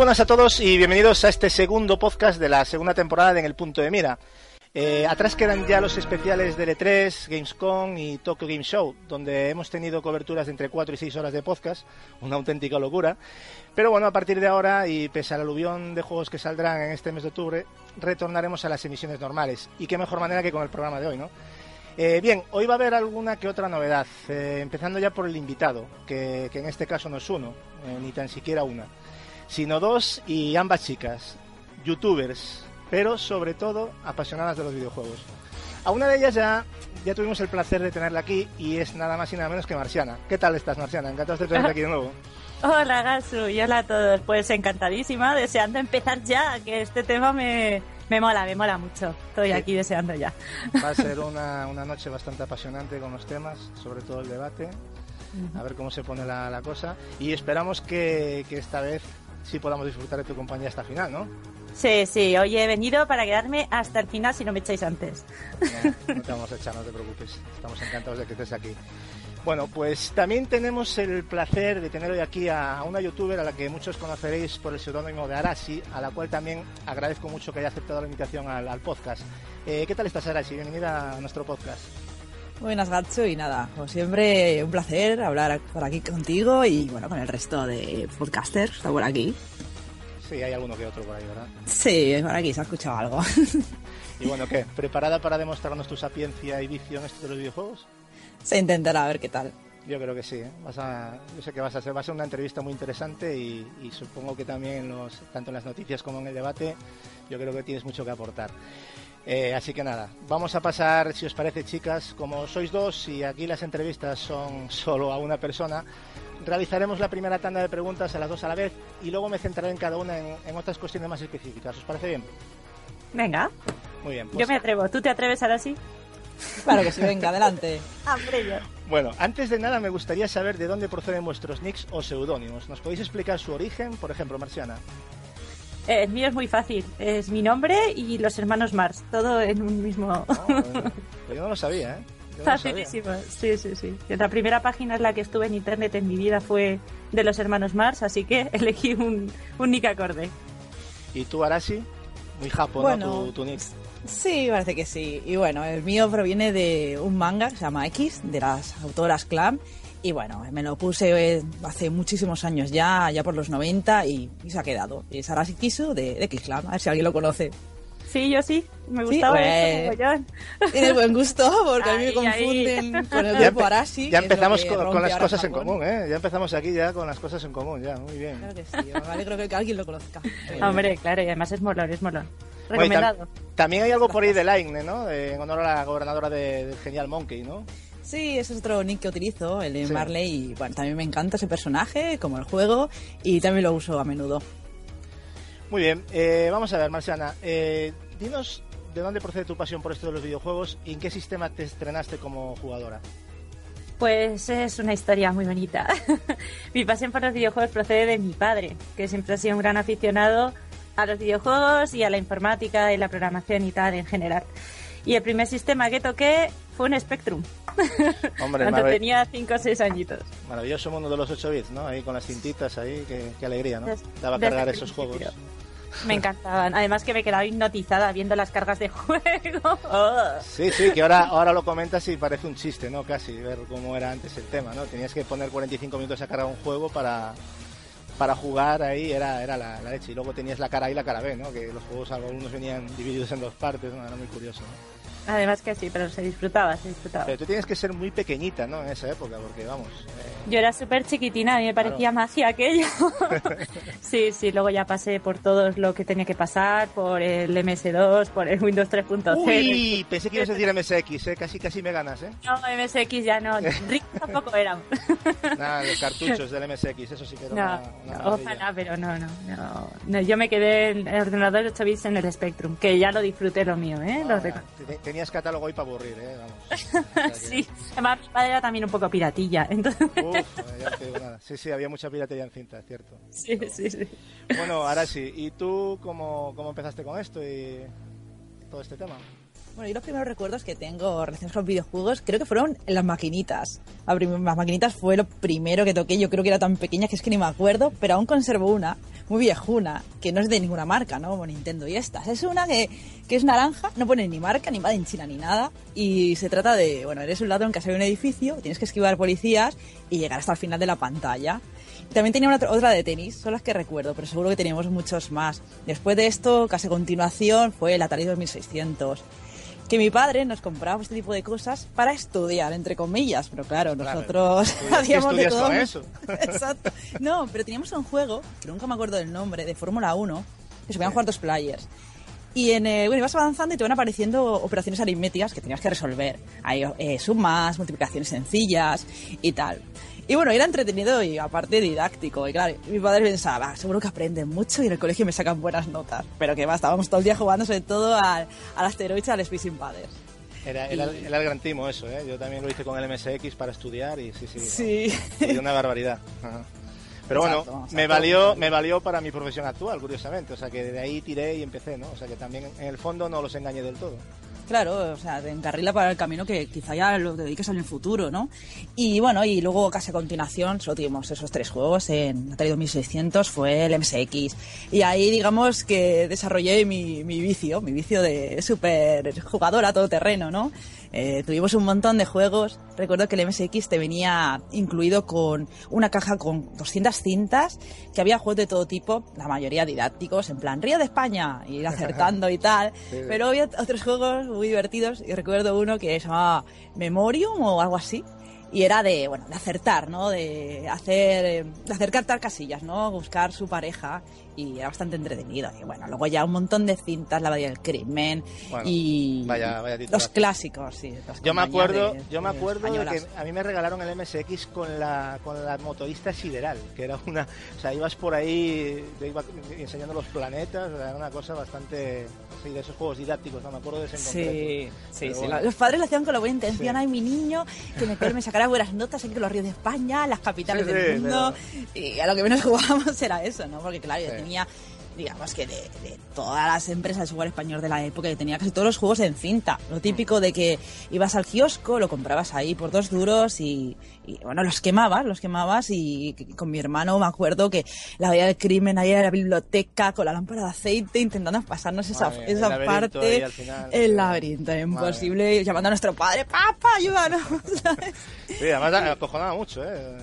Buenas a todos y bienvenidos a este segundo podcast de la segunda temporada de En el Punto de Mira. Eh, atrás quedan ya los especiales de L3, Gamescom y Tokyo Game Show, donde hemos tenido coberturas de entre 4 y 6 horas de podcast, una auténtica locura. Pero bueno, a partir de ahora, y pese al aluvión de juegos que saldrán en este mes de octubre, retornaremos a las emisiones normales. Y qué mejor manera que con el programa de hoy, ¿no? Eh, bien, hoy va a haber alguna que otra novedad, eh, empezando ya por el invitado, que, en este caso no es uno, ni tan siquiera una, sino dos y ambas chicas, youtubers, pero sobre todo apasionadas de los videojuegos. A una de ellas ya, ya tuvimos el placer de tenerla aquí y es nada más y nada menos que Marciana. ¿Qué tal estás, Marciana? Encantados de tenerte aquí de nuevo. Hola Gasu y hola a todos. Pues encantadísima, deseando empezar ya, que este tema me, me mola, me mola mucho. Estoy Sí. aquí deseando ya. Va a ser una, una noche bastante apasionante con los temas, sobre todo el debate, a ver cómo se pone la, la cosa y esperamos que, que esta vez sí podamos disfrutar de tu compañía hasta final, ¿no? Sí, sí, hoy he venido para quedarme hasta el final si no me echáis antes. No, no te vamos a echar, no te preocupes. Estamos encantados de que estés aquí. Bueno, pues también tenemos el placer de tener hoy aquí a una youtuber a la que muchos conoceréis por el seudónimo de Arashi, a la cual también agradezco mucho que haya aceptado la invitación al, al podcast. Eh, ¿Qué tal estás, Arashi? Bienvenida a nuestro podcast. Buenas, Gatsu, y nada, como siempre, un placer hablar por aquí contigo y bueno, con el resto de podcasters está por aquí. Sí, hay alguno que otro por ahí, ¿verdad? Sí, por aquí se ha escuchado algo. Y bueno, ¿qué? ¿Preparada para demostrarnos tu sapiencia y vicio en esto de los videojuegos? se intentará a ver qué tal. Yo creo que sí, ¿eh? vas a, yo sé que vas a ser, va a ser una entrevista muy interesante y, y supongo que también en los, tanto en las noticias como en el debate, yo creo que tienes mucho que aportar. Eh, así que nada, vamos a pasar, si os parece, chicas, como sois dos y aquí las entrevistas son solo a una persona, realizaremos la primera tanda de preguntas a las dos a la vez y luego me centraré en cada una en, en otras cuestiones más específicas. ¿Os parece bien? Venga, Muy bien. yo pues- me atrevo. ¿Tú te atreves ahora sí? Claro que sí, venga, adelante. Yo. Bueno, antes de nada me gustaría saber de dónde proceden vuestros nicks o seudónimos. ¿Nos podéis explicar su origen? Por ejemplo, Marciana. Eh, el mío es muy fácil. Es mi nombre y los hermanos Mars. Todo en un mismo... No, bueno, pues yo no lo sabía, ¿eh? Yo no lo sabía. Facilísimo. Sí, sí, sí. La primera página en la que estuve en internet en mi vida fue de los hermanos Mars, así que elegí un, un nick acorde. ¿Y tú, Arashi? Muy japo, Bueno, ¿no? Tu, tu nick. Sí, parece que sí. Y bueno, el mío proviene de un manga que se llama X, de las autoras Clam. Y bueno, me lo puse eh, hace muchísimos años ya, ya por los 90, y, y se ha quedado. Y es Arashi Kisu de, de X Clam, a ver si alguien lo conoce. Sí, yo sí. Me Sí, gustaba pues. eso. Tienes buen gusto, porque a mí me Ahí, confunden con el Ya, grupo Arashi. ya empezamos con, con las cosas en común, ¿eh? Ya empezamos aquí ya con las cosas en común, ya. Muy bien. Claro que sí, me alegro que, alguien lo conozca. Hombre, claro, y además es molón, es molón. Bueno, y tam- Recomendado. también hay algo por ahí de Line, ¿no? De- en honor a la gobernadora de, del Genial Monkey, ¿no? Sí, ese es otro nick que utilizo, el de Sí. Marley, y bueno, también me encanta ese personaje, como el juego, y también lo uso a menudo. Muy bien. eh, vamos a ver, Marciana. eh, dinos de dónde procede tu pasión por esto de los videojuegos y en qué sistema te estrenaste como jugadora. Pues es una historia muy bonita. mi pasión por los videojuegos procede de mi padre, que siempre ha sido un gran aficionado a los videojuegos y a la informática y la programación y tal en general. Y el primer sistema que toqué fue un Spectrum, Hombre, cuando tenía 5 o 6 añitos. maravilloso mundo de los 8 bits, ¿no? Ahí con las cintitas ahí, qué, qué alegría, ¿no? Des- Daba cargar esos juegos. Me encantaban. Además que me quedaba hipnotizada viendo las cargas de juego. Sí, sí, que ahora, ahora lo comentas y parece un chiste, ¿no? Casi, ver cómo era antes el tema, ¿no? Tenías que poner 45 minutos a cargar un juego para, para jugar ahí, era, era la, la leche. Y luego tenías la cara A y la cara B, ¿no? Que los juegos algunos venían divididos en dos partes, ¿no? Era muy curioso, ¿no? Además que sí, pero se disfrutaba, se disfrutaba. Pero tú tienes que ser muy pequeñita, ¿no? En esa época, porque vamos... eh, Yo era súper chiquitina, a mí me parecía magia aquello. sí, sí, luego ya pasé por todo lo que tenía que pasar, por el MS2, por el Windows 3.0. Uy, pensé que ibas a decir MSX, ¿eh? Casi, casi me ganas, ¿eh? No, MSX ya no, Rick tampoco era. Nada, los cartuchos del MSX, eso sí que era No, una, ojalá, pero no, no, no, no. Yo me quedé en el ordenador de 8 bits en el Spectrum, que ya lo disfruté lo mío, ¿eh? Ah. Te- tenías catálogo ahí para aburrir, ¿eh? Vamos. O sea que- Sí, además mi padre era también un poco piratilla, entonces... Uf, ya te digo nada. Sí, sí, había mucha piratería en cinta, es cierto. Sí, sí, sí. Bueno, ahora sí. ¿Y tú cómo, cómo empezaste con esto y todo este tema? Bueno, yo los primeros recuerdos que tengo relacionados con videojuegos creo que fueron en las maquinitas. Las maquinitas fue lo primero que toqué, yo creo que era tan pequeña que es que ni me acuerdo, pero aún conservo una, muy viejuna, que no es de ninguna marca, ¿no? Como Nintendo y estas. Es una que, que es naranja, no pone ni marca, ni va en China, ni nada. Y se trata de, bueno, eres un ladrón que ha de un edificio, tienes que esquivar policías y llegar hasta el final de la pantalla. También tenía una, otra de tenis, son las que recuerdo, pero seguro que teníamos muchos más. Después de esto, casi a continuación, fue el Atari 2600 que mi padre nos compraba este tipo de cosas para estudiar, entre comillas, pero claro, nosotros hacíamos de todo. eso? Exacto. No, pero teníamos un juego, que nunca me acuerdo del nombre, de Fórmula 1, que se podían jugar dos players. Y en, eh, bueno, ibas avanzando y te van apareciendo operaciones aritméticas que tenías que resolver. Hay eh, sumas, multiplicaciones sencillas y tal. Y bueno, era entretenido y aparte didáctico. Y claro, mi padre pensaba, seguro que aprenden mucho y en el colegio me sacan buenas notas. Pero que va, estábamos todo el día jugando sobre todo al, al asteroide y al Space Invaders. Era, era, era, el gran timo eso, ¿eh? Yo también lo hice con el MSX para estudiar y sí, sí. Sí. No, una barbaridad. Ajá. Pero bueno, Exacto, me valió, me valió para mi profesión actual, curiosamente. O sea que de ahí tiré y empecé, ¿no? O sea que también en el fondo no los engañé del todo claro, o sea, te encarrila para el camino que quizá ya lo dediques en el futuro, ¿no? Y bueno, y luego casi a continuación solo tuvimos esos tres juegos en Atari 2600, fue el MSX. Y ahí digamos que desarrollé mi, mi vicio, mi vicio de super jugadora todoterreno, ¿no? Eh, tuvimos un montón de juegos. Recuerdo que el MSX te venía incluido con una caja con 200 cintas, que había juegos de todo tipo, la mayoría didácticos, en plan Río de España, ir acertando y tal. Sí. Pero había otros juegos muy divertidos y recuerdo uno que se llamaba Memorium o algo así y era de bueno de acertar no de hacer de hacer cartar casillas no buscar su pareja y era bastante entretenido. Y bueno luego ya un montón de cintas la Bahía del Crimen bueno, y vaya, vaya los clásicos sí yo me acuerdo de, yo me acuerdo de que a mí me regalaron el MSX con la con la motorista sideral que era una o sea ibas por ahí te iba enseñando los planetas era una cosa bastante sí, de esos juegos didácticos no me acuerdo de ese sí sí, sí bueno. los padres lo hacían con la buena intención sí. ay mi niño que me, me sacara buenas notas en los ríos de España las capitales sí, del mundo pero... y a lo que menos jugábamos era eso no porque claro tenía digamos que de, de, todas las empresas de software español de la época que tenía casi todos los juegos en cinta. Lo típico de que ibas al kiosco, lo comprabas ahí por dos duros y, y bueno, los quemabas, los quemabas y, y, con mi hermano me acuerdo que la veía del crimen ahí en la biblioteca con la lámpara de aceite intentando pasarnos esa, Madre, esa el parte. Final, el laberinto, imposible, Madre. llamando a nuestro padre, papá, ayúdanos. sí, además acojonaba mucho, ¿eh?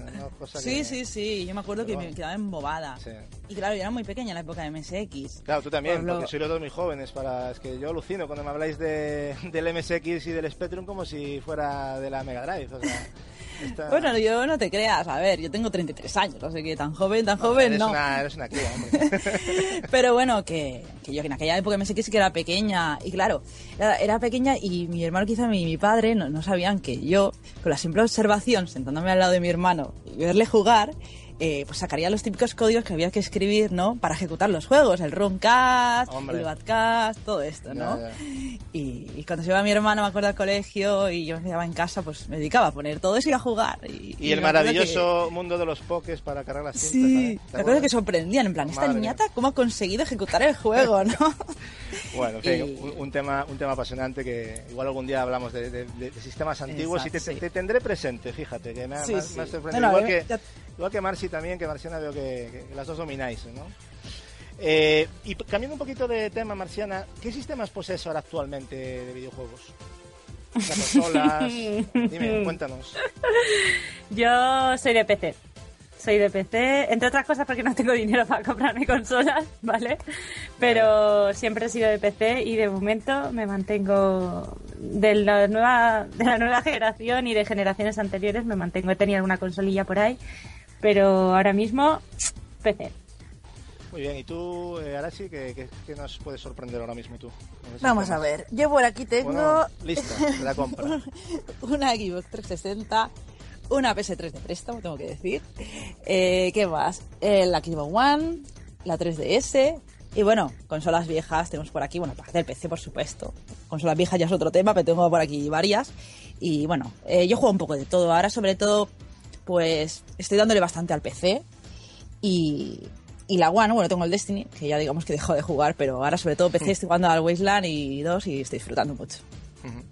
sí, que... sí, sí, yo me acuerdo Pero que bueno. me quedaba embobada. Sí. Y claro, yo era muy pequeña en la época de MSX. Claro, tú también, lo... porque sois los dos muy jóvenes. Para... Es que yo alucino cuando me habláis de, del MSX y del Spectrum como si fuera de la Mega Drive. O sea, esta... Bueno, yo no te creas. A ver, yo tengo 33 años, así que tan joven, tan joven, eres no. Una, eres una cría, hombre. Pero bueno, que, que, yo en aquella época MSX sí que era pequeña. Y claro, era, era pequeña y mi hermano, quizá mi, mi padre, no, no sabían que yo, con la simple observación, sentándome al lado de mi hermano y verle jugar, eh, pues sacaría los típicos códigos que había que escribir, ¿no? Para ejecutar los juegos, el runcast, el badcast, todo esto, ¿no? Ya, ya. Y, y, cuando se iba mi hermano, me acuerdo al colegio y yo me quedaba en casa, pues me dedicaba a poner todo eso y a jugar. Y, y, y el maravilloso que... mundo de los pokés para cargar las cintas. Sí, me acuerdo que sorprendían, en plan, esta Madre niñata, ¿cómo ha conseguido ejecutar el juego, no? bueno, en fin, un, un, tema, un tema apasionante que igual algún día hablamos de, de, de sistemas antiguos Exacto, y te, sí. te, tendré presente, fíjate, que me, sí, me, sí. ha sorprendido. No, no, igual, que, ya... igual que Marci también, que Marciana veo que, que las dos domináis, ¿no? Eh, y cambiando un poquito de tema, Marciana, ¿qué sistemas posees ahora actualmente de videojuegos? Las consolas. Dime, cuéntanos. Yo soy de PC. Soy de PC, entre otras cosas porque no tengo dinero para comprarme consolas, ¿vale? Pero siempre he sido de PC y de momento me mantengo de la nueva, de la nueva generación y de generaciones anteriores me mantengo. He tenido alguna consolilla por ahí, pero ahora mismo PC. Muy bien, ¿y tú, eh, Arashi, ¿qué, qué, qué nos puede sorprender ahora mismo tú? Vamos a ver, yo por aquí tengo... Bueno, lista, la compra. una Xbox 360, una PS3 de préstamo, tengo que decir. Eh, ¿Qué más? Eh, la Xbox One, la 3DS... Y bueno, consolas viejas tenemos por aquí, bueno, aparte del PC, por supuesto. Consolas viejas ya es otro tema, pero tengo por aquí varias. Y bueno, eh, yo juego un poco de todo. Ahora, sobre todo, pues estoy dándole bastante al PC. Y, y la One, bueno, tengo el Destiny, que ya digamos que dejo de jugar, pero ahora sobre todo PC estoy jugando al Wasteland y 2 y estoy disfrutando mucho. Uh -huh.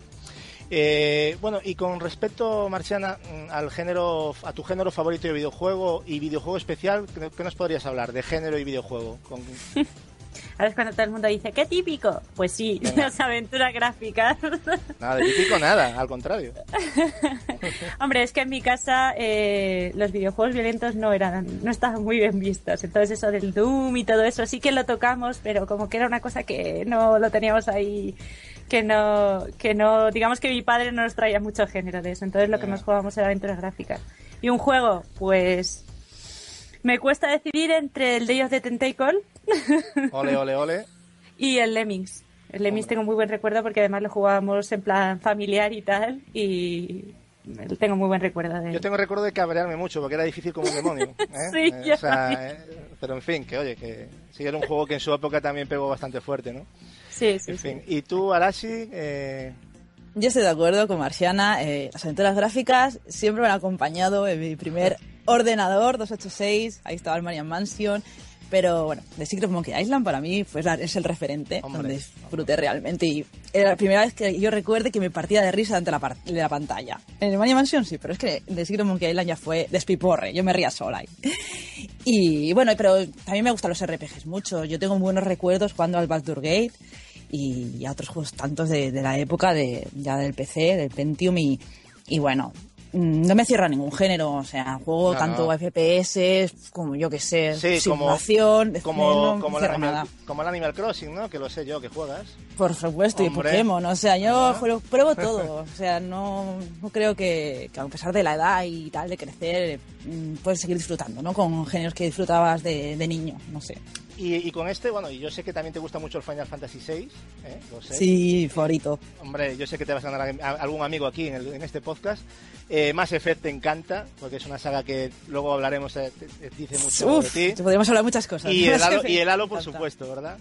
Eh, bueno, y con respecto, Marciana, mm, al género, a tu género favorito de videojuego y videojuego especial, ¿qué, qué nos podrías hablar de género y videojuego? Con- Ahora es cuando todo el mundo dice, ¡qué típico! Pues sí, Venga. las aventuras gráficas. Nada de típico, nada, al contrario. Hombre, es que en mi casa eh, los videojuegos violentos no eran, no estaban muy bien vistos. Entonces eso del Doom y todo eso sí que lo tocamos, pero como que era una cosa que no lo teníamos ahí, que no, que no, digamos que mi padre no nos traía mucho género de eso. Entonces lo que más jugábamos era aventuras gráficas. Y un juego, pues me cuesta decidir entre el Day of the Tentacle Ole, ole, ole. y el Lemmings. El Lemmings Hombre. tengo muy buen recuerdo porque además lo jugábamos en plan familiar y tal y tengo muy buen recuerdo de Yo tengo recuerdo de cabrearme mucho porque era difícil como un demonio. ¿eh? Sí, Eh, yo o sea, eh, pero en fin, que oye, que sí era un juego que en su época también pegó bastante fuerte, ¿no? Sí, sí, En sí. fin. Y tú, Arashi, eh, Yo estoy de acuerdo con Marciana. eh, las aventuras gráficas siempre me han acompañado en mi primer ordenador 286. Ahí estaba el Marian Mansion. Pero bueno, The Secret Monkey Island para mí pues, la- es el referente Hombre. donde disfruté realmente. Y era la primera vez que yo recuerde que me partía de risa ante la, de la pantalla. En el Marian Mansion sí, pero es que The Secret Monkey Island ya fue despiporre. Yo me ría sola ahí. Y bueno, pero también me gustan los RPGs mucho. Yo tengo buenos recuerdos jugando al Baldur Gate y a otros juegos tantos de, de la época de, ya del PC, del Pentium y, y bueno, no me cierra ningún género, o sea, juego No, tanto no. FPS como yo que sé, sí, simulación, como, no como, el Animal, como el Animal Crossing, ¿no? Que lo sé yo, que juegas. Por supuesto, Hombre. y Pokémon, o sea, yo pruebo, todo, o sea, no, no creo que, que a pesar de la edad y tal, de crecer, mm, puedes seguir disfrutando, ¿no? Con géneros que disfrutabas de, de niño, no sé. Y, y con este, bueno, y yo sé que también te gusta mucho el Final Fantasy VI, ¿eh? Lo sé. Sí, favorito. Hombre, yo sé que te vas a ganar a- algún amigo aquí en, el- en este podcast. Eh, Mass Effect te encanta, porque es una saga que luego hablaremos, eh, te- te dice mucho Uf, de ti. podríamos hablar muchas cosas. Y el, Halo, y el Halo, por supuesto, ¿verdad?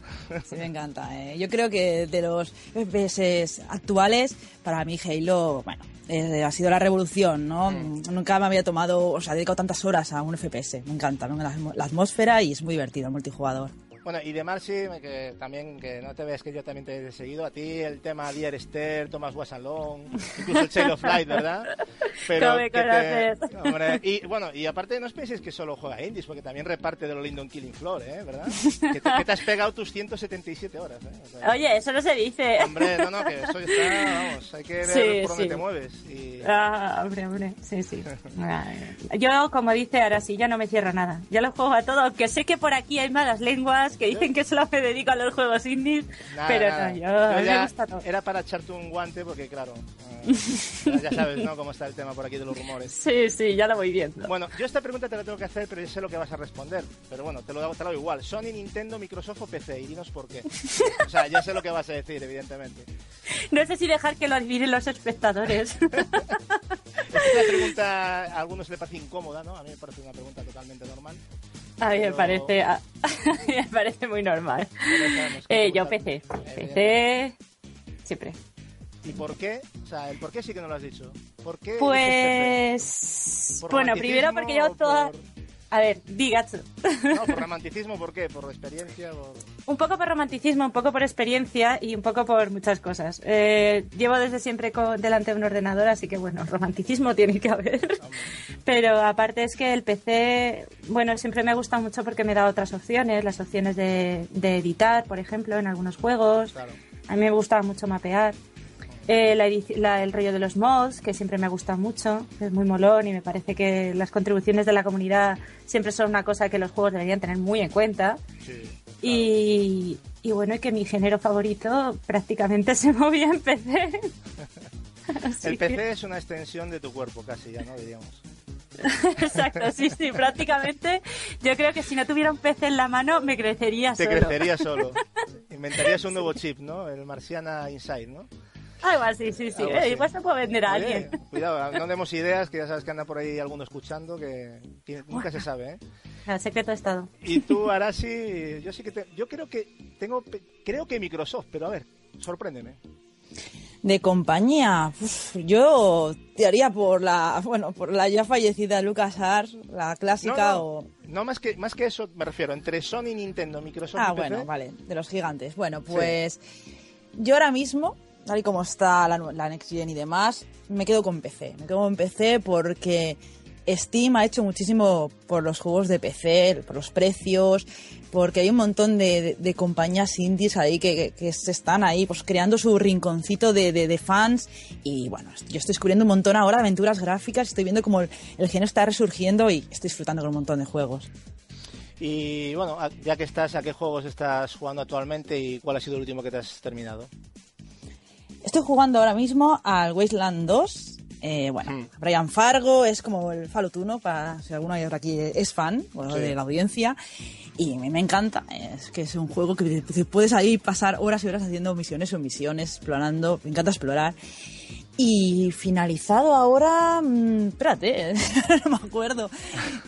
Sí, me encanta. eh. Yo creo que de los FPS actuales, para mí Halo, bueno, eh, ha sido la revolución, ¿no? Mm. Nunca me había tomado, o sea, he dedicado tantas horas a un FPS. Me encanta, encanta la, la atmósfera y es muy divertido el multijugador. Bueno, y de Marcy, que también, que no te veas que yo también te he seguido, a ti el tema Dear Esther, Thomas Was Alone, incluso el Child of Light, ¿verdad? ¿Cómo me que te- hombre, y bueno, y aparte no os penséis que solo juega indies, porque también reparte de lo lindo en Killing Floor, ¿eh? ¿Verdad? Que te, que te has pegado tus 177 horas, ¿eh? O sea, Oye, eso no se dice. Hombre, no, no, que eso está, vamos, hay que ver Sí, por dónde sí. te mueves. Y... Ah, hombre, hombre, sí, sí. Yo, como dice ahora sí, ya no me cierro nada. Ya lo juego a todo, aunque sé que por aquí hay malas lenguas que dicen que solo me dedico a los juegos indies, Nada, pero nada. no, yo, mí ya me gusta todo. Era para echarte un guante porque, claro, eh, ya- sabes, ¿no? Cómo está el tema por aquí de los rumores. Sí, sí, ya lo voy viendo. Bueno, yo esta pregunta te la tengo que hacer, pero yo sé lo que vas a responder. Pero bueno, te lo hago, te lo hago igual. Sony, Nintendo, Microsoft o PC. Y dinos por qué. O sea, ya sé lo que vas a decir, evidentemente. No sé si dejar que lo adivinen los espectadores. Esta es una pregunta, a algunos le parece incómoda, ¿no? A mí me parece una pregunta totalmente normal. A mí me Pero- parece, a, a mí me parece muy normal. Eh, yo PC. PC, siempre. ¿Y por qué? O sea, el por qué sí que no lo has dicho. ¿Por qué? Pues, bueno, primero porque yo toda... por- A ver, digacho. No, por romanticismo, ¿por qué? ¿Por experiencia? Por... Un poco por romanticismo, un poco por experiencia y un poco por muchas cosas. Eh, llevo desde siempre co- delante de un ordenador, así que bueno, romanticismo tiene que haber. Pero aparte es que el PC, bueno, siempre me ha gustado mucho porque me da otras opciones, las opciones de, de editar, por ejemplo, en algunos juegos. Claro. A mí me gustaba mucho mapear. Eh, la la- el rollo de los mods, que siempre me ha gustado mucho, es muy molón y me parece que las contribuciones de la comunidad siempre son una cosa que los juegos deberían tener muy en cuenta. Sí. Y, y bueno, y que mi género favorito prácticamente se movía en PC. El que- PC es una extensión de tu cuerpo, casi ya, ¿no? Diríamos. exacto, sí, sí, prácticamente. Yo creo que si no tuviera un PC en la mano me crecería Te solo. crecería solo. Inventarías un nuevo chip, ¿no? El Marciana Inside, ¿no? Algo así, sí, sí. Algo Eh, igual se puede vender a Oye, alguien. cuidado, no demos ideas, que ya sabes que anda por ahí alguno escuchando, que, que nunca se sabe, ¿eh? El secreto de Estado. Y tú, Arasi, yo sí que te- yo creo que tengo, creo que Microsoft, pero a ver, sorpréndeme. De compañía, uf, yo te haría por la, bueno, por la ya fallecida LucasArts, la clásica no, no, o... no, más que más que eso me refiero entre Sony, Nintendo, Microsoft Ah, y PC. bueno, vale, de los gigantes. Bueno, pues yo ahora mismo tal y como está la, Next Gen y demás, me quedo con PC. Me quedo con PC porque Steam ha hecho muchísimo por los juegos de PC, por los precios, porque hay un montón de, compañías indies ahí que, se están ahí pues creando su rinconcito de, de, fans y bueno, yo estoy descubriendo un montón ahora de aventuras gráficas, estoy viendo como el, el género está resurgiendo y estoy disfrutando con un montón de juegos. Y bueno, ya que estás, ¿a qué juegos estás jugando actualmente y cuál ha sido el último que te has terminado? Estoy jugando ahora mismo al Wasteland 2. Eh, bueno, hmm. Brian Fargo es como el Fallout 1, para si alguno de aquí es fan de la audiencia. Y me, me encanta. Es que es un juego que puedes ahí pasar horas y horas haciendo misiones o misiones, explorando. Me encanta explorar. Y finalizado ahora, mmm, espérate, no me acuerdo.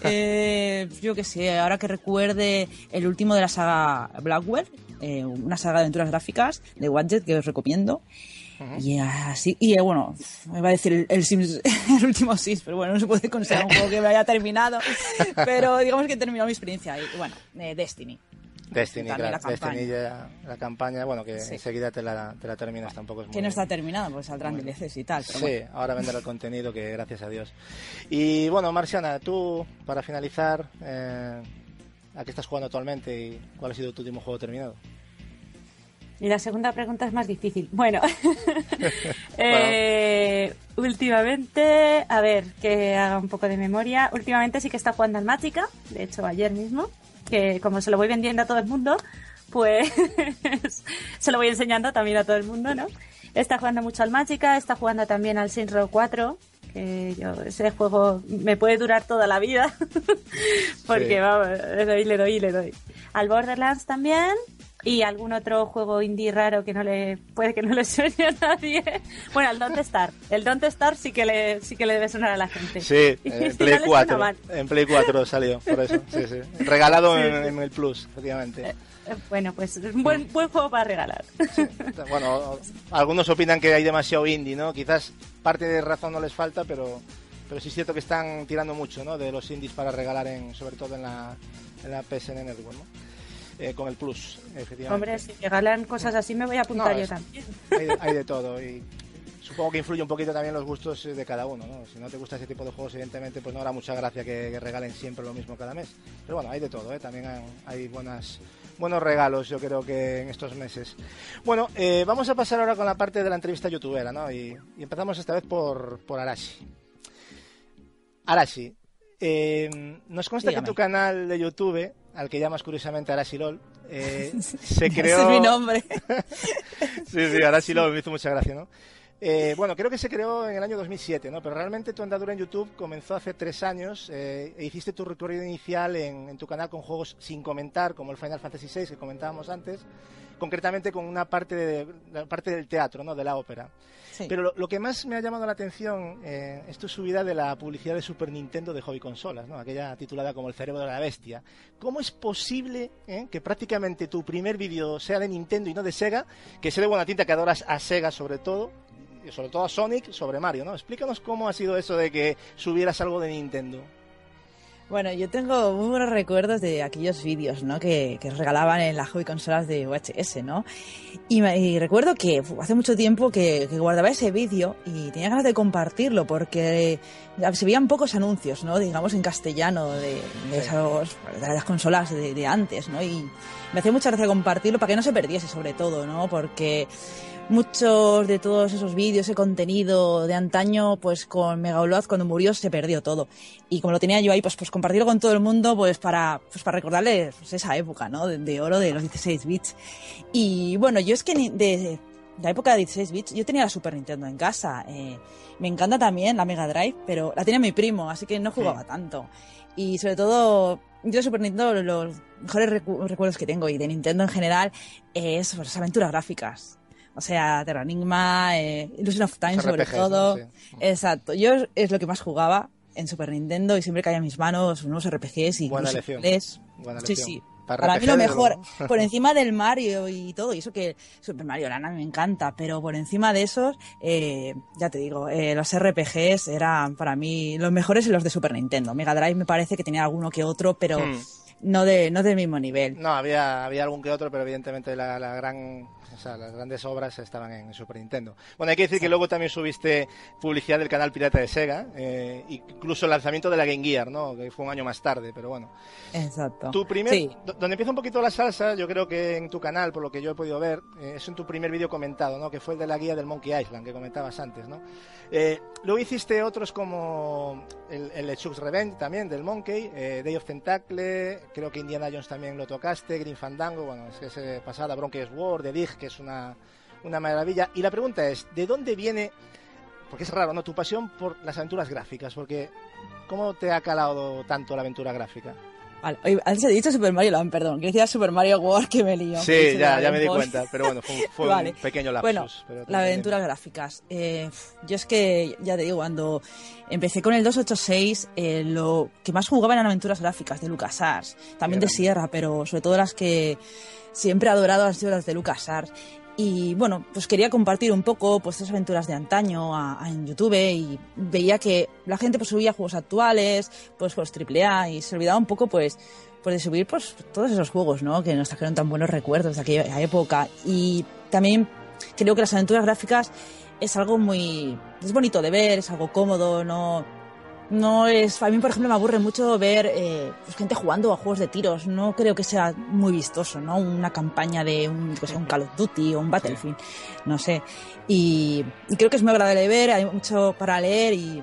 Eh, yo qué sé, ahora que recuerde el último de la saga Blackwell, eh, una saga de aventuras gráficas de Wadget que os recomiendo. Y así, y eh, bueno, me va a decir el, el, último Sims, pero bueno, no se puede considerar un juego que me haya terminado. Pero digamos que he terminado mi experiencia. Y bueno, Destiny. Destiny, claro, la Destiny ya, la campaña, bueno, que enseguida te la, te la terminas, tampoco es muy... Que no está terminada, pues saldrán DLCs y tal. sí, ahora vendrá el contenido, que gracias a Dios. Y bueno, Marciana, tú, para finalizar, eh, ¿a qué estás jugando actualmente y cuál ha sido tu último juego terminado? Y la segunda pregunta es más difícil. Bueno, eh, últimamente, a ver, que haga un poco de memoria. Últimamente sí que está jugando al Mágica, de hecho ayer mismo que como se lo voy vendiendo a todo el mundo, pues se lo voy enseñando también a todo el mundo, ¿no? Está jugando mucho al Magica, está jugando también al Saints Row 4, que yo, ese juego me puede durar toda la vida, porque vamos, le doy, le doy, le doy. Al Borderlands también, y algún otro juego indie raro que no le puede que no le suene a nadie. Bueno, el Don't Star. El Don't Star sí que le sí que le debe sonar a la gente. Sí, en Play 4. En Play 4 salió, por eso. Sí, sí. Regalado En, el Plus, efectivamente. Eh, eh, bueno, pues buen, buen juego para regalar. Bueno, algunos opinan que hay demasiado indie, ¿no? Quizás parte de razón no les falta, pero pero sí es cierto que están tirando mucho, ¿no? De los indies para regalar, en, sobre todo en la, en la PSN Network, ¿no? Eh, con el Plus, efectivamente. Hombre, si regalan cosas así me voy a apuntar yo también. Hay, de todo y supongo que influye un poquito también los gustos de cada uno, ¿no? Si no te gusta ese tipo de juegos, evidentemente, pues no hará mucha gracia que, regalen siempre lo mismo cada mes. Pero bueno, hay de todo, ¿eh? También hay buenas buenos regalos, yo creo que en estos meses. Bueno, eh, vamos a pasar ahora con la parte de la entrevista youtubera, ¿no? Y, empezamos esta vez por, por Arashi. Arashi, eh, nos consta que tu canal de YouTube al que llamas curiosamente Arashilol, eh, se creó... Ese es mi nombre. sí, sí, Arashilol, me hizo mucha gracia, ¿no? Eh, bueno, creo que se creó en el año 2007, ¿no? Pero realmente tu andadura en YouTube comenzó hace tres años eh, e hiciste tu recorrido inicial en, tu canal con juegos sin comentar, como el Final Fantasy VI que comentábamos antes, concretamente con una parte, de, la parte del teatro, ¿no? De la ópera. Pero lo, que más me ha llamado la atención eh, es tu subida de la publicidad de Super Nintendo de Hobby Consolas, ¿no? aquella titulada como El cerebro de la bestia. ¿Cómo es posible eh, que prácticamente tu primer vídeo sea de Nintendo y no de Sega? Que sé de buena tinta que adoras a Sega sobre todo, sobre todo a Sonic sobre Mario, ¿no? Explícanos cómo ha sido eso de que subieras algo de Nintendo. Bueno, yo tengo muy buenos recuerdos de aquellos vídeos, ¿no? Que, que regalaban en las hobby consolas de VHS, ¿no? Y, recuerdo que hace mucho tiempo que, guardaba ese vídeo y tenía ganas de compartirlo porque se veían pocos anuncios, ¿no? Digamos en castellano de, esos, de las consolas de, de antes, ¿no? Y me hacía mucha gracia compartirlo para que no se perdiese sobre todo, ¿no? Porque muchos de todos esos vídeos, ese contenido de antaño, pues con Megaoloz cuando murió se perdió todo. Y como lo tenía yo ahí, pues, pues compartirlo con todo el mundo, pues para, pues para recordarles pues, esa época, ¿no? De, oro de los 16 bits. Y bueno, yo es que de, la época de 16 bits, yo tenía la Super Nintendo en casa. Eh, me encanta también la Mega Drive, pero la tenía mi primo, así que no jugaba tanto. Y sobre todo, yo de Super Nintendo, los mejores recuerdos que tengo y de Nintendo en general es pues, aventuras gráficas. O sea, Terra Enigma, eh, Illusion of Time sobre todo. Exacto. Yo es lo que más jugaba en Super Nintendo y siempre caía en mis manos nuevos RPGs y Buena lección. sí, sí. Para, mí lo mejor, por encima del Mario y todo, y eso que Super Mario Land me encanta, pero por encima de esos, eh, ya te digo, eh, los RPGs eran para mí los mejores y los de Super Nintendo. Mega Drive me parece que tenía alguno que otro, pero... Hmm no de no del mismo nivel. No, había, había algún que otro, pero evidentemente la, la gran o sea, las grandes obras estaban en Super Nintendo. Bueno, hay que decir que luego también subiste publicidad del canal pirata de Sega, eh, incluso el lanzamiento de la Game Gear, ¿no? Que fue un año más tarde, pero bueno. Exacto. Tu primer, donde empieza un poquito la salsa, yo creo que en tu canal, por lo que yo he podido ver, eh, es en tu primer vídeo comentado, ¿no? Que fue el de la guía del Monkey Island, que comentabas antes, ¿no? Eh, luego hiciste otros como el, el Revenge también, del Monkey, Day of Tentacle, creo que Indiana Jones también lo tocaste, Green Fandango, bueno, es que se pasada, Bronx War, The Dig, que es una, una maravilla. Y la pregunta es, ¿de dónde viene, porque es raro, ¿no? Tu pasión por las aventuras gráficas, porque ¿cómo te ha calado tanto la aventura gráfica? Vale, antes he dicho Super Mario Land, perdón, que decía Super Mario World que me lío. Sí, ya, ya me di cuenta, pero bueno, fue, un pequeño lapsus. Bueno, las aventuras gráficas. Eh, yo es que, ya te digo, cuando empecé con el 286, eh, lo que más jugaba eran aventuras gráficas de LucasArts, también de Sierra, pero sobre todo las que siempre he adorado las de LucasArts. Y bueno, pues quería compartir un poco pues esas aventuras de antaño en YouTube y veía que la gente pues subía juegos actuales, pues juegos AAA y se olvidaba un poco pues, pues de subir pues todos esos juegos, ¿no? Que nos trajeron tan buenos recuerdos de aquella época. Y también creo que las aventuras gráficas es algo muy es bonito de ver, es algo cómodo, no no es a mí por ejemplo me aburre mucho ver eh, pues, gente jugando a juegos de tiros. No creo que sea muy vistoso no una campaña de un, pues, un Call of Duty o un Battlefield no sé. Y, y, creo que es muy agradable ver hay mucho para leer y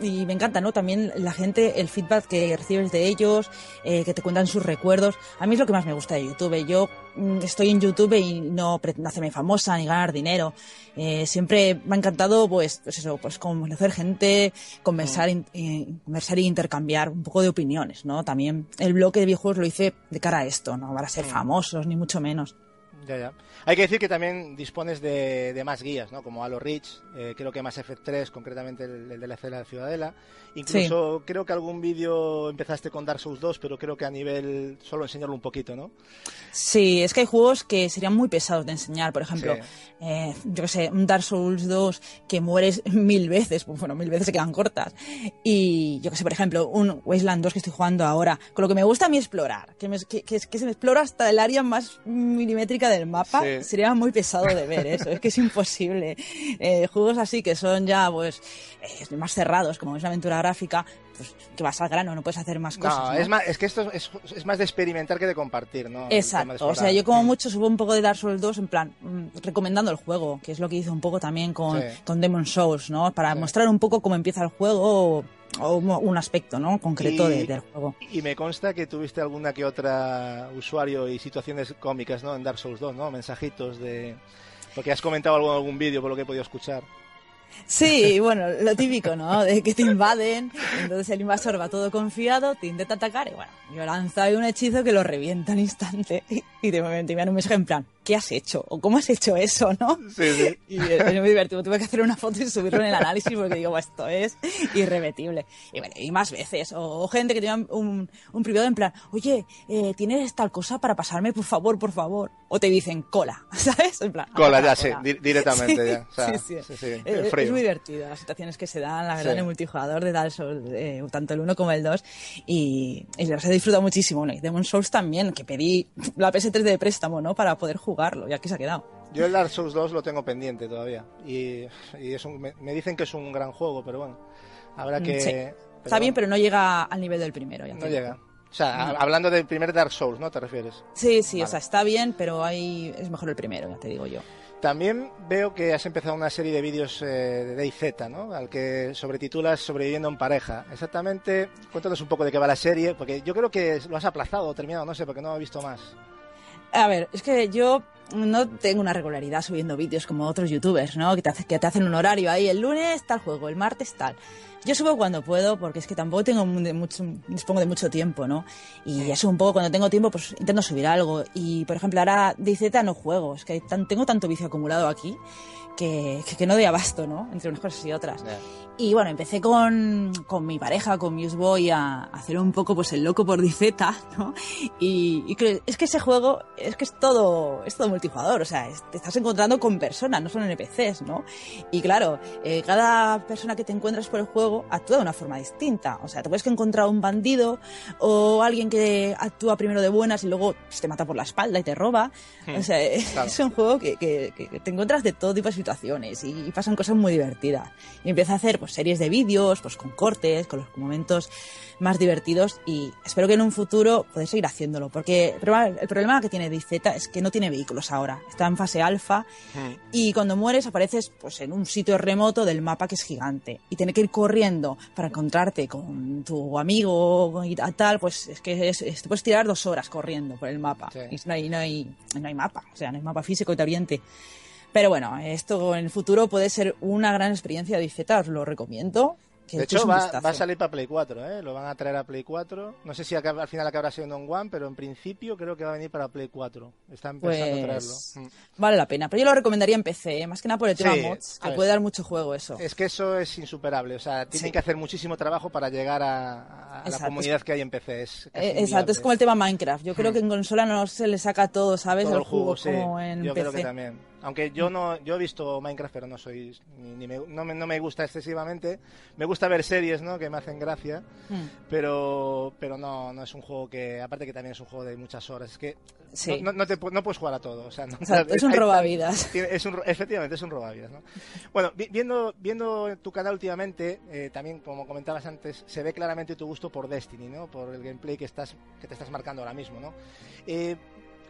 y me encanta, ¿no? También la gente, el feedback que recibes de ellos, eh, que te cuentan sus recuerdos. A mí es lo que más me gusta de YouTube. Yo mm, estoy en YouTube y no pretendo hacerme famosa ni ganar dinero. Eh, siempre me ha encantado, pues, pues eso, pues conocer gente, conversar, mm. conversar y intercambiar un poco de opiniones, ¿no? También el bloque de videojuegos lo hice de cara a esto, no para ser mm. famosos, ni mucho menos. Ya, ya. Hay que decir que también dispones de, más guías, ¿no? Como Halo Reach, eh, creo que más F3, concretamente el, de la de Ciudadela. Incluso creo que algún vídeo empezaste con Dark Souls 2, pero creo que a nivel solo enseñarlo un poquito, ¿no? Sí, es que hay juegos que serían muy pesados de enseñar. Por ejemplo, eh, yo qué sé, un Dark Souls 2 que mueres mil veces, pues bueno, mil veces se quedan cortas. Y yo qué sé, por ejemplo, un Wasteland 2 que estoy jugando ahora, con lo que me gusta a mí explorar, que, que, se me explora hasta el área más milimétrica del mapa sería muy pesado de ver eso, es que es imposible. Eh, juegos así que son ya pues eh, más cerrados, como es una aventura gráfica, pues que vas al grano, no puedes hacer más cosas. No, Es, más, es que esto es, más de experimentar que de compartir, ¿no? Exacto, o sea, yo como mucho subo un poco de Dark Souls 2 en plan, mm, recomendando el juego, que es lo que hice un poco también con, con Demon Souls, ¿no? Para mostrar un poco cómo empieza el juego o un aspecto ¿no? concreto del juego. Y me consta que tuviste alguna que otra usuario y situaciones cómicas ¿no? en Dark Souls 2, ¿no? mensajitos de... Porque has comentado algo en algún vídeo por lo que he podido escuchar. Sí, bueno, lo típico, ¿no? De que te invaden, entonces el invasor va todo confiado, te intenta atacar y bueno, yo lanzo ahí un hechizo que lo revienta al instante y de momento me dan un mensaje en plan, ¿qué has hecho? ¿O cómo has hecho eso, no? Sí, sí. Y es muy divertido. Tuve que hacer una foto y subirlo en el análisis porque digo, esto es irrepetible. Y bueno, y más veces. O, gente que tenía un, un privado en plan, oye, eh, ¿tienes tal cosa para pasarme? Por favor, por favor. O te dicen cola, ¿sabes? En plan, cola, ya, sí, directamente ya. sí, sí. sí, es, es, muy divertido las situaciones que se dan, la verdad, en el multijugador de Dark Souls, eh, tanto el 1 como el 2. Y, y los he disfrutado muchísimo. ¿no? Y Demon Souls también, que pedí la PS3 de préstamo, ¿no? Para poder jugar jugarlo y aquí se ha quedado. Yo el Dark Souls 2 lo tengo pendiente todavía y, y me, dicen que es un gran juego, pero bueno, habrá que... Está bien, pero no llega al nivel del primero. Ya no llega. O sea, hablando del primer Dark Souls, ¿no te refieres? Sí, sí, o sea, está bien, pero hay... es mejor el primero, ya te digo yo. También veo que has empezado una serie de vídeos eh, de DayZ, ¿no? Al que sobretitulas Sobreviviendo en pareja. Exactamente, cuéntanos un poco de qué va la serie, porque yo creo que lo has aplazado o terminado, no sé, porque no he visto más. A ver, es que yo no tengo una regularidad subiendo vídeos como otros youtubers, ¿no? Que te, que te hacen un horario ahí, el lunes tal juego, el martes tal. Yo subo cuando puedo, porque es que tampoco tengo mucho, dispongo de mucho tiempo, ¿no? Y eso un poco, cuando tengo tiempo, pues intento subir algo. Y, por ejemplo, ahora de no juego, es que tengo tanto vicio acumulado aquí que, que, no doy abasto, ¿no? Entre unas cosas y otras. Y bueno, empecé con, con mi pareja, con Museboy, a, a hacer un poco pues el loco por Diceta, ¿no? Y, y es que ese juego, es que es todo, es todo multijugador, o sea, te estás encontrando con personas, no son NPCs, ¿no? Y claro, eh, cada persona que te encuentras por el juego actúa de una forma distinta, o sea, te puedes encontrar un bandido o alguien que actúa primero de buenas y luego pues, te mata por la espalda y te roba, o sea, es un juego que, que, te encuentras de todo tipo de situaciones y, pasan cosas muy divertidas. Y empieza a hacer pues series de vídeos, pues con cortes, con los momentos más divertidos y espero que en un futuro podáis seguir haciéndolo, porque el problema, que tiene DZ es que no tiene vehículos ahora, está en fase alfa y cuando mueres apareces pues en un sitio remoto del mapa que es gigante y tener que ir corriendo para encontrarte con tu amigo y tal, pues es que te puedes tirar dos horas corriendo por el mapa y no hay, no, hay, no hay mapa, o sea, no hay mapa físico y te oriente. Pero bueno, esto en el futuro puede ser una gran experiencia de os lo recomiendo de hecho, va, a salir para Play 4, ¿eh? Lo van a traer a Play 4. No sé si al final acabará siendo un One, pero en principio creo que va a venir para Play 4. Están pensando pues... traerlo. Mm. Vale la pena, pero yo lo recomendaría en PC, ¿eh? más que nada por el tema mods, que puede dar mucho juego eso. Es que eso es insuperable, o sea, tienen que hacer muchísimo trabajo para llegar a, la comunidad que hay en PC. Es eh, exacto, es como el tema Minecraft. Yo creo que en consola no se le saca todo, ¿sabes? el juego, como en yo creo que también. Aunque yo no, yo he visto Minecraft, pero no soy, ni, me, no, me, no, me, gusta excesivamente. Me gusta ver series, ¿no? Que me hacen gracia, hmm. pero, pero no, no es un juego que, aparte que también es un juego de muchas horas. Es que no, no, te, no puedes jugar a todo, o sea, es un robavidas. Es un, efectivamente, es un robavidas, ¿no? Bueno, viendo, viendo tu canal últimamente, eh, también como comentabas antes, se ve claramente tu gusto por Destiny, ¿no? Por el gameplay que estás, que te estás marcando ahora mismo, ¿no? Eh,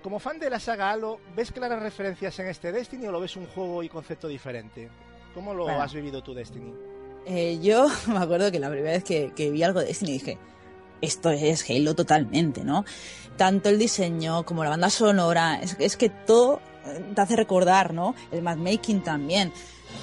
como fan de la saga Halo, ¿ves claras referencias en este Destiny o lo ves un juego y concepto diferente? ¿Cómo lo has vivido tu Destiny? Eh, yo me acuerdo que la primera vez que, vi algo de Destiny dije, esto es Halo totalmente, ¿no? Tanto el diseño como la banda sonora, es, es que todo eh, te hace recordar, ¿no? El making también.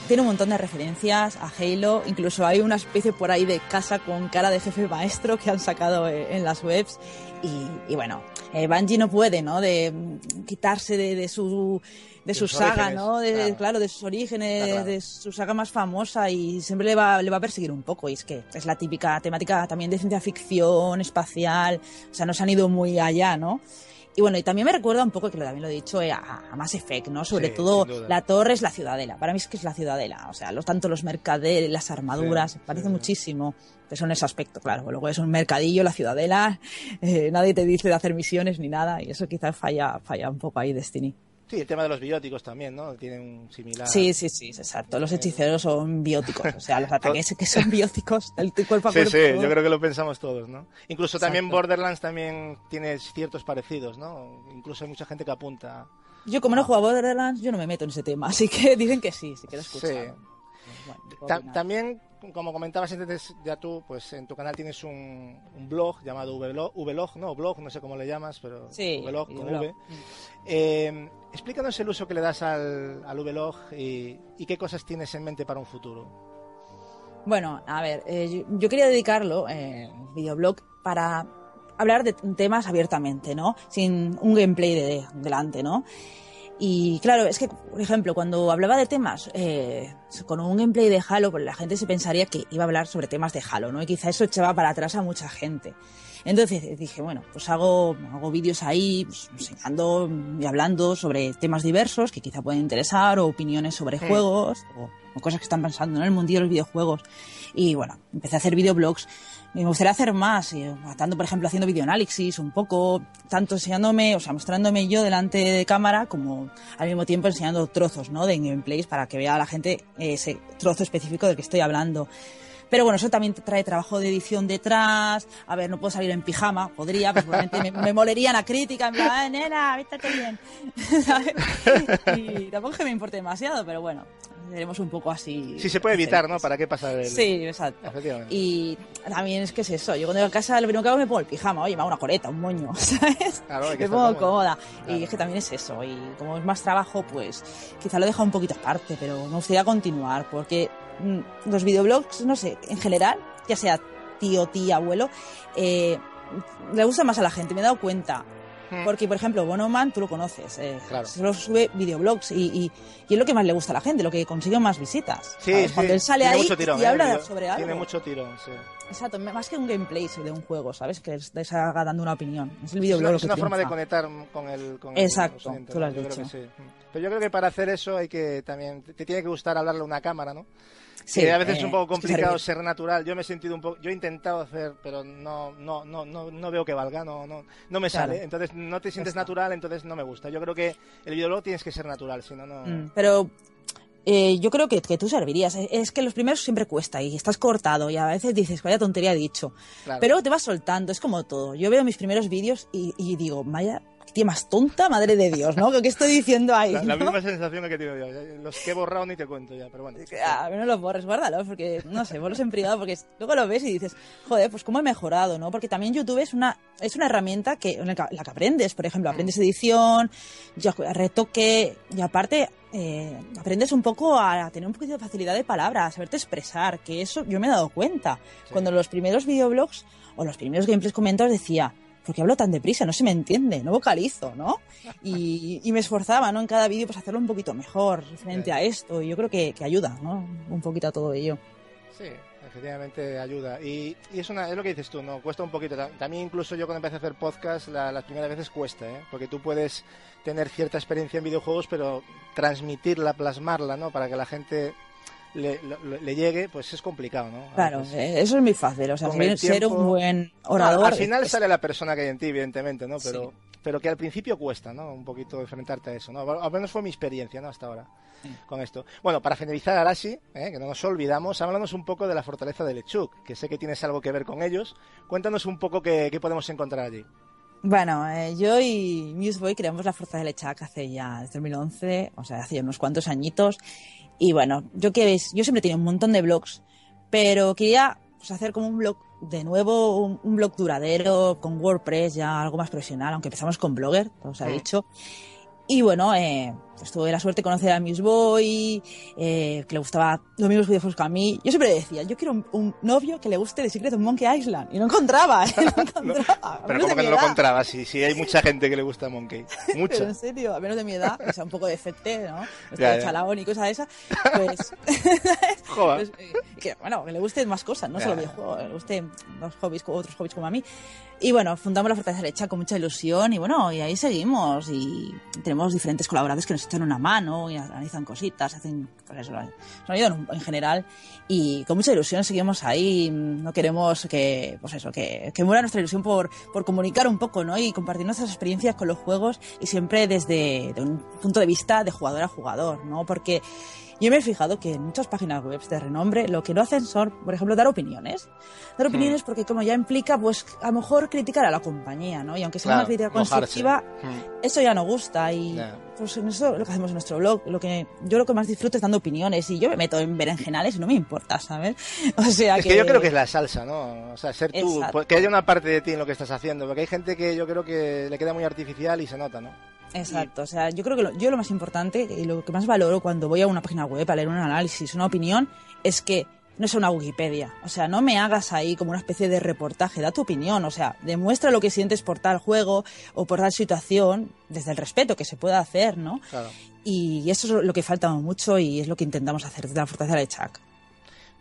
Tiene un montón de referencias a Halo, incluso hay una especie por ahí de casa con cara de jefe maestro que han sacado eh, en las webs y, bueno, eh, Bungie no puede, ¿no? De mm, quitarse de, su de su saga, ¿no? De, claro. de sus orígenes, de su saga más famosa y siempre le va, le va a perseguir un poco. Y es que es la típica temática también de ciencia ficción, espacial, o sea, no se han ido muy allá, ¿no? Y bueno, y también me recuerda un poco, que también lo he dicho, eh, a, a Mass Effect, ¿no? Sobre todo la torre es la ciudadela. Para mí es que es la ciudadela. O sea, los, tanto los mercaderes, las armaduras, parece muchísimo. Eso en ese aspecto, claro. Luego es un mercadillo, la ciudadela, eh, nadie te dice de hacer misiones ni nada. Y eso quizás falla, falla un poco ahí Destiny. Sí, el tema de los bióticos también, ¿no? Tienen un similar. Sí, sí, sí, exacto. Los hechiceros son bióticos, o sea, los ataques que son bióticos del cuerpo a cuerpo. Sí, sí, yo creo que lo pensamos todos, ¿no? Incluso también Borderlands también tiene ciertos parecidos, ¿no? Incluso hay mucha gente que apunta. Yo como no he jugado a Borderlands, yo no me meto en ese tema, así que dicen que sí, si quieres escuchar. Sí. También como comentabas antes, ya tú, pues en tu canal tienes un, blog llamado Vlog, no, blog, no sé cómo le llamas, pero sí, Vlog con V. Eh, explícanos el uso que le das al, al Vlog y, qué cosas tienes en mente para un futuro. Bueno, a ver, eh, yo, quería dedicarlo, eh, videoblog, para hablar de temas abiertamente, ¿no? Sin un gameplay de, delante, ¿no? Y claro, es que, por ejemplo, cuando hablaba de temas eh, con un gameplay de Halo, pues la gente se pensaría que iba a hablar sobre temas de Halo, ¿no? Y quizá eso echaba para atrás a mucha gente. Entonces dije, bueno, pues hago, hago vídeos ahí pues, enseñando y hablando sobre temas diversos que quizá pueden interesar, o opiniones sobre juegos, o, o, cosas que están pasando en el mundo de los videojuegos. Y bueno, empecé a hacer videoblogs me gustaría hacer más, tanto por ejemplo haciendo videoanálisis un poco, tanto enseñándome, o sea, mostrándome yo delante de cámara como al mismo tiempo enseñando trozos, ¿no? De gameplays para que vea la gente ese trozo específico del que estoy hablando. Pero bueno, eso también trae trabajo de edición detrás. A ver, no puedo salir en pijama, podría, pues probablemente me, me, molería la crítica, en plan, nena, vístete bien. y tampoco es que me importe demasiado, pero bueno, seremos un poco así. Sí, se puede evitar, ¿no? ¿Para qué pasar el... Sí, exacto. Y también es que es eso. Yo cuando llego a casa, lo primero que hago me pongo el pijama. Oye, me hago una coleta, un moño, ¿sabes? Claro, me pongo cómoda. Y es que también es eso. Y como es más trabajo, pues quizá lo deja un poquito aparte, pero me gustaría continuar porque mm, los videoblogs, no sé, en general, ya sea tío, tía, abuelo, eh, le gusta más a la gente. Me he dado cuenta Mm. Porque, por ejemplo, Bonoman, tú lo conoces, eh, Claro. solo sube videoblogs y, y, y es lo que más le gusta a la gente, lo que consigue más visitas. Sí, sí. Cuando él sale tiene ahí mucho tirón, y ¿eh? habla sobre algo. Tiene mucho tirón, sí. Exacto, más que un gameplay de un juego, ¿sabes? Que es- te salga dando una opinión. Es el Es videoblog una, lo es una forma de conectar con el con Exacto, tú lo has. Yo creo dicho. que sí. Pero yo creo que para hacer eso hay que también te tiene que gustar hablarle a una cámara, ¿no? Sí, que a veces es eh, un poco complicado ser natural. Yo me he sentido un poco, yo he intentado hacer, pero no, no, no, no, no veo que valga, no, no, no me Claro. sale. Entonces no te sientes está. natural, entonces no me gusta. Yo creo que el videoblog tienes que ser natural, si no, no. Mm, Pero eh, yo creo que, que tú servirías. Es- que los primeros siempre cuesta y estás cortado y a veces dices, vaya tontería he dicho. Claro. Pero te vas soltando, es como todo. Yo veo mis primeros vídeos y, y digo, vaya, tía más tonta, madre de Dios, ¿no? ¿Qué estoy diciendo ahí? la, misma sensación que he tenido yo. Los que he borrado ni te cuento ya, pero bueno. A ver, no los borres, guárdalos, porque, no sé, ponlos en privado, porque luego lo ves y dices, joder, pues cómo he mejorado, ¿no? Porque también YouTube es una, es una herramienta que, en la que, la que aprendes, por ejemplo, aprendes edición, ya- retoque, y aparte, eh, aprendes un poco a tener un poquito de facilidad de palabras, a saberte expresar, que eso yo me he dado cuenta. Sí. Cuando los primeros videoblogs o los primeros gameplays comentados decía, ¿por qué hablo tan deprisa? No se me entiende, no vocalizo, ¿no? Y, y me esforzaba, ¿no? En cada vídeo, pues hacerlo un poquito mejor frente Sí. a esto. Y yo creo que, que ayuda, ¿no? Un poquito a todo ello. Sí, efectivamente ayuda. Y, y es, una, es lo que dices tú, ¿no? Cuesta un poquito. Ta- También incluso yo cuando empecé a hacer podcast, la- las primeras veces cuesta, ¿eh? Porque tú puedes tener cierta experiencia en videojuegos, pero transmitirla, plasmarla, ¿no? Para que la gente le, llegue, pues es complicado, ¿no? A Claro, veces. eh, eso es muy fácil. O sea, Con ser, tiempo- un buen Al- orador. Al, final es- sale la persona que hay en ti, evidentemente, ¿no? Sí. Pero, pero que al principio cuesta, ¿no? Un poquito enfrentarte a eso, ¿no? Al menos fue mi experiencia, ¿no? Hasta ahora con esto. Bueno, para finalizar, Arashi, ¿eh? que no nos olvidamos, háblanos un poco de la fortaleza de Lechuk, que sé que tienes algo que ver con ellos. Cuéntanos un poco qué, qué podemos encontrar allí. Bueno, eh, yo y Museboy creamos la Fuerza del Lechak hace ya desde 2011, o sea, hace unos cuantos añitos. Y bueno, yo que veis, yo siempre tenido un montón de blogs, pero quería pues, hacer como un blog de nuevo, un, un blog duradero con WordPress, ya algo más profesional, aunque empezamos con Blogger, todo se ha dicho. Y bueno, eh, pues tuve la suerte de conocer a Museboy, eh, que le gustaba los mismos videojuegos que a mí. Yo siempre decía, yo quiero un, un novio que le guste The Secret of Monkey Island. Y no encontraba, ¿eh? no encontraba. Pero de que no lo edad. encontrabas, si, si hay mucha gente que le gusta Monkey. Pero Mucha. en serio, a menos de mi edad, o sea, un poco de fete, ¿no? Estoy Ya, ya. chalao ni cosa de esa, pues, pues, eh, que, bueno, que le gusten más cosas, no Ya. solo videojuegos, que le gusten los hobbies, otros hobbies como a mí. Y bueno, fundamos la Fortaleza Lecha con mucha ilusión y bueno, y ahí seguimos y tenemos diferentes colaboradores que nos echan una mano y organizan cositas, hacen eso, nos ayudan en general y con mucha ilusión seguimos ahí, no queremos que, pues eso, que, que muera nuestra ilusión por, por comunicar un poco, ¿no? Y compartir nuestras experiencias con los juegos y siempre desde de un punto de vista de jugador a jugador, ¿no? Porque yo me he fijado que en muchas páginas web de renombre lo que no hacen son, por ejemplo, dar opiniones. Dar opiniones porque como ya implica, pues a lo mejor criticar a la compañía, ¿no? Y aunque sea Claro, una crítica mojarse. constructiva, Mm. eso ya no gusta y. pues en eso es lo que hacemos en nuestro blog. Lo que yo lo que más disfruto es dando opiniones y yo me meto en berenjenales y no me importa, ¿sabes? O sea Es que yo creo que es la salsa, ¿no? O sea, ser tú, Exacto. pues, que haya una parte de ti en lo que estás haciendo, porque hay gente que yo creo que le queda muy artificial y se nota, ¿no? Exacto, o sea, yo creo que lo, yo lo más importante y lo que más valoro cuando voy a una página web a leer un análisis, una opinión, es que no sea una Wikipedia. O sea, no me hagas ahí como una especie de reportaje, da tu opinión, o sea, demuestra lo que sientes por tal juego o por tal situación, desde el respeto que se pueda hacer, ¿no? Claro. Y eso es lo que falta mucho y es lo que intentamos hacer desde la Fortaleza de Chuck.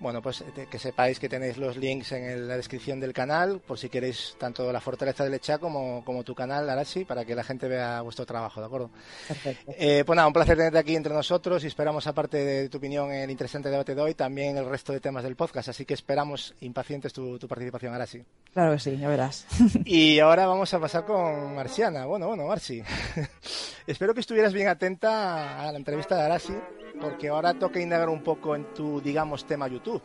Bueno, pues eh, que sepáis que tenéis los links en la descripción del canal, por si queréis tanto la Fortaleza del Echa como, como tu canal, Arashi, para que la gente vea vuestro trabajo, ¿de acuerdo? Perfecto. Eh, pues nada, un placer tenerte aquí entre nosotros y esperamos, aparte de tu opinión en el interesante debate de hoy, también el resto de temas del podcast. Así que esperamos impacientes tu, tu participación, Arashi. Claro que sí, ya verás. Y ahora vamos a pasar con Marciana. Bueno, bueno, Marci. Espero que estuvieras bien atenta a la entrevista de Arashi, porque ahora toca indagar un poco en tu, digamos, tema YouTube.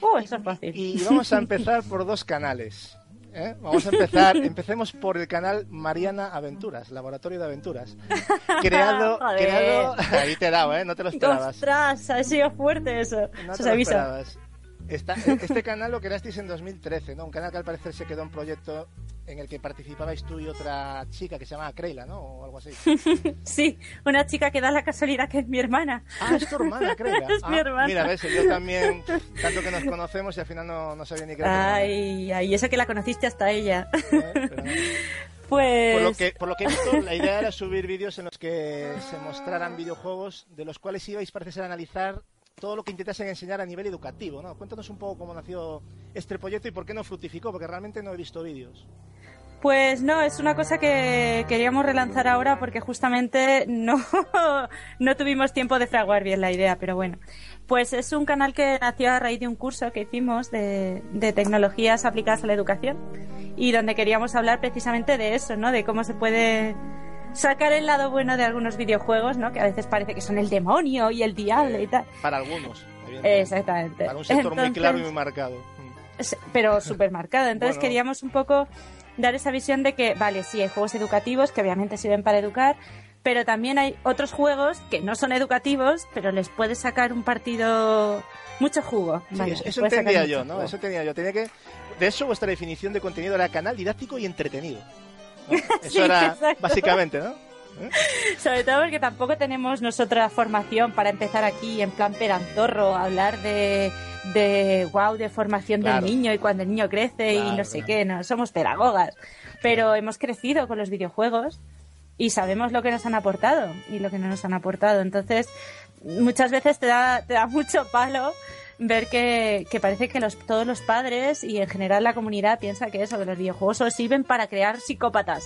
Uh, eso es fácil. Y vamos a empezar por dos canales. ¿eh? Vamos a empezar, empecemos por el canal Mariana Aventuras, Laboratorio de Aventuras. Creado, creado, ahí te he dado, ¿eh? No te lo esperabas. ¡Ostras! Ha sido fuerte eso. No te se lo avisa. esperabas. Esta- este canal lo creasteis en 2013, ¿no? Un canal que al parecer se quedó en proyecto en el que participabais tú y otra chica que se llamaba Creila, ¿no? O algo así. Sí, una chica que da la casualidad que es mi hermana. Ah, es tu hermana, Creila. Es Ah, mi hermana. Mira, ves, yo también, tanto que nos conocemos y al final no, no sabía ni que era hermana. Ay, ay, eso que la conociste hasta ella. ¿Eh? Pero. Pues. Por lo Porque por lo que he visto, la idea era subir vídeos en los que se mostraran videojuegos de los cuales ibais, parece ser, a analizar todo lo que intentasen enseñar a nivel educativo, ¿no? Cuéntanos un poco cómo nació este proyecto y por qué no fructificó, porque realmente no he visto vídeos. Pues no, es una cosa que queríamos relanzar ahora porque justamente no, no tuvimos tiempo de fraguar bien la idea, pero bueno. Pues es un canal que nació a raíz de un curso que hicimos de, de tecnologías aplicadas a la educación y donde queríamos hablar precisamente de eso, ¿no? De cómo se puede sacar el lado bueno de algunos videojuegos, ¿no? Que a veces parece que son el demonio y el diablo y tal. Para algunos. Exactamente. Para un sector muy claro y muy marcado. Pero súper marcado. Entonces Bueno. queríamos un poco dar esa visión de que, vale, sí, hay juegos educativos que obviamente sirven para educar, pero también hay otros juegos que no son educativos, pero les puedes sacar un partido mucho jugo. Sí, Vale, eso, entendía yo, ¿no? jugo. Eso entendía yo. Tenía que... De eso vuestra definición de contenido era canal didáctico y entretenido. ¿No? Eso Sí, era exacto. básicamente, ¿no? Sobre todo porque tampoco tenemos nosotros formación para empezar aquí en plan perantorro, a hablar de, de wow, de formación Claro. del niño y cuando el niño crece y Claro, no sé claro. qué, no somos pedagogas, pero hemos crecido con los videojuegos y sabemos lo que nos han aportado y lo que no nos han aportado. Entonces, muchas veces te da, te da mucho palo ver que, que parece que los, todos los padres y en general la comunidad piensa que eso, que los videojuegos solo sirven para crear psicópatas.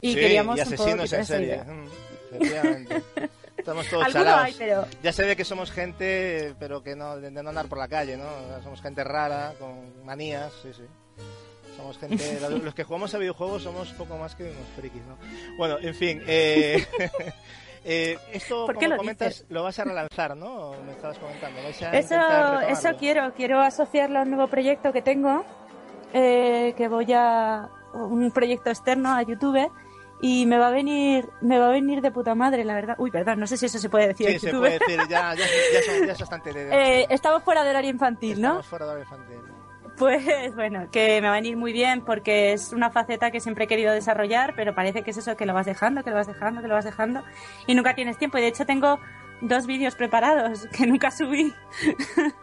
Y sí, queríamos y un poco asesinos en serie. Mm, efectivamente. Estamos todos chalados. hay, pero Ya se ve que somos gente, pero que no, de, no andar por la calle, ¿no? Somos gente rara, con manías, sí, sí. Somos gente, los los que jugamos a videojuegos somos poco más que unos frikis, ¿no? Bueno, en fin, eh, eh, esto, ¿Por qué como lo comentas, dices? lo vas a relanzar, ¿no? Me estabas comentando. ¿Vais a Eso, eso quiero, quiero asociarlo a un nuevo proyecto que tengo, eh, que voy a un proyecto externo a YouTube y me va a venir, me va a venir de puta madre, la verdad. Uy, verdad, no sé si eso se puede decir Sí, se puede decir, ya, ya, ya, son- ya es bastante de... Eh, estamos fuera de horario infantil, ¿no? Estamos fuera de hora infantil. Pues bueno, que me va a venir muy bien porque es una faceta que siempre he querido desarrollar, pero parece que es eso que lo vas dejando, que lo vas dejando, que lo vas dejando y nunca tienes tiempo. Y de hecho tengo dos vídeos preparados que nunca subí. Pues.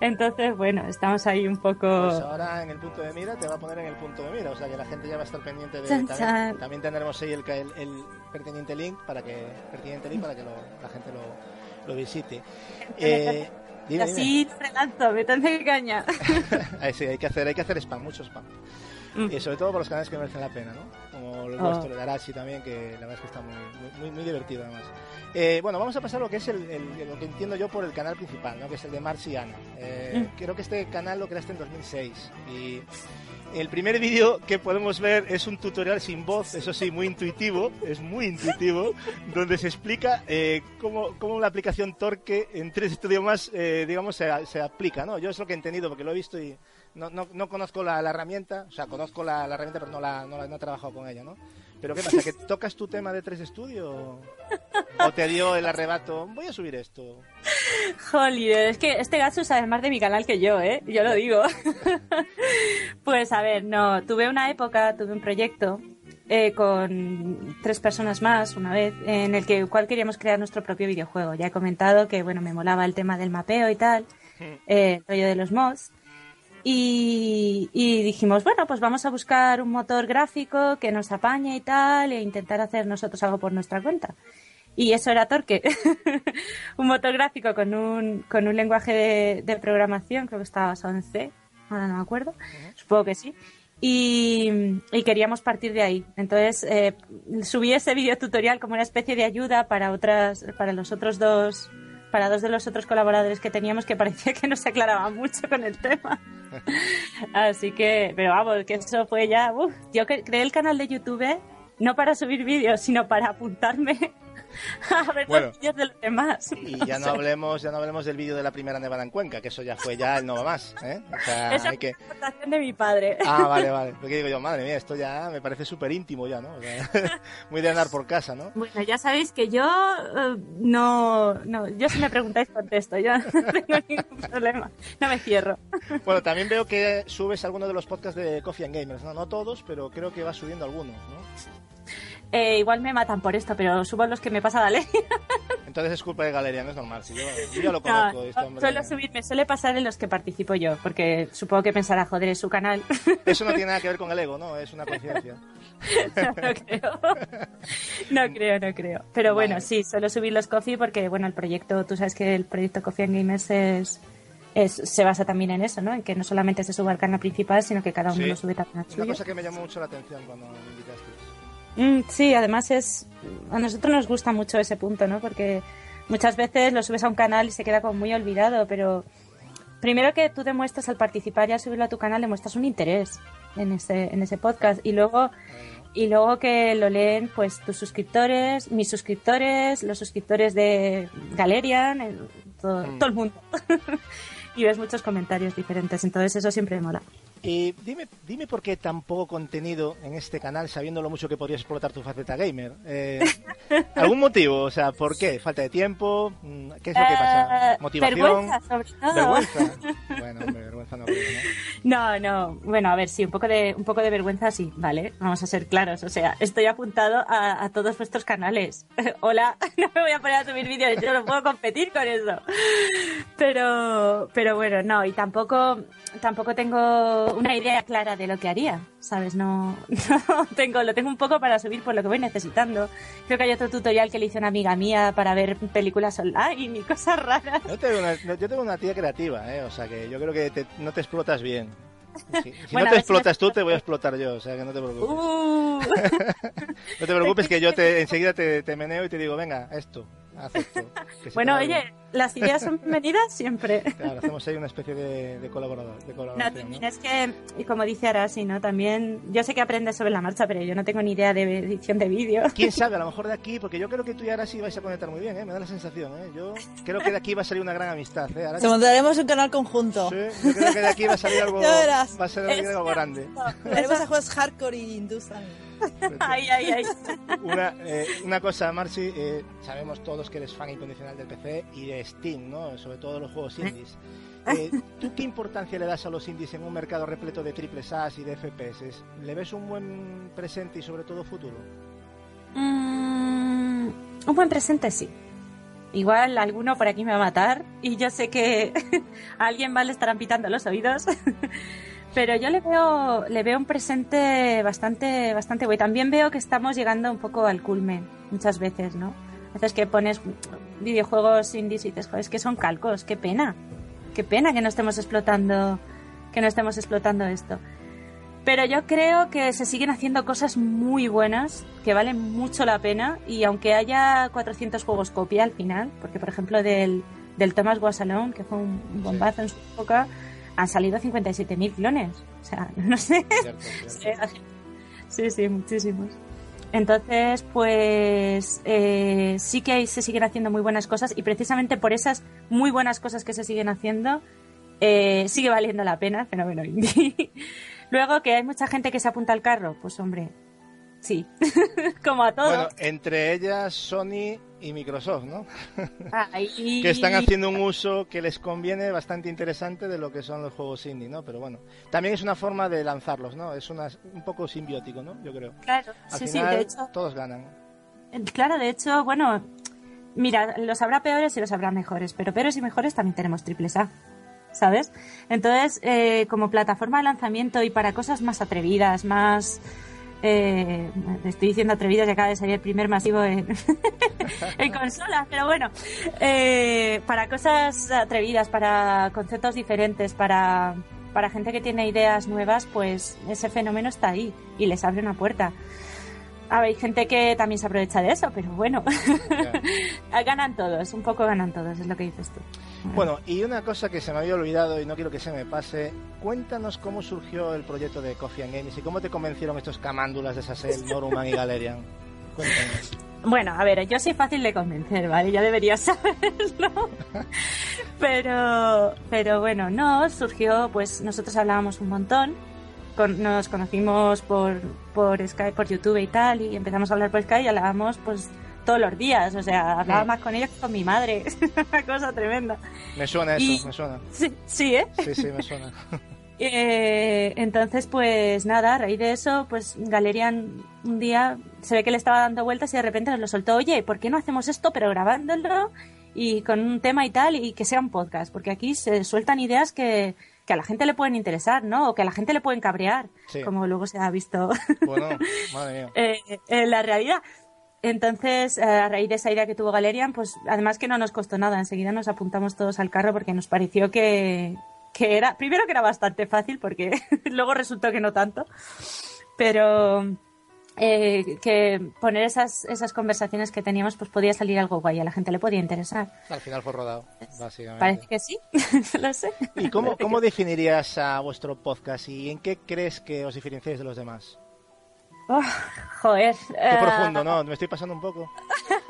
Entonces, bueno, estamos ahí un poco... Pues ahora en el punto de mira te va a poner en el punto de mira, o sea que la gente ya va a estar pendiente de Chan, también, chan. también tendremos ahí el, el, el pertinente link para que pertinente link para que lo- la gente lo, lo visite. Eh, Y dime, dime. así frelanzo, métanse caña. Sí, hay que hacer, hay que hacer spam, mucho spam. Mm. Y sobre todo por los canales que merecen la pena, ¿no? Como el Oh. vuestro, el de Arashi también, que la verdad es que está muy, muy, muy, divertido además. Eh, bueno, vamos a pasar a lo que es el, el- lo que entiendo yo por el canal principal, ¿no? Que es el de Marx y Ana. Eh, Mm. Creo que este canal lo creaste en 2006 y el primer vídeo que podemos ver es un tutorial sin voz, eso sí, muy intuitivo, es muy intuitivo, donde se explica eh, cómo, cómo la aplicación Torque en tres idiomas, eh, digamos, se, se aplica, ¿no? Yo es lo que he entendido porque lo he visto y no, no, no conozco la, herramienta, o sea, conozco la, herramienta, pero no, la, no, no he trabajado con ella, ¿no? Pero ¿qué pasa? ¿Que tocas tu tema de 3 Studio? ¿O te dio el arrebato? Voy a subir esto. Jolly, es que este gacho sabe más de mi canal que yo, ¿eh? Yo lo digo. pues a ver, no, tuve una época, tuve un proyecto eh, con tres personas más una vez, en el que cual queríamos crear nuestro propio videojuego. Ya he comentado que, bueno, me molaba el tema del mapeo y tal, eh, el rollo de los mods. Y, y dijimos, bueno, pues vamos a buscar un motor gráfico que nos apañe y tal, e intentar hacer nosotros algo por nuestra cuenta. Y eso era Torque, un motor gráfico con un, con un lenguaje de, de programación, creo que estaba basado en C, ahora no me acuerdo, supongo que sí. Y, y queríamos partir de ahí. Entonces eh, subí ese video tutorial como una especie de ayuda para otras, para los otros dos, para dos de los otros colaboradores que teníamos que parecía que no se aclaraban mucho con el tema. Así que, pero vamos, que eso fue ya. uf, yo creé el canal de YouTube no para subir vídeos, sino para apuntarme a ver Bueno. los vídeos de los demás. Y ya no hablemos, ya no hablemos del vídeo de la primera nevada en Cuenca, que eso ya fue ya el no va más, ¿eh? O sea, Esa hay que... aportación de mi padre. Ah, vale, vale. Porque digo yo, madre mía, esto ya me parece súper íntimo ya, ¿no? O sea, muy de andar por casa, ¿no? Bueno, ya sabéis que yo eh, no, no, yo si me preguntáis contesto, yo no tengo ningún problema, no me cierro. Bueno, también veo que subes algunos de los podcasts de Coffee and Gamers, ¿no? No todos, pero creo que vas subiendo algunos, ¿no? Eh, igual me matan por esto, pero subo los que me pasa la ley. entonces es culpa de Galerian, es normal. Si yo, yo ya lo conozco. este hombre. Suelo subir, me suele pasar en los que participo yo, porque supongo que pensará, joder, es su canal. Eso no tiene nada que ver con el ego, ¿no? Es una coincidencia. no, no creo. No creo, no creo. Pero bueno, Vale. sí, suelo subir los coffee porque, bueno, el proyecto, tú sabes que el proyecto Coffee and Gamers es, es- se basa también en eso, ¿no? En que no solamente se suba al canal principal, sino que cada uno Sí. lo sube también al Una cosa que me llamó mucho la atención cuando me invitaste. Mm, sí, además es a nosotros nos gusta mucho ese punto, ¿no? Porque muchas veces lo subes a un canal y se queda como muy olvidado, pero primero que tú demuestras al participar y al subirlo a tu canal demuestras un interés en ese en ese podcast y luego y luego que lo leen pues tus suscriptores, mis suscriptores, los suscriptores de Galerian, el- todo, Mm. todo el mundo. y ves muchos comentarios diferentes, entonces eso siempre mola. Y dime, dime por qué tan poco contenido en este canal, sabiendo lo mucho que podrías explotar tu faceta gamer. Eh, ¿Algún motivo? O sea, ¿por qué? ¿Falta de tiempo? Mm, ¿Qué es lo que pasa? Eh, ¿Motivación? Vergüenza, sobre todo. ¿Vergüenza? Bueno, hombre, vergüenza no creo, ¿no? No, no. Bueno, a ver, sí, un poco de, un poco de vergüenza, sí, vale. Vamos a ser claros. O sea, estoy apuntado a, a todos vuestros canales. Hola, no me voy a poner a subir vídeos, yo no puedo competir con eso. Pero, pero bueno, no, y tampoco, tampoco tengo una idea clara de lo que haría, ¿sabes? No, no tengo, lo tengo un poco para subir por lo que voy necesitando. Creo que hay otro tutorial que le hice una amiga mía para ver películas online y cosas raras. Yo tengo, una, yo tengo una tía creativa, ¿eh? O sea, que yo creo que te- no te explotas bien. Si, si Bueno, no te ver si me- explotas tú, te voy a explotar yo, o sea, que no te preocupes. Uh. No te preocupes que yo te enseguida te, te meneo y te digo, venga, esto, Bueno, bien. oye, las ideas son bienvenidas siempre. Claro, hacemos ahí una especie de, de colaborador. De No, colaboración, también ¿no? es que, y como dice Arasi, ¿no? También, yo sé que aprendes sobre la marcha, pero yo no tengo ni idea de edición de vídeo. ¿Quién sabe? A lo mejor de aquí, porque yo creo que tú y ahora sí vais a conectar muy bien, ¿eh? Me da la sensación, ¿eh? Yo creo que de aquí va a salir una gran amistad, ¿eh? Montaremos un canal conjunto. Sí, yo creo que de aquí va a salir algo, va a grande. Haremos a juegos hardcore y también. Ay, ay, ay. Una, eh, una cosa, Marci, eh, sabemos todos que eres fan incondicional del PC y de Steam, ¿no? Sobre todo de los juegos indies. Eh, ¿Tú qué importancia le das a los indies en un mercado repleto de triples A's y de FPS? ¿Le ves un buen presente y sobre todo futuro? Mm, un buen presente, sí. Igual alguno por aquí me va a matar y yo sé que a alguien más le estarán pitando los oídos. Pero yo le veo, le veo un presente bastante, bastante guay. También veo que estamos llegando un poco al culmen muchas veces, ¿no? Veces que pones videojuegos indies y dices, "Joder, que son calcos, qué pena. Qué pena que no estemos explotando, que no estemos explotando esto. Pero yo creo que se siguen haciendo cosas muy buenas, que valen mucho la pena, y aunque haya 400 juegos copia al final, porque por ejemplo del, del Thomas Was que fue un bombazo en su época, han salido 57.000 clones. O sea, no sé. Cierto, cierto. Sí, sí, muchísimos. Entonces, pues eh, sí que se siguen haciendo muy buenas cosas y precisamente por esas muy buenas cosas que se siguen haciendo, eh, sigue valiendo la pena el fenómeno indie. Luego que hay mucha gente que se apunta al carro, pues hombre, sí, como a todo. Bueno, entre ellas Sony y Microsoft, ¿no? Ahí- que están haciendo un uso que les conviene bastante interesante de lo que son los juegos indie, ¿no? Pero bueno, también es una forma de lanzarlos, ¿no? Es una, un poco simbiótico, ¿no? Yo creo. Claro, Al sí, final, sí, de hecho, todos ganan. Claro, de hecho, bueno, mira, los habrá peores y los habrá mejores, pero peores y mejores también tenemos triples A, ¿sabes? Entonces, eh, como plataforma de lanzamiento y para cosas más atrevidas, más... Eh, estoy diciendo atrevidas y acaba de salir el primer masivo en, en consolas, pero bueno, eh, para cosas atrevidas, para conceptos diferentes, para, para gente que tiene ideas nuevas, pues ese fenómeno está ahí y les abre una puerta. Hay gente que también se aprovecha de eso, pero bueno, ganan todos, un poco ganan todos, es lo que dices tú. Bueno, y una cosa que se me había olvidado y no quiero que se me pase, cuéntanos cómo surgió el proyecto de Coffee and Games y cómo te convencieron estos camándulas de Sassel, Noruman y Galerian. Cuéntanos. Bueno, a ver, yo soy fácil de convencer, ¿vale? Ya deberías saberlo. Pero, pero bueno, no, surgió, pues nosotros hablábamos un montón. Con- nos conocimos por, por Skype, por YouTube y tal, y empezamos a hablar por Skype y hablábamos pues todos los días. O sea, hablaba Sí. más con ella que con mi madre. Una cosa tremenda. Me suena eso, me suena. Sí, sí, ¿eh? Sí, sí, me suena. Eh, entonces, pues nada, a raíz de eso, pues Galerian un día se ve que le estaba dando vueltas y de repente nos lo soltó, oye, ¿por qué no hacemos esto pero grabándolo y con un tema y tal y que sea un podcast? Porque aquí se sueltan ideas que, que a la gente le pueden interesar, ¿no? O que a la gente le pueden cabrear, Sí. como luego se ha visto Bueno, madre mía. eh, en la realidad. Entonces, eh, a raíz de esa idea que tuvo Galerian, pues además que no nos costó nada, enseguida nos apuntamos todos al carro porque nos pareció que, que era, primero que era bastante fácil, porque luego resultó que no tanto, pero eh, que poner esas, esas conversaciones que teníamos, pues podía salir algo guay, a la gente le podía interesar. Al final fue rodado, básicamente. Parece que sí, lo sé. ¿Y cómo, cómo definirías a vuestro podcast y en qué crees que os diferenciáis de los demás? Oh, joder. Qué eh, profundo, ¿no? Me estoy pasando un poco.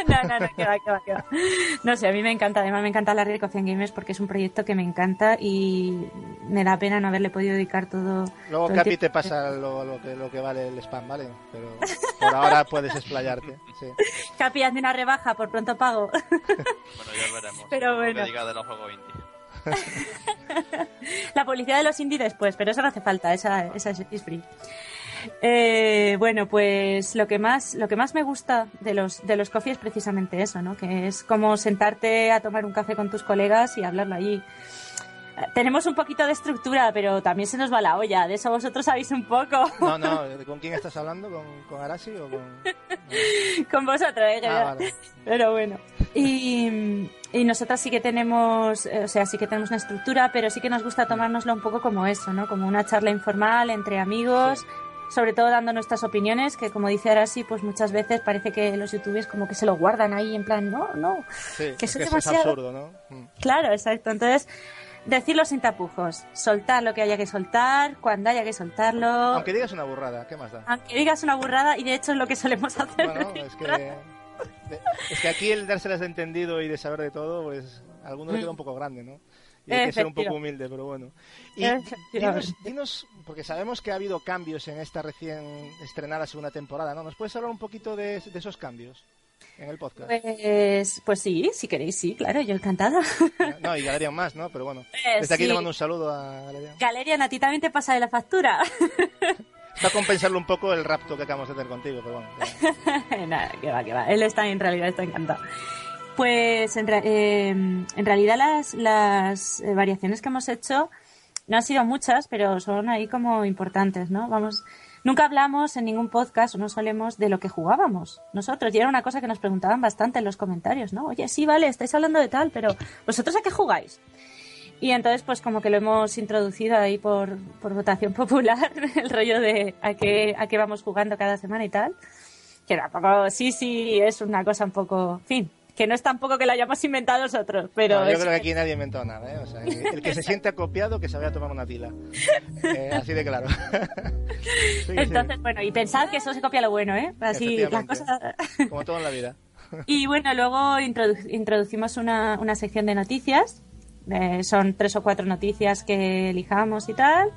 No, no, no, que va, que va, que va. No sé, a mí me encanta, además me encanta de Coffee and Gamers porque es un proyecto que me encanta y me da pena no haberle podido dedicar todo. Luego todo Capi te pasa lo, lo que, lo que vale el spam, ¿vale? Pero por ahora puedes explayarte. Sí. Capi, hazme una rebaja por pronto pago. Bueno, ya veremos. Pero bueno. diga de los juegos indie. La publicidad de los indie después, pero eso no hace falta, esa, esa es es free. Eh, bueno, pues lo que más lo que más me gusta de los de los coffee es precisamente eso, ¿no? Que es como sentarte a tomar un café con tus colegas y hablarlo allí. Eh, Tenemos un poquito de estructura, pero también se nos va la olla. De eso vosotros sabéis un poco. No, no, ¿con quién estás hablando? ¿Con, con Arasi o con...? con vosotros, ¿eh? Ah, vale. Pero bueno. Y, y nosotras sí que tenemos, o sea, sí que tenemos una estructura, pero sí que nos gusta tomárnoslo un poco como eso, ¿no? Como una charla informal entre amigos, sobre todo dando nuestras opiniones, que como dice Arasi, pues muchas veces parece que los youtubers como que se lo guardan ahí en plan, no, no. Sí, Que es eso es eso es demasiado. absurdo, ¿no? Mm. Claro, exacto. Entonces, decirlo sin tapujos, soltar lo que haya que soltar, cuando haya que soltarlo. Aunque digas una burrada, ¿qué más da? Aunque digas una burrada, y de hecho es lo que solemos hacer. Bueno, es que, es que aquí el dárselas de entendido y de saber de todo, pues a algunos le queda un poco grande, ¿no? Y hay que ser un poco humilde, pero bueno. Y dinos, dinos, porque sabemos que ha habido cambios en esta recién estrenada segunda temporada, ¿no? ¿Nos puedes hablar un poquito de, de esos cambios en el podcast? Pues, pues sí, si queréis, sí, claro, yo encantada. No, y Galerian más, ¿no? Pero bueno, Eh, desde aquí le mando un saludo a Galerian. Galerian, a ti también te pasa de la factura. Está a compensarlo un poco el rapto que acabamos de tener contigo, pero bueno. Nada, que va, que va. Él está en realidad está encantado. Pues eh, en realidad las, eh, variaciones que hemos hecho no han sido muchas, pero son ahí como importantes, ¿no? Vamos, nunca hablamos en ningún podcast o no solemos de lo que jugábamos nosotros. Y era una cosa que nos preguntaban bastante en los comentarios, ¿no? Oye, sí, vale, estáis hablando de tal, pero ¿vosotros a qué jugáis? Y entonces, pues como que lo hemos introducido ahí por, por votación popular, el rollo de a qué, a qué vamos jugando cada semana y tal. Que tampoco, sí, sí, es una cosa un poco, fin, que no es tampoco que lo hayamos inventado nosotros, pero... No, yo es- creo que aquí nadie inventó nada, ¿eh? O sea, el que se siente acopiado que se vaya a tomar una tila. Eh, así de claro. Sí, sí, Entonces, bueno, y pensad que eso se copia lo bueno, ¿eh? Así, la Efectivamente. cosa... como todo en la vida. Y bueno, luego introdu- introducimos una, una sección de noticias. Eh, son tres o cuatro noticias que elijamos y tal.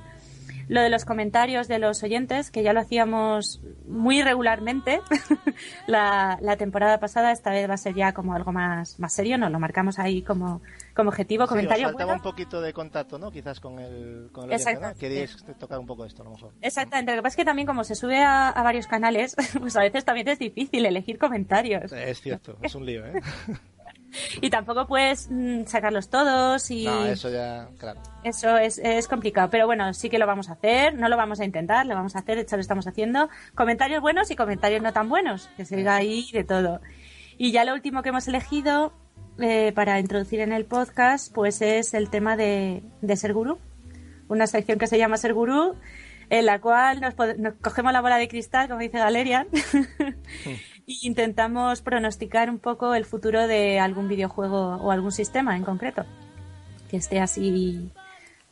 Lo de los comentarios de los oyentes, que ya lo hacíamos muy regularmente la, la temporada pasada, esta vez va a ser ya como algo más, más serio, nos lo marcamos ahí como, como objetivo, Sí, os comentario faltaba bueno. un poquito de contacto, ¿no? Quizás con el, con el oyente, Exacto, ¿no? Queríais tocar un poco esto, a lo mejor. Exactamente, lo que pasa es que también como se sube a, a varios canales, pues a veces también es difícil elegir comentarios. Es cierto, es un lío, ¿eh? Y tampoco puedes mm, sacarlos todos y... No, eso ya, claro. Eso es, es complicado, pero bueno, sí que lo vamos a hacer, no lo vamos a intentar, lo vamos a hacer, de hecho lo estamos haciendo. Comentarios buenos y comentarios no tan buenos, que se diga ahí de todo. Y ya lo último que hemos elegido eh, para introducir en el podcast, pues es el tema de, de ser gurú. Una sección que se llama Ser Gurú, en la cual nos, nos cogemos la bola de cristal, como dice Galerian, e intentamos pronosticar un poco el futuro de algún videojuego o algún sistema en concreto que esté así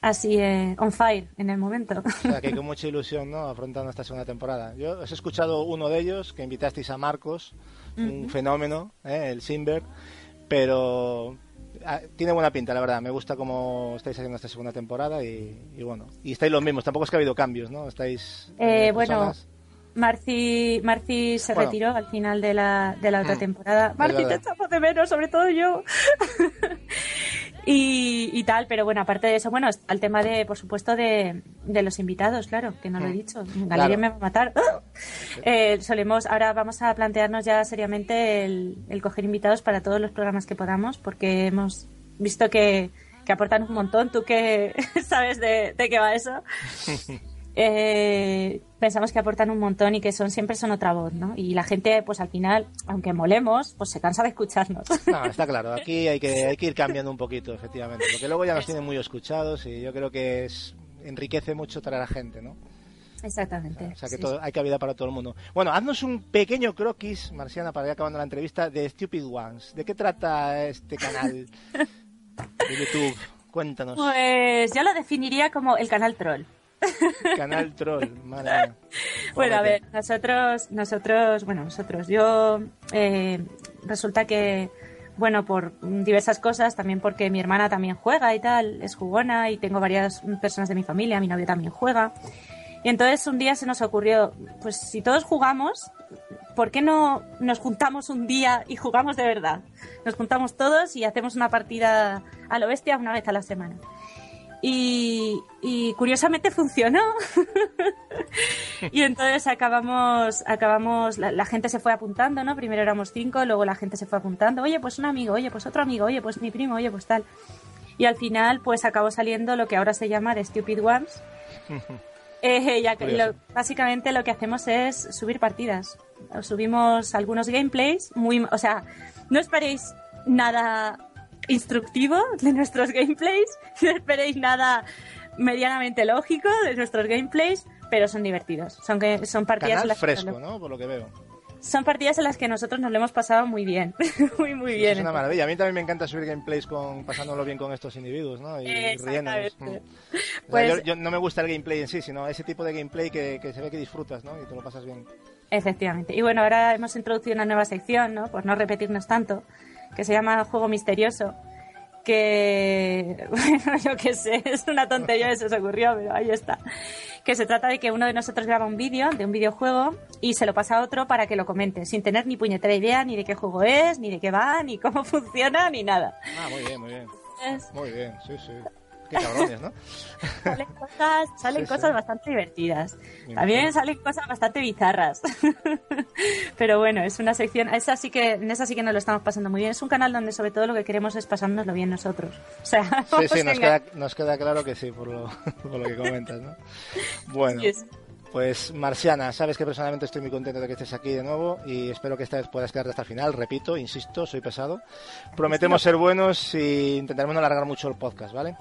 así eh, on fire en el momento. O sea, que con mucha ilusión, ¿no? Afrontando esta segunda temporada. Yo os he escuchado uno de ellos, que invitasteis a Marcos, un fenómeno, ¿eh? el Simber, pero ah, tiene buena pinta, la verdad. Me gusta cómo estáis haciendo esta segunda temporada y, y bueno, y estáis los mismos. Tampoco es que ha habido cambios, ¿no? Estáis. Eh, eh, bueno, personas. Marci, Marci se Bueno. retiró al final de la, de la otra Mm, temporada. Marci, te echamos de menos, sobre todo yo. Y, y tal, pero bueno, aparte de eso, bueno, al tema de, por supuesto, de, de los invitados, claro, que no lo he Mm. dicho. Galería Claro. me va a matar. Eh, solemos, ahora vamos a plantearnos ya seriamente el, el coger invitados para todos los programas que podamos, porque hemos visto que, que aportan un montón. Tú que sabes de, de qué va eso. Eh, pensamos que aportan un montón y que son siempre son otra voz, ¿no? Y la gente, pues al final, aunque molemos, pues se cansa de escucharnos. No, está claro, aquí hay que, hay que ir cambiando un poquito, efectivamente, porque luego ya nos tienen muy escuchados y yo creo que es, enriquece mucho traer a gente, ¿no? Exactamente. O sea que sí, todo- hay cabida para todo el mundo. Bueno, haznos un pequeño croquis, Marciana, para ir acabando la entrevista, de Stupid Ones. ¿De qué trata este canal de YouTube? Cuéntanos. Pues yo lo definiría como el canal troll. Canal Troll, madre mía. Bueno, a ver, nosotros, nosotros, bueno, nosotros, yo eh, resulta que, bueno, por diversas cosas, también porque mi hermana también juega y tal, es jugona y tengo varias personas de mi familia, mi novio también juega. Y entonces un día se nos ocurrió, pues si todos jugamos, ¿por qué no nos juntamos un día y jugamos de verdad? Nos juntamos todos y hacemos una partida a lo bestia una vez a la semana. Y, y curiosamente funcionó. y entonces acabamos, acabamos, la, la gente se fue apuntando, ¿no? Primero éramos cinco, luego la gente se fue apuntando, oye, pues un amigo, oye, pues otro amigo, oye, pues mi primo, oye, pues tal. Y al final, pues acabó saliendo lo que ahora se llama The Stupid Ones. Eh, ya que Curioso. lo- básicamente lo que hacemos es subir partidas. Subimos algunos gameplays, muy, o sea, no esperéis nada instructivo de nuestros gameplays, no esperéis nada medianamente lógico de nuestros gameplays, pero son divertidos. Son que son partidas en Canal las que fresco, lo- ¿no? Por lo que veo. son partidas en las que nosotros nos lo hemos pasado muy bien, muy muy Sí, bien. Es una maravilla. A mí también me encanta subir gameplays con, pasándolo bien con estos individuos, ¿no? Y, y riéndonos. Mm. Pues- yo, yo no me gusta el gameplay en sí, sino ese tipo de gameplay que, que se ve que disfrutas, ¿no? Y te lo pasas bien. Efectivamente. Y bueno, ahora hemos introducido una nueva sección, ¿no? Por no repetirnos tanto, que se llama Juego Misterioso. Que, bueno, yo qué sé, es una tontería que se os ocurrió, pero ahí está. Que se trata de que uno de nosotros graba un vídeo de un videojuego y se lo pasa a otro para que lo comente, sin tener ni puñetera idea ni de qué juego es, ni de qué va, ni cómo funciona, ni nada. Ah, muy bien, muy bien. Es- Muy bien, sí, sí. Qué cabrones, ¿no? salen cosas, salen Sí, sí. cosas bastante divertidas. Me También imagino. salen cosas bastante bizarras. Pero bueno, es una sección, esa sí que, en esa sí que nos lo estamos pasando muy bien. Es un canal donde sobre todo lo que queremos es pasárnoslo bien nosotros. O sea, Sí, sí, nos queda, nos queda claro que sí, por lo, por lo que comentas, ¿no? Bueno, pues Marciana, sabes que personalmente estoy muy contento de que estés aquí de nuevo y espero que esta vez puedas quedarte hasta el final. Repito, insisto, soy pesado. Prometemos ser buenos y intentaremos no alargar mucho el podcast, ¿vale?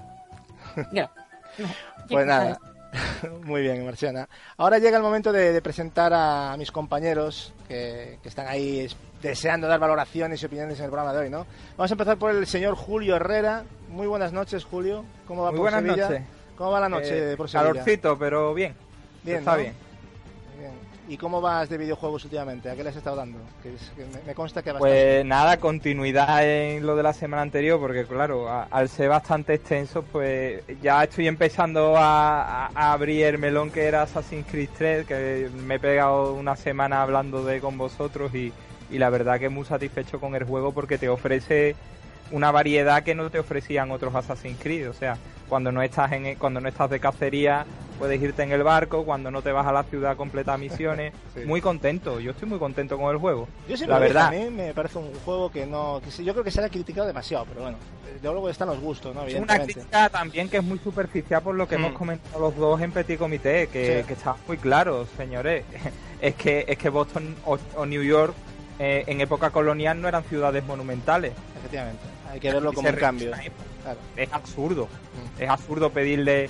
No, Pues nada, sabes. muy bien, Marciana. Ahora llega el momento de, de presentar a, a mis compañeros que, que están ahí es- deseando dar valoraciones y opiniones en el programa de hoy, ¿no? Vamos a empezar por el señor Julio Herrera. Muy buenas noches, Julio. ¿Cómo va Muy por buenas Sevilla? noches. ¿Cómo va la noche Eh, por Sevilla? calorcito, pero bien. Bien, Está ¿no? bien. ¿Y cómo vas de videojuegos últimamente? ¿A qué le has estado dando? Que, me, consta que bastante. Pues nada, continuidad en lo de la semana anterior, porque claro, al ser bastante extenso, pues ya estoy empezando a abrir el melón que era Assassin's Creed 3, que me he pegado una semana hablando de con vosotros y, y la verdad que muy satisfecho con el juego porque te ofrece una variedad que no te ofrecían otros Assassin's Creed, o sea, cuando no estás en cuando no estás de cacería puedes irte en el barco, cuando no te vas a la ciudad a completar misiones, Sí. muy contento, yo estoy muy contento con el juego. Yo siempre la lo dije, verdad. a mí me parece un juego que no. Que sí, yo creo que se le ha criticado demasiado, pero bueno. eh, Luego están los gustos, ¿no? Es una crítica también que es muy superficial por lo que Mm. hemos comentado los dos en Petit Comité, que, Sí. que está muy claro, señores. Es que, es que Boston o, o New York eh, en época colonial no eran ciudades monumentales. Efectivamente. Hay que verlo como un cambio. Claro. Es absurdo. Es absurdo pedirle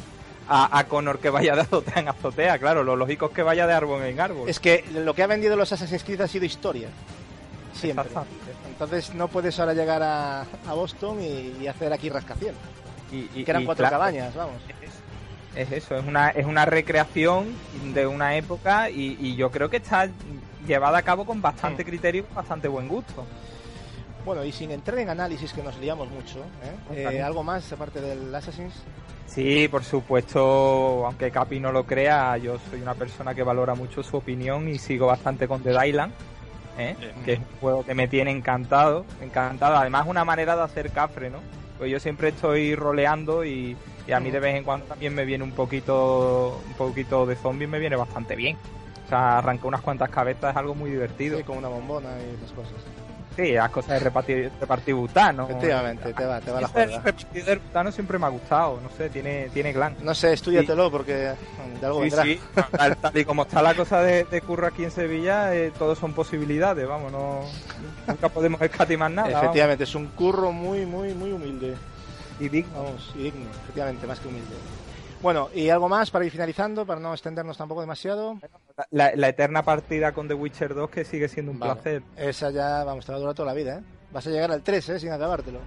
a, a Connor que vaya de azotea en azotea. Claro, lo lógico es que vaya de árbol en árbol. Es que lo que ha vendido los Assassin's Creed ha sido historia. Siempre. Entonces no puedes ahora llegar a, a Boston y, y hacer aquí rascacielos. Y, y- Que eran y cuatro claro, cabañas, vamos. Es eso, es una, es una recreación de una época y, yo creo que está llevada a cabo con bastante Mm. criterio y bastante buen gusto. Bueno, y sin entrar en análisis, que nos liamos mucho, ¿eh? Eh, ¿algo más aparte del Assassin's? Sí, por supuesto, aunque Capi no lo crea, yo soy una persona que valora mucho su opinión y sigo bastante con Dead Island, ¿eh? Que es un juego que me tiene encantado, encantado. Además, una manera de hacer cafre, ¿no? Pues yo siempre estoy roleando y, y a mí de vez en cuando también me viene un poquito un poquito de zombies, me viene bastante bien. O sea, arrancar unas cuantas cabezas es algo muy divertido. Sí, con una bombona y esas cosas. Sí, las cosas de repartir, repartir butano. Efectivamente, te va, te va la Ese juega. repartir butano siempre me ha gustado, no sé, tiene, tiene glan. No sé, estudiatelo porque de algo Sí, vendrá. sí, tal, tal y como está la cosa de, de curro aquí en Sevilla, eh, todo son posibilidades, vamos, no nunca podemos escatimar nada. vamos. Efectivamente, es un curro muy, muy, muy humilde. Y digno. Vamos, y digno, efectivamente, más que humilde. Bueno, ¿y algo más para ir finalizando, para no extendernos tampoco demasiado? La, la eterna partida con The Witcher 2 que sigue siendo un Vale. placer. Esa ya, vamos, te va a durar toda la vida, ¿eh? Vas a llegar al 3, ¿eh? Sin acabártelo.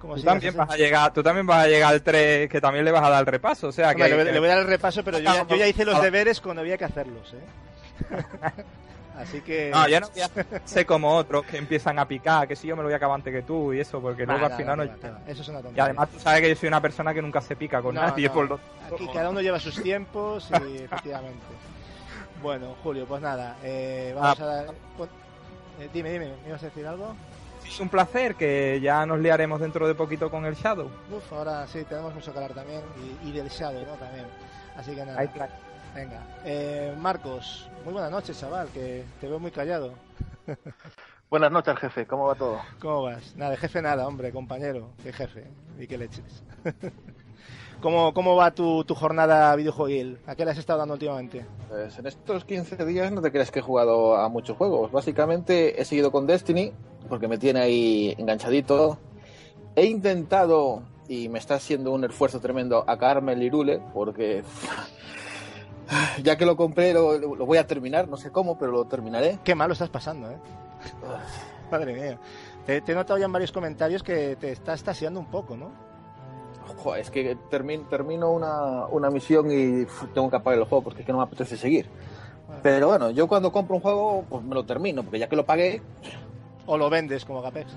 Como Tú sigas también, vas a llegar, tú también vas a llegar al 3, que también le vas a dar el repaso. O sea, Hombre, que, le, voy- le voy a dar el repaso, pero yo ya, yo ya hice los deberes cuando había que hacerlos, ¿eh? Así que... No, yo no ser como otros que empiezan a picar, que si yo me lo voy a acabar antes que tú y eso, porque luego Nada, al final no nada, nada. Eso es una Y tontería. además tú sabes que yo soy una persona que nunca se pica con No, nadie, no. por lo Aquí cada uno lleva sus tiempos y efectivamente. Bueno, Julio, pues nada, eh, vamos Ah. a dar... pon- eh, dime, dime, ¿me ibas a decir algo? Es un placer que ya nos liaremos dentro de poquito con el Shadow. Uf, ahora sí, tenemos mucho que hablar también y, y del Shadow, ¿no? También. Así que nada, Hay. Venga. Eh, Marcos, muy buenas noches, chaval, que te veo muy callado. Buenas noches, jefe. ¿Cómo va todo? ¿Cómo vas? Nada, jefe nada, hombre, compañero, de jefe. Y que leches. ¿Cómo, ¿Cómo va tu, tu jornada videojueguil? ¿A qué le has estado dando últimamente? Pues en estos 15 días no te creas que he jugado a muchos juegos. Básicamente he seguido con Destiny, porque me tiene ahí enganchadito. He intentado, y me está haciendo un esfuerzo tremendo, acabarme el Irule, porque ya que lo compré lo, lo voy a terminar, no sé cómo, pero lo terminaré. Qué mal lo estás pasando, ¿eh? Madre mía. Te, te he notado ya en varios comentarios que te estás taseando un poco, ¿no? Joder, es que termino, termino una, una misión y tengo que apagar el juego porque es que no me apetece seguir. Pero bueno, yo cuando compro un juego, pues me lo termino, porque ya que lo pagué, O lo vendes como Gapex.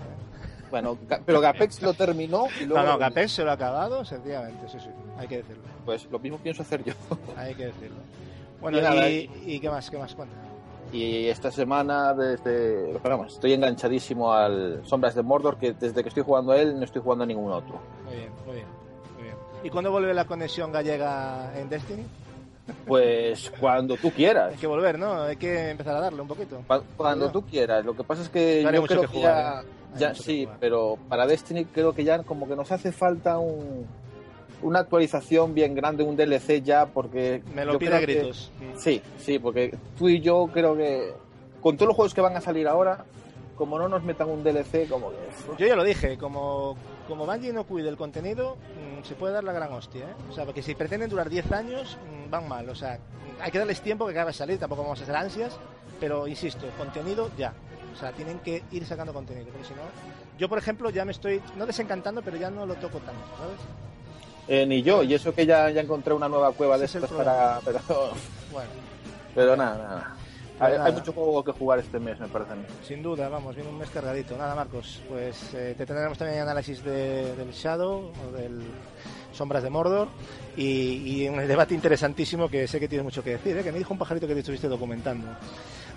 bueno, pero Gapex lo terminó y luego... No, no. Gapex se lo ha acabado, sencillamente, sí, sí. Hay que decirlo. Pues lo mismo pienso hacer yo. Hay que decirlo. Bueno, Y nada, y, y qué más? ¿Qué más? Cuenta. Y esta semana, desde. Vamos, estoy enganchadísimo al Sombras de Mordor, que desde que estoy jugando a él no estoy jugando a ningún otro. Muy bien, muy bien, muy bien. ¿Y cuándo vuelve la conexión gallega en Destiny? Pues cuando tú quieras. Hay que volver, ¿no? Hay que empezar a darle un poquito. Cu- Cuando tú quieras. Lo que pasa es que No yo creo que que, jugar, ya. ¿eh? Ya que sí, pero para Destiny creo que ya como que nos hace falta un, una actualización bien grande, un DLC ya, porque. Me lo pide a creo que- gritos. Sí, sí, porque tú y yo creo que. Con todos los juegos que van a salir ahora, como no nos metan un DLC, como que. Yo ya lo dije, como, como Bungie no cuide el contenido, mm, se puede dar la gran hostia, ¿eh? O sea, porque si pretenden durar 10 años, mm, van mal. O sea, hay que darles tiempo que acabe de salir, tampoco vamos a hacer ansias, pero insisto, contenido ya. O sea, tienen que ir sacando contenido, porque si no... Yo, por ejemplo, ya me estoy, no desencantando, pero ya no lo toco tanto, ¿sabes? Eh, ni yo, y eso que ya, ya encontré una nueva cueva de Ese es el estas para. Pero, Bueno, pero nada, nada. Hay, mucho juego que jugar este mes, me parece sin duda, vamos, viene un mes cargadito. Nada, Marcos, pues eh, te tendremos también análisis de- del Shadow o del Sombras de Mordor y, y un debate interesantísimo que sé que tienes mucho que decir, ¿eh? que me dijo un pajarito que te estuviste documentando.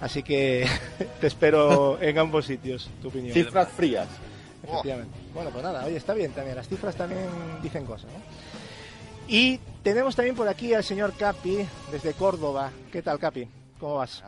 Así que te espero en ambos sitios, tu opinión. Cifras frías. Efectivamente. Bueno, pues nada, oye, está bien también. Las cifras también dicen cosas, ¿no? Y tenemos también por aquí al señor Capi, desde Córdoba. ¿Qué tal, Capi? ¿Cómo vas?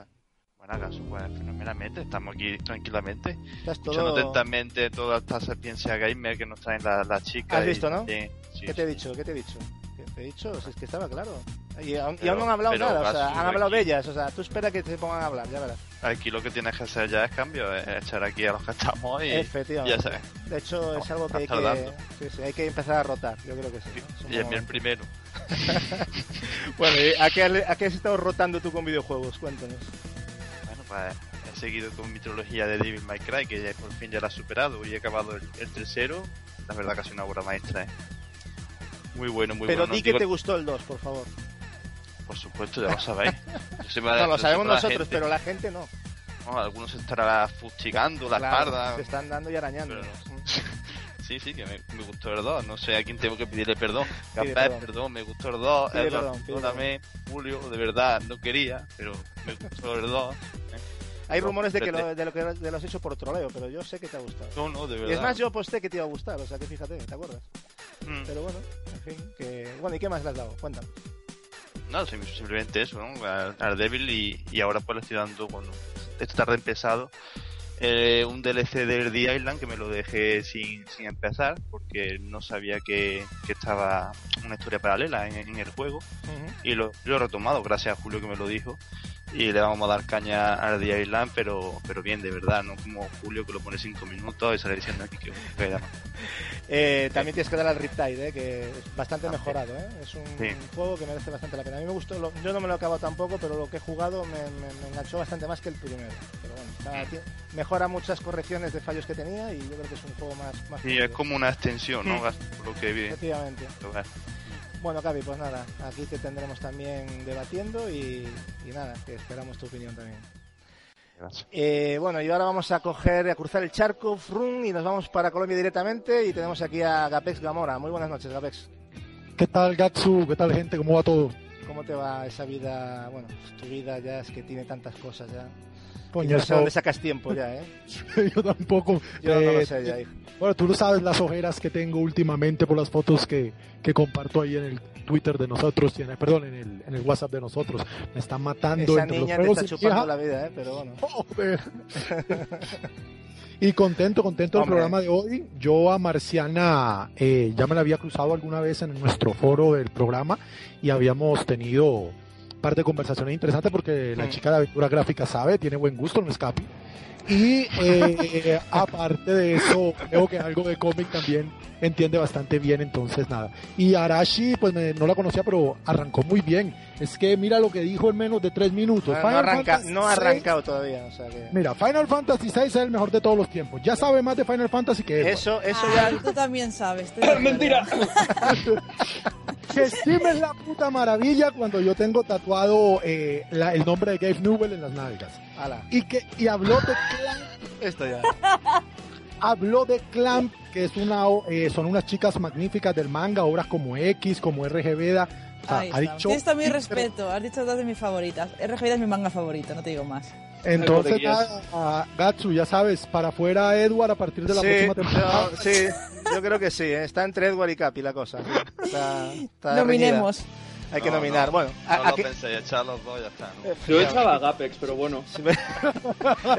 Bueno, acaso, pues fenomenalmente, estamos aquí tranquilamente, ¿Estás escuchando todo... atentamente toda esta sapiencia gamer que nos traen las las chicas. ¿Has y visto, no? también- sí, ¿Qué te he sí. dicho? ¿Qué te he dicho? ¿Qué te he dicho? Si es que estaba claro. Y aún, y Pero- aún no han hablado pero nada, o sea, han hablado de aquí- ellas. O sea, tú espera que te pongan a hablar, ya verás. Aquí lo que tienes que hacer ya es cambio, es echar aquí a los que estamos y ya Efectivamente. sabes. De hecho, es algo que hay que, tardando. sí, sí, hay que empezar a rotar. Yo creo que sí. Y es momento. primero. Bueno, ¿y ¿a qué, a qué has estado rotando tú con videojuegos? Cuéntanos. Bueno, pues he seguido con mi trilogía de Devil May Cry, que ya por fin ya la he superado y he acabado el, el tercero. La verdad que ha sido una obra maestra. ¿eh? Muy bueno, muy Pero bueno. di No que digo- te gustó el 2, por favor. Por supuesto, ya lo sabéis. No, lo sabemos la nosotros, gente- pero la gente no. no, algunos estarán fustigando la Claro, espalda. Se están dando y arañando. Pero Sí, sí, que me, me gustó el 2. No sé a quién tengo que pedirle perdón. Capaz, perdón. perdón. me gustó el 2. Pide Edward, perdón, perdóname. Julio, de verdad, no quería, pero me gustó el 2. Hay No, rumores de que, lo, de, lo que de lo has hecho por troleo, pero yo sé que te ha gustado. No, no, de verdad. Y es más, yo aposté que te iba a gustar, o sea que fíjate, ¿te acuerdas? Mm. Pero bueno, en fin, que... Bueno, ¿y qué más le has dado? Cuéntame. Sim- simplemente eso, ¿no? Al, Devil y, y ahora pues le estoy dando, bueno, esto está reempezado. eh, un DLC del The Island que me lo dejé sin, sin empezar porque no sabía que, que estaba una historia paralela en, en el juego y lo, lo he retomado gracias a Julio que me lo dijo y le vamos a dar caña al The Island pero pero bien de verdad no como Julio que lo pone cinco minutos y sale diciendo aquí que pedano. Eh, también tienes que dar al Riptide, ¿eh? que es bastante mejorado. ¿eh? Es un, Sí. juego que merece bastante la pena. A mí me gustó, lo- yo no me lo he acabado tampoco, pero lo que he jugado me, me- me enganchó bastante más que el primero. Pero bueno, está- mejora muchas correcciones de fallos que tenía y yo creo que es un juego más... más y es como una extensión no por lo que vi Efectivamente. Bueno, Gaby, pues nada, aquí te tendremos también debatiendo y, y nada, que esperamos tu opinión también. Eh, bueno, y ahora vamos a coger, a cruzar el charco, Frun, y nos vamos para Colombia directamente y tenemos aquí a Gapex Gamora. Muy buenas noches, Gapex. ¿Qué tal, Gatsu? ¿Qué tal, gente? ¿Cómo va todo? ¿Cómo te va esa vida? Bueno, tu vida ya es que tiene tantas cosas ya. Coño, no sé dónde sacas tiempo ya, ¿eh? yo tampoco. Yo no lo Eh, sé ya, hijo. Bueno, tú no sabes las ojeras que tengo últimamente por las fotos que, que comparto ahí en el Twitter de nosotros, y en el- perdón, en el, en el WhatsApp de nosotros. Me están matando Esa entre los niña te juegos está chupando la vida, ¿eh? Pero bueno. Joder. y contento, contento del programa de hoy. Yo a Marciana eh, ya me la había cruzado alguna vez en nuestro foro del programa y habíamos tenido parte de conversaciones interesantes porque la chica de aventura gráfica sabe, tiene buen gusto, no escape. Y eh, aparte de eso, creo que algo de cómic también entiende bastante bien, entonces nada. Y Arashi, pues me- no la conocía, pero arrancó muy bien. Es que mira lo que dijo en menos de tres minutos. No, no Final arranca, Fantasy no ha VI arrancado todavía, o sea que... Mira, Final Fantasy VI es el mejor de todos los tiempos. Ya sabe más de Final Fantasy que Edward. Eso, eso Ay, ya... tú también sabes. Mentira. Que Steam es la puta maravilla cuando yo tengo tatuado eh, la- el nombre de Gabe Newell en las nalgas. Ala, Y que y habló de Clamp, esto ya. habló de Clamp, que es una eh, son unas chicas magníficas del manga, obras como X, como RG Veda. O sea, ha dicho Tienes todo mi respeto. Has dicho dos de mis favoritas. RGB es mi manga favorito, no te digo más. Entonces, nada, a Gatsu, ya sabes, para afuera Edward a partir de la sí, próxima temporada. yo, sí, yo creo que sí, ¿eh? está entre Edward y Capi la cosa. Está, está Nominemos. reñida. Hay que No, nominar. no. bueno, no a- lo aquí- pensé echar los dos ya está ¿no? Yo echaba a Gapex, pero bueno. Es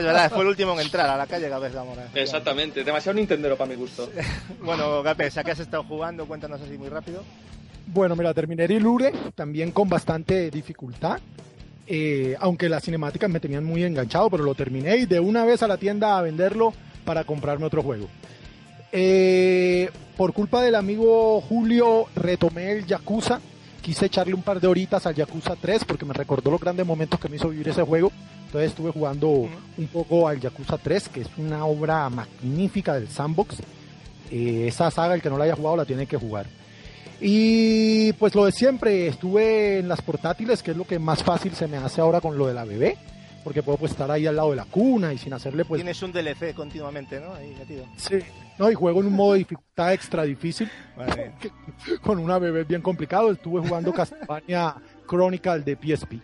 verdad, fue el último en entrar a la calle Gapes Gamora. Exactamente, demasiado Nintendero para mi gusto. Bueno, Gapes, ¿a qué has estado jugando? Cuéntanos así muy rápido. Bueno, mira, terminé Ilure también con bastante dificultad. Eh, aunque las cinemáticas me tenían muy enganchado, pero lo terminé y de una vez a la tienda a venderlo para comprarme otro juego. Eh, por culpa del amigo Julio retomé el Yakuza. Quise echarle un par de horitas al Yakuza 3 porque me recordó los grandes momentos que me hizo vivir ese juego. Entonces estuve jugando un poco al Yakuza 3, que es una obra magnífica del sandbox. Eh, esa saga, el que no la haya jugado, la tiene que jugar. Y pues lo de siempre, estuve en las portátiles, que es lo que más fácil se me hace ahora con lo de la bebé, porque puedo pues estar ahí al lado de la cuna y sin hacerle pues... Tienes un DLC continuamente, ¿no? Ahí metido. Sí, no, y juego en un modo de dificultad extra difícil, Vale. con una bebé bien complicado, estuve jugando Castlevania Chronicle de PSP.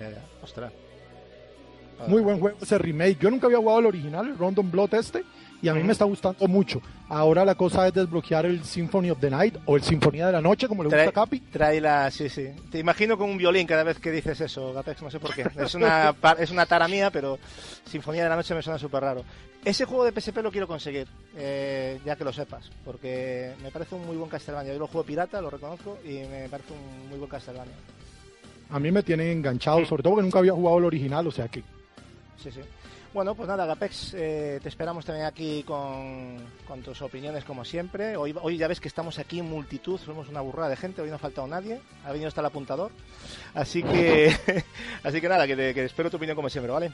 Ya, ya. Ostras. Muy buen juego ese remake, yo nunca había jugado el original, el Random Blood este, y a mí me está gustando mucho. Ahora la cosa es desbloquear el Symphony of the Night, o el Sinfonía de la Noche, como le gusta Trae- a Capi. Trae la, sí, sí. Te imagino con un violín cada vez que dices eso, Gapex, no sé por qué. Es una, es una tara mía, pero Sinfonía de la Noche me suena súper raro. Ese juego de PSP lo quiero conseguir, eh, ya que lo sepas, porque me parece un muy buen Castlevania. Yo lo juego pirata, lo reconozco, y me parece un muy buen Castlevania. A mí me tiene enganchado, sobre todo porque nunca había jugado el original, o sea que Sí, sí. Bueno, pues nada, Gapex, eh, te esperamos también aquí con, con tus opiniones como siempre. Hoy, hoy ya ves que estamos aquí en multitud, somos una burrada de gente, hoy no ha faltado nadie, ha venido hasta el apuntador. Así que, así que nada, que, te- que espero tu opinión como siempre, ¿vale?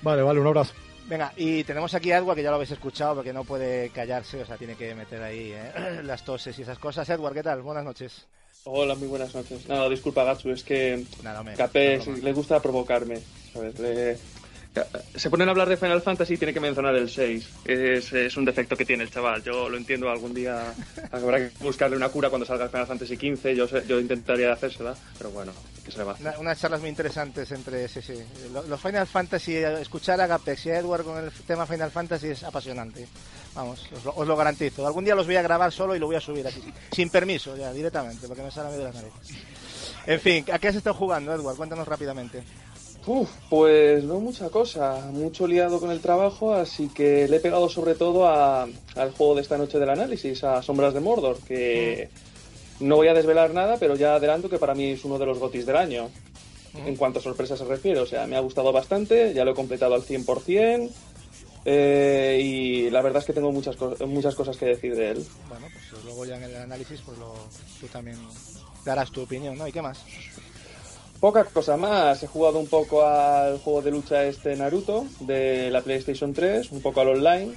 Vale, vale, un abrazo. Venga, y tenemos aquí a Edward, que ya lo habéis escuchado, porque no puede callarse, o sea, tiene que meter ahí eh, las toses y esas cosas. Edward, ¿qué tal? Buenas noches. Hola, muy buenas noches. No, disculpa, Gatsu, es que Nada, no. le gusta provocarme. ¿sabes? Le- Se ponen a hablar de Final Fantasy y tiene que mencionar el 6. Es, es un defecto que tiene el chaval. Yo lo entiendo, algún día habrá que buscarle una cura cuando salga Final Fantasy XV. Yo, yo intentaría hacérsela, pero bueno, ¿qué se le va? Una- unas charlas muy interesantes entre sí, sí. Lo- Los Final Fantasy, escuchar a Gapex y a Edward con el tema Final Fantasy es apasionante. Vamos, os lo, os lo garantizo. Algún día los voy a grabar solo y lo voy a subir así, sin permiso, ya directamente, porque me sale a de las narices. En fin, ¿a qué has estado jugando, Edward? Cuéntanos rápidamente. Uf, pues no mucha cosa, mucho liado con el trabajo, así que le he pegado sobre todo a- al juego de esta noche del análisis, a Sombras de Mordor, que no voy a desvelar nada, pero ya adelanto que para mí es uno de los gotis del año, en cuanto a sorpresas se refiere. O sea, me ha gustado bastante, ya lo he completado al 100%, eh, y la verdad es que tengo muchas, co- muchas cosas que decir de él. Bueno, pues luego ya en el análisis, pues lo, tú también darás tu opinión, ¿no? ¿Y qué más? Poca cosa más. He jugado un poco al juego de lucha este Naruto de la PlayStation 3, un poco al online,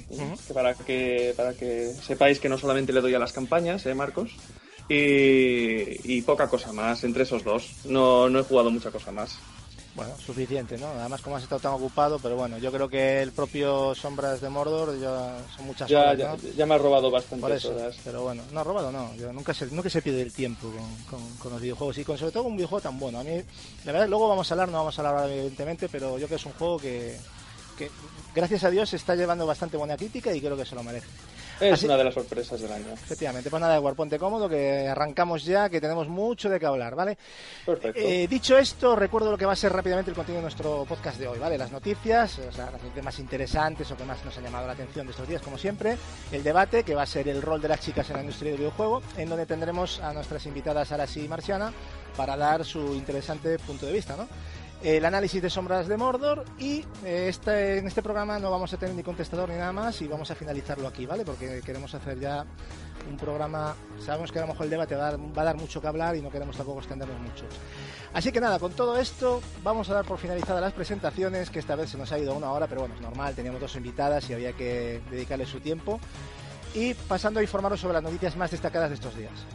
que para que para que sepáis que no solamente le doy a las campañas, ¿eh, Marcos? Y, y poca cosa más entre esos dos. No, no he jugado mucha cosa más. Bueno, suficiente, ¿no? Además, como has estado tan ocupado, pero bueno, yo creo que el propio Sombras de Mordor ya son muchas Ya, horas, ya, ¿no? ya me ha robado bastantes eso, horas. pero bueno, no, robado no, yo nunca se, nunca se pierde el tiempo con, con- con los videojuegos y con, sobre todo un videojuego tan bueno. A mí, la verdad, luego vamos a hablar, no vamos a hablar evidentemente, pero yo creo que es un juego que, que, gracias a Dios, se está llevando bastante buena crítica y creo que se lo merece. Es Así- una de las sorpresas del año. Efectivamente, pues nada, Edward, ponte cómodo, que arrancamos ya, que tenemos mucho de qué hablar, ¿vale? Perfecto. Eh, dicho esto, recuerdo lo que va a ser rápidamente el contenido de nuestro podcast de hoy, ¿vale? Las noticias, o sea, las noticias más interesantes o que más nos han llamado la atención de estos días, como siempre. El debate, que va a ser el rol de las chicas en la industria del videojuego, en donde tendremos a nuestras invitadas Arasi y Marciana para dar su interesante punto de vista, ¿no? El análisis de sombras de Mordor y eh, este, en este programa no vamos a tener ni contestador ni nada más y vamos a finalizarlo aquí, ¿vale? Porque queremos hacer ya un programa, sabemos que a lo mejor el debate va a, dar, mucho que hablar y no queremos tampoco extendernos mucho. Así que nada, con todo esto vamos a dar por finalizadas las presentaciones, que esta vez se nos ha ido una hora, pero bueno, es normal, teníamos dos invitadas y había que dedicarle su tiempo. Y pasando a informaros sobre las noticias más destacadas de estos días.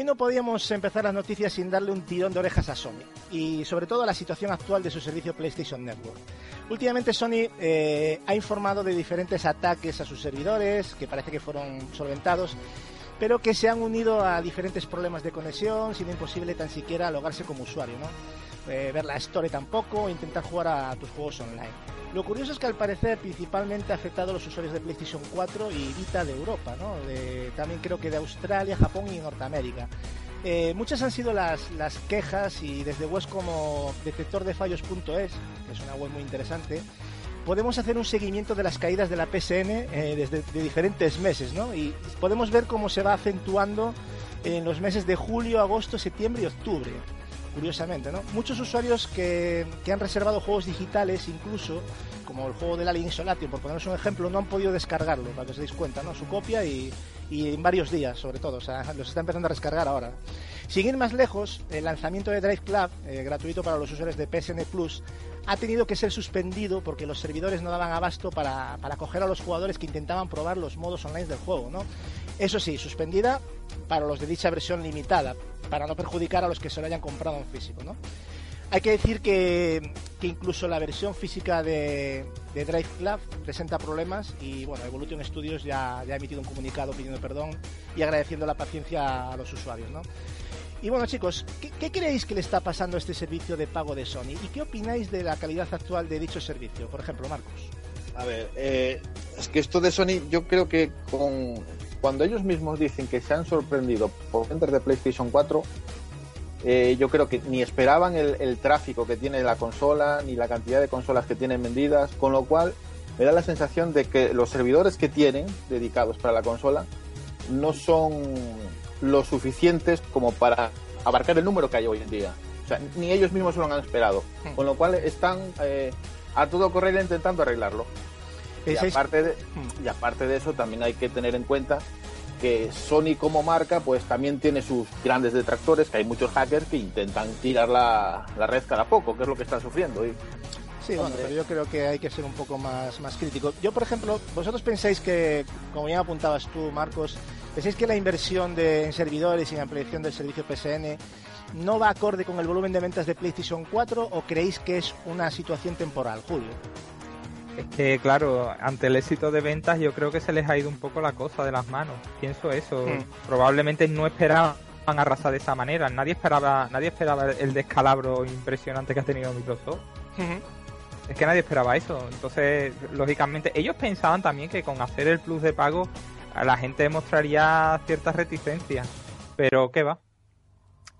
Hoy no podíamos empezar las noticias sin darle un tirón de orejas a Sony y sobre todo a la situación actual de su servicio PlayStation Network. Últimamente Sony eh, ha informado de diferentes ataques a sus servidores que parece que fueron solventados, pero que se han unido a diferentes problemas de conexión, siendo imposible tan siquiera logarse como usuario, ¿no? Eh, ver la Store tampoco, o intentar jugar a tus juegos online. Lo curioso es que al parecer principalmente ha afectado a los usuarios de PlayStation 4 y Vita de Europa, ¿no? De- también creo que de Australia, Japón y Norteamérica. Eh, muchas han sido las, las quejas y desde webs como detectordefallos.es, que es una web muy interesante, podemos hacer un seguimiento de las caídas de la PSN eh, desde de diferentes meses, ¿no? Y podemos ver cómo se va acentuando en los meses de julio, agosto, septiembre y octubre. Curiosamente, ¿no? Muchos usuarios que, que han reservado juegos digitales, incluso, como el juego del Alien Isolation, por poneros un ejemplo, no han podido descargarlo, para que os deis cuenta, ¿no? Su copia y, y en varios días, sobre todo, o sea, los está empezando a descargar ahora. Sin ir más lejos, el lanzamiento de Drive Club, eh, gratuito para los usuarios de PSN Plus, ha tenido que ser suspendido porque los servidores no daban abasto para, para acoger a los jugadores que intentaban probar los modos online del juego, ¿no? Eso sí, suspendida para los de dicha versión limitada, para no perjudicar a los que se lo hayan comprado en físico, ¿no? Hay que decir que, incluso la versión física de, de Drive Club presenta problemas y bueno, Evolution Studios ya, ya ha emitido un comunicado pidiendo perdón y agradeciendo la paciencia a los usuarios, ¿no? Y bueno chicos, ¿qué, qué creéis que le está pasando a este servicio de pago de Sony? ¿Y qué opináis de la calidad actual de dicho servicio? Por ejemplo, Marcos. A ver, eh, es que esto de Sony, yo creo que con cuando ellos mismos dicen que se han sorprendido por ventas de PlayStation 4, eh, yo creo que ni esperaban el, el tráfico que tiene la consola, ni la cantidad de consolas que tienen vendidas, con lo cual me da la sensación de que los servidores que tienen dedicados para la consola no son lo suficientes como para abarcar el número que hay hoy en día. O sea, ni ellos mismos lo han esperado. Con lo cual están eh, a todo correr intentando arreglarlo. Y ¿Pensáis- aparte, de, y aparte de eso, también hay que tener en cuenta que Sony como marca pues también tiene sus grandes detractores, que hay muchos hackers que intentan tirar la, la red cada poco, que es lo que están sufriendo. Y, Sí, bueno, pero yo creo que hay que ser un poco más, más crítico. Yo, por ejemplo, vosotros pensáis que, como ya apuntabas tú, Marcos, pensáis que la inversión de, en servidores y en ampliación del servicio PSN no va acorde con el volumen de ventas de PlayStation 4 o creéis que es una situación temporal, Julio? Es que, claro, ante el éxito de ventas yo creo que se les ha ido un poco la cosa de las manos. Pienso eso. Hmm. Probablemente no esperaban arrasar de esa manera. Nadie esperaba, nadie esperaba el descalabro impresionante que ha tenido Microsoft. Es que nadie esperaba eso. Entonces, lógicamente, ellos pensaban también que con hacer el plus de pago a la gente mostraría ciertas reticencias. Pero, ¿qué va?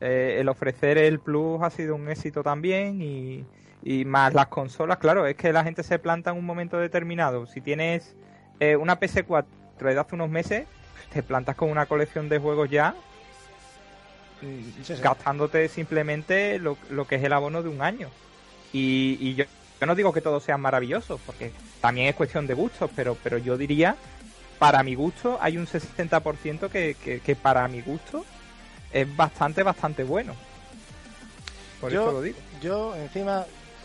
Eh, el ofrecer el plus ha sido un éxito también y, y más las consolas, claro, es que la gente se planta en un momento determinado. Si tienes eh, una PS4 de hace unos meses, te plantas con una colección de juegos ya, Sí, sí. gastándote simplemente lo, lo que es el abono de un año. Y, y yo, yo no digo que todos sean maravillosos, porque también es cuestión de gustos, pero, pero yo diría, para mi gusto, hay un 60% que, que, que para mi gusto es bastante, bastante bueno. Por Yo- eso lo digo. Yo, encima,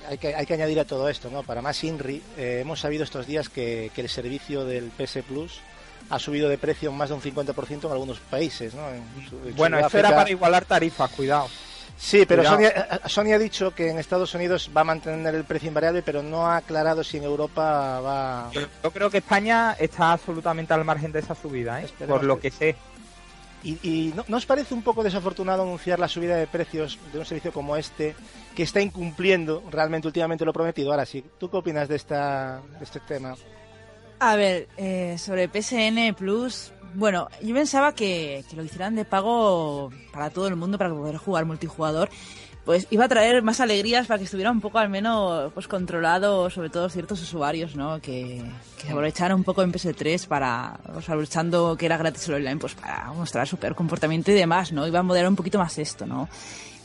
hay que, hay que añadir a todo esto, ¿no? Para más INRI, eh, hemos sabido estos días que, que el servicio del PS Plus ha subido de precio más de un 50% en algunos países, ¿no? En en Bueno, eso Sudáfrica. era para igualar tarifas, cuidado. Sí, pero. Sony, ha- Sony ha dicho que en Estados Unidos va a mantener el precio invariable, pero no ha aclarado si en Europa va... Yo creo que España está absolutamente al margen de esa subida, ¿eh? Esperemos por lo que- que sé. ¿Y, no os parece un poco desafortunado anunciar la subida de precios de un servicio como este, que está incumpliendo realmente últimamente lo prometido? Ahora sí, ¿tú qué opinas de, esta, de este tema? A ver, eh, sobre PSN Plus, bueno, yo pensaba que, que lo hicieran de pago para todo el mundo, para poder jugar multijugador, pues iba a traer más alegrías para que estuviera un poco al menos pues controlado, sobre todo ciertos usuarios, ¿no? Que, que se aprovecharan un poco en PS3 para, pues, aprovechando que era gratis el online, pues para mostrar su peor comportamiento y demás, ¿no? Iba a moderar un poquito más esto, ¿no?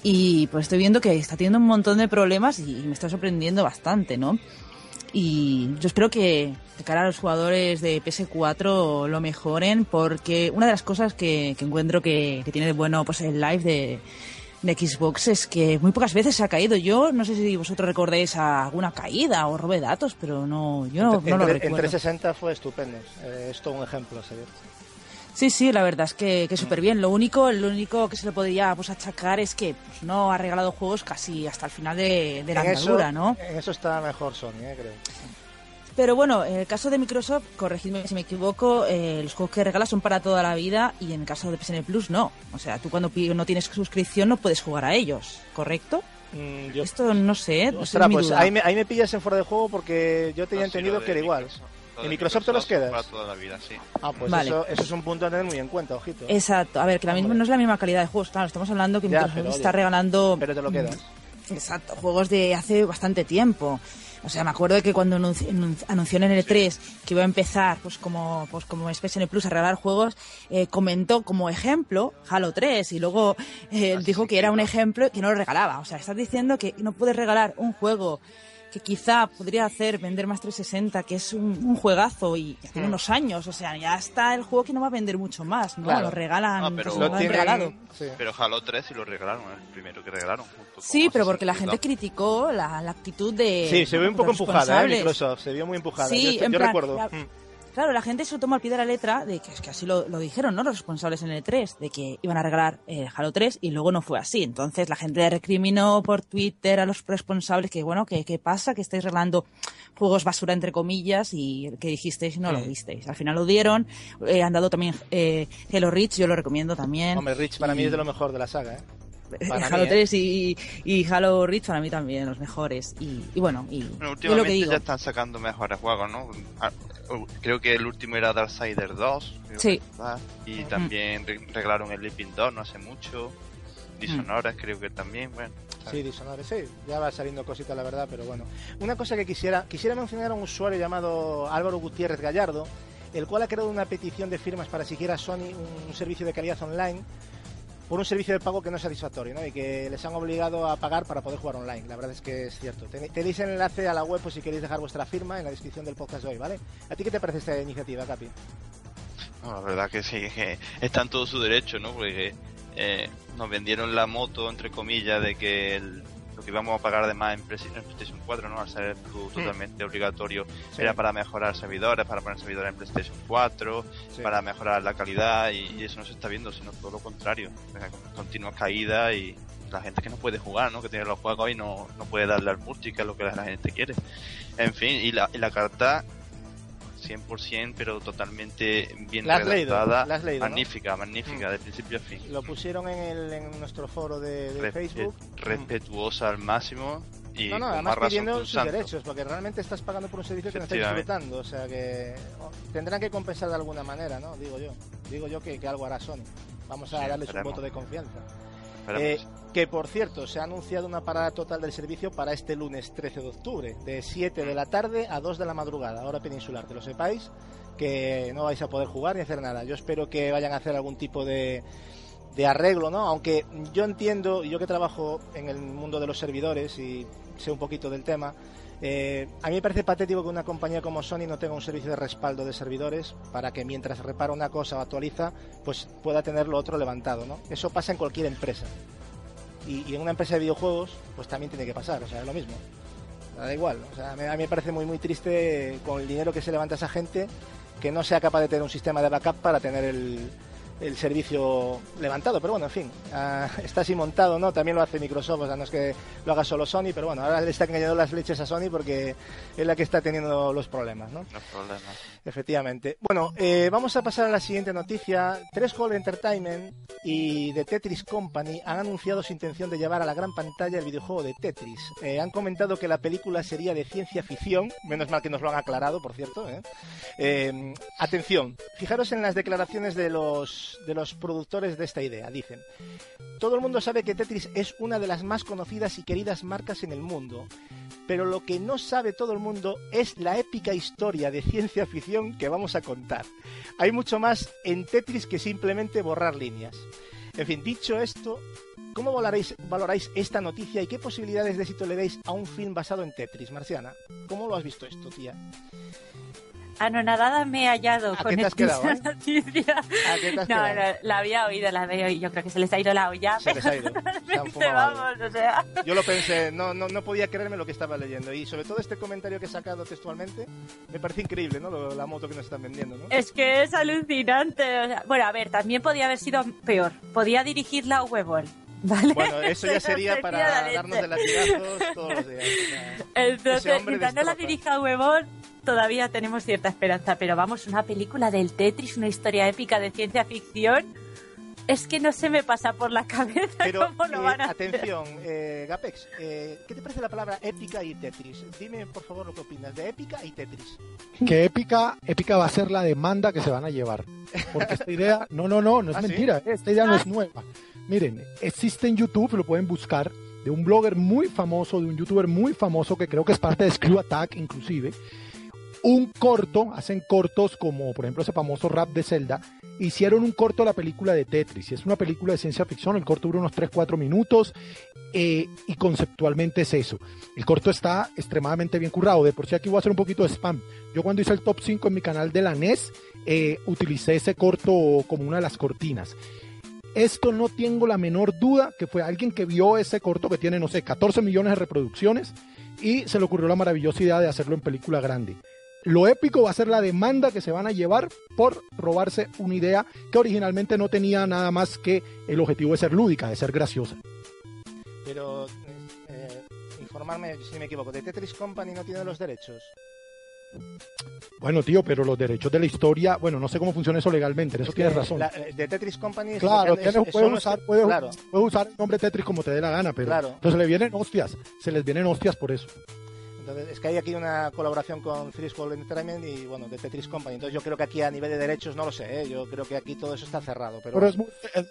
Y pues estoy viendo que está teniendo un montón de problemas y me está sorprendiendo bastante, ¿no? Y yo espero que de cara a los jugadores de PS4 lo mejoren porque una de las cosas que, que encuentro que, que tiene de bueno pues el live de, de Xbox es que muy pocas veces se ha caído. Yo no sé si vosotros recordáis alguna caída o robo de datos, pero no, yo no, Entre- no lo entre- en recuerdo. 360 fue estupendo. Eh, es todo un ejemplo, seguir. Sí, sí, la verdad es que, que súper bien. Lo único, lo único que se le podría pues, achacar es que pues, no ha regalado juegos casi hasta el final de, de la andadura, ¿no? en eso está mejor Sony, eh, creo. Pero bueno, en el caso de Microsoft, corregidme si me equivoco, eh, los juegos que regala son para toda la vida y en el caso de PSN Plus no. O sea, tú cuando no tienes suscripción no puedes jugar a ellos, ¿correcto? Mm, yo- Esto no sé, esa Ostras, es mi pues ahí me, ahí me pillas en fuera de juego porque yo tenía No, entendido que era igual. ¿En Microsoft te los quedas? Para toda la vida, sí. Ah, pues Vale. eso, eso es un punto a tener muy en cuenta, ojito. Exacto, a ver, que la misma, no es la misma calidad de juegos, claro, estamos hablando que Ya, Microsoft pero, está oye, regalando... Pero te lo quedas. Exacto, juegos de hace bastante tiempo. O sea, me acuerdo de que cuando anunci- anun- anunció en L3 que iba a empezar, pues como, pues como PSN Plus a regalar juegos, eh, comentó como ejemplo Halo 3 y luego eh, Ah, dijo que era un ejemplo y que no lo regalaba. O sea, estás diciendo que no puedes regalar un juego que quizá podría hacer vender más 360, que es un, un juegazo y ya tiene Mm. unos años. O sea, ya está el juego que no va a vender mucho más, ¿no? Claro. Lo regalan, Ah, pero pues, Lo lo han tienen- regalado. sí. Pero Halo 3 sí lo regalaron, el primero que regalaron. Sí, pero porque la gente 2. criticó la, la actitud de. Sí, se ve un poco empujada, ¿eh? Microsoft, se vio muy empujada. Sí, yo, en yo plan, recuerdo. la- Mm. Claro, la gente se lo toma al pie de la letra de que es que así lo, lo dijeron, ¿no? Los responsables en el 3, de que iban a regalar eh, Halo 3 y luego no fue así. Entonces la gente recriminó por Twitter a los responsables que, bueno, que qué pasa, que estáis regalando juegos basura entre comillas y que dijisteis y no lo disteis. Al final lo dieron, eh, han dado también eh, Halo Reach, yo lo recomiendo también. Hombre, Rich para mí es de lo mejor de la saga, ¿eh? Eh, para Halo mí, ¿eh? 3 y, y Halo Reach para mí también, los mejores. Y, y bueno, y Bueno, yo lo últimamente que digo. ya están sacando mejores juegos, ¿no? Uh, Creo que el último era Darksiders 2. creo Sí. que. Y también re- regalaron el Living 2 no hace mucho. Dishonored creo que también, bueno. Sí, Dishonored, sí, ya va saliendo cositas la verdad, pero bueno. Una cosa que quisiera, quisiera mencionar a un usuario llamado Álvaro Gutiérrez Gallardo, el cual ha creado una petición de firmas para exigir a Sony un servicio de calidad online por un servicio de pago que no es satisfactorio, ¿no? Y que les han obligado a pagar para poder jugar online. La verdad es que es cierto. Ten- Tenéis el enlace a la web por si queréis dejar vuestra firma en la descripción del podcast de hoy, ¿vale? ¿A ti qué te parece esta iniciativa, Capi? No, la verdad que sí, que está en todo su derecho, ¿no? Porque eh, nos vendieron la moto, entre comillas, de que el- que íbamos a pagar además en, Play- en PlayStation 4, ¿no? Al ser tu- totalmente obligatorio, Sí. era para mejorar servidores, para poner servidores en PlayStation 4, Sí. para mejorar la calidad, y, y eso no se está viendo, sino todo lo contrario. Continuas caídas y la gente que no puede jugar, ¿no? Que tiene los juegos y no, no puede darle al multi, que es lo que la gente quiere. En fin, y la, y la carta 100%, pero totalmente bien La has leído, redactada. la has leído, ¿no? magnífica, magnífica, Mm. de principio a fin. Lo pusieron en, el, en nuestro foro de, de Respe- Facebook. respetuosa al máximo y No, no, además pidiendo un sus santo. derechos, porque realmente estás pagando por un servicio que no estás Efectivamente. disfrutando. O sea que tendrán que compensar de alguna manera, ¿no? Digo yo. Digo yo que, que algo hará Sony. Vamos a Sí, darles un esperemos. voto de confianza. Eh, que por cierto, se ha anunciado una parada total del servicio para este lunes 13 de octubre, de 7 de la tarde a 2 de la madrugada, hora peninsular, que lo sepáis, que no vais a poder jugar ni hacer nada. Yo espero que vayan a hacer algún tipo de, de arreglo, ¿no? Aunque yo entiendo, y yo que trabajo en el mundo de los servidores y sé un poquito del tema, eh, a mí me parece patético que una compañía como Sony no tenga un servicio de respaldo de servidores para que mientras repara una cosa o actualiza, pues pueda tener lo otro levantado, ¿no? Eso pasa en cualquier empresa. Y, en una empresa de videojuegos, pues también tiene que pasar, o sea, es lo mismo. Da igual, o sea, a mí, a mí me parece muy muy triste con el dinero que se levanta esa gente que no sea capaz de tener un sistema de backup para tener el, el servicio levantado. Pero bueno, en fin, ah, está así montado, ¿no? También lo hace Microsoft, o sea, no es que lo haga solo Sony, pero bueno, ahora le está engañando las leches a Sony porque es la que está teniendo los problemas, ¿no? No hay problema. Efectivamente. Bueno, eh, vamos a pasar a la siguiente noticia. Tres Hall Entertainment y The Tetris Company han anunciado su intención de llevar a la gran pantalla el videojuego de Tetris. Eh, han comentado que la película sería de ciencia ficción, menos mal que nos lo han aclarado, por cierto. ¿eh? Eh, atención, fijaros en las declaraciones de los, de los productores de esta idea. Dicen, todo el mundo sabe que Tetris es una de las más conocidas y queridas marcas en el mundo, pero lo que no sabe todo el mundo es la épica historia de ciencia ficción que vamos a contar. Hay mucho más en Tetris que simplemente borrar líneas. En fin, dicho esto, ¿cómo valoráis, valoráis esta noticia y qué posibilidades de éxito le veis a un film basado en Tetris, Marciana? ¿Cómo lo has visto esto, tía? Anonadada me he hallado ¿A con esta quedado, eh? noticia. ¿A qué te has No, no, la había oído, la había oído. Yo creo que se les ha ido la olla. Se les ha ido. vamos, o sea. Yo lo pensé, no, no, no podía creerme lo que estaba leyendo. Y sobre todo este comentario que he sacado textualmente, me parece increíble, ¿no? Lo- la moto que nos están vendiendo, ¿no? Es que es alucinante. o sea, bueno, a ver, también podía haber sido peor. Podía dirigirla a Huevón. ¿Vale? Bueno, eso ya sería para darnos de latigazos todos los días. Entonces, mientras no la dirija a Huevón, todavía tenemos cierta esperanza. Pero vamos, una película del Tetris, una historia épica de ciencia ficción. Es que no se me pasa por la cabeza Pero, cómo lo eh, van a hacer. atención, eh, Gapex, eh, ¿qué te parece la palabra épica y Tetris? Dime, por favor, lo que opinas de épica y Tetris. Que épica, épica va a ser la demanda que se van a llevar. Porque esta idea, no, no, no, no es ¿Ah, mentira, eh, esta idea no es nueva. Miren, existe en YouTube, lo pueden buscar, de un blogger muy famoso, de un youtuber muy famoso que creo que es parte de Screw Attack inclusive, un corto, hacen cortos como por ejemplo ese famoso rap de Zelda, hicieron un corto de la película de Tetris, es una película de ciencia ficción, el corto dura unos 3-4 minutos, eh, y conceptualmente es eso. El corto está extremadamente bien currado, de por sí aquí voy a hacer un poquito de spam. Yo cuando hice el top 5 en mi canal de la NES, eh, utilicé ese corto como una de las cortinas. Esto no tengo la menor duda que fue alguien que vio ese corto que tiene, no sé, 14 millones de reproducciones y se le ocurrió la maravillosa idea de hacerlo en película grande. Lo épico va a ser la demanda que se van a llevar por robarse una idea que originalmente no tenía nada más que el objetivo de ser lúdica, de ser graciosa. Pero, eh, informarme si me equivoco, ¿de Tetris Company no tiene los derechos? Bueno, tío, pero los derechos de la historia, bueno, no sé cómo funciona eso legalmente, en eso Es tienes razón. la- eh, de Tetris Company Claro, es- tienes- es- puedes, usar, que- puedes- claro. puedes usar el nombre Tetris como te dé la gana, pero Claro. entonces le vienen hostias, se les vienen hostias por eso. Entonces, es que hay aquí una colaboración con School Entertainment y, bueno, de Tetris Company. Entonces, yo creo que aquí a nivel de derechos, no lo sé, ¿eh? yo creo que aquí todo eso está cerrado. Pero, Pero es, muy,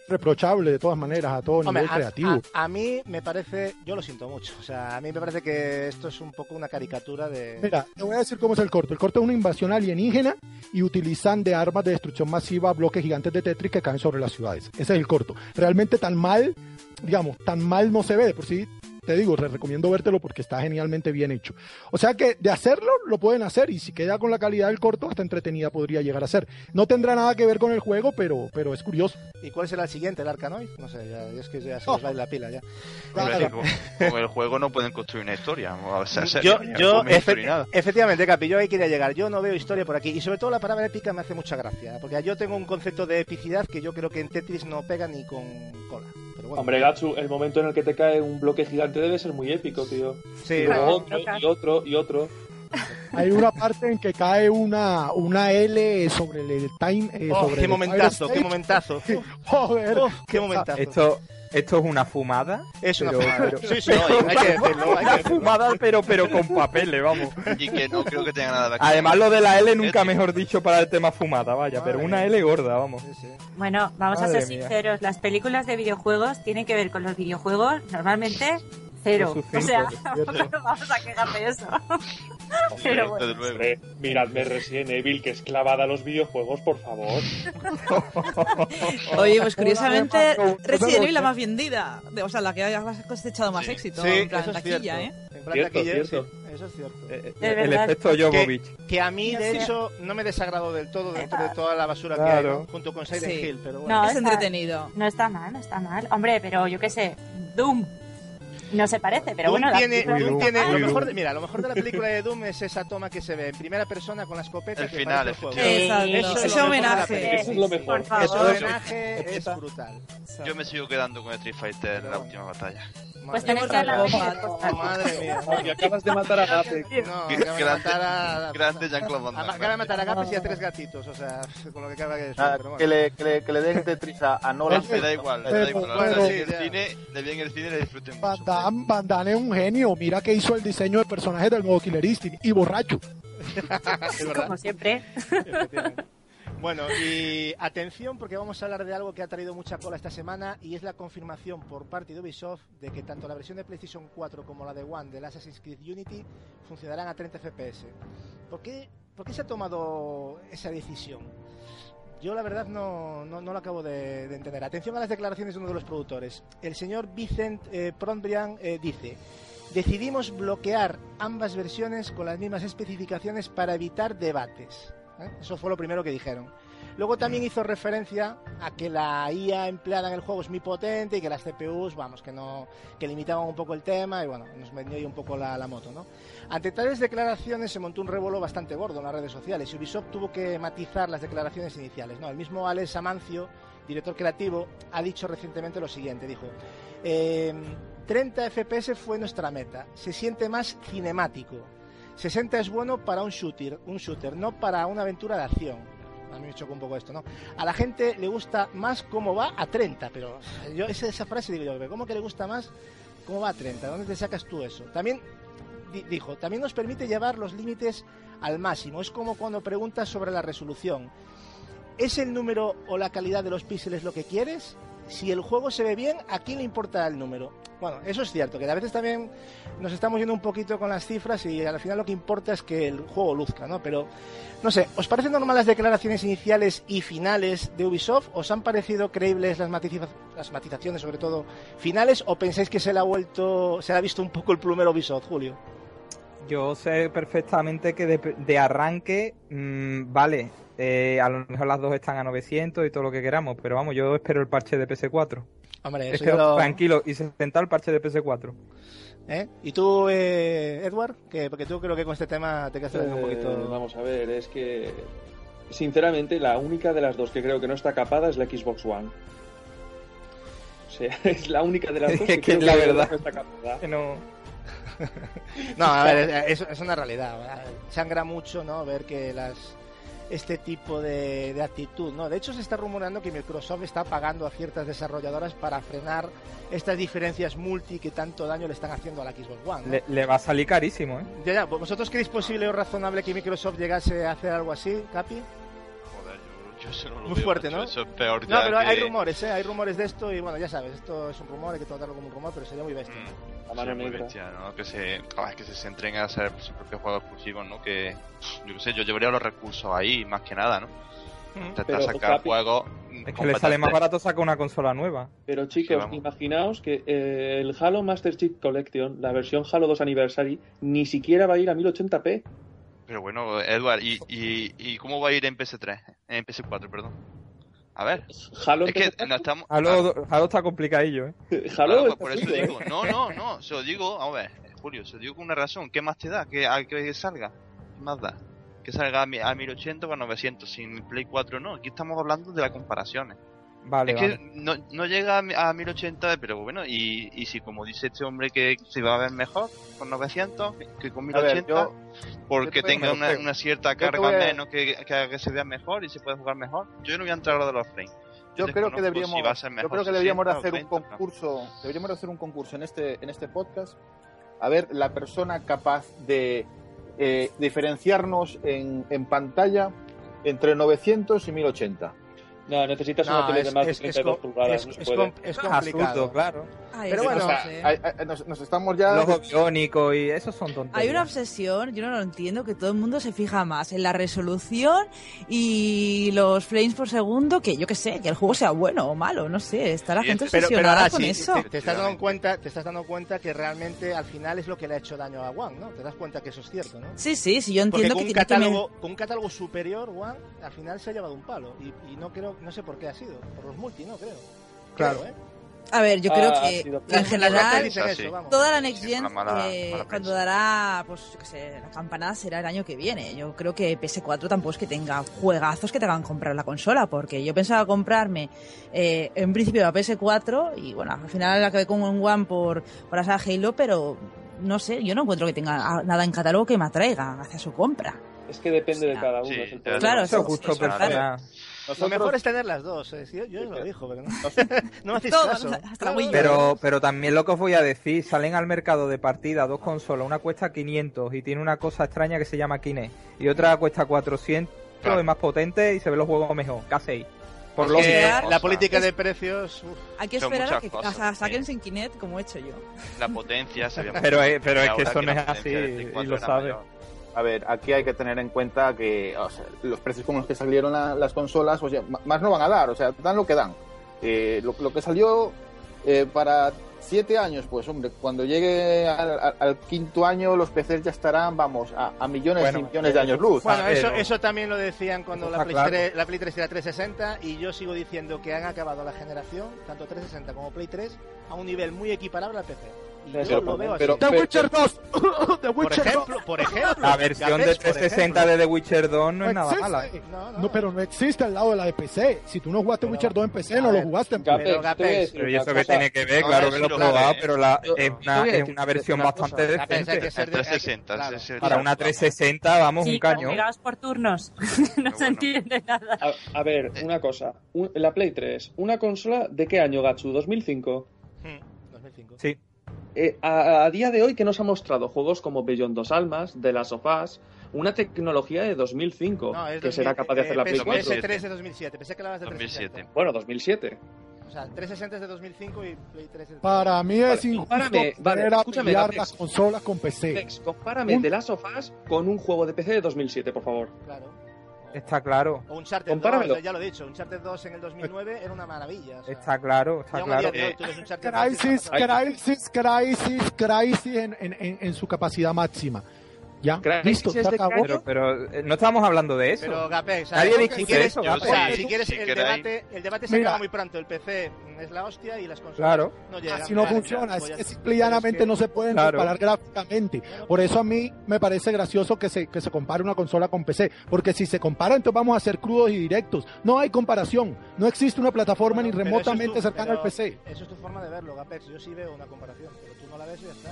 reprochable de todas maneras a todo Hombre, nivel a, creativo. a- a mí me parece, yo lo siento mucho, o sea, a mí me parece que esto es un poco una caricatura de... Mira, te voy a decir cómo es el corto. El corto es una invasión alienígena y utilizan de armas de destrucción masiva bloques gigantes de Tetris que caen sobre las ciudades. Ese es el corto. Realmente tan mal, digamos, tan mal no se ve. Por sí, te digo, te recomiendo vértelo porque está genialmente bien hecho. O sea que de hacerlo, lo pueden hacer y si queda con la calidad del corto, hasta entretenida podría llegar a ser. No tendrá nada que ver con el juego, pero, pero es curioso. ¿Y cuál será el siguiente, el Arkanoid? No sé, ya, es que ya se les va la pila ya. Con, con el juego no pueden construir una historia. O sea, se- Yo, yo efe- nada. efectivamente, Capi, yo ahí quería llegar. Yo no veo historia por aquí. Y sobre todo la palabra épica me hace mucha gracia. Porque yo tengo un concepto de epicidad que yo creo que en Tetris no pega ni con cola. Pero bueno. Hombre, Gatsu, el momento en el que te cae un bloque gigante debe ser muy épico, tío. Sí, y luego no. otro, y otro, y otro. Hay una parte en que cae una, una L sobre el time. eh, Oh, sobre qué el momentazo, qué momentazo. Joder. Oh, qué momentazo. Esto, esto es una fumada. Es una pero- fumada. pero- Sí, sí, no, hay que decirlo, hay que Una decirlo. fumada, pero, pero con papeles, vamos. Y que no creo que tenga nada que ver. Además, lo de la L nunca Ético. mejor dicho para el tema fumada, vaya, pero una L gorda, vamos. Sí, sí. Bueno, vamos Madre a ser mía. sinceros, las películas de videojuegos tienen que ver con los videojuegos normalmente cero. O sea, no vamos a quejar de eso. Pero bueno. Hombre, miradme Resident Evil, que es clavada a los videojuegos, por favor. Oye, pues curiosamente, Resident Evil la más vendida. O sea, la que ha cosechado más Sí. éxito. Sí, en plan eso es taquilla, cierto. ¿eh? En plan Cierto, taquilla, cierto. sí, eso es cierto. Eh, De el efecto Jovovich. Que a mí, de hecho, no me desagradó del todo dentro de toda la basura que hay. ¿no? junto con Silent Sí. Hill, pero bueno. No, es está- entretenido. No está mal, no está mal. Hombre, pero yo qué sé, Doom. No se parece, pero Doom bueno, la tiene, película- Doom tiene- lo mejor de- mira, lo mejor de la película de Doom es esa toma que se ve en primera persona con la escopeta El que final, el juego. Eso es la homenaje. Eso es lo mejor. Por Ese homenaje es brutal. Yo me sigo quedando con Street Fighter en la última batalla. Pues tenéis que hablar de. Madre mía. Y acabas de matar a Gape. No, Grande- acaba de matar a... Grande Jean-Claude Van Damme. Acaba de matar a Gapes y a tres gatitos, o sea, con lo que acaba de decir. Que, le, que, le, que le den Tetris a, Nolan. Me da igual, me da igual. Ahora sí, el cine, le vi en el cine y le disfruten mucho. Van Damme es un genio. Mira que hizo el diseño de personajes del nuevo Killer Instinct. Y borracho. Como siempre. Bueno, y atención porque vamos a hablar de algo que ha traído mucha cola esta semana y es la confirmación por parte de Ubisoft de que tanto la versión de PlayStation 4 como la de One del Assassin's Creed Unity funcionarán a 30 FPS. ¿Por qué, por qué se ha tomado esa decisión? Yo la verdad no, no, no lo acabo de, de entender. Atención a las declaraciones de uno de los productores. El señor Vicent eh, Prondbrian eh, dice, decidimos bloquear ambas versiones con las mismas especificaciones para evitar debates. ¿eh? Eso fue lo primero que dijeron. Luego también hizo referencia a que la IA empleada en el juego es muy potente y que las CPUs, vamos, que no que limitaban un poco el tema y bueno, nos vendió ahí un poco la, moto, ¿no? Ante tales declaraciones se montó un revuelo bastante gordo en las redes sociales y Ubisoft tuvo que matizar las declaraciones iniciales. El mismo Alex Amancio, director creativo, ha dicho recientemente lo siguiente, dijo, eh, 30 FPS fue nuestra meta, se siente más cinemático, 60 es bueno para un shooter, un shooter, no para una aventura de acción. A mí me chocó un poco esto, ¿no? A la gente le gusta más cómo va a 30, pero yo esa, frase digo yo, ¿cómo que le gusta más cómo va a 30? ¿Dónde te sacas tú eso? También di- dijo, también nos permite llevar los límites al máximo. Es como cuando preguntas sobre la resolución. ¿Es el número o la calidad de los píxeles lo que quieres? Si el juego se ve bien, ¿a quién le importa el número? Bueno, eso es cierto, que a veces también nos estamos yendo un poquito con las cifras y al final lo que importa es que el juego luzca, ¿no? Pero, no sé, ¿os parecen normales las declaraciones iniciales y finales de Ubisoft? ¿Os han parecido creíbles las, las matizaciones, sobre todo finales? ¿O pensáis que se le ha vuelto, se le ha visto un poco el plumero Ubisoft, Julio? Yo sé perfectamente que de, de arranque, mm, vale, eh, a lo mejor las dos están a 900 y todo lo que queramos, pero vamos, yo espero el parche de PS4. Hombre, eso lo- tranquilo y se el parche de PS4. ¿eh? ¿Y tú, eh, Edward? Que, porque tú creo que con este tema te quedas un Eh, poquito... vamos a ver, es que sinceramente la única de las dos que creo que no está capada es la Xbox One. O sea, es la única de las dos que, que creo la verdad. no está capada. Que no... No, a ver, es, es una realidad. Sangra mucho, ¿no? Ver que las este tipo de, de actitud, ¿no? De hecho, se está rumorando que Microsoft está pagando a ciertas desarrolladoras para frenar estas diferencias multi que tanto daño le están haciendo a la Xbox One. ¿no? Le, le va a salir carísimo, ¿eh? Ya, ya, ¿vosotros creéis posible o razonable que Microsoft llegase a hacer algo así, Capi? Joder, yo, yo eso no lo Muy veo, fuerte, ¿no? Eso es peor No, ya pero que- hay rumores, ¿eh? Hay rumores de esto y bueno, ya sabes, esto es un rumor, hay que tratarlo como un rumor, pero sería muy bestia. Mm, La mano sí, muy bestia, ¿no? Que se, ah, que se centren a hacer su propio juego exclusivo, ¿no? Que, yo qué sé, yo llevaría los recursos ahí, más que nada, ¿no? Intentar Pero, sacar juegos. Es que le sale más barato sacar una consola nueva. Pero chicos, imaginaos que eh, el Halo Master Chief Collection, la versión Halo 2 Anniversary, ni siquiera va a ir a 1080p. Pero bueno, Edward, ¿y, y, y cómo va a ir en PS3? En PS4, perdón. A ver, Halo es que no estamos. Halo, Halo está complicadillo, ¿eh? Halo Claro, por eso así, ¿eh? digo, no, no, no, se lo digo, a ver, Julio, se lo digo con una razón, ¿qué más te da? ¿Que, a, que salga? ¿Qué más da? Que salga a, mi- a 1080 o a 900, sin Play 4 no, aquí estamos hablando de las comparaciones. Vale, es vale. que no, no llega a, mi- a 1080, pero bueno, y, y si como dice este hombre que se va a ver mejor con 900 que con A ver, 1080, yo- porque yo te tenga una, cierta carga a- menos que, que haga que se vea mejor y se pueda jugar mejor, yo no voy a entrar a lo de los frames. Yo creo que deberíamos, si va a ser yo creo que deberíamos de 60 o hacer un 30, concurso, deberíamos de hacer un concurso en este, en este podcast, a ver la persona capaz de eh, diferenciarnos en, en pantalla entre 900 y 1080. No, necesitas No, una tele es- de más de es- es 32 com- pulgadas, es- no se es puede. com- es complicado. Absurdo, claro. Ay, Pero bueno, no O sea, sé. hay- hay- nos, nos estamos ya... Los ojos biónicos y esos son tonterías. Hay una obsesión, yo no lo entiendo, que todo el mundo se fija más en la resolución y los frames por segundo, que yo que sé, que el juego sea bueno o malo, no sé, está la gente Pero, pero obsesionada ahora con sí, eso. te, te estás dando cuenta, te estás dando cuenta que realmente al final es lo que le ha hecho daño a One, ¿no? Te das cuenta que eso es cierto, ¿no? Sí, sí, sí, yo Porque entiendo con que un tiene que catálogo, con un catálogo superior, One al final se ha llevado un palo y, y no creo, no sé por qué ha sido, por los multi, no creo. Claro. Creo, ¿eh? A ver, yo Ah, creo ha que en general Ah, eso, toda la Next Sí, Gen, mala- eh, mala cuando dará, pues yo qué sé, la campanada será el año que viene. Yo creo que PS4 tampoco es que tenga juegazos que te hagan comprar la consola, porque yo pensaba comprarme eh, en principio la PS4 y bueno, al final acabé con un One por, por la saga Halo, pero no sé, yo no encuentro que tenga nada en catálogo que me atraiga hacia su compra. Es que depende de cada uno. Sí, es el claro. Eso eso- es justo Lo mejor es tener las dos. decir, yo os lo digo, pero no, no me hacéis Todo, caso. hasta. Pero, pero también lo que os voy a decir, salen al mercado de partida dos consolas, una cuesta 500 y tiene una cosa extraña que se llama Kinect y otra cuesta 400, Claro. es más potente y se ven los juegos mejor, casi. Por Es lo que la política de precios. uf, Hay que esperar a que cosas, a- saquen sin Kinect como he hecho yo. La potencia se ve muy Pero, pero es que eso no es así y 4 lo era sabe. mayor. A ver, aquí hay que tener en cuenta que o sea, los precios con los que salieron la- las consolas, o sea, más no van a dar, o sea, dan lo que dan. Eh, lo, lo que salió eh, para siete años, pues hombre, cuando llegue al, al- al quinto año los PCs ya estarán, vamos, a, a millones Bueno, y millones de años luz. Bueno, Ah, eso, eso también lo decían cuando la Play, claro. 3, la Play 3 era 360 y yo sigo diciendo que han acabado la generación, tanto 360 como Play 3, a un nivel muy equiparable al PC. Yo Pero- lo veo así. pero- The Witcher 2. The por Witcher 2. ejemplo, por ejemplo, La versión de por 360 ejemplo. de The Witcher 2 no es nada existe. mala. ¿eh? No, no. No, pero no existe al lado de la de PC. Si tú no jugaste Pero- Witcher 2 en PC, no lo ver, jugaste en PC. Pero, Pero ¿y eso que tiene que ver? No, claro que lo he lo probado, ¿eh? pero la, Yo- es, una, es una versión bastante decente. que ser El de- 360, claro. ese- ese- Para una 360, vamos, un pegados por turnos. no se entiende nada. A, ver, una cosa. La Play 3, ¿una consola de qué año, Gatsu? ¿2005? Hmm, 2005. Sí. Eh, a, a día de hoy que nos ha mostrado juegos como Beyond Dos Almas, The Last of Us, una tecnología de 2005 No, es que 2000, será capaz de hacer la eh, Play PS- 4. 2007. PS3 de 2007, pensé que hablabas de 2007. 360. Bueno, 2007. O sea, 360 es de 2005 y Play 3 es de Para mí es Vale, injusto compárame, vale, escúchame, pelear Gapex. las consolas con PC. Vex, compárame Last of Us con un juego de PC de 2007, por favor. Claro. Está claro, O Uncharted Compáramelo. 2, ya lo he dicho, Uncharted 2 en el 2009 era una maravilla. o sea, está claro, está claro. Eh, tú ves Uncharted 2 y Crisis, crisis, crisis, crisis en, en, en, en su capacidad máxima. Ya, Crisis listo, se acabó. Pero, pero eh, no estamos hablando de eso. Pero Gapex, o sea, Nadie si discute quieres, eso, o sea, si quieres Si el debate, el debate se Mira. acaba muy pronto. El PC es la hostia y las consolas Claro. no llegan. Así no Claro, funciona, claro, es pues que simple y llanamente no se pueden Claro. comparar gráficamente. Por eso a mí me parece gracioso que se, que se compare una consola con PC, porque si se compara entonces vamos a ser crudos y directos. No hay comparación, no existe una plataforma Bueno, ni remotamente eso es tu- cercana al PC. Eso es tu forma de verlo, Gapex. Yo sí veo una comparación, pero tú no la ves y ya está.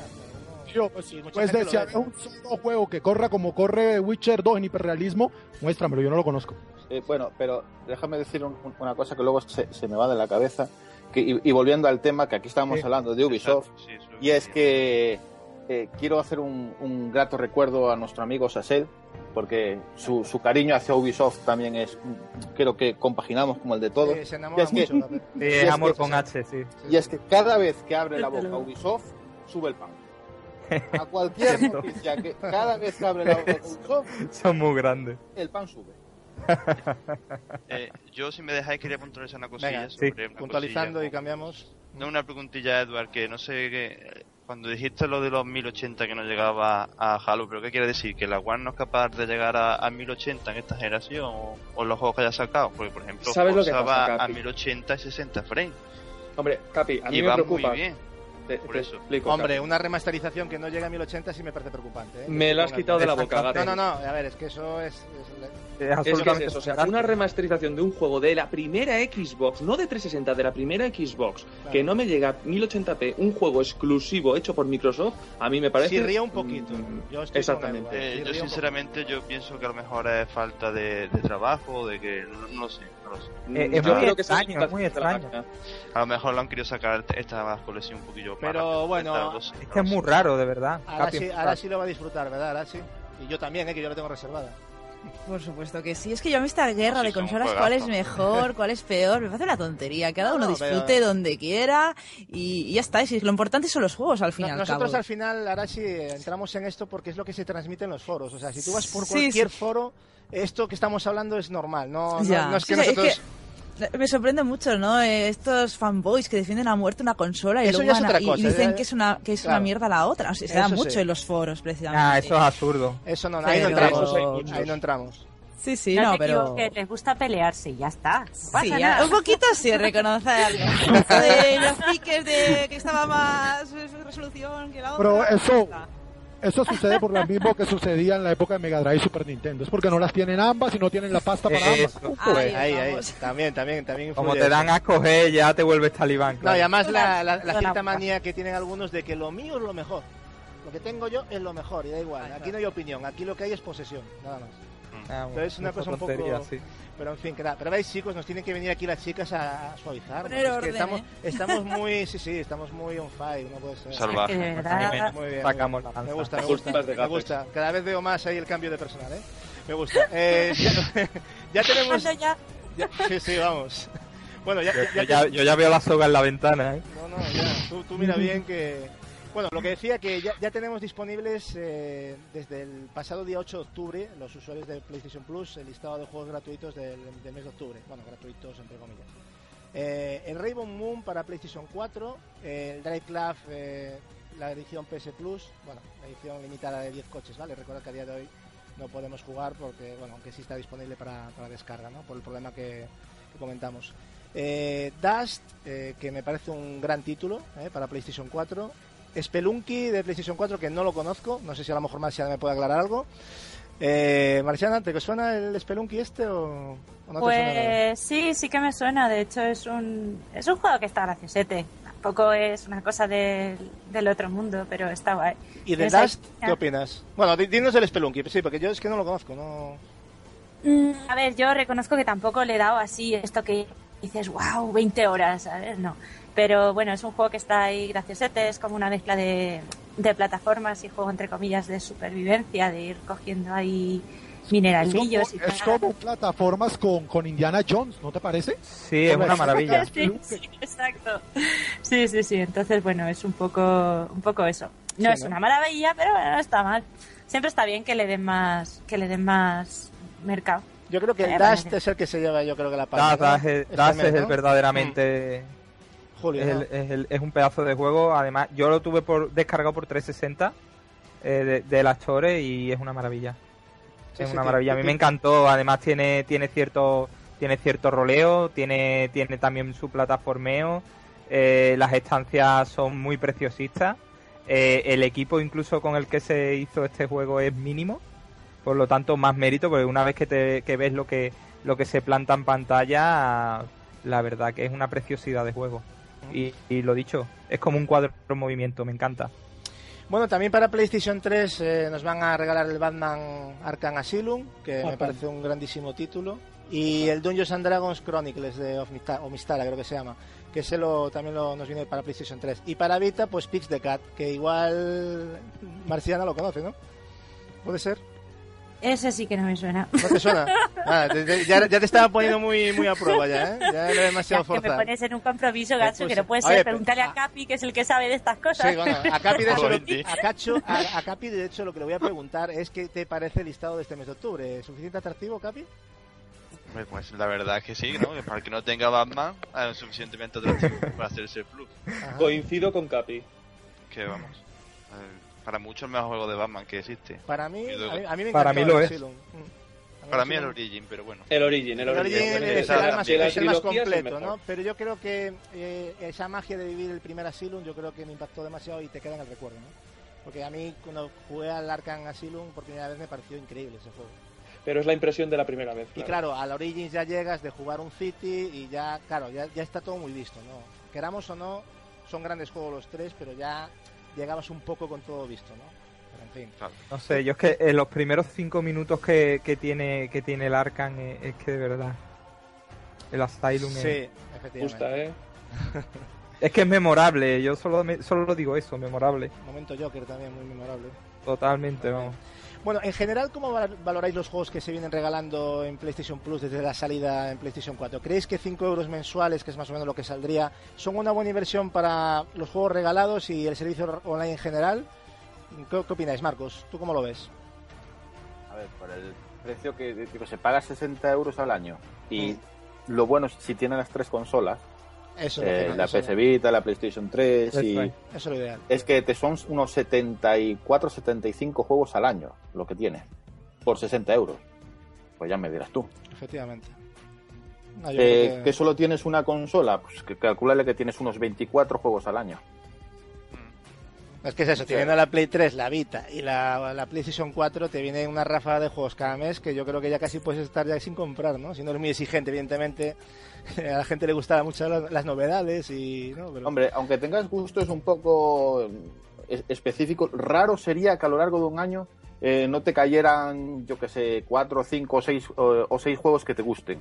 Yo, pues, mucha pues un solo juego que corra como corre Witcher 2 en hiperrealismo, muéstramelo, yo no lo conozco. Eh, bueno, pero déjame decir un- un- una cosa que luego se, se me va de la cabeza. Que, y, y volviendo al tema que aquí estábamos Sí. hablando de Ubisoft, Sí, y es sí. que eh, quiero hacer un, un grato recuerdo a nuestro amigo Sassel, porque su, su cariño hacia Ubisoft también es, creo que compaginamos como el de todos. Sí, se enamora Y es que- mucho. Sí, es amor que- con H, sí. Y es que cada vez que abre la boca. Ubisoft, sube el pan. A cualquier noticia que cada vez que abre la boca Ubisoft, Son muy grandes. el pan sube. Eh, yo, si me dejáis, quería puntualizar una cosilla. Venga, sobre una Puntualizando cosilla. y cambiamos. No, una preguntilla, Edward, que no sé qué. Cuando dijiste lo de los 1080 que no llegaba a Halo, ¿pero qué quiere decir? ¿Que la One no es capaz de llegar a, a 1080 en esta generación o, o los juegos que haya sacado? Porque, por ejemplo, ¿Sabes lo que pasa, a Capi? 1080 y 60 frames. Hombre, Capi, a mí y me preocupa. muy bien. Te, por te eso. explico, Hombre, una remasterización que no llega a 1080 sí me parece preocupante. ¿eh? Me lo has quitado de la boca, No, Gaten. no, no, a ver, es que eso es... es- Es Es que es absolutamente eso, o sea, flagrante. una remasterización de un juego de la primera Xbox, no de 360, de la primera Xbox, que no me llega a 1080p, un juego exclusivo hecho por Microsoft, a mí me parece... Sí, ría un poquito. Mm, Yo Exactamente. Edward. Eh, Sí, yo, río un sinceramente, yo pienso que a lo mejor es falta de, de trabajo, de que. No, no no sé. Eh, es Yo muy creo que eso extraño, es muy extraño. A lo mejor lo han querido sacar esta colección un poquillo más Pero, rápido, bueno, sé, Es que es muy raro, de verdad. Ahora Capi, sí, ahora sí lo va a disfrutar, ¿verdad? Ahora sí. Y yo también, ¿eh? que yo la tengo reservada. Por supuesto que sí. Es que yo a mí esta guerra Sí, de consolas, cuál es mejor, cuál es peor, me parece una tontería. Cada No, uno no, disfrute pero- donde quiera y, y ya está. Y lo importante son los juegos al fin y No- al Nosotros cabo. al final, ahora sí, entramos en esto porque es lo que se transmite en los foros. O sea, si tú vas por Sí, cualquier sí. foro, esto que estamos hablando es normal. No, no, no es que Sí, sí, nosotros... Me sorprende mucho, ¿no? Eh, Estos fanboys que defienden a muerte una consola y, Eso luego es y- cosa, y dicen que es una que es claro. una mierda la otra. O sea, se da mucho sí. en los foros, precisamente. Ah, eso es absurdo. Eso no, ahí no entramos. Ahí no entramos. Sí, sí, no, no, te pero... equivoques, les gusta pelearse y ya está. No pasa Sí, ya, nada. un poquito sí, reconocerlo. Esto de los piques de que estaba más resolución que la otra. Pero eso- Está. Eso sucede por lo mismo que sucedía en la época de Mega Drive y Super Nintendo. Es porque no las tienen ambas y no tienen la pasta para ambas. Eso. Punto. Ahí Ahí. También, también, también Como te dan a escoger, ya te vuelves talibán. No, y además la, cierta manía que tienen algunos de que lo mío es lo mejor. Lo que tengo yo es lo mejor y da igual. Aquí no hay opinión, aquí lo que hay es posesión, nada más. Ah, Pero es una cosa un poco- sí. Pero en fin, que nada. Pero veis, chicos, nos tienen que venir aquí las chicas a, a suavizar. Poner Es que estamos, ¿eh? estamos muy, sí, sí, estamos muy on fire, no puede ser. Salvaje. Es que de verdad, Muy bien. Sacamos la. Me gusta, me gusta, me gusta. Cada vez veo más ahí el cambio de personal, ¿eh? Me gusta. Eh, ya, ya tenemos... Ya ya- sí, sí, vamos. Bueno, ya, Yo, ya- yo ya, yo ya veo la soga en la ventana, ¿eh? No, no, ya. Tú, tú mira bien que... Bueno, lo que decía que ya, tenemos disponibles eh, desde el pasado día 8 de octubre, los usuarios de PlayStation Plus, el listado de juegos gratuitos del, mes de octubre. Bueno, gratuitos entre comillas. Eh, el Rainbow Moon para PlayStation 4, eh, el Drive Club, la edición PS Plus, bueno, la edición limitada de 10 coches, ¿vale? Recuerda que a día de hoy no podemos jugar porque, bueno, aunque sí está disponible para, para descarga, ¿no? Por el problema que, que comentamos. Dust, que me parece un gran título para PlayStation 4. Spelunky de PlayStation 4, que no lo conozco. No sé si a lo mejor Marciana me puede aclarar algo. Eh, Marciana, ¿te suena el Spelunky este o, o no te suena? Pues sí, sí que me suena. De hecho, es un, es un juego que está graciosete. Tampoco es una cosa del, del otro mundo, pero está guay. ¿Y de Dust qué opinas? Bueno, di- dinos el Spelunky, sí, porque yo es que no lo conozco. no Mm, A ver, yo reconozco que tampoco le he dado así esto que dices, wow, 20 horas, ¿sabes? No. Pero bueno, es un juego que está ahí graciosete, es como una mezcla de, de plataformas y juego entre comillas de supervivencia, de ir cogiendo ahí Es mineralillos como, y es como plataformas con, con Indiana Jones, ¿no te parece? Sí, es una maravilla. Sí, sí, exacto. Sí, sí, sí. Entonces, bueno, es un poco, un poco eso. No Sí, es ¿no? una maravilla, pero bueno, no está mal. Siempre está bien que le den más, que le den más mercado. Yo creo que el Eh, Dust vale. es el que se lleva, yo creo que la Das, parte. Das ¿no? es, Este es el ¿no? verdaderamente... Julio, Es, ¿no? el- es el- es un pedazo de juego. Además, yo lo tuve por descargado por 360 eh, de, de la Store y es una maravilla. Sí, es sí, una maravilla. A mí me encantó. Además, tiene, tiene cierto tiene cierto roleo, tiene, tiene también su plataformeo. eh, las estancias son muy preciosistas. eh, el equipo, incluso con el que se hizo este juego, es mínimo. Por lo tanto, más mérito, porque una vez que, te, que ves lo que, lo que se planta en pantalla, la verdad que es una preciosidad de juego. Y, y lo dicho, es como un cuadro en movimiento, me encanta. Bueno, también para PlayStation 3 eh, nos van a regalar el Batman Arkham Asylum, que me parece un grandísimo título, y el Dungeons and Dragons Chronicles de Omista- Omistara, creo que se llama, que ese lo, también lo, nos viene para PlayStation 3. Y para Vita, pues Pix the Cat, que igual Marciana lo conoce, ¿no? ¿Puede ser? Ese sí que no me suena. ¿No te suena? Ah, te- te- ya, ya te estaba poniendo muy, muy a prueba ya, ¿eh? Ya era demasiado Ya que me pones en un compromiso, gacho, que no puede Oye, ser. pero- Pregúntale ah. a Capi, que es el que sabe de estas cosas. Sí, bueno, a Capi, de hecho, lo- Oye. a, Cacho- a- a Capi, de hecho, lo que le voy a preguntar es qué te parece el listado de este mes de octubre. ¿Suficiente atractivo, Capi? Pues la verdad es que sí, ¿no? Que Para el que no tenga Batman, es suficientemente atractivo para hacerse el plus. Ajá. Coincido con Capi. Que vamos. eh, para muchos el mejor juego de Batman que existe. Para mí, luego- a mí, a mí me Para encantó mí lo el es. Asylum. Mm. Para mí el Origin, pero bueno. El Origin, el El Origin. Origin es el más, las es el más completo. ¿no? Pero yo creo que eh, esa magia de vivir el primer Asylum, yo creo que me impactó demasiado y te queda en el recuerdo, ¿no? Porque a mí, cuando jugué al Arkham Asylum por primera vez, me pareció increíble ese juego. Pero es la impresión de la primera vez. Y claro, al Origins ya llegas de jugar un City y ya, claro, ya, ya está todo muy visto, ¿no? Queramos o no, son grandes juegos los tres, pero ya llegabas un poco con todo visto, ¿no? Pero en fin. No sé, yo es que en los primeros cinco minutos que, que tiene que tiene el Arkham es, es que de verdad el Asylum es, Sí, efectivamente. Gusta, ¿eh? es que es memorable. Yo solo me- solo digo eso, memorable, Momento Joker también muy memorable. totalmente, vamos. Bueno, en general, ¿cómo val- valoráis los juegos que se vienen regalando en PlayStation Plus desde la salida en PlayStation 4? ¿Creéis que 5 euros mensuales, que es más o menos lo que saldría, son una buena inversión para los juegos regalados y el servicio online en general? ¿Qué, qué opináis, Marcos? ¿Tú cómo lo ves? A ver, por el precio que digo, se paga 60 euros al año. Y lo bueno es si tienen las tres consolas, Eso, eh, la eso- PS Vita, la PlayStation 3 y... Eso es. eso es lo ideal. Es que te son unos 74, 75 juegos al año lo que tiene. Por 60 euros. Pues ya me dirás tú. Efectivamente. No, Eh, que... solo tienes una consola, pues que calculale que tienes unos 24 juegos al año. Es que es eso, teniendo la Play 3, la Vita y la, la PlayStation 4, te viene una ráfaga de juegos cada mes que yo creo que ya casi puedes estar ya sin comprar, ¿no? Si no eres muy exigente, evidentemente. A la gente le gustan mucho las, las novedades y... ¿no? Pero- Hombre, aunque tengas gustos un poco eh, es- específicos, raro sería que a lo largo de un año eh, no te cayeran, yo que sé, 4, 5 o 6 o 6 juegos que te gusten.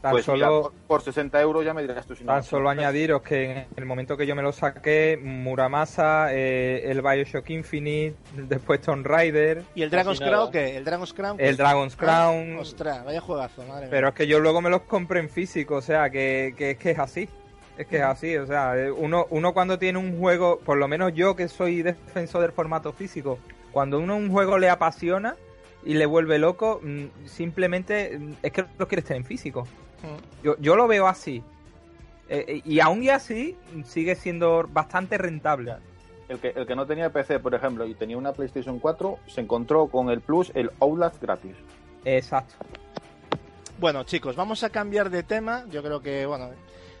Tan pues mira, solo por, por 60 euros ya me dirás tú si no. Tan solo añadiros que en el momento que yo me lo saqué, Muramasa, eh, el Bioshock Infinite, después Tomb Raider, ¿Y el Dragon's. Crown qué? ¿El Dragon's Crown? el Dragon's Crown. Ostras, vaya juegazo, madre mía. Pero es que yo luego me los compré en físico, o sea, que, que es que es así. Es que es así, o sea, uno, uno cuando tiene un juego, por lo menos yo que soy defensor del formato físico, cuando uno un juego le apasiona y le vuelve loco, mm, simplemente mm, es que lo quieres tener en físico. Mm. Yo, yo lo veo así. Eh, eh, y aún y así sigue siendo bastante rentable. El que, el que no tenía PC, por ejemplo, y tenía una PlayStation 4, se encontró con el Plus el Outlast gratis. Exacto. Bueno, chicos, vamos a cambiar de tema. Yo creo que, bueno,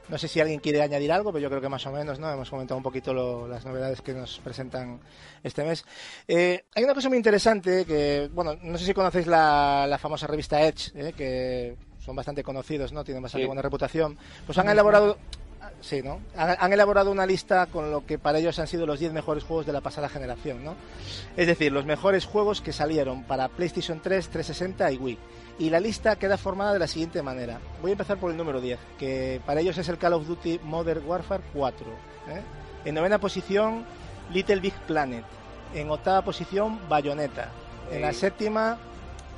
no sé si alguien quiere añadir algo, pero yo creo que más o menos, ¿no? Hemos comentado un poquito lo- las novedades que nos presentan este mes. Eh, hay una cosa muy interesante que, bueno, no sé si conocéis la, la famosa revista Edge, ¿eh? que son bastante conocidos, ¿no? Tienen bastante Sí. buena reputación. Pues han elaborado... Sí, ¿no? Han, han elaborado una lista con lo que para ellos han sido los 10 mejores juegos de la pasada generación, ¿no? Es decir, los mejores juegos que salieron para PlayStation 3, 360 y Wii. Y la lista queda formada de la siguiente manera. Voy a empezar por el número 10, que para ellos es el Call of Duty Modern Warfare 4. ¿eh? En novena posición, Little Big Planet. En octava posición, Bayonetta. En la séptima,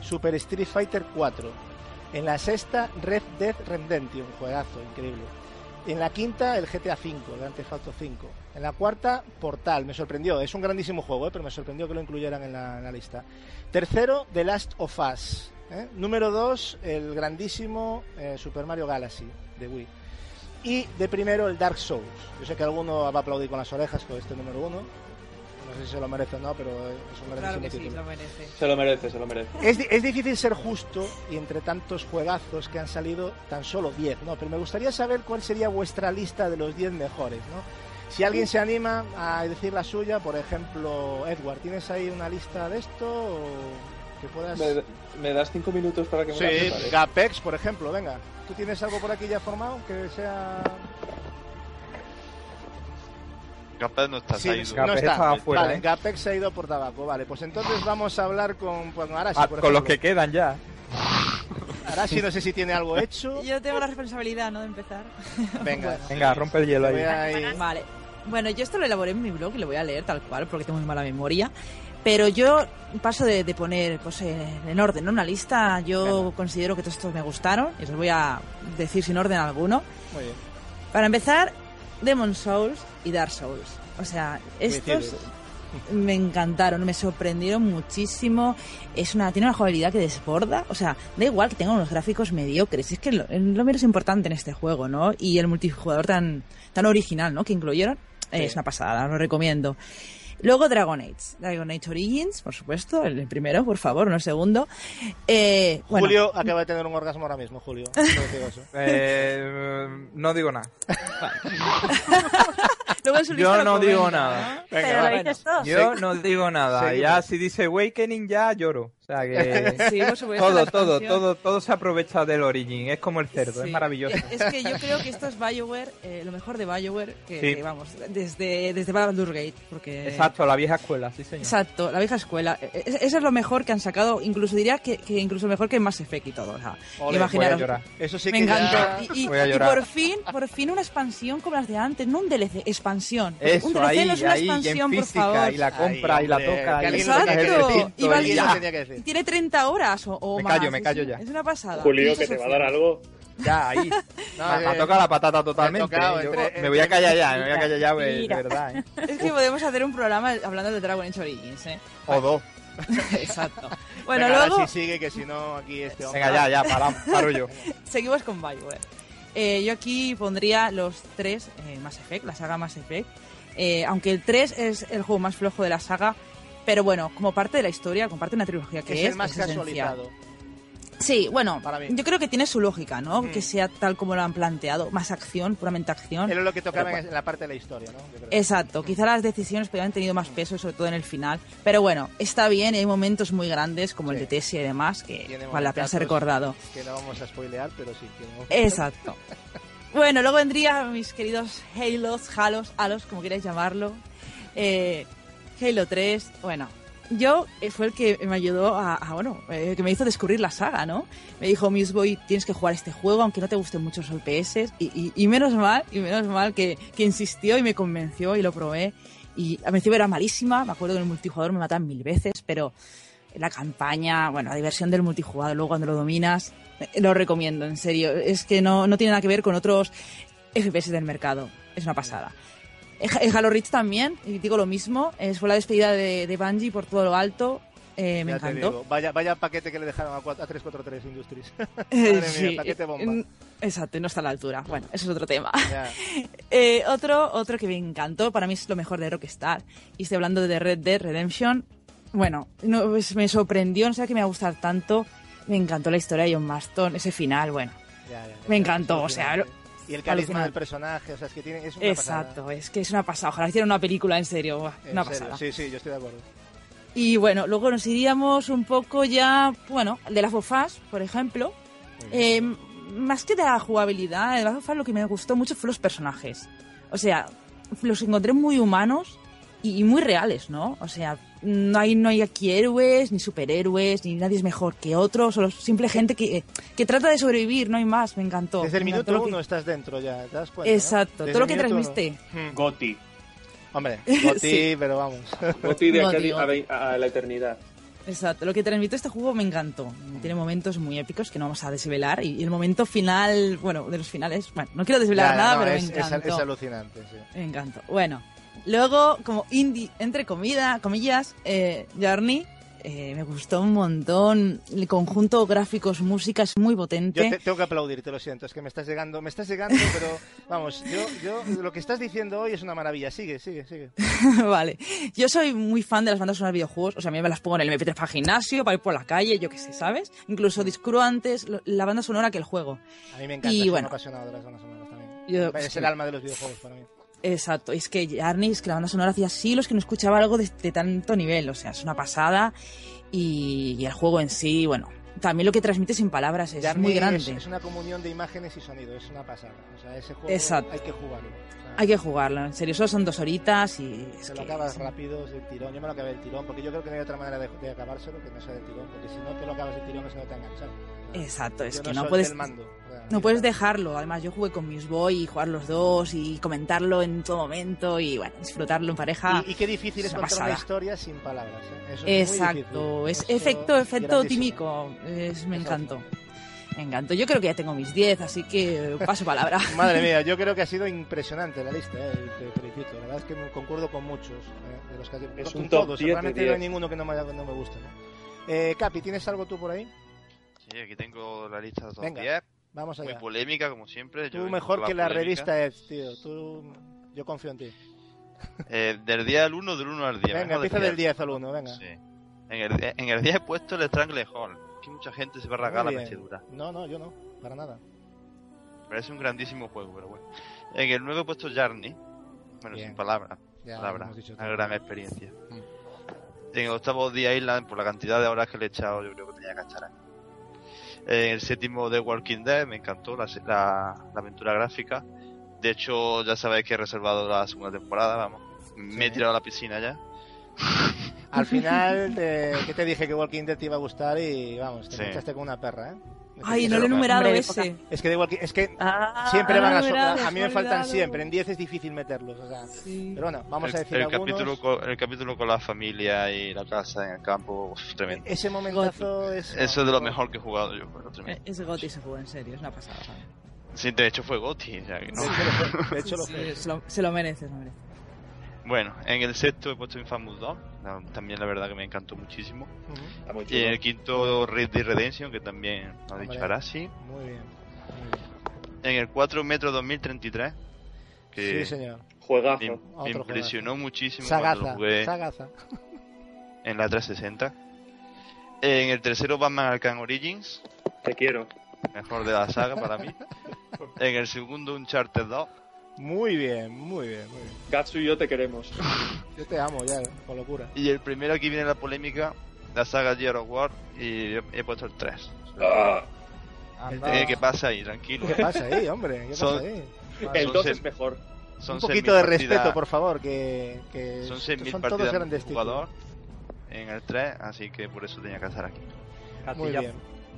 Super Street Fighter 4. En la sexta, Red Dead Redemption. Juegazo, increíble. En la quinta, el GTA V, el Auto 5. En la cuarta, Portal. Me sorprendió. Es un grandísimo juego, ¿eh? pero me sorprendió que lo incluyeran en la, lista. Tercero, The Last of Us. ¿eh? Número 2, el grandísimo eh, Super Mario Galaxy de Wii. Y de primero, el Dark Souls. Yo sé que alguno va a aplaudir con las orejas con este número 1. No sé si se lo merece o no, pero es un Claro que sí, título. lo merece. Se lo merece, se lo merece. Es, es difícil ser justo y entre tantos juegazos que han salido, tan solo 10, ¿no? Pero me gustaría saber cuál sería vuestra lista de los 10 mejores, ¿no? Si alguien se anima a decir la suya, por ejemplo, Edward, ¿tienes ahí una lista de esto o que puedas...? ¿Me, me das cinco minutos para que me Sí? Gapex, por ejemplo, venga. ¿Tú tienes algo por aquí ya formado que sea...? Capaz no está Sí, Saido. no Gapex está. está afuera, vale, ¿eh? Gapex se ha ido por tabaco. Vale, pues entonces vamos a hablar con, pues, con Arashi, Ah, por con los que quedan ya. Arashi no sé si tiene algo hecho. Yo tengo la responsabilidad, ¿no? De empezar. Venga. Venga, rompe el hielo ahí. ahí. Vale. Bueno, yo esto lo elaboré en mi blog y lo voy a leer tal cual porque tengo muy mala memoria. Pero yo paso de, de poner pues, eh, en orden ¿no? una lista. Yo considero que todos estos me gustaron y os voy a decir sin orden alguno. Muy bien. Para empezar, Demon Souls y Dark Souls. O sea, estos me encantaron, me sorprendieron muchísimo. Es una, tiene una jugabilidad que desborda. O sea, da igual que tenga unos gráficos mediocres. Es que lo, lo menos importante en este juego, ¿no? Y el multijugador tan, tan original, ¿no? Que incluyeron. eh, Es una pasada, lo recomiendo. Luego Dragon Age. Dragon Age Origins, por supuesto. El primero, por favor, no el segundo. Eh, bueno, Julio acaba de tener un orgasmo ahora mismo, Julio. Digo eso. Eh, no digo nada. luego en su Yo lista lo no comenta, digo nada. ¿no? Pero lo dices todo. Yo no digo nada. Seguimos. Ya si dice Awakening ya lloro. O sea que Sí, por supuesto, todo, todo, todo, todo se aprovecha del Origin. Es como el cerdo, Sí. es maravilloso. Es es que yo creo que esto es BioWare, eh, lo mejor de BioWare, que Sí. vamos, desde, desde Baldur's Gate, porque... Exacto, la vieja escuela, sí señor. Exacto, la vieja escuela. E- e- Eso es lo mejor que han sacado, incluso diría que, que incluso mejor que Mass Effect y todo. O sea, Ole, Voy a imaginaros. llorar. Eso sí me que encantó. ya- Y, y- Voy a y por fin, por fin una expansión como las de antes, no un DLC, expansión. Eso, un DLC ahí, no es una ahí, y expansión, por física, favor. y la compra, Ay, y la toca, que y recinto, Y vale y decir. Tiene 30 horas o, o Me más. callo, me Es- callo ya. Es una pasada. Julio, que te va a dar algo. Ya, ahí. No, me, me eh, toca la patata totalmente. tocado ¿eh? Yo entre- me voy a callar ya, me voy a callar ya, de verdad. ¿eh? Es que podemos hacer un programa hablando de Dragon Age Origins, ¿eh? O dos. Exacto. Bueno, Venga, luego sí sigue, que si no, aquí este hombre... Venga, ya, ya, paro, paro yo. seguimos con Bioware. Eh, yo aquí pondría los tres eh, Mass Effect, la saga Mass Effect. Eh, aunque el 3 es el juego más flojo de la saga, pero bueno, como parte de la historia, como parte de una trilogía que es, es el más es esencial. Sí, bueno, Para mí. yo creo que tiene su lógica, ¿no? Mm. Que sea tal como lo han planteado, más acción, puramente acción. Era lo que tocaba Pero en la parte de la historia, ¿no? Yo creo. Exacto, quizá las decisiones podrían haber tenido más peso, sobre todo en el final. Pero bueno, está bien, hay momentos muy grandes como el Sí. de Tessia y demás que vale la pena ser recordado. Que no vamos a spoilear, pero sí. momentos. Exacto. Bueno, luego vendría mis queridos Halos, Halos, Halos, como queráis llamarlo. Eh, Halo 3, bueno, yo eh, fue el que me ayudó a, a, bueno, eh, que me hizo descubrir la saga, ¿no? Me dijo, Miss Boy, tienes que jugar este juego, aunque no te gusten mucho los OPS. Y, y, menos mal, y menos mal que, que insistió y me convenció y lo probé. Y al principio era malísima, me acuerdo que en el multijugador me mataban mil veces, pero la campaña, bueno, la diversión del multijugador, luego cuando lo dominas, eh, lo recomiendo, en serio. Es que no, no tiene nada que ver con otros FPS del mercado. Es una pasada. Eh, Ha- Halo Reach también, y digo lo mismo, eh, fue la despedida de, de Bungie por todo lo alto. eh, me Ya encantó. vaya, vaya paquete que le dejaron a, cuat- a 343 Industries. Eh, Madre mía, sí, paquete bomba. Exacto, no está a la altura. Bueno, eso es otro tema. Eh, otro, otro que me encantó, para mí es lo mejor de Rockstar, y estoy hablando de Red Dead Redemption. Bueno, no, pues me sorprendió, no sé qué me va a gustar tanto. Me encantó la historia de John Marston, ese final, bueno. Ya, ya, ya. Me encantó, o sea. Y el carisma del personaje, o sea, es que tiene. Es una Exacto, es que es una pasada. Ojalá hicieran una película en serio. En una serio, pasada. Sí, sí, yo estoy de acuerdo. Y bueno, luego nos iríamos un poco ya, bueno, de las Us, por ejemplo. Eh, más que de la jugabilidad, de las Us lo que me gustó mucho fue los personajes. O sea, los encontré muy humanos y muy reales, ¿no? O sea, no hay, no hay aquí héroes, ni superhéroes, ni nadie es mejor que otro, solo simple gente que, que trata de sobrevivir, no hay más, me encantó. Desde el minuto lo que- uno estás dentro ya, ¿te das cuenta? no? Exacto, Desde todo lo que minuto uno. transmite. Hmm. Goti. Hombre, Goti, Sí. pero vamos. Goti de No, aquí a, a la eternidad. Exacto, lo que transmite este juego me encantó. Tiene momentos muy épicos que no vamos a desvelar y, el momento final, bueno, de los finales, bueno, no quiero desvelar Ya, nada, no, pero es, me es- encantó. es alucinante, sí. Me encantó. Bueno, luego, como indie, entre comida, comillas, eh, Journey, eh, me gustó un montón. El conjunto gráficos, música es muy Yo potente. te, tengo que aplaudir, te lo siento, es que me estás llegando, me estás llegando, pero vamos, yo, yo, lo que estás diciendo hoy es una maravilla. Sigue, sigue, sigue. vale. Yo soy muy fan de las bandas sonoras de videojuegos. O sea, a mí me las pongo en el MP3 para gimnasio, para ir por la calle, yo qué sé, ¿sabes? Incluso descubro antes la banda sonora que el juego. A mí me encanta, Y soy bueno. apasionado de las bandas sonoras también. Yo- es el alma de los videojuegos para mí. Exacto, es que Journey, es que la banda sonora hacía siglos que no escuchaba algo de, de tanto nivel, o sea, es una pasada y, y el juego en sí, bueno, también lo que transmite sin palabras es muy grande. Es, es una comunión de imágenes y sonido, es una pasada. O sea, ese juego Exacto. hay que jugarlo. O sea, Hay que jugarlo, en serio, solo son dos horitas y es Se que lo acabas es- rápido del tirón. Yo me lo acabé del tirón, porque yo creo que no hay otra manera de, de acabárselo que no sea del tirón, porque si no te lo acabas del tirón, eso no te engancha. Exacto, es Yo que no puedes el mando. No puedes dejarlo. Además, yo jugué con Miss Boy y jugar los dos y comentarlo en todo momento y bueno, disfrutarlo en pareja. Y, y qué difícil es es una contar una pasada. historia sin palabras. ¿eh? Eso es muy Exacto, difícil. es Eso efecto, efecto tímico, es, me Exacto. encantó. Me encantó. Yo creo que ya tengo mis 10, así que paso palabra. Madre mía, yo creo que ha sido impresionante la lista, eh, te felicito. La verdad es que me concuerdo con muchos eh, de los que has Es con un top todos. 10 de Realmente no hay 10. ninguno que no me, no me guste. ¿no? Eh, Capi, ¿tienes algo tú por ahí? Sí, aquí tengo la lista de Venga, 10. Vamos Muy allá. polémica, como siempre. Tú yo mejor que la polémica. revista Edge, tío. Tú... Yo confío en ti. Eh, del día al 1, del 1 al 10. Venga, empieza del 10 al 1, venga. Sí. En el, en el 10 he puesto el Strangle Hall. Que mucha gente se va a rasgar la Muy vestidura. No, no, yo no, para nada. Parece un grandísimo juego, pero bueno. En el 9 he puesto Journey. Bueno, Bien. sin palabras. Dicho Una gran experiencia. Mm. En el octavo día Island, por la cantidad de horas que le he echado, yo creo que tenía que echar ahí. En el séptimo The Walking Dead, me encantó la, la, la aventura gráfica. De hecho, ya sabéis que he reservado la segunda temporada, vamos. Me he tirado a la piscina ya. Al final, te, que te dije que Walking Dead te iba a gustar y vamos, te Sí. echaste con una perra, ¿eh? Ay, no lo he numerado hombre, ese. Es que, de Walking- es que Ah, siempre van a sobrar. A mí me faltan olvidado. siempre. En 10 es difícil meterlos. O sea. Sí. Pero bueno, vamos el, a decir el algunos. capítulo con, el capítulo con la familia y la casa en el campo, uf, tremendo. Ese momentazo es. Eso es de lo mejor que he jugado yo, pero tremendo. Ese Goti se jugó en serio, es una pasada. Sí, de hecho fue Gotti, o sea que no. De hecho lo fue. Sí, se, lo, se lo merece, se lo merece. Bueno, en el sexto he puesto Infamous 2, no, también la verdad que me encantó muchísimo. Ujú. Está muy Y en el quinto Red Dead Redemption, que también lo ha dicho. Arasi. Muy bien. Muy En el 4 Metro 2033, bien. que Sí, señor. Juegazo. me, impresionó muchísimo cuando Sagaza. lo jugué Sagaza. en la 360. En el tercero Batman Arkham Origins, Te quiero. mejor de la saga para mí. En el segundo Uncharted 2. Muy bien, muy bien, muy bien. Gatsu y yo te queremos. Yo te amo ya, con locura. Y el primero aquí viene la polémica, la saga Gear of War, y he, puesto el 3. Ah. Eh, ¿Qué pasa ahí? Tranquilo. ¿Qué pasa ahí, hombre? ¿Qué Son- pasa ahí? el Son 2 seis- es mejor. Son Un 6.000 poquito de partidas- respeto, por favor, que, que Son estos 6.000 son partidas todos grandes jugador en el 3, así que por eso tenía que estar aquí. Muy bien.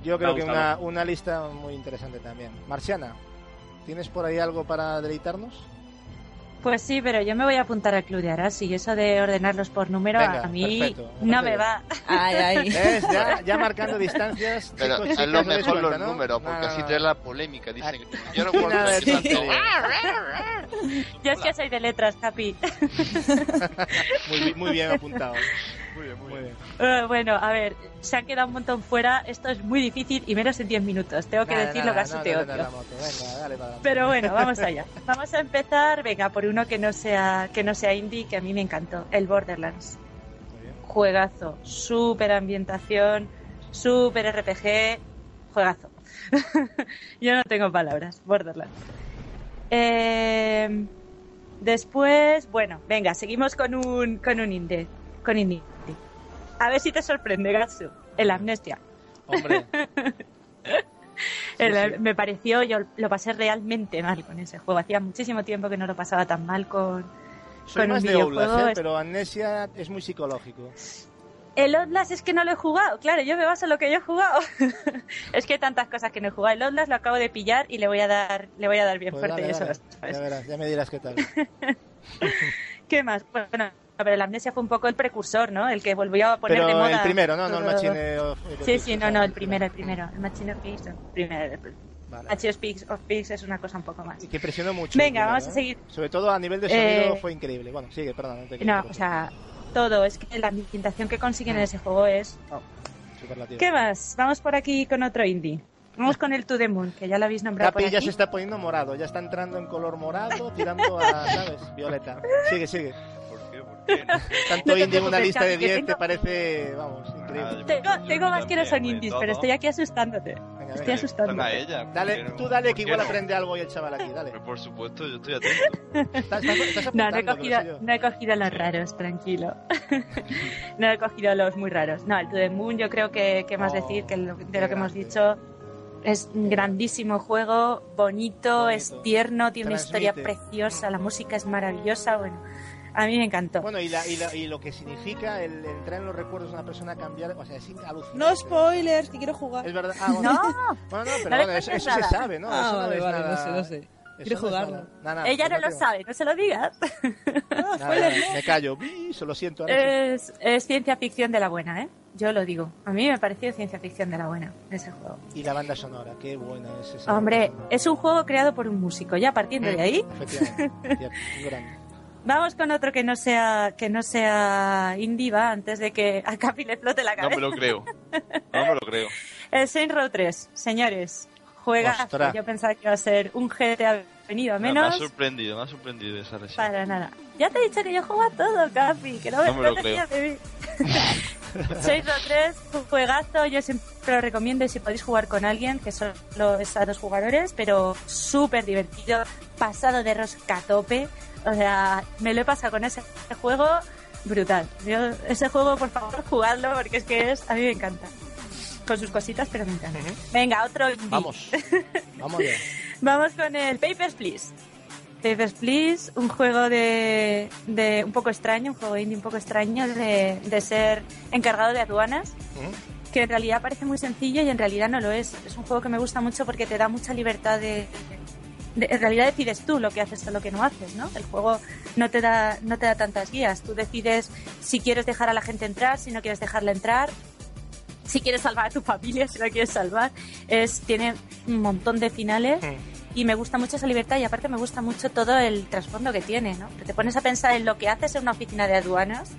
Yo creo que una, una lista muy interesante también. Marciana, ¿tienes por ahí algo para deleitarnos? Pues sí, pero yo me voy a apuntar al club de Arasi y eso de ordenarlos por número Venga, a mí perfecto, no me va. Ay, ay. ¿Ves? Ya, ya marcando distancias. Pero chicos, es lo ¿os dais mejor cuenta, los no? números, No, porque no, así no. trae la polémica. Dicen, Aquí- yo de que tanto-. Yo es que soy de letras, Capi. Muy, muy bien apuntado. Muy bien, Muy bien. Eh, bueno, a ver, se han quedado un montón fuera. Esto es muy difícil y menos en 10 minutos. Tengo que Nada, decirlo, nada, casi no, te no, no, odio. la moto. Venga, dale para adelante. Pero bueno, vamos allá. Vamos a empezar, venga, por uno que no sea que no sea indie, que a mí me encantó, el Borderlands. Muy bien. Juegazo, súper ambientación, súper RPG, juegazo. Yo no tengo palabras, Borderlands. Eh, después, bueno, venga, seguimos con un con un indie, con indie. A ver si te sorprende, Gatsu. El Amnesia. Hombre, El- sí. Me pareció, yo lo pasé realmente mal con ese juego. Hacía muchísimo tiempo que no lo pasaba tan mal con, soy con más un de Outlast, videojuego. ¿eh? pero Amnesia es muy psicológico. El Outlast es que no lo he jugado. Claro, yo me baso en lo que yo he jugado. es que hay tantas cosas que no he jugado. El Outlast lo acabo de pillar y le voy a dar, le voy a dar bien Pues fuerte. dale, eso dale. Ya verás, ya me dirás qué tal. ¿Qué más? Bueno, a ver, el Amnesia fue un poco el precursor, ¿no? El que volvió a poner Pero de moda. el primero, ¿no? No el. Machine of... Sí, sí, no, no, el primero, el primero. El Machine of Pigs, el primero. Vale. Machine of Pigs, of Pigs es una cosa un poco más. Y que impresionó mucho. Venga, primero, vamos a ¿eh? seguir. Sobre todo a nivel de sonido Eh, fue increíble. Bueno, sigue, perdón. No, No, o sea, todo. Es que la ambientación que consiguen en ese juego es Superlativo. ¿Qué más? Vamos por aquí con otro indie. Vamos con el To The Moon, que ya lo habéis nombrado por Capi ya aquí. se está poniendo morado, ya está entrando en color morado, tirando a, ¿sabes? Violeta. Sigue, sigue. Tanto No indie en una lista de Capi, que 10 tengo- te parece, vamos, increíble. Tengo, tengo más que no son indies, pero estoy aquí asustándote. Venga, Estoy venga. asustando. Dale, ¿por qué tú dale ¿Por que igual no? aprende algo hoy el chaval aquí, dale. Pero por supuesto, yo estoy atento. Estás, estás, estás No, no he, cogido, no he cogido los raros, tranquilo. no he cogido los muy raros. No, el To The Moon yo creo que, que más Oh, decir que lo- de lo que hemos dicho es un grandísimo juego, bonito, Bonito. es tierno, tiene una historia Transmite. preciosa, la música es maravillosa, bueno, a mí me encantó. Bueno, y, la, y, la- y lo que significa el entrar en los recuerdos de una persona, cambiar, o sea, es alucinante. No spoilers, que quiero jugar. Es verdad. Ah, bueno, No, bueno, no, pero No bueno, eso, eso se sabe, ¿no? Ah, eso vale, es vale, nada- no sé, no sé. eso Quiero no jugarlo. nada. Nada, nada, ella no lo tengo- sabe, no se lo digas. Nada, no. me callo. Se lo siento. ahora sí. Es, es ciencia ficción de la buena, ¿eh? yo lo digo. A mí me pareció ciencia ficción de la buena ese juego. Y la banda sonora, qué buena es esa. Hombre, es un juego creado por un músico. Ya partiendo de ahí, Efectivamente, grande. Vamos con otro que no sea que no sea indie, va, antes de que a Capi le flote la No cabeza. me lo creo. No me lo creo. El Saint Row 3, señores, juega. Ostras. Yo pensaba que iba a ser un GTA venido a Me- Me ha menos. sorprendido, me ha sorprendido esa reseña. Para nada. Ya te he dicho que yo juego a todo, Capi, que no, No me lo creo. de mí. Saints Row 3, un juegazo, yo siempre lo recomiendo y si podéis jugar con alguien, que solo es a dos jugadores, pero súper divertido, pasado de rosca a tope, o sea, me lo he pasado con ese juego brutal. Yo, ese juego, por favor, jugadlo porque es que es, a mí me encanta. Con sus cositas, pero me encanta. Venga, otro indie. Vamos, vamos con el Papers, Please. Papers, Please, un juego de, de un poco extraño, un juego indie un poco extraño de, de ser encargado de aduanas, que en realidad parece muy sencillo y en realidad no lo es. Es un juego que me gusta mucho porque te da mucha libertad de... en realidad decides tú lo que haces o lo que no haces, ¿no? El juego no te da no te da tantas guías. Tú decides si quieres dejar a la gente entrar, si no quieres dejarla entrar, si quieres salvar a tu familia, si la quieres salvar. Es, tiene un montón de finales y me gusta mucho esa libertad y aparte me gusta mucho todo el trasfondo que tiene, ¿no? Que te pones a pensar en lo que haces en una oficina de aduanas,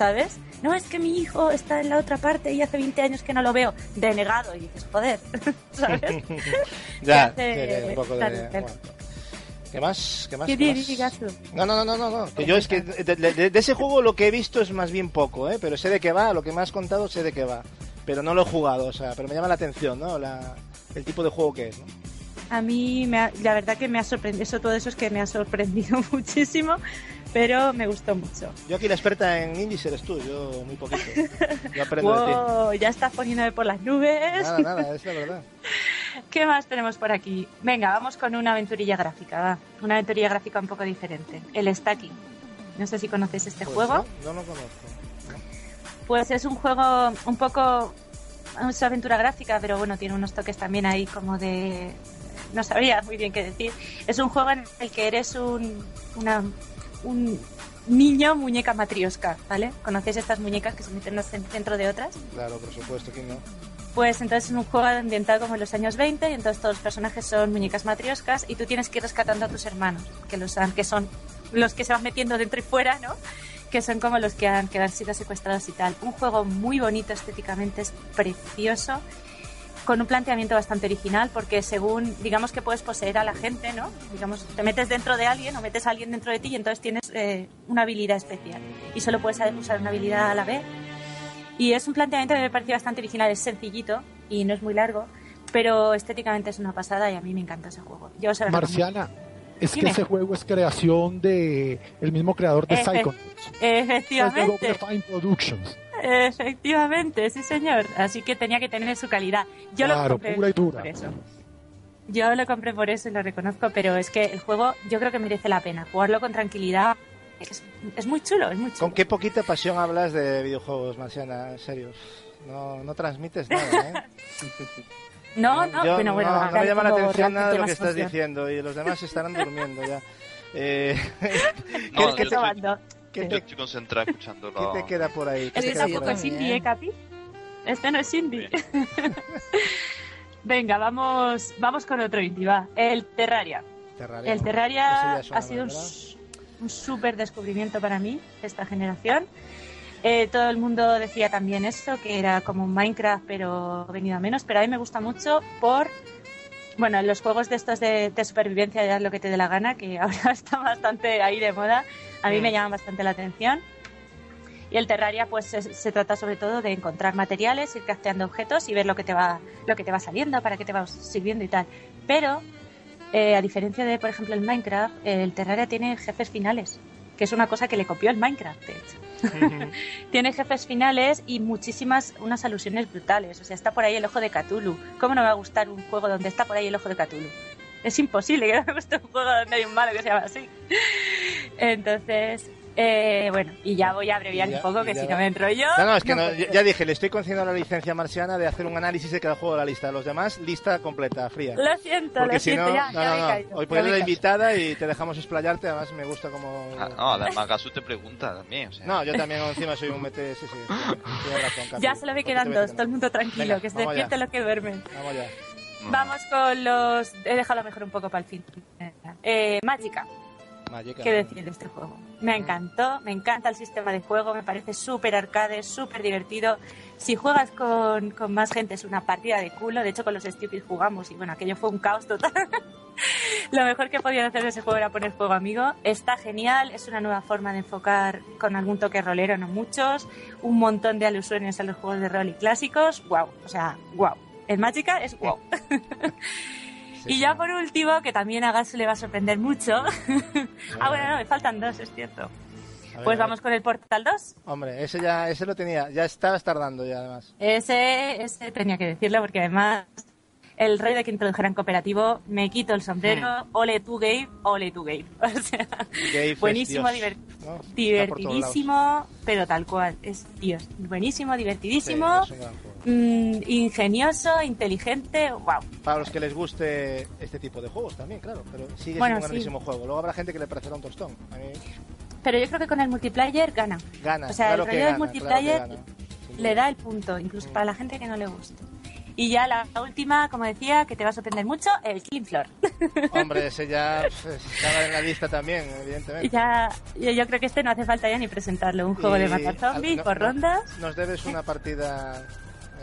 ¿sabes? No, es que mi hijo está en la otra parte y hace 20 años que no lo veo. Denegado. Y dices, joder, ¿sabes? Ya, hace- un poco de... bueno. ¿Qué más? ¿Qué más? ¿Qué ¿Qué más? No, no, no, no, no. Que yo es que de, de- de ese juego lo que he visto es más bien poco, ¿eh? Pero sé de qué va, lo que me has contado sé de qué va. Pero no lo he jugado, o sea, pero me llama la atención, ¿no? La, el tipo de juego que es, ¿no? A mí, me ha- la verdad que me ha sorprendido, eso, todo eso es que me ha sorprendido muchísimo, pero me gustó mucho. Yo aquí la experta en indies eres tú, yo muy poquito. Yo aprendo de ti. Ya estás poniéndome por las nubes. Nada, nada, es la verdad. ¿Qué más tenemos por aquí? Venga, vamos con una aventurilla gráfica, va. Una aventurilla gráfica un poco diferente. El Stacking. No sé si conoces este Pues juego. No, no lo conozco. Pues es un juego un poco. Es aventura gráfica, pero bueno, tiene unos toques también ahí como de. No sabría muy bien qué decir. Es un juego en el que eres un. Una, un niño muñeca matriosca, ¿vale? ¿Conocéis estas muñecas que se meten unas dentro de otras? Claro, por supuesto, que no? Pues entonces es un juego ambientado como en los años 20 y entonces todos los personajes son muñecas matrioscas y tú tienes que ir rescatando a tus hermanos, que los han, que son los que se van metiendo dentro y fuera, ¿no? Que son como los que han, que han sido secuestrados y tal. Un juego muy bonito estéticamente, es precioso, con un planteamiento bastante original porque según, digamos que puedes poseer a la gente, ¿no? Digamos, te metes dentro de alguien o metes a alguien dentro de ti y entonces tienes eh, una habilidad especial y solo puedes usar una habilidad a la vez. Y es un planteamiento que me pareció bastante original, es sencillito y no es muy largo, pero estéticamente es una pasada y a mí me encanta ese juego. Yo se recomiendo. Marciana, es Dime. que ese juego es creación de el mismo creador de Efe- Psychonauts. Es de Efectivamente, Fine Productions. Efectivamente, sí señor. Así que tenía que tener su calidad. Yo lo Claro, compré pura y dura. por eso. Yo lo compré por eso y lo reconozco, pero es que el juego yo creo que merece la pena. Jugarlo con tranquilidad es, es muy chulo, es muy chulo. ¿Con qué poquita pasión hablas de videojuegos, Marciana? En serio. No, no transmites nada, ¿eh? No, no, Yo- bueno, bueno, no, no me llama la atención nada de lo que estás diciendo y los demás estarán durmiendo ya. Eh, No, ¿qué, yo te, Qué Yo te- estoy concentrado escuchando qué te queda por ahí? ¿Qué Este tampoco es indie, ¿eh, Capi? Este no es indie. Venga, vamos, vamos con otro indie, va. El Terraria. Terraria, El. Terraria ha sido un súper descubrimiento para mí, esta generación. Eh, todo el mundo decía también eso, que era como un Minecraft, pero venido a menos. Pero a mí me gusta mucho por, bueno, los juegos de estos de, de supervivencia, ya lo que te dé la gana, que ahora está bastante ahí de moda, a mí Mm. me llaman bastante la atención. Y el Terraria, pues se, se trata sobre todo de encontrar materiales, ir crafteando objetos y ver lo que te va, lo que te va saliendo, para qué te va sirviendo y tal. Pero, eh, a diferencia de, por ejemplo, el Minecraft, el Terraria tiene jefes finales, que es una cosa que le copió el Minecraft, de hecho. tiene jefes finales y muchísimas, unas alusiones brutales. O sea, está por ahí el ojo de Cthulhu. ¿Cómo no me va a gustar un juego donde está por ahí el ojo de Cthulhu? Es imposible que no me guste un juego donde hay un malo que se llama así. Entonces, Eh, bueno, y ya voy a abreviar ya- un poco, que si va. no me enrollo. No, no, es que no, puedo. ya, ya dije, le estoy concediendo la licencia marciana de hacer un análisis de cada juego de la lista. Los demás, lista completa, fría. Lo siento, Porque lo si siento, no, ya, no, ya no, me caído, Hoy me la invitada y te dejamos explayarte. Además, me gusta como. Ah, no, además Gasu te pregunta también. O sea, No, yo también encima soy un mete. Sí, sí. Tienes razón. Ya solo me quedan dos, todo el mundo tranquilo, Venga, que se vamos despierte allá. los que duermen. Vamos ya. Vamos con los... He dejado lo mejor un poco para el fin. Eh, Magica, Magica. ¿qué decir de este juego? Me encantó, me encanta el sistema de juego, me parece súper arcade, súper divertido. Si juegas con, con más gente es una partida de culo, de hecho con los Stupid jugamos y bueno, aquello fue un caos total. Lo mejor que podían hacer de ese juego era poner juego amigo. Está genial, es una nueva forma de enfocar con algún toque rolero, no muchos. Un montón de alusiones a los juegos de rol y clásicos. Wow, o sea, wow. El Magica es wow. Sí, y sí. ya por último, que también a Gas le va a sorprender mucho. ah, bueno, no, me faltan dos, es cierto. Ver, Pues vamos con el Portal 2. Hombre, ese ya ese lo tenía. Ya estabas tardando ya, además. Ese, ese tenía que decirlo porque además el rey de que introdujeran cooperativo, me quito el sombrero, ole tu Gabe, ole tu Gabe. O sea, Gabe buenísimo, divertidísimo, pero tal cual, es Dios. Buenísimo, divertidísimo, Sí, es un gran juego. mm, ingenioso, inteligente, wow. Para los que les guste este tipo de juegos también, claro. Pero sigue Bueno, siendo un sí. grandísimo juego. Luego habrá gente que le parecerá un tostón. A mí Pero yo creo que con el multiplayer gana. gana. O sea, claro el rollo del multiplayer claro gana, le da el punto, incluso para la gente que no le guste. Y ya la última, como decía, que te va a sorprender mucho, el Killing Floor. Hombre, ese ya pf, estaba en la lista también, evidentemente. Ya, yo, yo creo que este no hace falta ya ni presentarlo. Un juego Y de matar zombies no- por rondas. Nos debes una partida.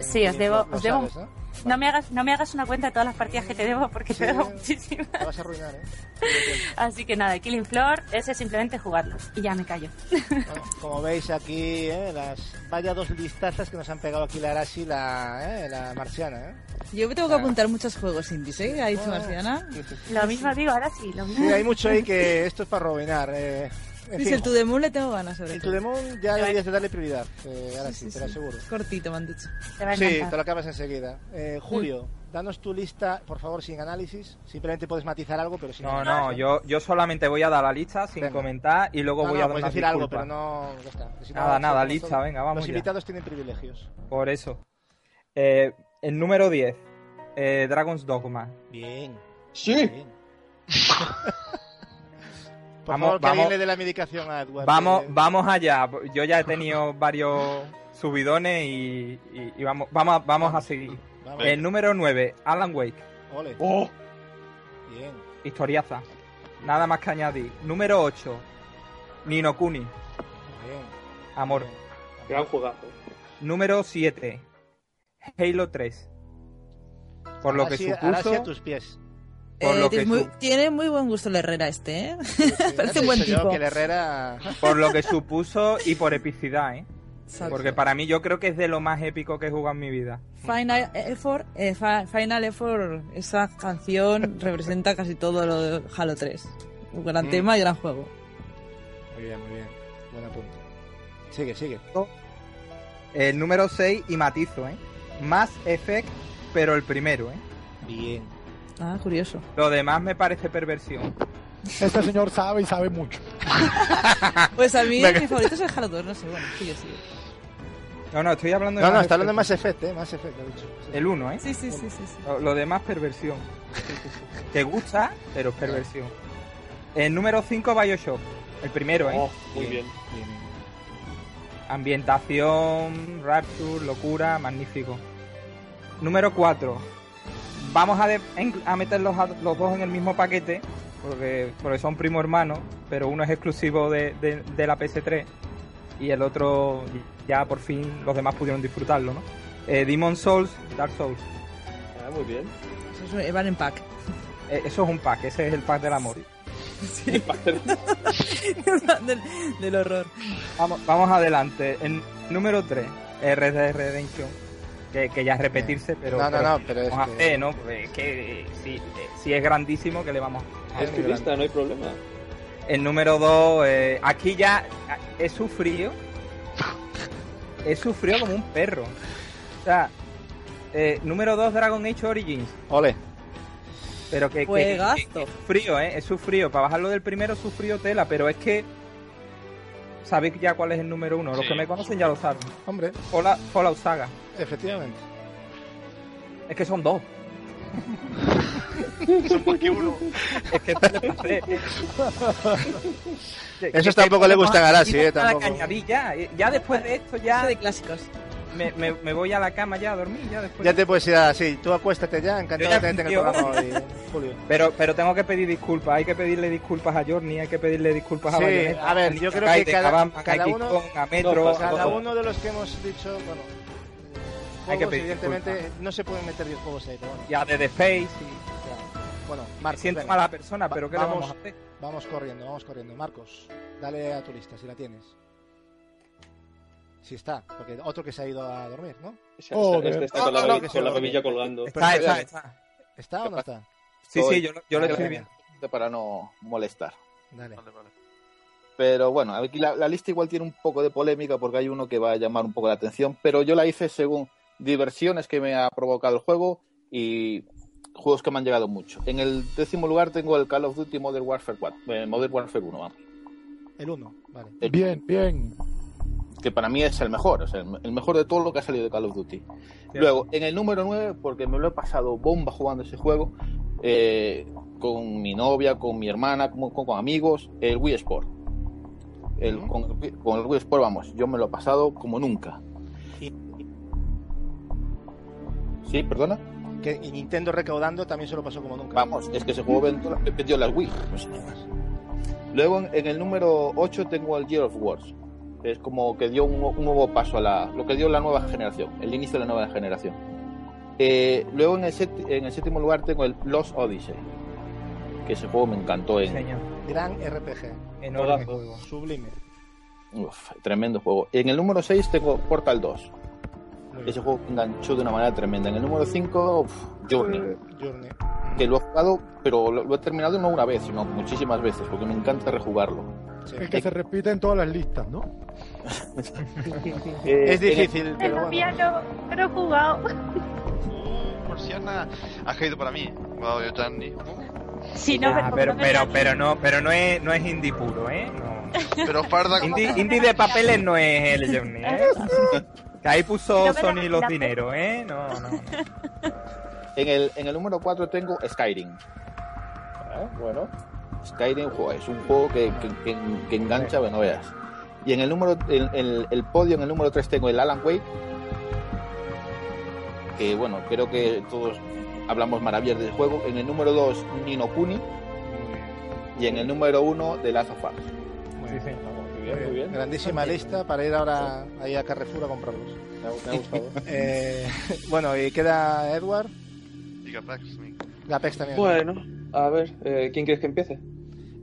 Sí, os debo- os debo- sabes, ¿no? No me, hagas, no me hagas una cuenta de todas las partidas que te debo porque Sí, te debo muchísimas. Te vas a arruinar, ¿eh? Así que nada, Killing Floor, ese es simplemente jugarlo. Y ya me callo. Bueno, como veis aquí, ¿eh? las vaya dos listazas que nos han pegado aquí la Arashi y la, ¿eh? la Marciana. ¿eh? Yo me tengo que apuntar muchos juegos indies, ¿eh? Ha dicho Marciana. Sí, sí, sí. Lo mismo digo, ahora sí, lo mismo. Sí, hay mucho ahí que esto es para robinar. Eh. En Dice fin, el To The Moon le tengo ganas sobre el todo. Moon ya deberías de darle prioridad. eh, ahora sí, Sí, te lo sí. aseguro. Cortito, me han dicho. Te va a Sí, te lo acabas enseguida. Eh, Julio, Mm. danos tu lista, por favor, sin análisis. Simplemente puedes matizar algo, pero sin No, análisis, no, yo, yo solamente voy a dar la lista sin Venga. comentar y luego No, voy no, a dar puedes una decir algo, disculpa. pero no... ya está, si no, Nada, nada, somos- lista, somos- venga, vamos Los ya. invitados tienen privilegios. Por eso. Eh, el número 10, eh, Dragon's Dogma. Bien. Sí. bien. por Vamos, favor, que vamos. alguien le dé la medicación a Edward. Vamos, vamos allá. Yo ya he tenido varios subidones y, y- y vamos, vamos, a- vamos a seguir. vamos. El número 9, Alan Wake. Ole. Oh, Bien. Historiaza. Nada más que añadir. Número 8, Nino Kuni. Bien. Amor. bien. gran jugazo. Número 7, Halo 3. Por lo que Arashi supuso. a tus pies. Por Eh, lo tiene, que muy, su- tiene muy buen gusto el Herrera este, ¿eh? Sí, Parece un buen tipo. que el Herrera... Por lo que supuso y por epicidad, ¿eh? Exacto. Porque para mí yo creo que es de lo más épico que he jugado en mi vida. Final Effort, eh, Final Effort, esa canción representa casi todo lo de Halo 3. Un gran Mm. tema y gran juego. Muy bien, muy bien. Buen apunte. Sigue, sigue. El número 6 y matizo, ¿eh? Mass Effect, pero el primero, ¿eh? Bien. Ah, curioso. Lo demás me parece perversión. Este señor sabe y sabe mucho. Pues a mí mi favorito es el Halo 2, no sé, bueno, sigue, sigue. No, no, estoy hablando de No, no, está hablando de Mass Effect. Effect, ¿eh? Mass Effect, lo he dicho. Sí. El 1, ¿eh? Sí, sí, sí, sí. sí. Lo, lo demás perversión. Te gusta, pero es perversión. El número 5, Bioshock. El primero, ¿eh? Oh, muy bien. Bien, bien. Ambientación, Rapture, locura, magnífico. Número 4. Vamos a, de- a meter los, los dos en el mismo paquete, porque, porque son primo hermanos, pero uno es exclusivo de, de- de la PS3 y el otro ya por fin los demás pudieron disfrutarlo, ¿no? Eh, Demon Souls, Dark Souls. Ah, muy bien. Eso es- van en pack. Eh, eso es un pack, ese es el pack del amor. del, del horror. Vamos, vamos adelante. El número 3, Red Dead Redemption. Que, que ya es repetirse, pero. No, no, no, pero es vamos a que- hacer, ¿no? Pues es que eh, si, eh, si es grandísimo, que le vamos a Es tu lista, no hay problema. El número 2, aquí ya eh, he sufrido. He sufrido como un perro. O sea, eh, número 2, Dragon Age Origins. Ole. Pero que, que, Juegazo. que- que he sufrido, ¿eh? He sufrido. Para bajarlo del primero, sufrido tela, pero es que ¿Sabéis ya cuál es el número uno? Los Sí. que me conocen ya lo saben. Hombre, Fallout, Fallout Saga. efectivamente. Es que son dos. Son más que uno. Es que te lo sé. Eso tampoco le gusta a Galaxy, eh, tampoco. que añadir ya. Ya después de esto, Ya ya de clásicos. Me, me, me voy a la cama ya a dormir. Ya después. Ya te puedes ir así, tú acuéstate ya, encantado de tenerte en el programa hoy, Julio. Pero, pero tengo que pedir disculpas. Hay que pedirle disculpas a Journey, hay que pedirle disculpas a Sí, Bayonetta, a ver, yo creo que cada- a uno- a Metro. No pasa Cada uno de los que hemos dicho, bueno, Hay que pedir evidentemente disculpas. no se pueden meter 10 juegos ahí, pero bueno, Ya de The Face. Y, bueno, me Marcos, siento venga, mala persona, pero ¿qué vamos. le vamos a hacer? vamos corriendo, vamos corriendo. Marcos, dale a tu lista si la tienes. Si está, porque otro que se ha ido a dormir, ¿no? Este, este está con la, con la babilla colgando. Está, está, está. ¿Está o no está? Sí, sí, yo, lo- yo lo Vale, estoy vale. viendo. Para no molestar. Dale. Vale, vale. Pero bueno, aquí la, la lista igual tiene un poco de polémica porque hay uno que va a llamar un poco la atención, pero yo la hice según diversiones que me ha provocado el juego y juegos que me han llegado mucho. En el décimo lugar tengo el Call of Duty Modern Warfare 4, eh, Modern Warfare 1, vamos, El 1, vale. El- Bien, bien. Que para mí es el mejor, o sea, el, mejor de todo lo que ha salido de Call of Duty. Luego, en el número 9, porque me lo he pasado bomba jugando ese juego, eh, con mi novia, con mi hermana, con, con- con amigos, el Wii Sport. El, con, el, con el Wii Sport, vamos, yo me lo he pasado como nunca. Sí, perdona. Que Nintendo recaudando también se lo pasó como nunca. Vamos, es que ese juego vendió, vendió las Wii. más. Luego en, el número 8 tengo el Year of Wars. Es como que dio un, un nuevo paso a la. lo que dio la nueva generación, el inicio de la nueva generación. Eh, luego en el, sét- en el séptimo lugar tengo el Lost Odyssey. Que ese juego me encantó en. Señor, Gran RPG. enorme juego. Sublime. Uf, tremendo juego. En el número 6 tengo Portal 2. Muy bien. Ese juego me enganchó de una manera tremenda. En el número 5, Journey. Journey. Que lo he jugado, pero lo, lo he terminado no una vez, sino muchísimas veces, porque me encanta rejugarlo. Sí. El que se repite en todas las listas, ¿no? Eh, Es difícil, pero bueno. piano, pero he jugado. Uh, Marciana. Has caído para mí. Wow, yo tan Sí, no, Ah, pero, pero, pero no, pero no es, no es indie puro, ¿eh? No. Pero farda como. Indie, indie de papeles no es el Journey, ¿eh? Que ahí puso No Sony los la- dineros, ¿eh? No, no. En el, en el número 4 tengo Skyrim. Ah, bueno. Skyrim jo, es un juego que, que, que- que engancha, bueno, veas. Y en el número el, el- el podio, en el número 3 tengo el Alan Wake. Que bueno, creo que todos hablamos maravillas del juego. En el número 2, Nino Kuni. Y en el número 1, The Last of Us. Muy Sí. Muy bien, muy bien. Grandísima lista para ir ahora ahí a Carrefour a comprarlos. Me ha, me ha gustado. Eh, bueno, y queda Edward. Y Gapax, mi- Gapex también. Bueno, a ver, eh, ¿quién quieres que empiece?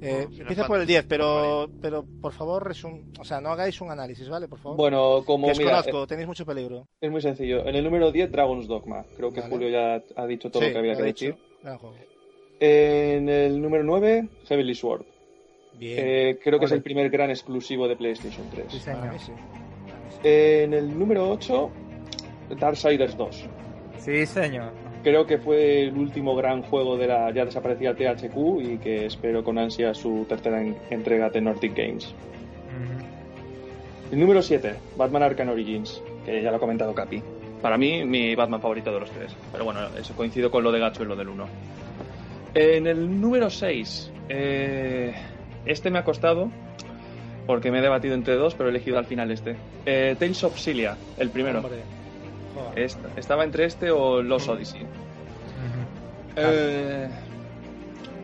Eh, empieza por el Fantasy. 10, pero, pero por favor, resum... o sea, no hagáis un análisis, ¿vale? Por favor. Bueno, como que os mira, conozco, tenéis mucho peligro. eh, es muy sencillo. En el número 10, Dragon's Dogma. Creo que Vale. Julio ya ha dicho todo Sí, lo que había que decir. En el número 9, Heavenly Sword. Bien. Eh, creo que es el primer gran exclusivo de PlayStation 3. Sí, mí sí. En el número 8, Darksiders 2. Sí, señor. Creo que fue el último gran juego de la ya desaparecida THQ y que espero con ansia su tercera en- entrega de Nordic Games. El número 7, Batman Arkham Origins, que ya lo ha comentado Capi. Para mí, mi Batman favorito de los tres. Pero bueno, eso coincido con lo de Gacho y lo del 1. En el número 6, este me ha costado, porque me he debatido entre dos, pero he elegido al final este. Eh, Tales of Cilia, el primero. Hombre. Est- estaba entre este o Los Odyssey. Ujú. Eh,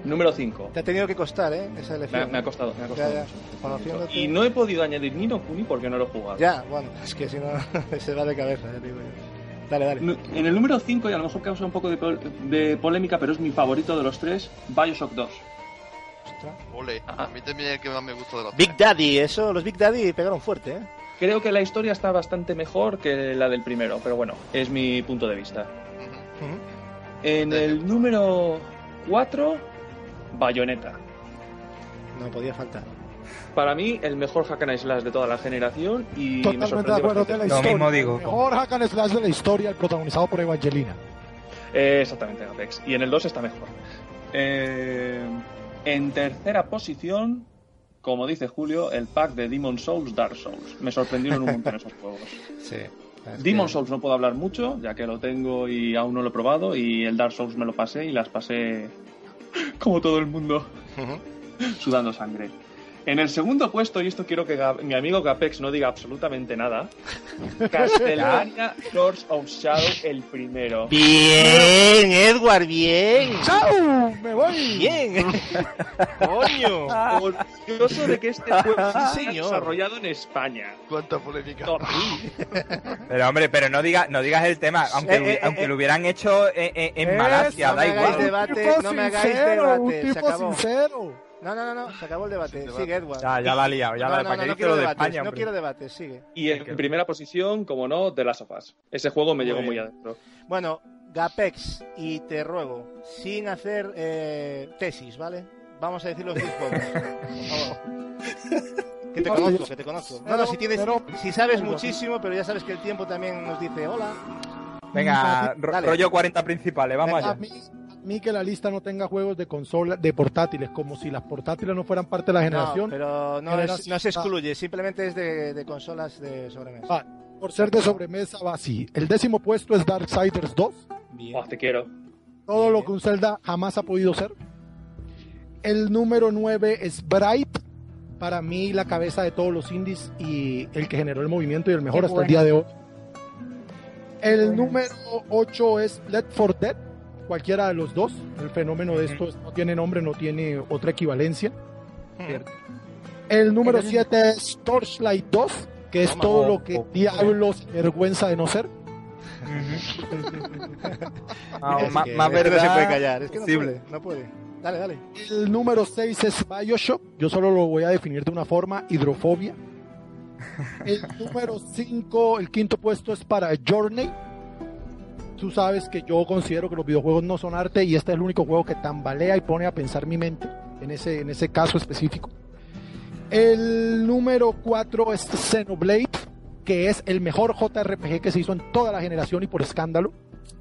número 5. Te ha tenido que costar, ¿eh? Esa Me, elección. ha- me ha costado, me ha costado. Ya, ya. mucho. Y no he podido añadir Nino Kuni porque no lo he jugado. Ya, bueno, es que si no se va de cabeza, ya te digo yo. Dale, dale. En el número 5, y a lo mejor causa un poco de, pol- de polémica, pero es mi favorito de los tres, Bioshock 2. Ostras. Ole, a mí también es el que más me gusta de los Big tres. Daddy, eso, los Big Daddy pegaron fuerte, ¿eh? Creo que la historia está bastante mejor que la del primero, pero bueno, es mi punto de vista. En el número 4, Bayonetta. No podía faltar. Para mí, el mejor hack and slash de toda la generación y me Totalmente de sorprendió acuerdo de la Lo historia. mismo digo. El Mejor hack and slash de la historia, el protagonizado por Evangelina. Eh, exactamente, Apex. Y en el 2 está mejor. Eh, en tercera posición, como dice Julio, el pack de Demon Souls Dark Souls. Me sorprendieron un montón esos juegos. Sí. es Demon que- Souls no puedo hablar mucho, ya que lo tengo y aún no lo he probado. Y el Dark Souls me lo pasé y las pasé como todo el mundo, sudando sangre. En el segundo puesto, y esto quiero que mi amigo Gapex no diga absolutamente nada, Castlevania Lords of Shadow el primero. Bien, Edward, bien. ¡Chao! ¡Me voy! Bien. Coño. Orgulloso de que este juego sea señor. desarrollado en España. Cuánta polémica. Pero hombre, pero no digas no digas el tema, aunque, Eh, eh, aunque eh. lo hubieran hecho en, en- en Eso, Malasia, no da me hagáis igual. debate, no me hagáis debate, Un se tipo acabó. sincero. No, no, no, no, se acabó el debate. Sigue, Edward. Ya, ya la ha liado, ya no, la no, ¿para no, no quiero lo de debates, España, no hombre? quiero debates, sigue. Y en primera posición, como no, The Last of Us. Ese juego me Muy llegó muy bien. adentro. Bueno, Gapex, y te ruego, sin hacer eh, tesis, ¿vale? Vamos a decir los 10 juegos. Por favor. Que te conozco, que te conozco. No, no, si tienes, si sabes muchísimo, pero ya sabes que el tiempo también nos dice hola. Venga, ro- Dale. rollo 40 principales, vamos A allá. Mí, a mí que la lista no tenga juegos de consola, de portátiles, como si las portátiles no fueran parte de la No, generación. pero no, es- Generación. no se excluye, simplemente es de, de consolas de sobremesa. Va, por ser de sobremesa va así. El décimo puesto es Darksiders 2. Bien. Oh, te quiero. Todo lo que un Zelda jamás ha podido ser. El número 9 es Bright. Para mí, la cabeza de todos los indies y el que generó el movimiento y el mejor Qué hasta bueno. el día de hoy. El número 8 es Left 4 Dead. Cualquiera de los dos. El fenómeno de esto es- no tiene nombre, no tiene otra equivalencia. El número Entonces- 7 es Torchlight 2, que es todo lo que diablos vergüenza de no ser. Es ma- que más verdad. no se puede callar, es que no puede, no puede. Dale, dale. El número 6 es Bioshock. Yo solo lo voy a definir de una forma, hidrofobia. El número 5, el quinto puesto es para Journey. Tú sabes que yo considero que los videojuegos no son arte y este es el único juego que tambalea y pone a pensar mi mente en ese, en ese caso específico. El número 4 es Xenoblade, que es el mejor JRPG que se hizo en toda la generación y por escándalo.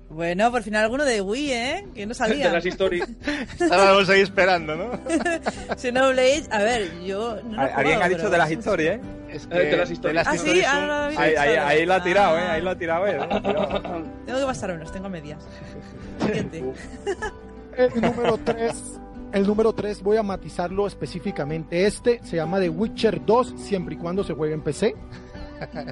Bueno, por final alguno de Wii, ¿eh? Que no De salía. las historias. Estábamos ahí esperando, ¿no? Xenoblade, a ver, yo no Alguien jugado, ha dicho pero- de las historias, ¿eh? Es Eh, de las historias. Ah, sí, ah, no lo había Ahí, visto. ahí, ahí lo ha tirado, ¿eh? Ah. Ahí lo ha tirado, ¿eh? Tengo que pasármelos, tengo medias. Siguiente. El número 3, el número 3 voy a matizarlo específicamente. Este se llama The Witcher 2, siempre y cuando se juegue en PC.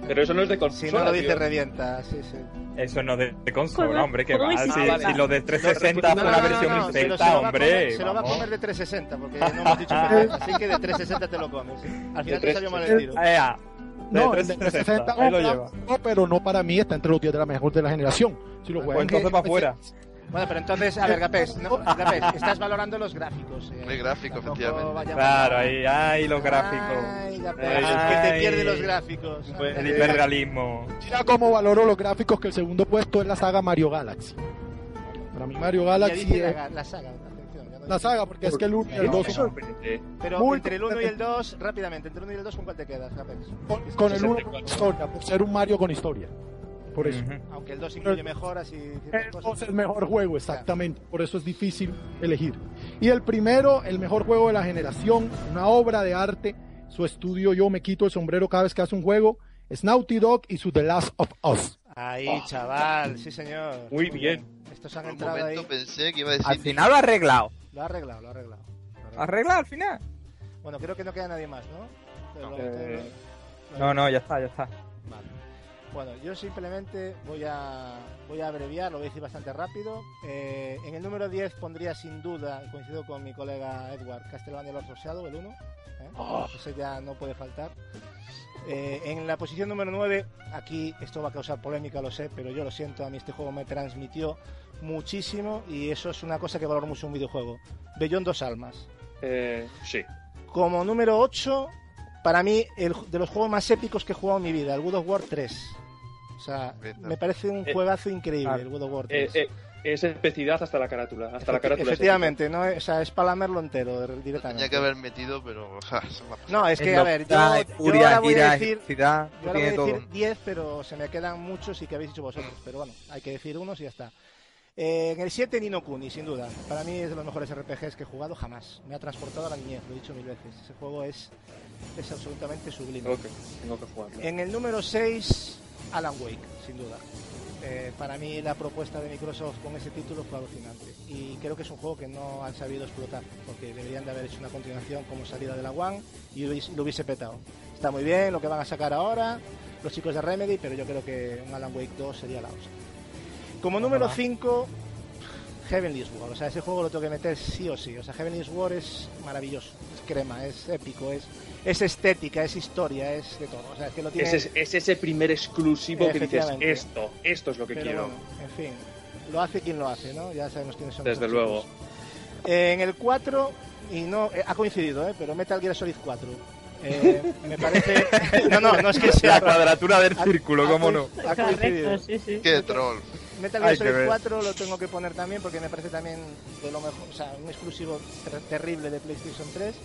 Pero eso no es de consola. Si no lo dice, tío. revienta. Sí, sí. Eso no de, de consola, Juego- hombre, que va. Si, digital. si lo de 360 fue No, una no, versión no, se lo- se lo intenta, va a hombre. comer- se lo va a comer de 360, porque no hemos dicho PC, así que de 360 te lo comes. Al final te salió mal el tiro. Ea, de No, 360, no, ahí lo lleva. no, pero no para mí, está entre los 10 de la mejor de la generación. Si lo Pues juegan entonces en para afuera. Bueno, pero entonces, a ver, Gapés, no, Gapés, estás valorando los gráficos. eh. Muy gráfico, efectivamente. vayamos Claro, ahí, ahí los gráficos. Ay, Gapés, Ay. que te pierde los gráficos. Pues el hiperrealismo. Mira cómo valoro los gráficos que el segundo puesto es la saga Mario Galaxy. Para mí Mario Galaxy es la, la saga. atención, ya no la saga, porque es que el 1 y el No, 2 me son. Pero Muy entre el 1 y el competente. 2, rápidamente, entre el 1 y el 2, ¿con cuál te quedas, con, con el 1 con 64. historia, por ser un Mario con historia. Por eso. Ujú. Aunque el 2 incluye mejoras y El 2 cosas. es el mejor juego, exactamente. Por eso es difícil elegir. Y el primero, el mejor juego de la generación, una obra de arte. Su estudio, yo me quito el sombrero cada vez que hace un juego. Es Naughty Dog y su The Last of Us. Ahí, chaval, sí señor. Muy bien. Estos han Por un entrado momento ahí. pensé que iba a decir. Al final lo ha arreglado. Lo ha arreglado, lo ha arreglado. Lo ha arreglado. ¿Arreglado al final? Bueno, creo que no queda nadie más, ¿no? Pero lo- Eh, No, no, ya está, ya está. Vale. Bueno, yo simplemente voy a, voy a abreviar, lo voy a decir bastante rápido. Eh, en el número 10 pondría sin duda, coincido con mi colega Edward, Castlevania Lords of Shadow, el 1. ¿eh? Ese ya no puede faltar. Eh, en la posición número 9, aquí esto va a causar polémica, lo sé, pero yo lo siento, a mí este juego me transmitió muchísimo y eso es una cosa que valoro mucho en un videojuego. Bellón Dos Almas. eh, sí. Como número 8, para mí, el, de los juegos más épicos que he jugado en mi vida, el God of War 3. O sea, me parece un Eh, juegazo increíble, ah, el God of War Eh, 3. eh, es especidad hasta la carátula. Hasta la carátula. es efectivamente, no, es- o sea, es para lamerlo entero Lo directamente. tenía que haber metido, pero. No, es que, a ver, yo, yo ahora voy a decir, yo ahora voy a decir 10, pero se me quedan muchos y que habéis dicho vosotros. Pero bueno, hay que decir unos y ya está. Eh, en el 7, Nino Kuni, sin duda. Para mí es de los mejores RPGs que he jugado jamás. Me ha transportado a la niñez, lo he dicho mil veces. Ese juego es, es absolutamente sublime. Tengo que, tengo que jugarlo. En el número 6, Alan Wake, sin duda. Eh, para mí la propuesta de Microsoft con ese título fue alucinante y creo que es un juego que no han sabido explotar porque deberían de haber hecho una continuación como salida de la One y lo hubiese- petado. Está muy bien lo que van a sacar ahora los chicos de Remedy, pero yo creo que un Alan Wake 2 sería la hostia. Como número Ojalá. 5, Heavenly Sword. O sea, ese juego lo tengo que meter sí o sí. O sea, Heavenly Sword es maravilloso, es crema, es épico, es, es estética, es historia, es de todo. O sea, es que lo tiene... Es, ese- es ese primer exclusivo que dices, esto, esto es lo que Pero quiero. bueno, en fin, lo hace quien lo hace, ¿no? Ya sabemos quiénes son. Desde luego. Eh, en el 4, y no, eh, ha coincidido, ¿eh? Pero Metal Gear Solid 4. Eh, me parece. no, no, no es que sea. La cuadratura del Ha- círculo, ha cómo coi- no. Ha coincidido. Sí, sí. Qué troll. Metal Gear Solid ver. 4 lo tengo que poner también porque me parece también de lo mejor, o sea, un exclusivo ter- terrible de PlayStation 3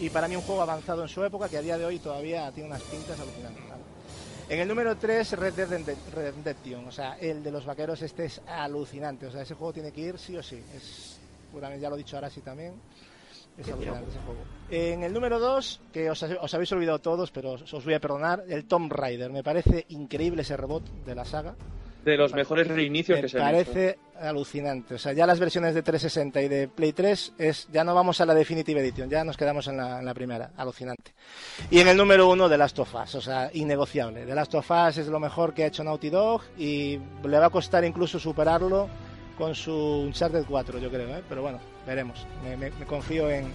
y para mí un juego avanzado en su época que a día de hoy todavía tiene unas pintas alucinantes. claro. En el número 3, Red Dead Redemp- Redemption, o sea, el de los vaqueros este es alucinante, o sea, ese juego tiene que ir sí o sí, es, puramente- ya lo he dicho ahora sí también, es alucinante ese juego. En el número 2, que os, os habéis olvidado todos, pero os os voy a perdonar, el Tomb Raider, me parece increíble ese robot de la saga. De los mejores reinicios Me que se han hecho. parece alucinante. O sea, ya las versiones de 360 y de Play 3 es ya no vamos a la Definitive Edition, ya nos quedamos en la, en la primera. Alucinante. Y en el número uno de Last of Us, o sea, innegociable. The Last of Us es lo mejor que ha hecho Naughty Dog y le va a costar incluso superarlo con su Uncharted 4, yo creo, ¿eh? pero bueno, veremos. Me, me- me confío en,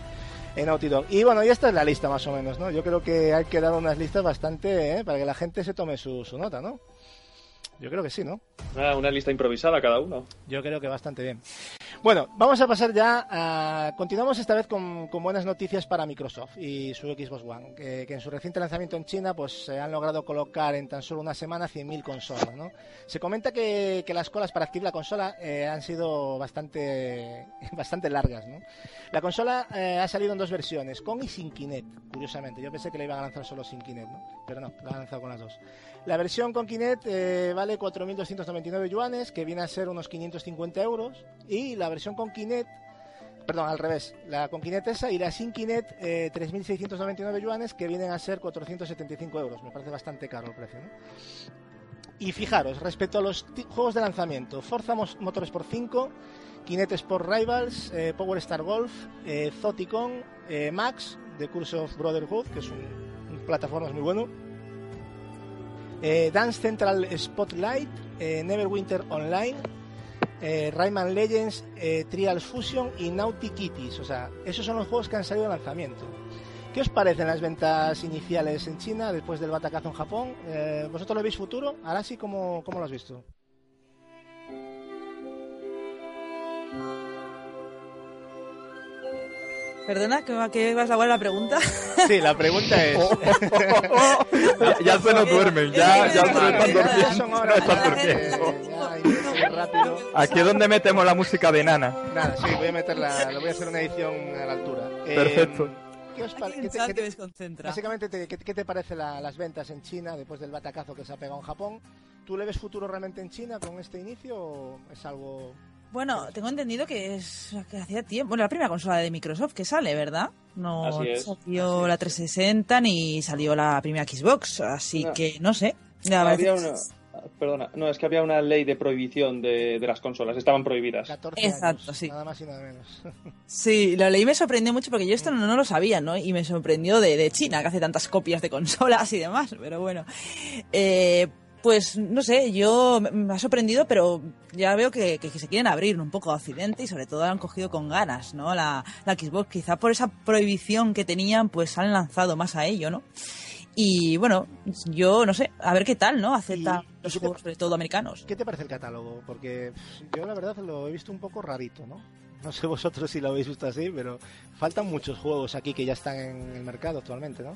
en Naughty Dog. Y bueno, y esta es la lista más o menos, ¿no? Yo creo que hay que dar unas listas bastante, ¿eh? para que la gente se tome su, su nota, ¿no? Yo creo que sí, ¿no? Ah, una lista improvisada cada uno. Yo creo que bastante bien. Bueno, vamos a pasar ya a... Continuamos esta vez con, buenas noticias para Microsoft y su Xbox One, que, que en su reciente lanzamiento en China pues se han logrado colocar en tan solo una semana 100.000 consolas, ¿no? Se comenta que, que las colas para adquirir la consola eh, han sido bastante, bastante largas, ¿no? La consola eh, ha salido en dos versiones, con y sin Kinect, curiosamente. Yo pensé que la iban a lanzar solo sin Kinect, ¿no? Pero no, la han lanzado con las dos. La versión con Kinect eh, vale 4.299 yuanes, que viene a ser unos 550 euros. Y la versión con Kinect, perdón, al revés, la con Kinect esa y la sin Kinect, eh, 3.699 yuanes, que vienen a ser 475 euros. Me parece bastante caro el precio. Y fijaros, respecto a los juegos de lanzamiento, Forza Motorsport 5, Kinect Sport Rivals, eh, Power Star Golf, eh, Zoticon, eh, Max, The Curse of Brotherhood, que es un, un plataforma muy bueno, eh, Dance Central Spotlight, Neverwinter Online, eh, Rayman Legends, eh, Trials Fusion y Naughty Kitties. O sea, esos son los juegos que han salido de lanzamiento. ¿Qué os parecen las ventas iniciales en China después del batacazo en Japón? Eh, ¿Vosotros lo veis futuro? Ahora sí, ¿cómo, cómo lo has visto? Perdona, ¿qué, vas a guardar la pregunta? Sí, la pregunta es... ya, ya se nos duermen, ya, ya se nos están Ya se nos durmiendo. Rápido. Aquí es donde metemos la música de Nana. Nada, sí, voy a meterla, le voy a hacer una edición a la altura. Eh, Perfecto. ¿Qué os te- qué que te-. Básicamente, te- ¿qué, qué te parece la- las ventas en China después del batacazo que se ha pegado en Japón? ¿Tú le ves futuro realmente en China con este inicio o es algo...? Bueno, tengo entendido que es que hacía tiempo. Bueno, la primera consola de Microsoft que sale, ¿verdad? No salió la es. 360 ni salió la primera Xbox, así No. que no sé. La Había una... Perdona, no, es que había una ley de prohibición de, de las consolas, estaban prohibidas. 14 Exacto, años, sí. nada más y nada menos. Sí, la leí y me sorprendió mucho porque yo esto no, no lo sabía, ¿no? Y me sorprendió de, de China, que hace tantas copias de consolas y demás, pero bueno. Eh, pues no sé, yo me- me ha sorprendido, pero ya veo que, que- que se quieren abrir un poco a Occidente y sobre todo han cogido con ganas, ¿no? La, la Xbox, quizá por esa prohibición que tenían, pues han lanzado más a ello, ¿no? Y bueno, yo no sé, a ver qué tal, ¿no? Acepta Y- los y qué te- juegos, sobre todo americanos. ¿Qué te parece el catálogo? Porque yo la verdad lo he visto un poco rarito, ¿no? No sé vosotros si lo habéis visto así, pero faltan muchos juegos aquí que ya están en el mercado actualmente, ¿no?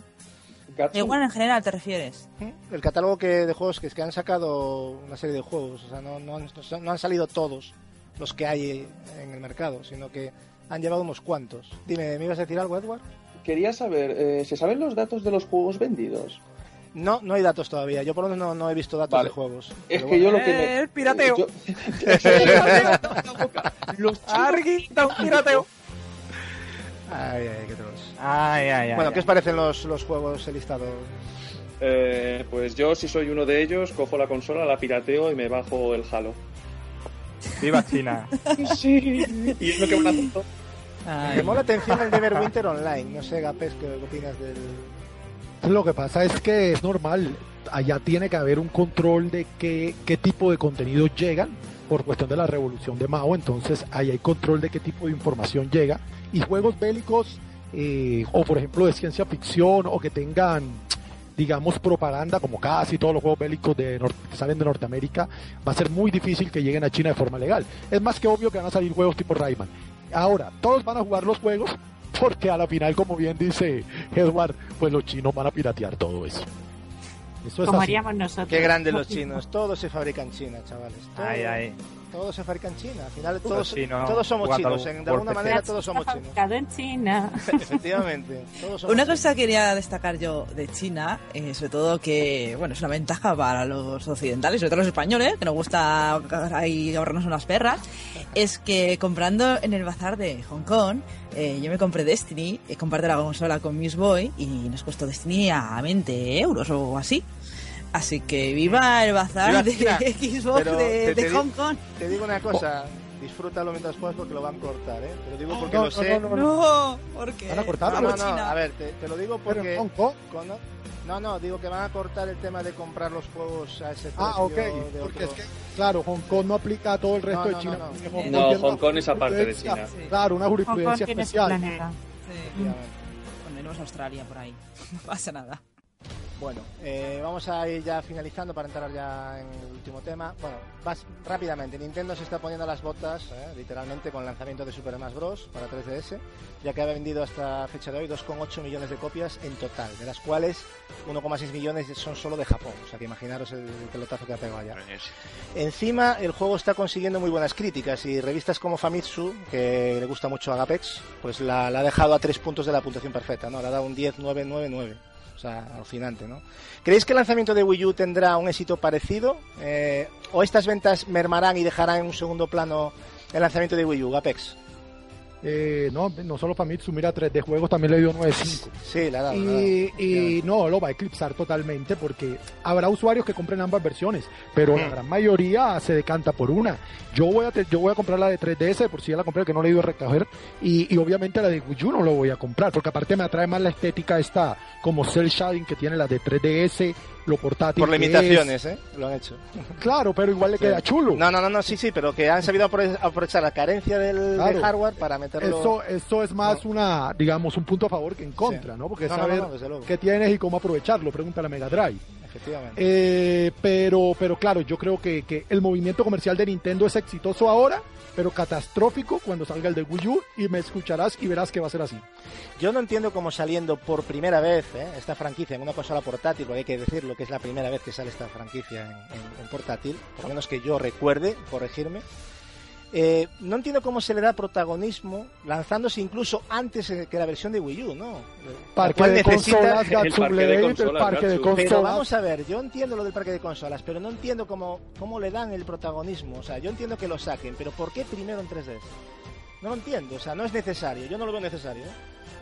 Gatsu, Igual en general te refieres. ¿Mm? El catálogo que de juegos que es que han sacado una serie de juegos, o sea, no, no, han, no han salido todos los que hay en el mercado, sino que han llevado unos cuantos. Dime, ¿me ibas a decir algo, Edward? Quería saber, eh, ¿se saben los datos de los juegos vendidos? No, no hay datos todavía. Yo por lo menos no, no he visto datos Vale. de juegos. Es que yo lo que Eh, me... el pirateo. yo- Los Arguita, un pirateo. Ay, ay, qué trolos. Ay, ay, ay. Bueno, ay. ¿qué os parecen los, los juegos listados? Eh, pues yo, si soy uno de ellos, cojo la consola, la pirateo y me bajo el Halo. Viva China. Sí, y es lo que van a hacer todos. Me llamó la atención el Neverwinter Online. No sé, Gapes, ¿qué opinas del...? Lo que pasa es que es normal, allá tiene que haber un control de qué, qué tipo de contenidos llegan por cuestión de la revolución de Mao, entonces ahí hay control de qué tipo de información llega. Y juegos bélicos eh, o por ejemplo de ciencia ficción o que tengan digamos propaganda como casi todos los juegos bélicos de nor- que salen de Norteamérica va a ser muy difícil que lleguen a China de forma legal. Es más que obvio que van a salir juegos tipo Rayman ahora todos van a jugar los juegos porque a la final como bien dice Edward pues los chinos van a piratear todo eso eso es Como así. haríamos nosotros. Qué grandes los chinos. Todo se fabrica en China, chavales. Todo, Ay, ay. Todo se fabrica en China. Al final todos, chinos todos somos chinos. En- de alguna manera todos somos chinos. fabricado en China. Efectivamente. Todos somos Una chinos. cosa que quería destacar yo de China, eh, sobre todo que, bueno, es una ventaja para los occidentales, sobre todo los españoles, que nos gusta ahí ahorrarnos unas perras, es que comprando en el bazar de Hong Kong, eh, yo me compré Destiny, eh, comparto la consola con Miss Boy y nos costó Destiny a 20 euros o así. Así que viva el bazar Viva de. Xbox Pero de, te- de te di- Hong Kong. Te digo una cosa. Disfrútalo mientras juegas porque lo van a cortar, ¿eh? Te lo digo porque No, lo no, sé. no, no, No, porque ¿Van a cortar? No, no. A ver, te, te lo digo Pero en porque... Hong Kong con- no, no, digo que van a cortar el tema de comprar los juegos a ese precio Ah, ok, de porque es que, claro, Hong Kong no aplica a todo el resto No, de China. no, Hong Kong es aparte de China. Claro, una Hong Kong jurisprudencia tiene su especial. planeta. Sí. Australia por ahí. No pasa nada. Bueno, eh, vamos a ir ya finalizando para entrar ya en el último tema. Bueno, vas rápidamente. Nintendo se está poniendo las botas, eh, literalmente, con el lanzamiento de Super Smash Bros. para 3DS, ya que ha vendido hasta fecha de hoy 2,8 millones de copias en total, de las cuales 1,6 millones son solo de Japón. O sea que imaginaros el pelotazo que ha pegado allá. Encima, el juego está consiguiendo muy buenas críticas y revistas como Famitsu, que le gusta mucho a Agapex, pues la, la ha dejado a tres puntos de la puntuación perfecta, ¿no? Le ha dado un 10, 9, 9, 9. O sea, alucinante, ¿no? ¿Creéis que el lanzamiento de Wii U tendrá un éxito parecido? Eh, ¿O estas ventas mermarán y dejarán en un segundo plano el lanzamiento de Wii U, Apex? Eh, no, no solo Famitsu, mira, 3D Juegos también le dio 9.5. Sí, la la dado. Y, no, lo va a eclipsar totalmente porque habrá usuarios que compren ambas versiones, pero la gran mayoría se decanta por una. Yo voy a yo voy a comprar la de 3DS, por si ya la compré, que no le he ido a recoger, y, y obviamente la de Wii U no lo voy a comprar, porque aparte me atrae más la estética esta como cel shading que tiene la de 3DS, lo portátil. Por limitaciones, ¿eh? Lo han hecho. Claro, pero igual le queda chulo. No, no, no, no, sí, sí, pero que han sabido apro- aprovechar la carencia del, Claro. del hardware para meterlo. Eso, eso es más una, digamos, un punto a favor que en contra, Sí. ¿no? Porque No, saber no, qué tienes y cómo aprovecharlo, pregúntale a Mega Drive. Efectivamente. Eh, pero, pero claro, yo creo que, que el movimiento comercial de Nintendo es exitoso ahora, pero catastrófico cuando salga el de Wii U y me escucharás y verás que va a ser así. Yo no entiendo cómo saliendo por primera vez ¿eh? esta franquicia en una consola portátil, porque hay que decirlo que es la primera vez que sale esta franquicia en, en- en portátil, por lo menos que yo recuerde, corregirme. Eh, no entiendo cómo se le da protagonismo lanzándose incluso antes que la versión de Wii U, ¿no? Parque de consolas, el parque de el consolas, parque de Gatsu. consolas. Pero vamos a ver, yo entiendo lo del parque de consolas, pero no entiendo cómo, cómo le dan el protagonismo. O sea, yo entiendo que lo saquen, pero ¿por qué primero en 3DS? No lo entiendo, o sea, no es necesario, yo no lo veo necesario. ¿eh?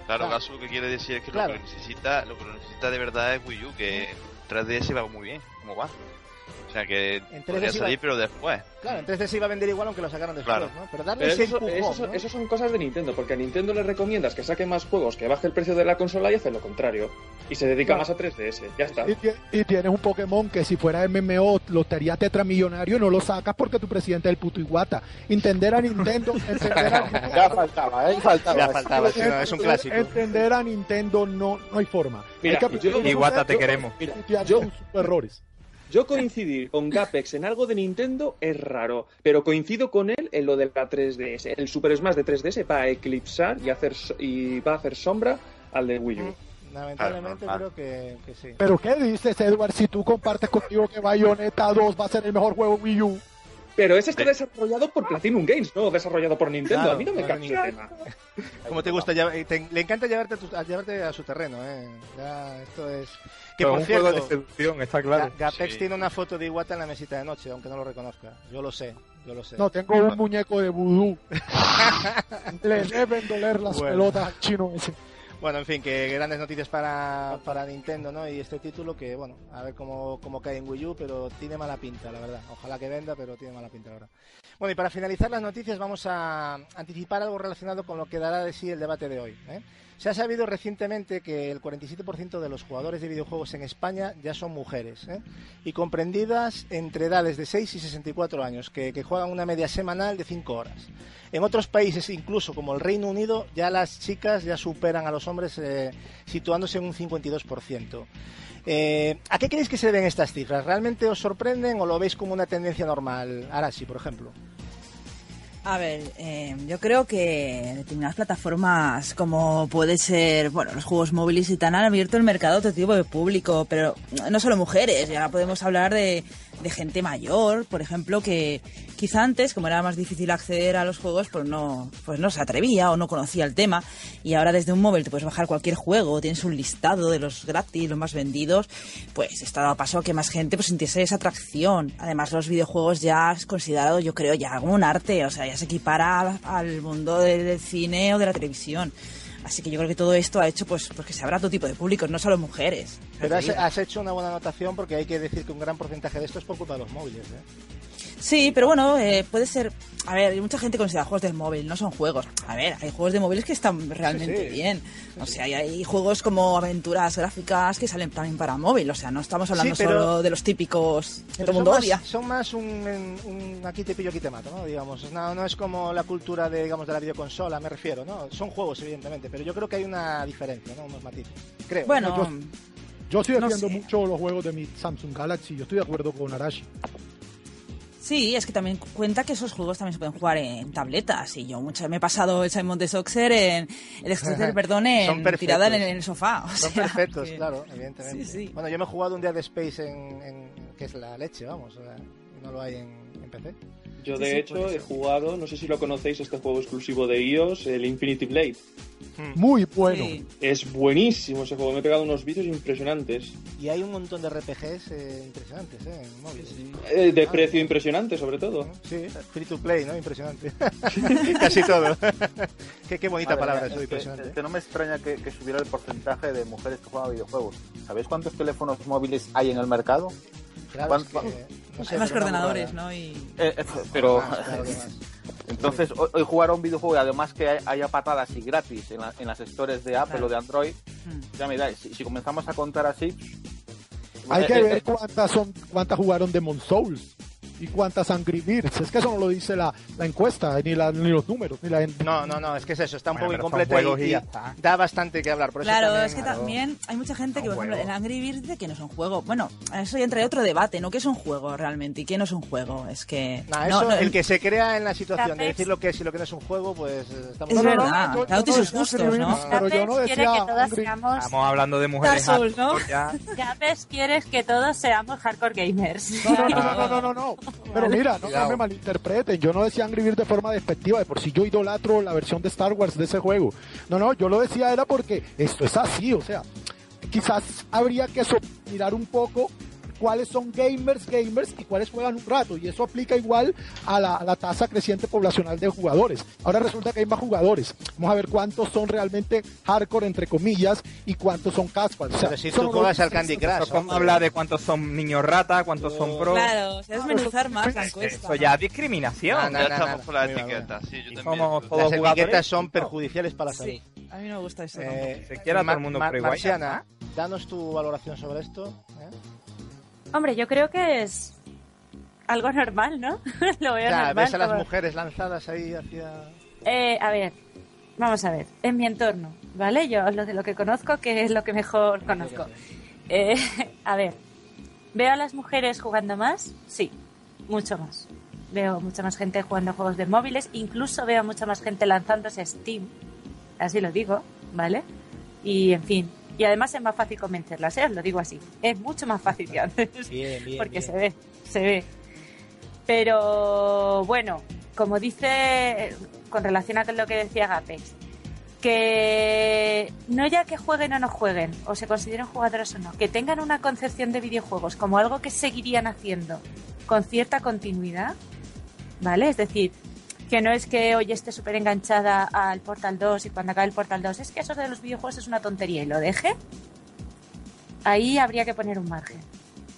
Claro, Claro. Gasu, que quiere decir es que Claro. lo que necesita, lo que lo necesita de verdad es Wii U, que 3DS va muy bien, como va. O sea que En 3DS podría iba- salir, pero después. Claro, en 3DS iba a vender igual aunque lo sacaran después, Claro. ¿no? Pero darle Pero ese eso, empujón, eso son- ¿no? eso son cosas de Nintendo, porque a Nintendo le recomiendas que saque más juegos, que baje el precio de la consola y hace lo contrario. Y se dedica Claro. más a 3DS, ya está. Y, y tienes un Pokémon que si fuera MMO lo te haría tetramillonario, no lo sacas porque tu presidente es el puto Iguata. Entender a Nintendo, entender a Nintendo, Ya faltaba, ¿eh? Faltaba. Ya faltaba, sí, no, es un clásico. Entender a Nintendo no, no hay forma. Mira, hay que yo- Iguata, te yo- queremos. Mira, yo, sus errores. Yo coincidir con Gapex en algo de Nintendo es raro, pero coincido con él en lo de la 3DS. El Super Smash de 3DS va a eclipsar y, hacer, so- y va a hacer sombra al de Wii U. Lamentablemente Claro, creo que, que sí. Pero ¿qué dices, Edward? Si tú compartes contigo que Bayonetta 2 va a ser el mejor juego Wii U. Pero ese está desarrollado por Platinum Games, no desarrollado por Nintendo. Claro, a mí no me claro, cambia el tema. Como te gusta, llevar- te- le encanta llevarte a, tu- a llevarte a su terreno, ¿eh? Ya, esto es... Que Pero por un juego de cierto, seducción, está claro. Ga- Gapex Sí. tiene una foto de Iwata en la mesita de noche, aunque no lo reconozca. Yo lo sé, yo lo sé. No, tengo un muñeco de vudú. Le deben doler las Bueno. pelotas al chino ese. Bueno, en fin, que grandes noticias para, para Nintendo, ¿no? Y este título que, bueno, a ver cómo, cómo cae en Wii U, pero tiene mala pinta, la verdad. Ojalá que venda, pero tiene mala pinta, verdad. Bueno, y para finalizar las noticias vamos a anticipar algo relacionado con lo que dará de sí el debate de hoy. ¿eh? Se ha sabido recientemente que el 47% de los jugadores de videojuegos en España ya son mujeres, ¿eh? y comprendidas entre edades de 6 y 64 años, que, que juegan una media semanal de 5 horas. En otros países, incluso como el Reino Unido, ya las chicas ya superan a los hombres eh, situándose en un 52%. Eh, ¿A qué creéis que se deben estas cifras? ¿Realmente os sorprenden o lo veis como una tendencia normal? Arashi, por ejemplo. A ver, eh, yo creo que determinadas plataformas como puede ser, bueno, los juegos móviles y tal han abierto el mercado a otro tipo de público, pero no solo mujeres, ya podemos hablar de, de gente mayor, por ejemplo, que quizá antes, como era más difícil acceder a los juegos, pues no, pues no se atrevía o no conocía el tema, y ahora desde un móvil te puedes bajar cualquier juego, tienes un listado de los gratis, los más vendidos, pues está dado paso a que más gente pues sintiese esa atracción. Además, los videojuegos ya es considerado, yo creo, ya como un arte, o sea, ya se equipara al, mundo del, cine o de la televisión. Así que yo creo que todo esto ha hecho pues, pues que se abra todo tipo de públicos, no solo mujeres. Pero has, has hecho una buena anotación porque hay que decir que un gran porcentaje de esto es por culpa de los móviles. ¿eh? Sí, pero bueno, eh, puede ser. A ver, hay mucha gente considera juegos del móvil, no son juegos. A ver, hay juegos de móviles que están realmente Sí, sí. bien. O sea, hay, hay juegos como aventuras gráficas que salen también para móvil. O sea, no estamos hablando Sí, pero- solo de los típicos que todo el mundo son odia. Más, son más un, un aquí te pillo, aquí te mato, ¿no? Digamos, no, no es como la cultura de, digamos, de la videoconsola, me refiero, ¿no? Son juegos, evidentemente, pero yo creo que hay una diferencia, ¿no? Unos matices. Creo. Bueno, yo- Yo sí No defiendo sé. mucho los juegos de mi Samsung Galaxy. Yo estoy de acuerdo con Arashi. Sí, es que también cuenta que esos juegos también se pueden jugar en tabletas. Y yo mucho, me he pasado el Simon de Soxer en. El Excelsior, perdón, en tirada en, en el sofá. o Son sea, perfectos, que- claro, evidentemente. Sí, sí. Bueno, yo me he jugado un día de Space en, en- que es la leche, vamos, o sea, no lo hay en, en PC. Yo, Sí, de sí, hecho, he jugado, no sé si lo conocéis, este juego exclusivo de iOS, el Infinity Blade. Muy bueno. Sí. Es buenísimo ese juego, me he pegado unos vídeos impresionantes. Y hay un montón de RPGs eh, impresionantes, ¿eh? En móviles. Eh, de precio impresionante, sobre todo. Sí, free to play, ¿no? Impresionante. Casi todo. qué, qué bonita Madre palabra es que- impresionante. es que no me extraña que, que subiera el porcentaje de mujeres que juegan videojuegos. ¿Sabéis cuántos teléfonos móviles hay en el mercado? Claro, es ¿cuán- que, no sé, Hay más pero que una ordenadores. ¿no? Y... Eh, eh, pero Más, claro que más. entonces hoy, hoy jugar a un videojuego y además que hay- haya patadas y gratis en, la- en las stores de Apple Claro. o de Android, Hmm. ya mira, si, si comenzamos a contar así, Hay eh, que eh, ver eh, cuántas son, cuántas jugaron Demon Souls y cuántas Angry Birds. Es que eso no lo dice la, la encuesta, ni, la, ni los números, ni la No, no, no, es que es eso, está un Bueno, poco y, y está. da bastante que hablar. Por eso Claro, también, es que claro. también hay mucha gente que, por ejemplo, el Angry Birds dice que no es un juego. Bueno, eso ya entra en otro debate, ¿no? ¿Qué es un juego realmente y qué no es un juego? Es que... Nah, no, eso, no, el que se crea en la situación de decir lo que es y lo que no es un juego, pues eh, estamos Es no, verdad, yo- cada yo uno tiene no sus decía gustos, Pero yo no decía que todas seamos... Estamos hablando de mujeres Souls, ¿no? ya. Que todos seamos hardcore gamers. No, no, no, no, no, no. Pero mira, no, no me malinterpreten. Yo no decía Angry Birds de forma despectiva. De por si yo idolatro la versión de Star Wars de ese juego. No, no, yo lo decía era porque esto es así. O sea, quizás habría que mirar un poco cuáles son gamers, gamers y cuáles juegan un rato. Y eso aplica igual a la, a la tasa creciente poblacional de jugadores. Ahora resulta que hay más jugadores. Vamos a ver cuántos son realmente hardcore, entre comillas, y cuántos son casual. O sea, Pero si tú juegas al Candy Crush, hombre. habla de cuántos son niños rata, cuántos son pro. Claro, o sea, es menuzar más la encuesta. Eso ya es discriminación. No, no, ya no, estamos no, con la muy mal, etiqueta, sí, yo Y también. somos todos Las jugadores. etiquetas son perjudiciales para la salud. Sí, a mí no me gusta eso. Eh, Se quiera todo el mundo por Marciana, danos tu valoración sobre esto. ¿eh? Hombre, yo creo que es algo normal, ¿no? Lo veo normal. ves a las como- mujeres lanzadas ahí hacia... Eh, a ver, vamos a ver. En mi entorno, ¿vale? Yo lo de lo que conozco, que es lo que mejor conozco. Eh, a ver, ¿veo a las mujeres jugando más? Sí, mucho más. Veo mucha más gente jugando juegos de móviles, incluso veo mucha más gente lanzándose a Steam, así lo digo, ¿vale? Y en fin, y además es más fácil convencerlas, ¿eh? Os lo digo así. Es mucho más fácil que antes. Bien, bien, porque bien. se ve, se ve. Pero bueno, como dice, con relación a lo que decía Gapex, que no ya que jueguen o no jueguen, o se consideren jugadores o no, que tengan una concepción de videojuegos como algo que seguirían haciendo con cierta continuidad, ¿vale? Es decir, que no es que hoy esté súper enganchada al Portal 2 y cuando acabe el Portal 2 es que eso de los videojuegos es una tontería y lo deje, ahí habría que poner un margen.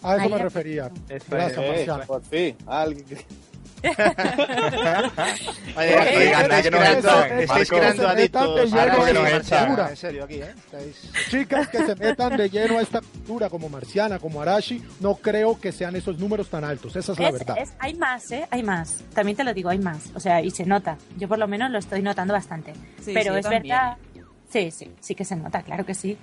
A eso Ahí me refería. Eso Gracias, Eh, Marciano. por fin, alguien que- Oye, oigan, anda, estáis que nos creando, echan, adictos de a lleno la en serio, aquí, ¿eh? Estáis... Chicas que se metan de lleno a esta cultura como Marciana, como Arashi, no creo que sean esos números tan altos. Esa es la Es- verdad. es- hay más, ¿eh? Hay más. También te lo digo, hay más. O sea, y se nota. Yo por lo menos lo estoy notando bastante. Sí, Pero es también. verdad. Sí, sí, sí que se nota, claro que sí.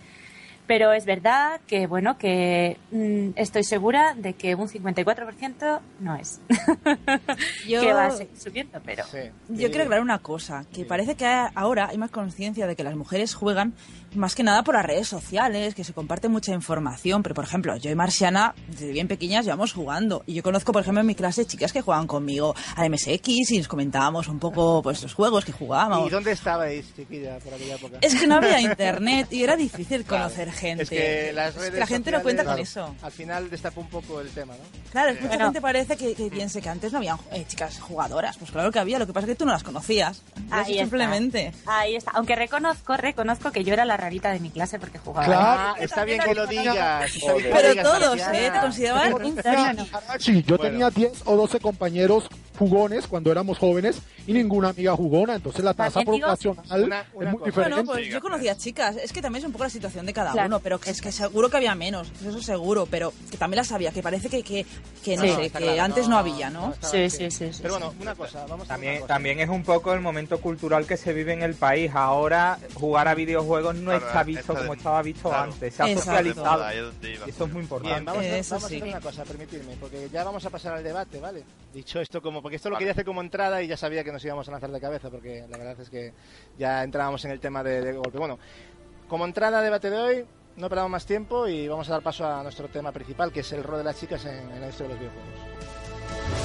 Pero es verdad que, bueno, que mm, estoy segura de que un 54% no es. Yo, que va a seguir subiendo, pero... Sí. yo quiero aclarar una cosa, que parece que ahora hay más conciencia de que las mujeres juegan más que nada por las redes sociales, que se comparte mucha información, pero por ejemplo, yo y Marciana, desde bien pequeñas llevamos jugando, y yo conozco, por ejemplo, en mi clase chicas que jugaban conmigo al MSX y nos comentábamos un poco pues los juegos que jugábamos. ¿Y dónde estabais, chiquilla, por aquella época? Es que no había internet y era difícil conocer gente. Es que las redes la gente no cuenta con eso. Al final destapa un poco el tema, ¿no? Claro, es que mucha Bueno. gente parece que, que piense que antes no había eh, chicas jugadoras. Pues claro que había, lo que pasa es que tú no las conocías. Ahí simplemente. Está. Ahí está. Aunque reconozco, reconozco que yo era la rarita de mi clase porque jugaba. Claro. Ah, está bien que lo digas. Pero todos. ¿eh? Te consideraban inferiores. Sí, yo Bueno. tenía 10 o 12 compañeros jugones cuando éramos jóvenes y ninguna amiga jugona, entonces la tasa poblacional Una- una es muy cosa. diferente. Bueno, pues yo conocía chicas. Es que también es un poco la situación de cada Claro. uno, pero que es que seguro que había menos, eso seguro, pero que también las había, que parece que, que, que no Sí. sé, que claro, antes no, había, ¿no? Sí, sí, sí, sí, Pero bueno, una cosa, vamos a También, una cosa. también es un poco el momento cultural que se vive en el país. Ahora jugar a videojuegos no Claro, está visto de- como estaba visto claro. antes. Se ha socializado. Eso es muy Bien, importante. vamos, a, a hacer una cosa, permitidme, porque ya vamos a pasar al debate, ¿vale? Dicho esto, como porque esto lo quería hacer como entrada y ya sabía que nos íbamos a lanzar de cabeza, porque la verdad es que ya entrábamos en el tema de, de golpe. Bueno, como entrada al debate de hoy, no perdamos más tiempo y vamos a dar paso a nuestro tema principal, que es el rol de las chicas en, en la historia de los videojuegos.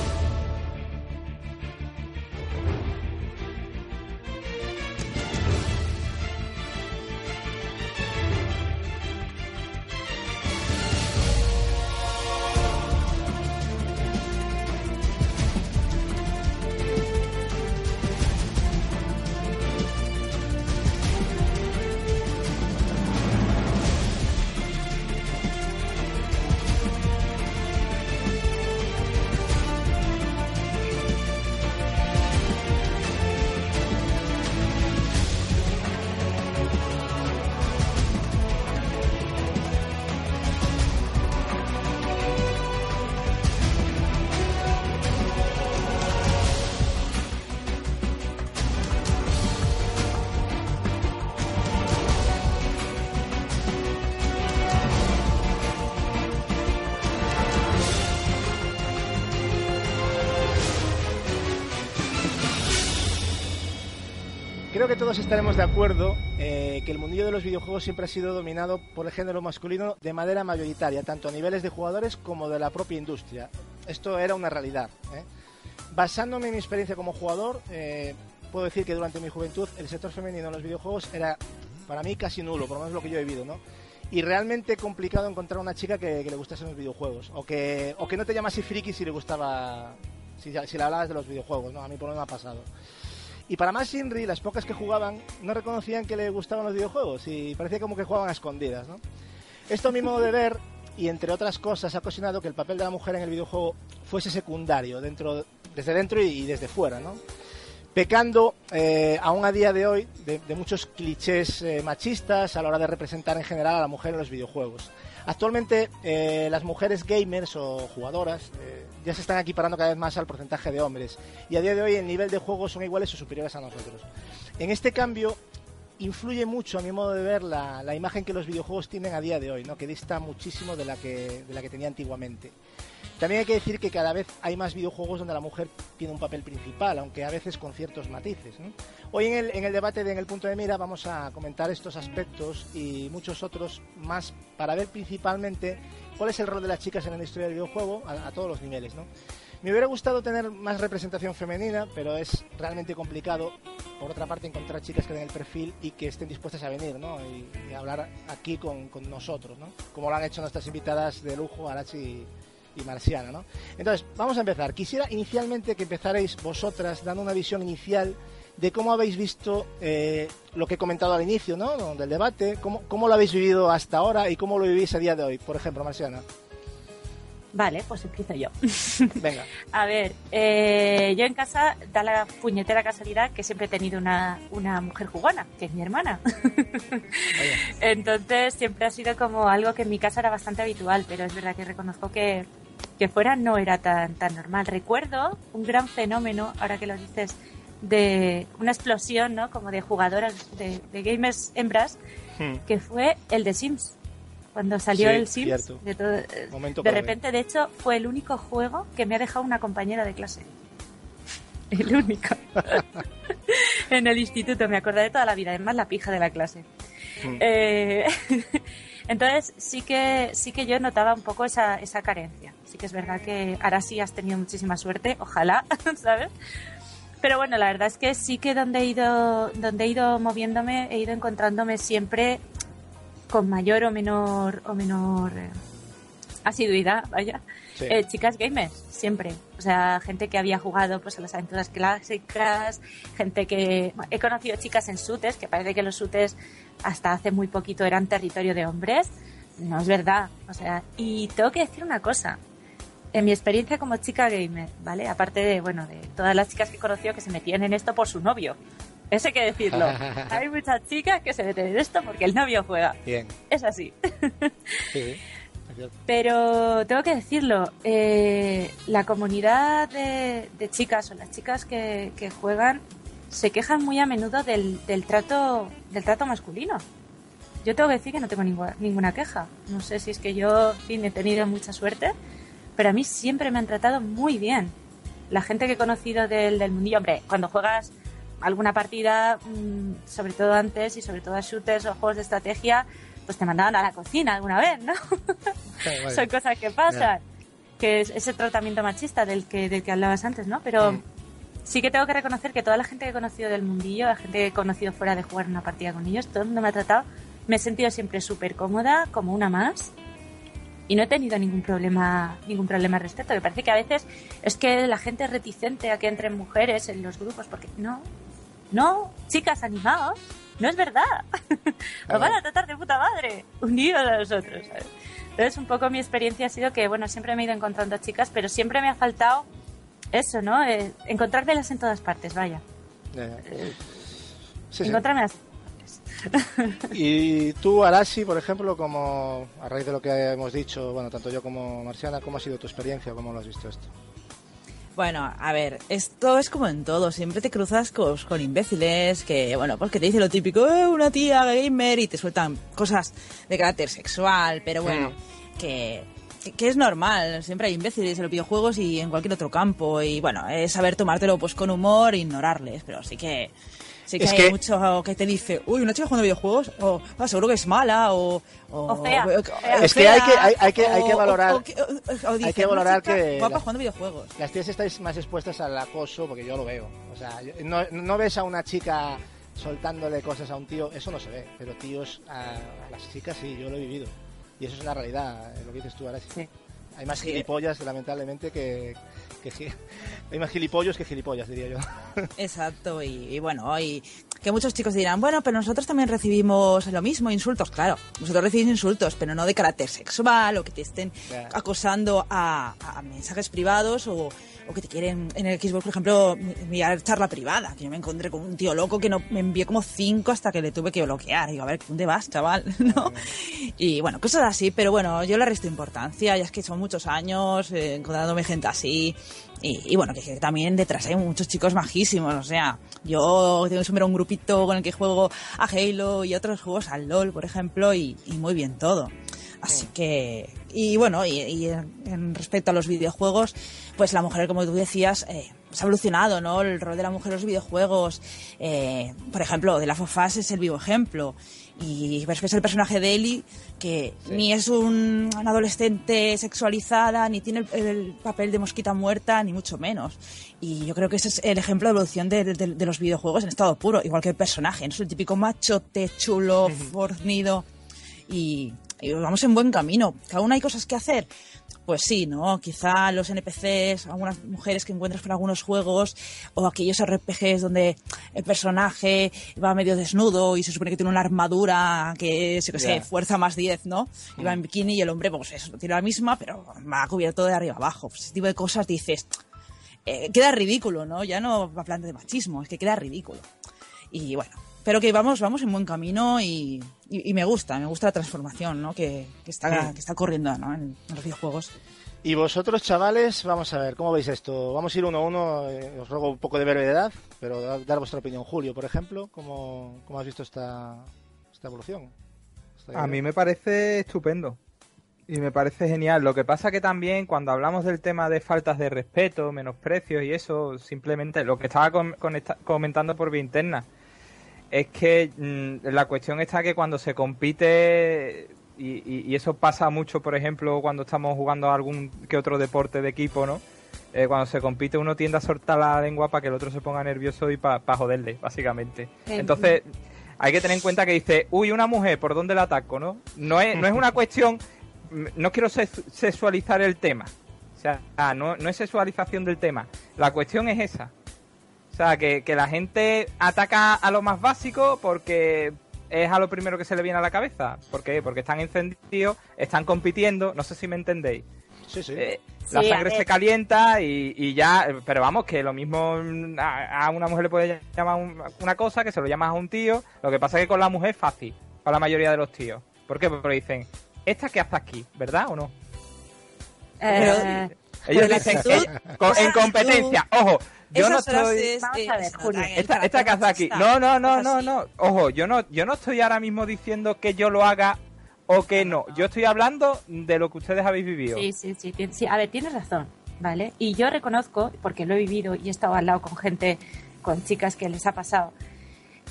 Todos estaremos de acuerdo eh, que el mundillo de los videojuegos siempre ha sido dominado por el género masculino de manera mayoritaria, tanto a niveles de jugadores como de la propia industria. Esto era una realidad. ¿eh? Basándome en mi experiencia como jugador, eh, puedo decir que durante mi juventud el sector femenino en los videojuegos era para mí casi nulo, por lo menos lo que yo he vivido, ¿no? Y realmente complicado encontrar una chica que, que le gustase los videojuegos, o que, o que no te llamase friki si le gustaba, si, si le hablabas de los videojuegos, ¿no? A mí por lo menos me ha pasado. Y para más Inri, las pocas que jugaban no reconocían que le gustaban los videojuegos y parecía como que jugaban a escondidas, ¿no? Esto a mi modo de ver, y entre otras cosas, ha ocasionado que el papel de la mujer en el videojuego fuese secundario, dentro, desde dentro y desde fuera, ¿no? Pecando, eh, aún a día de hoy, de, de muchos clichés eh, machistas a la hora de representar en general a la mujer en los videojuegos. Actualmente, eh, las mujeres gamers o jugadoras eh, ya se están equiparando cada vez más al porcentaje de hombres. Y a día de hoy el nivel de juego son iguales o superiores a nosotros. En este cambio, influye mucho, a mi modo de ver, la, la imagen que los videojuegos tienen a día de hoy, ¿no? que dista muchísimo de la que, de la que tenía antiguamente. También hay que decir que cada vez hay más videojuegos donde la mujer tiene un papel principal, aunque a veces con ciertos matices. Hoy en el, en el debate de En el punto de mira vamos a comentar estos aspectos y muchos otros más para ver principalmente cuál es el rol de las chicas en la industria del videojuego a, a todos los niveles. ¿no? Me hubiera gustado tener más representación femenina, pero es realmente complicado, por otra parte, encontrar chicas que den el perfil y que estén dispuestas a venir, ¿no? Y, hablar aquí con, nosotros, ¿no? Como lo han hecho nuestras invitadas de lujo, Arachi y, Marciana, ¿no? Entonces, vamos a empezar. Quisiera inicialmente que empezarais vosotras dando una visión inicial de cómo habéis visto eh, lo que he comentado al inicio, ¿no? Del debate, cómo lo habéis vivido hasta ahora y cómo lo vivís a día de hoy. Por ejemplo, Marciana. Vale, pues empiezo yo. Venga. A ver, eh, yo en casa da la puñetera casualidad que siempre he tenido una, una mujer jugona, que es mi hermana. Entonces siempre ha sido como algo que en mi casa era bastante habitual, pero es verdad que reconozco que, que fuera no era tan, tan normal. Recuerdo un gran fenómeno, ahora que lo dices, de una explosión, ¿no? Como de jugadoras, de, de gamers hembras, Hmm. que fue el de Sims. Cuando salió Sí, el Sims, cierto. de, todo- eh, de repente, de hecho, fue el único juego que me ha dejado una compañera de clase. El único. en el instituto, me acordaré toda la vida, además la pija de la clase. Hmm. Eh, entonces sí que sí que yo notaba un poco esa, esa carencia. Sí que es verdad que ahora sí has tenido muchísima suerte, ojalá, ¿sabes? Pero bueno, la verdad es que sí que donde he ido, donde he ido moviéndome, he ido encontrándome siempre con mayor o menor o menor eh, asiduidad, vaya. Sí. Eh, chicas gamers, siempre. O sea, gente que había jugado pues a las aventuras clásicas, gente que... bueno, he conocido chicas en sutes, que parece que los sutes hasta hace muy poquito eran territorio de hombres. No es verdad. O sea, y tengo que decir una cosa. En mi experiencia como chica gamer, ¿vale? Aparte de, bueno, de todas las chicas que he conocido que se metían en esto por su novio. Eso hay que decirlo. Hay muchas chicas que se meten en esto porque el novio juega. Bien. Es así. Sí. Pero tengo que decirlo, eh, la comunidad de, de chicas o las chicas que, que juegan se quejan muy a menudo del, del trato del trato masculino. Yo tengo que decir que no tengo ninguna, ninguna queja. No sé si es que yo en fin, he tenido mucha suerte, pero a mí siempre me han tratado muy bien. La gente que he conocido del, del mundillo, hombre, cuando juegas alguna partida, mm, sobre todo antes y sobre todo a shooters o juegos de estrategia, pues te mandaban a la cocina alguna vez, ¿no? Son cosas que pasan. Que es ese tratamiento machista del que, del que hablabas antes, ¿no? Pero Mm. sí que tengo que reconocer que toda la gente que he conocido del mundillo, la gente que he conocido fuera de jugar una partida con ellos, todo el mundo me ha tratado, me he sentido siempre súper cómoda, como una más. Y no he tenido ningún problema, ningún problema al respecto. Me parece que a veces es que la gente es reticente a que entren mujeres en los grupos, porque no, no, chicas, animaos, no es verdad. Os van a tratar de puta madre, unidos a nosotros, ¿sabes? Entonces, un poco mi experiencia ha sido que, bueno, siempre me he ido encontrando chicas, pero siempre me ha faltado eso, ¿no? Eh, encontrármelas en todas partes, vaya. Ya, ya. Sí, sí. Encontrármelas. Y tú, Arashi, por ejemplo, como a raíz de lo que hemos dicho, bueno, tanto yo como Marciana, ¿cómo ha sido tu experiencia? ¿Cómo lo has visto esto? Bueno, a ver, esto es como en todo, siempre te cruzas con, con imbéciles que, bueno, pues que te dicen lo típico, "Eh, una tía gamer y te sueltan cosas de carácter sexual, pero bueno, que, que- que es normal, siempre hay imbéciles en los videojuegos y en cualquier otro campo y bueno, es saber tomártelo pues con humor e ignorarles, pero sí que... Sí que Es hay que- mucho que te dice, uy, una chica jugando videojuegos, o "Ah, seguro que es mala, o... O fea, fea. Es que hay que- hay- hay que- hay que valorar- o- o que- o- o hay dice, que "Una valorar que Guapa la- jugando videojuegos. Las tías estáis más expuestas al acoso, porque yo lo veo. O sea, yo- no, no ves a una chica soltándole cosas a un tío, eso no se ve, pero tíos a, a las chicas sí, yo lo he vivido. Y eso es una realidad, eh, lo que dices tú ahora. Sí. Hay más Sí. gilipollas, lamentablemente, que, que Hay más gilipollos que gilipollas, diría yo. Exacto, y, y bueno, y que muchos chicos dirán, bueno, pero nosotros también recibimos lo mismo, insultos. Claro, vosotros recibís insultos, pero no de carácter sexual o que te estén acosando a, a mensajes privados o, o que te quieren, en el Xbox, por ejemplo, enviar charla privada. Que yo me encontré con un tío loco que no, me envió como cinco hasta que le tuve que bloquear. Y digo, a ver, ¿dónde vas, chaval? ¿No? Y bueno, cosas así, pero bueno, yo le resto importancia, ya es que son muchos años eh, encontrándome gente así. Y, y bueno, que, que también detrás hay muchos chicos majísimos, o sea, yo tengo siempre un grupito con el que juego a Halo y otros juegos al LOL, por ejemplo, y, y muy bien todo. Así que, y bueno, y, y en, en respecto a los videojuegos, pues la mujer, como tú decías, eh, se ha evolucionado, ¿no? El rol de la mujer en los videojuegos, eh, por ejemplo, de la Us es el vivo ejemplo. Y ves el personaje de Ellie, que ni es un, una adolescente sexualizada, ni tiene el, el papel de mosquita muerta, ni mucho menos. Y yo creo que ese es el ejemplo de evolución de, de- de los videojuegos en estado puro, igual que el personaje. No es el típico machote, chulo, fornido. Y, y vamos en buen camino. Que aún hay cosas que hacer. Pues sí, ¿no? Quizá los NPCs, algunas mujeres que encuentras por algunos juegos, o aquellos RPGs donde el personaje va medio desnudo y se supone que tiene una armadura que es, yo qué sé, fuerza más 10, ¿no? Y va en bikini y el hombre, pues eso, tiene la misma, pero va cubierto de arriba abajo. Pues ese tipo de cosas dices, eh, queda ridículo, ¿no? Ya no va hablando de machismo, es que queda ridículo. Y bueno, pero que vamos, vamos en buen camino y, y- y me gusta, me gusta la transformación, ¿no? Que, que está, que está corriendo, ¿no? En, en los videojuegos. Y vosotros, chavales, vamos a ver, ¿cómo veis esto? Vamos a ir uno a uno, eh, os ruego un poco de brevedad, pero da- dar vuestra opinión. Julio, por ejemplo, ¿cómo, cómo has visto esta, esta evolución? Esta A mí me parece estupendo. Y me parece genial. Lo que pasa que también cuando hablamos del tema de faltas de respeto, menosprecios y eso, simplemente lo que estaba com- conecta- comentando por vía interna, es que mm, la cuestión está que cuando se compite, y, y- y eso pasa mucho, por ejemplo, cuando estamos jugando a algún que otro deporte de equipo, ¿no? Eh, cuando se compite uno tiende a soltar la lengua para que el otro se ponga nervioso y para joderle, básicamente. Entonces, hay que tener en cuenta que dice, uy, una mujer, ¿por dónde la ataco, no? No es, no es una cuestión, mm, no quiero sex- sexualizar el tema. O sea, ah, no, no es sexualización del tema. La cuestión es esa. O sea, que, que la gente ataca a lo más básico porque es a lo primero que se le viene a la cabeza. ¿Por qué? Porque están encendidos, están compitiendo, no sé si me entendéis. Sí, sí. Eh, Sí, la sangre se calienta y, y ya, pero vamos, que lo mismo a, a una mujer le puede llamar un- una cosa que se lo llamas a un tío. Lo que pasa es que con la mujer es fácil, para la mayoría de los tíos. ¿Por qué? Porque dicen, ¿esta qué hace aquí? ¿Verdad o no? Eh, Ellos dicen, actitud- con- en competencia, ojo, yo no estoy... eh, Esta, esta machista No, no, no, no, no. Ojo, yo no, yo no estoy ahora mismo diciendo que yo lo haga o que no. Yo estoy hablando de lo que ustedes habéis vivido. Sí, sí, sí, tien- sí. A ver, tienes razón, ¿vale? Y yo reconozco, porque lo he vivido y he estado al lado con gente, con chicas que les ha pasado,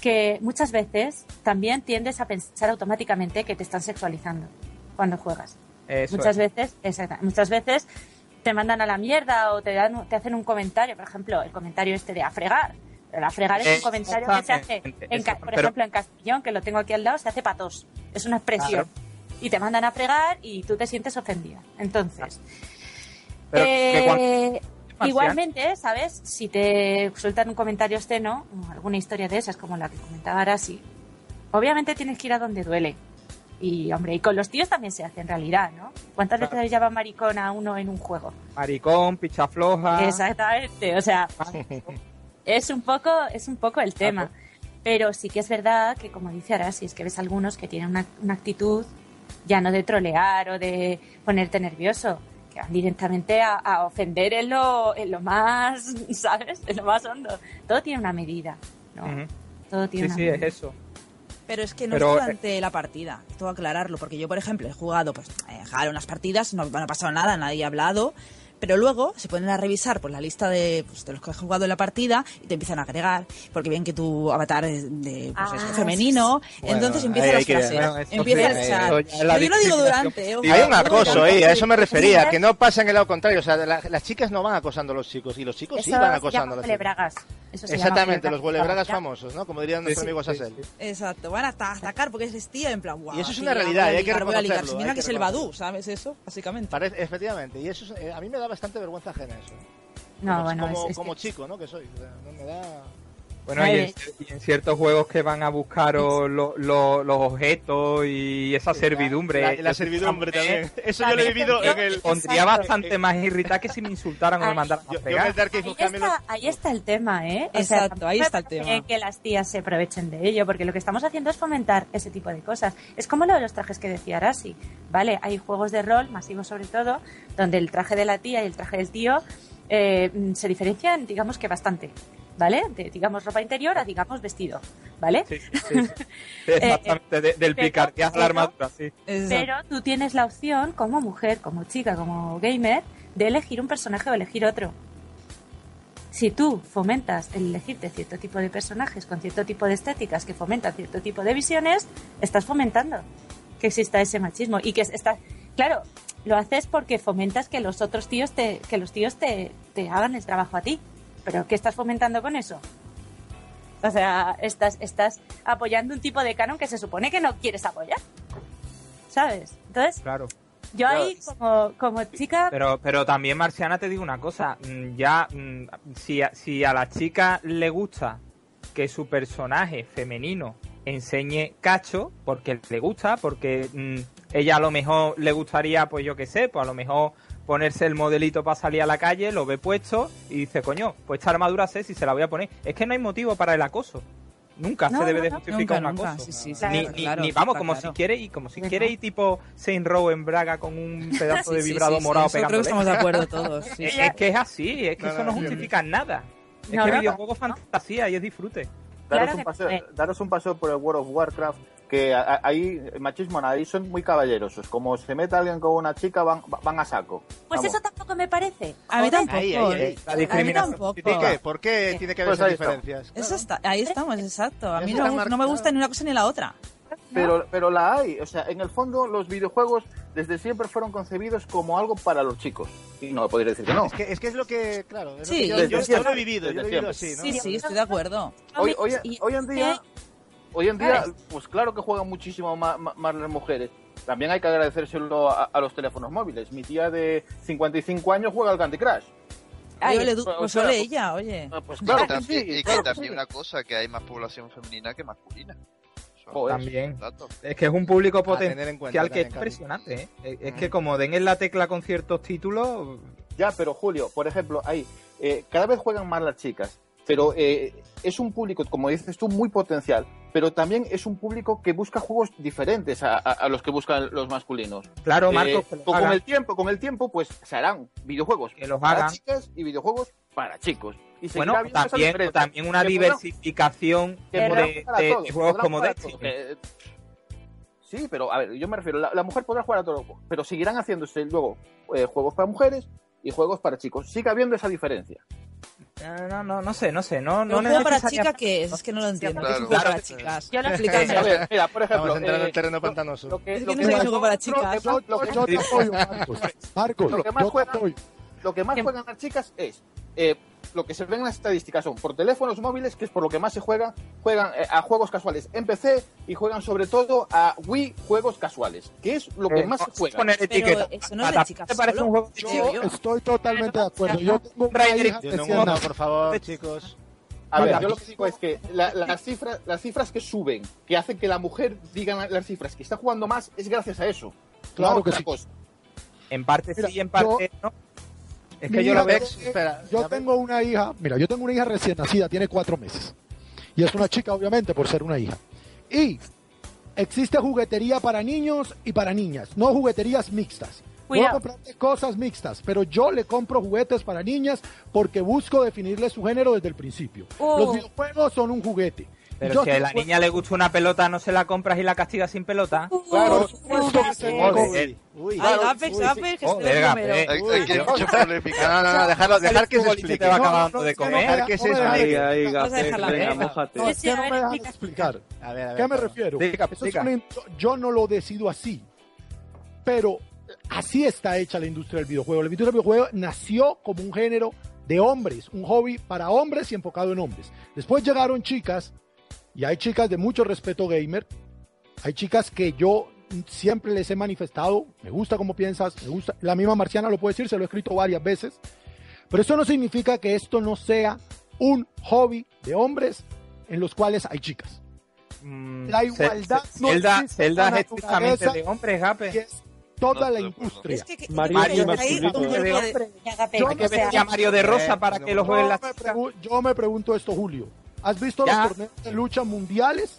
que muchas veces también tiendes a pensar automáticamente que te están sexualizando cuando juegas. Eso muchas es. veces, exacta- muchas veces te mandan a la mierda o te dan, te hacen un comentario, por ejemplo, el comentario este de a fregar. Pero a fregar es un comentario que se hace, en, por Pero- ejemplo, en Castellón, que lo tengo aquí al lado, se hace patos. Es una expresión. Claro. Y te mandan a fregar y tú te sientes ofendida. Entonces, Pero eh, igualmente, ¿sabes? Si te sueltan un comentario obsceno, o alguna historia de esas, como la que comentaba Arasi, obviamente tienes que ir a donde duele. Y, hombre, y con los tíos también se hace en realidad, ¿no? ¿Cuántas Claro. veces llama maricón a uno en un juego? Maricón, picha floja. Exactamente, o sea, es un poco, es un poco el tema. Pero sí que es verdad que, como dice Arasi, es que ves algunos que tienen una, una actitud ya no de trolear o de ponerte nervioso, que van directamente a, a ofender en lo, en lo más, ¿sabes? En lo más hondo. Todo tiene una medida, ¿no? Todo tiene Sí, una sí, es medida. eso. Pero es que no Pero, es durante la partida. Tengo que aclararlo, porque yo, por ejemplo, he jugado, pues, eh, unas partidas, no, no ha pasado nada, nadie ha hablado. Pero luego se ponen a revisar por la lista de, pues, de los que has jugado en la partida y te empiezan a agregar, porque ven que tu avatar es de, pues, Ah, sí, femenino, Bueno, entonces empiezan las frases, empieza sí, el chat. Pero yo lo digo durante. ojo. Hay un acoso ahí, a eso me refería, que no pasa en el lado contrario. O sea, la- las chicas no van acosando a los chicos y los chicos sí van acosando a las chicas. Eso se llama Exactamente, los huelebragas famosos, ¿no? Como dirían nuestros Sí, amigos sí, Asel. sí. Exacto, van hasta atacar porque es vestida en plan, guau. Y eso es una realidad, hay que reconocerlo, Mira que es el. Badú, ¿sabes eso? Básicamente. Efectivamente, y eso es- eh, a mí me da bastante vergüenza ajena eso. No, como, bueno, como, es- es como que- chico, ¿no? Que soy. o sea, no me da... Bueno, y en, Ay. y en ciertos juegos que van a buscar o lo- lo- los objetos y esa servidumbre. La, la que servidumbre también. Eso yo lo he vivido en el... Pondría Exacto. bastante más irritada que si me insultaran o me mandaran a Yo, yo en pegar. Ahí está, ahí está el tema, ¿eh? O Exacto, sea, ahí está el tema. Que las tías se aprovechen de ello, porque lo que estamos haciendo es fomentar ese tipo de cosas. Es como lo de los trajes que decía Arasi, ¿vale? Hay juegos de rol, masivos sobre todo, donde el traje de la tía y el traje del tío eh, se diferencian, digamos que bastante, ¿vale? De, digamos, ropa interior a, digamos, vestido, ¿vale? Sí, sí, sí. Exactamente, de- del a la armadura, sí. Pero tú tienes la opción, como mujer, como chica, como gamer, de elegir un personaje o elegir otro. si tú fomentas el elegirte cierto tipo de personajes con cierto tipo de estéticas que fomentan cierto tipo de visiones, estás fomentando que exista ese machismo y que está claro, lo haces porque fomentas que los otros tíos te que los tíos te, te hagan el trabajo a ti. Pero ¿qué estás fomentando con eso? O sea, estás estás apoyando un tipo de canon que se supone que no quieres apoyar. ¿Sabes? Entonces, Claro. yo ahí como, como chica Pero, pero también, Marciana, te digo una cosa. mm, Ya, mm, si a, si a la chica le gusta que su personaje femenino enseñe cacho, porque le gusta, porque mm, ella a lo mejor le gustaría, pues yo qué sé, pues a lo mejor ponerse el modelito para salir a la calle, lo ve puesto y dice, coño, pues esta armadura sé si se la voy a poner. Es que no hay motivo para el acoso. Nunca No, se debe no, de justificar Nunca, un nunca. acoso. Sí, sí, sí, ni, claro, ni- claro, ni- vamos, como claro. si quiere y como si Ajá. quiere ir tipo Saint Row en Braga con un pedazo de Sí, vibrado sí, sí, morado eso creo que estamos de acuerdo todos. sí, Es, sí. es que es así, es que No, eso no, justifica nada. Es No, que no, videojuego es fantasía y es disfrute. Daros, un paseo, daros un paseo por el World of Warcraft, que ahí, machismo, ahí son muy caballerosos. Como se mete alguien con una chica, van, van a saco. Pues Vamos. eso tampoco me parece. A mí tampoco. Ahí, ahí, ahí. La A mí discriminación. tampoco. ¿Por qué? ¿Por qué tiene que haber Pues esas diferencias? Eso está, ahí estamos, exacto. A mí no, no me gusta ni una cosa ni la otra. Pero, pero la hay, o sea, en el fondo los videojuegos desde siempre fueron concebidos como algo para los chicos. Y no podéis decir que no. Es que, es que es lo que, claro, es lo Sí, que yo, yo- yo lo he vivido, yo lo he vivido así, ¿no? Sí, sí, estoy de acuerdo. Hoy, hoy, hoy en día, hoy en día, ¿Sabes? pues claro que juegan muchísimo más, las mujeres. También hay que agradecérselo a, a los teléfonos móviles. Mi tía de 55 años juega al Candy Crush. Ay, o pues sea, solo ella, oye. Ah, Pues Y claro que que también, sí, y claro que también sí. una cosa, que hay más población femenina que masculina. Joder. También. es que es un público potencial que es impresionante. ¿eh? Es, es que como den en la tecla con ciertos títulos, Ya, pero Julio, por ejemplo, ahí, eh, cada vez juegan más las chicas, pero eh, es un público, como dices tú, muy potencial, pero también es un público que busca juegos diferentes a, a- a los que buscan los masculinos. claro, Eh, los con, hagan. el tiempo, con el tiempo, pues se harán videojuegos Que los para hagan. chicas y videojuegos para chicos. Y Bueno, también, también una Que diversificación de, de- de juegos como Destiny. que- Sí, pero a ver, yo me refiero, la, la mujer podrá jugar a todo, pero seguirán haciéndose luego eh, juegos para mujeres y juegos para chicos. Sigue habiendo esa diferencia. Eh, No, no, no sé, no sé. No, ¿Un no juego para necesariamente- chica qué es? Es que no lo entiendo. ¿Qué es un Claro. juego para Claro. chicas? Yo lo Explícame. A ver, mira, por ejemplo, Vamos a entrar en eh, el terreno lo- pantanoso. Lo que, Es que no que sé qué más- es un juego para chicas. lo- que- Yo te apoyo, Marcos. Marcos, Lo que más yo te juega- apoyo. Lo que más juegan las chicas es eh, lo que se ven en las estadísticas son por teléfonos móviles, que es por lo que más se juega, juegan eh, a juegos casuales en PC y juegan sobre todo a Wii juegos casuales, que es lo que Eh, más se juega. poner Pero etiqueta. eso no es de ¿Te chicas parece solo. un juego Yo yo. estoy totalmente de acuerdo. Yo tengo una Raider, hija Yo de no 100 mundo, años. por favor, chicos. A ver, yo lo que digo es que la- las, cifras, las cifras que suben, que hacen que la mujer diga las cifras que está jugando más, es gracias a eso. Claro No que otra sí. cosa. En parte Mira, sí, en parte no. Es que Mi yo lo veo. tiene- espera, yo tengo una hija, mira, yo tengo una hija recién nacida, tiene cuatro meses. Y es una chica, obviamente, por ser una hija. Y existe juguetería para niños y para niñas, no jugueterías mixtas. Voy a Cuidado. comprarte cosas mixtas, pero yo le compro juguetes para niñas porque busco definirle su género desde el principio. Oh. Los videojuegos son un juguete. Pero Yo si a la puedo- niña le gusta una pelota, no se la compras y la castigas sin pelota. Uy, Claro, Apex, uy, sí. Apex. Hay, mucha polémica. No, no, no, dejarlo, dejar que se explique. te va No, no, acabando no, de no comer. Dejar que se no explique. Ahí, venga, mójate. No, Sí, es sí, que a no me explicar. A ver, a ver. ¿Qué me refiero? Yo no lo decido así, pero así está hecha la industria del videojuego. La industria del videojuego nació como un género de hombres, un hobby para hombres y enfocado en hombres. Después llegaron chicas, y hay chicas de mucho respeto gamer, hay chicas que yo siempre les he manifestado, me gusta cómo piensas, me gusta, la misma Marciana lo puede decir, se lo he escrito varias veces, pero eso no significa que esto no sea un hobby de hombres en los cuales hay chicas. Mm, La igualdad Ce- no Zelda, existe Zelda es estrictamente de hombres, Gape. es toda No la industria. Es que, que- Mario hay masculino. Hay que vestir a Mario de rosa Eh, para que lo jueguen las yo me pregunto esto, Julio. ¿Has visto Ya. los torneos de lucha mundiales?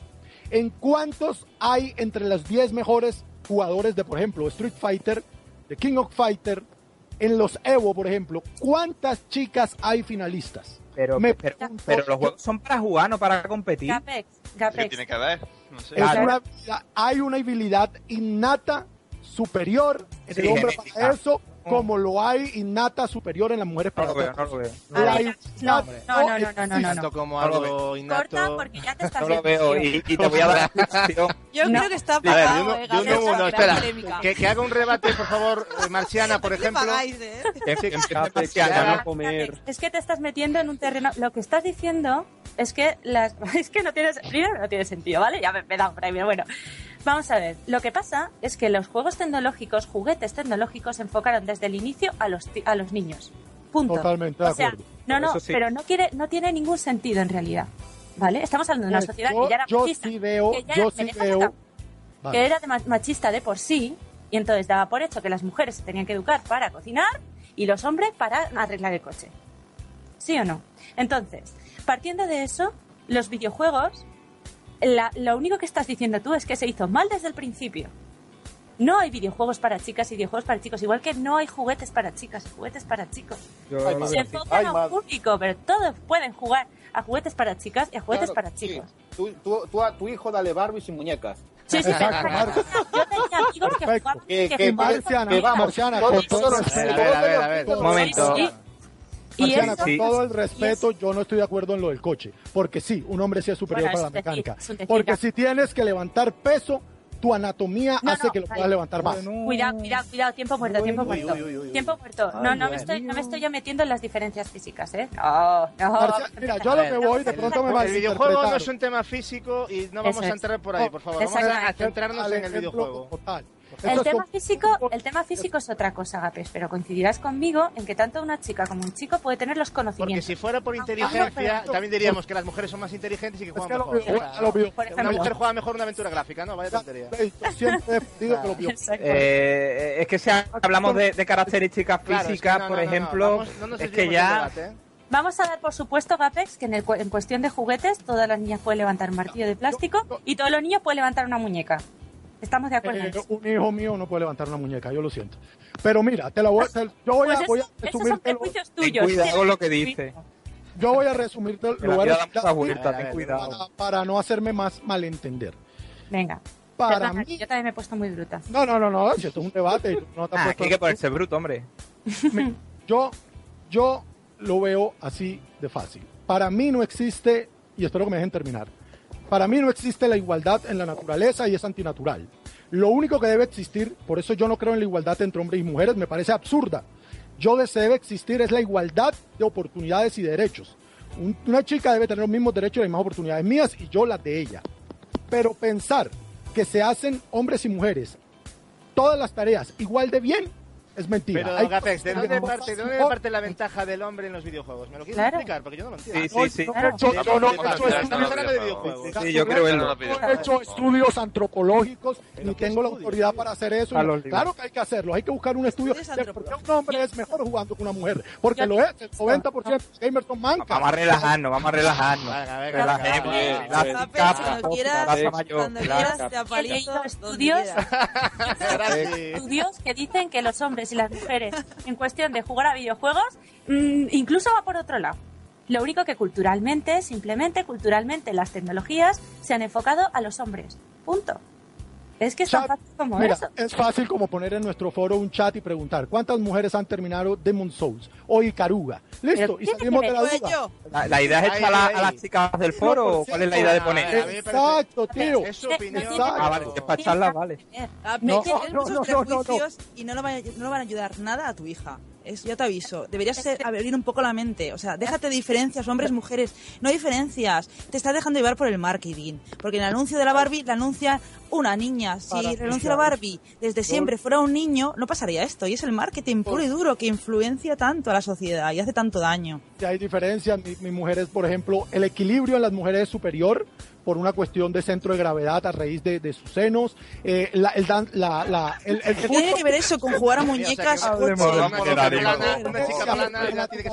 ¿En cuántos hay entre los 10 mejores jugadores de, por ejemplo, Street Fighter, de King of Fighter, en los Evo, por ejemplo? ¿Cuántas chicas hay finalistas? Pero, Me pero, pregunto- pero los juegos son para jugar, no para competir. Gapex, ¿Qué Gapex. tiene que haber? No sé. Es Claro. una habilidad- hay una habilidad innata superior en Sí, el hombre genética. para eso como lo hay innata superior en las mujeres No lo veo, pocas. no no, no, no, no, no, no, no, no. como No lo algo innato. Corta porque ya te estás No lo veo y, y te voy a dar. Yo No. creo que está A ver, pagado, de uno, eh, espera, que, que haga un rebate, por favor, eh, Marciana, por ¿Qué ejemplo. ¿no? Es que te estás metiendo en un terreno. Lo que estás diciendo es que las. Es que no tienes. Primero, no tiene sentido, ¿vale? Ya me, me da un premio. Bueno, vamos a ver. Lo que pasa es que los juegos tecnológicos, juguetes tecnológicos, se enfocaron desde el inicio a los, a los niños. Punto. Totalmente de o sea, acuerdo. no, no, sí. pero no, quiere, no tiene ningún sentido en realidad. ¿Vale? Estamos hablando de una Pues sociedad yo, que ya era yo machista. sí veo, que ya yo era- sí ¿me dejas veo. Vale. que era de ma- machista de por sí, y entonces daba por hecho que las mujeres se tenían que educar para cocinar y los hombres para arreglar el coche. ¿Sí o no? Entonces, partiendo de eso, los videojuegos, la- lo único que estás diciendo tú es que se hizo mal desde el principio. No hay videojuegos para chicas y videojuegos para chicos, igual que no hay juguetes para chicas y juguetes para chicos. Yo Ay. Se enfocan Ay, a un público, pero todos pueden jugar a juguetes para chicas y a juguetes Claro, para sí. chicos. Tú, tú- tú a tu hijo dale Barbie sin muñecas. Sí, sí, Exacto, pero- Marco. yo tenía amigos que jugaban Que- que que- jugaban Marciana, Marciana, todos- con todo todos- el respeto. A ver, a ver, a ver. todos- Un momento. Sí, Y Marciana, eso- con todo el respeto, yo no estoy de acuerdo en lo del coche. Porque sí, un hombre sí es superior Bueno, para la mecánica. Porque si tienes que levantar peso, tu anatomía No, hace no, que lo puedas levantar más. Cuidado, cuidado, cuidado, tiempo muerto, tiempo uy, muerto. uy, uy, uy. Tiempo muerto. No, Ay, no me estoy, no me estoy yo metiendo en las diferencias físicas, ¿eh? No, no. Marcia- mira, yo a lo que voy, de pronto me El videojuego no es un tema físico y no vamos Eso a entrar por ahí, por favor. Vamos a, a centrarnos en el videojuego. total. El tema físico, el tema físico es otra cosa, Gapes, pero coincidirás conmigo en que tanto una chica como un chico puede tener los Porque conocimientos. si fuera por inteligencia, también diríamos que las mujeres son más inteligentes y que Es juegan mejor. Una mujer juega mejor una aventura gráfica, ¿no? Vaya tontería. Videojuegos Exacto. Eh, es que si hablamos de, de características Claro, es que físicas, por no, no, ejemplo, vamos- no nos es que ya... ¿eh? Vamos a dar por supuesto, Gapex, que en, el cu- en cuestión de juguetes, todas las niñas pueden levantar un martillo de plástico y todos los niños pueden levantar una muñeca. ¿Estamos de acuerdo en Eh, un hijo mío no puede levantar una muñeca, yo lo siento. Pero mira, te la voy, te- yo voy Pues a, voy a esos son resumírtelo, prejuicios Ten tuyos. cuidado con lo que dice. yo voy a resumirte, lo voy a para, para no hacerme más malentender. Venga. Para mí, Yo también me he puesto muy bruta. no, no, no, no, si esto es un debate, no te has Ah, hay que ponerse bruto, hombre. yo, yo lo veo así de fácil. Para mí no existe, y espero que me dejen terminar, para mí no existe la igualdad en la naturaleza y es antinatural. Lo único que debe existir, por eso yo no creo en la igualdad entre hombres y mujeres, me parece absurda. Yo de debe existir es la igualdad de oportunidades y derechos. Un- una chica debe tener los mismos derechos y las mismas oportunidades mías y yo las de ella. Pero pensar que se hacen hombres y mujeres todas las tareas igual de bien es mentira. Pero, Hay Gapex, ¿de dónde parte, de dónde parte la ventaja del hombre en los videojuegos? ¿Me lo quieres Claro. explicar? Porque yo no lo entiendo. Sí, sí, sí. yo- yo no-. Sí, yo creo en he hecho estudios antropológicos ni tengo la autoridad para hacer eso. Claro que hay que hacerlo, hay que buscar un estudio Estudios de por qué un hombre es mejor jugando que una mujer. Porque Yo- lo es, el 90% de los gamers son mancas. Vamos a relajarnos, vamos a relajarnos. Relajemos. cuando quieras, te estudios que dicen que los hombres y las mujeres, en cuestión de jugar a videojuegos, mm, incluso va por otro lado. Lo único que culturalmente, simplemente culturalmente, las tecnologías se han enfocado a los hombres. Punto. Es que es tan Chat, fácil como Mira, eso. es fácil como poner en nuestro foro un chat y preguntar cuántas mujeres han terminado Demon Souls o Icaruga. Listo, y salimos de la duda. La, la idea es echar a, a las chicas del foro o cuál es la idea de poner. Exacto, tío. Es su opinión. Ah, vale, es para echarla, vale. No, no, no, no, no, no. y no, lo van a, no lo van a ayudar nada a tu hija. Es, ya te aviso. Deberías ser- abrir un poco la mente. O sea, déjate de diferencias, hombres, mujeres. No hay diferencias. Te estás dejando llevar por el marketing. Porque en el anuncio de la Barbie la anuncia una niña. Si Para el anuncio de la. Barbie desde siempre fuera un niño, no pasaría esto. Y es el marketing puro y duro que influencia tanto a la sociedad y hace tanto daño. que hay diferencias. Mi, mi mujer es, por ejemplo, el equilibrio en las mujeres es superior por una cuestión de centro de gravedad a raíz de, de sus senos. Eh, la, el dan- la, la, el, el ¿Qué tiene que ver eso con jugar a muñecas?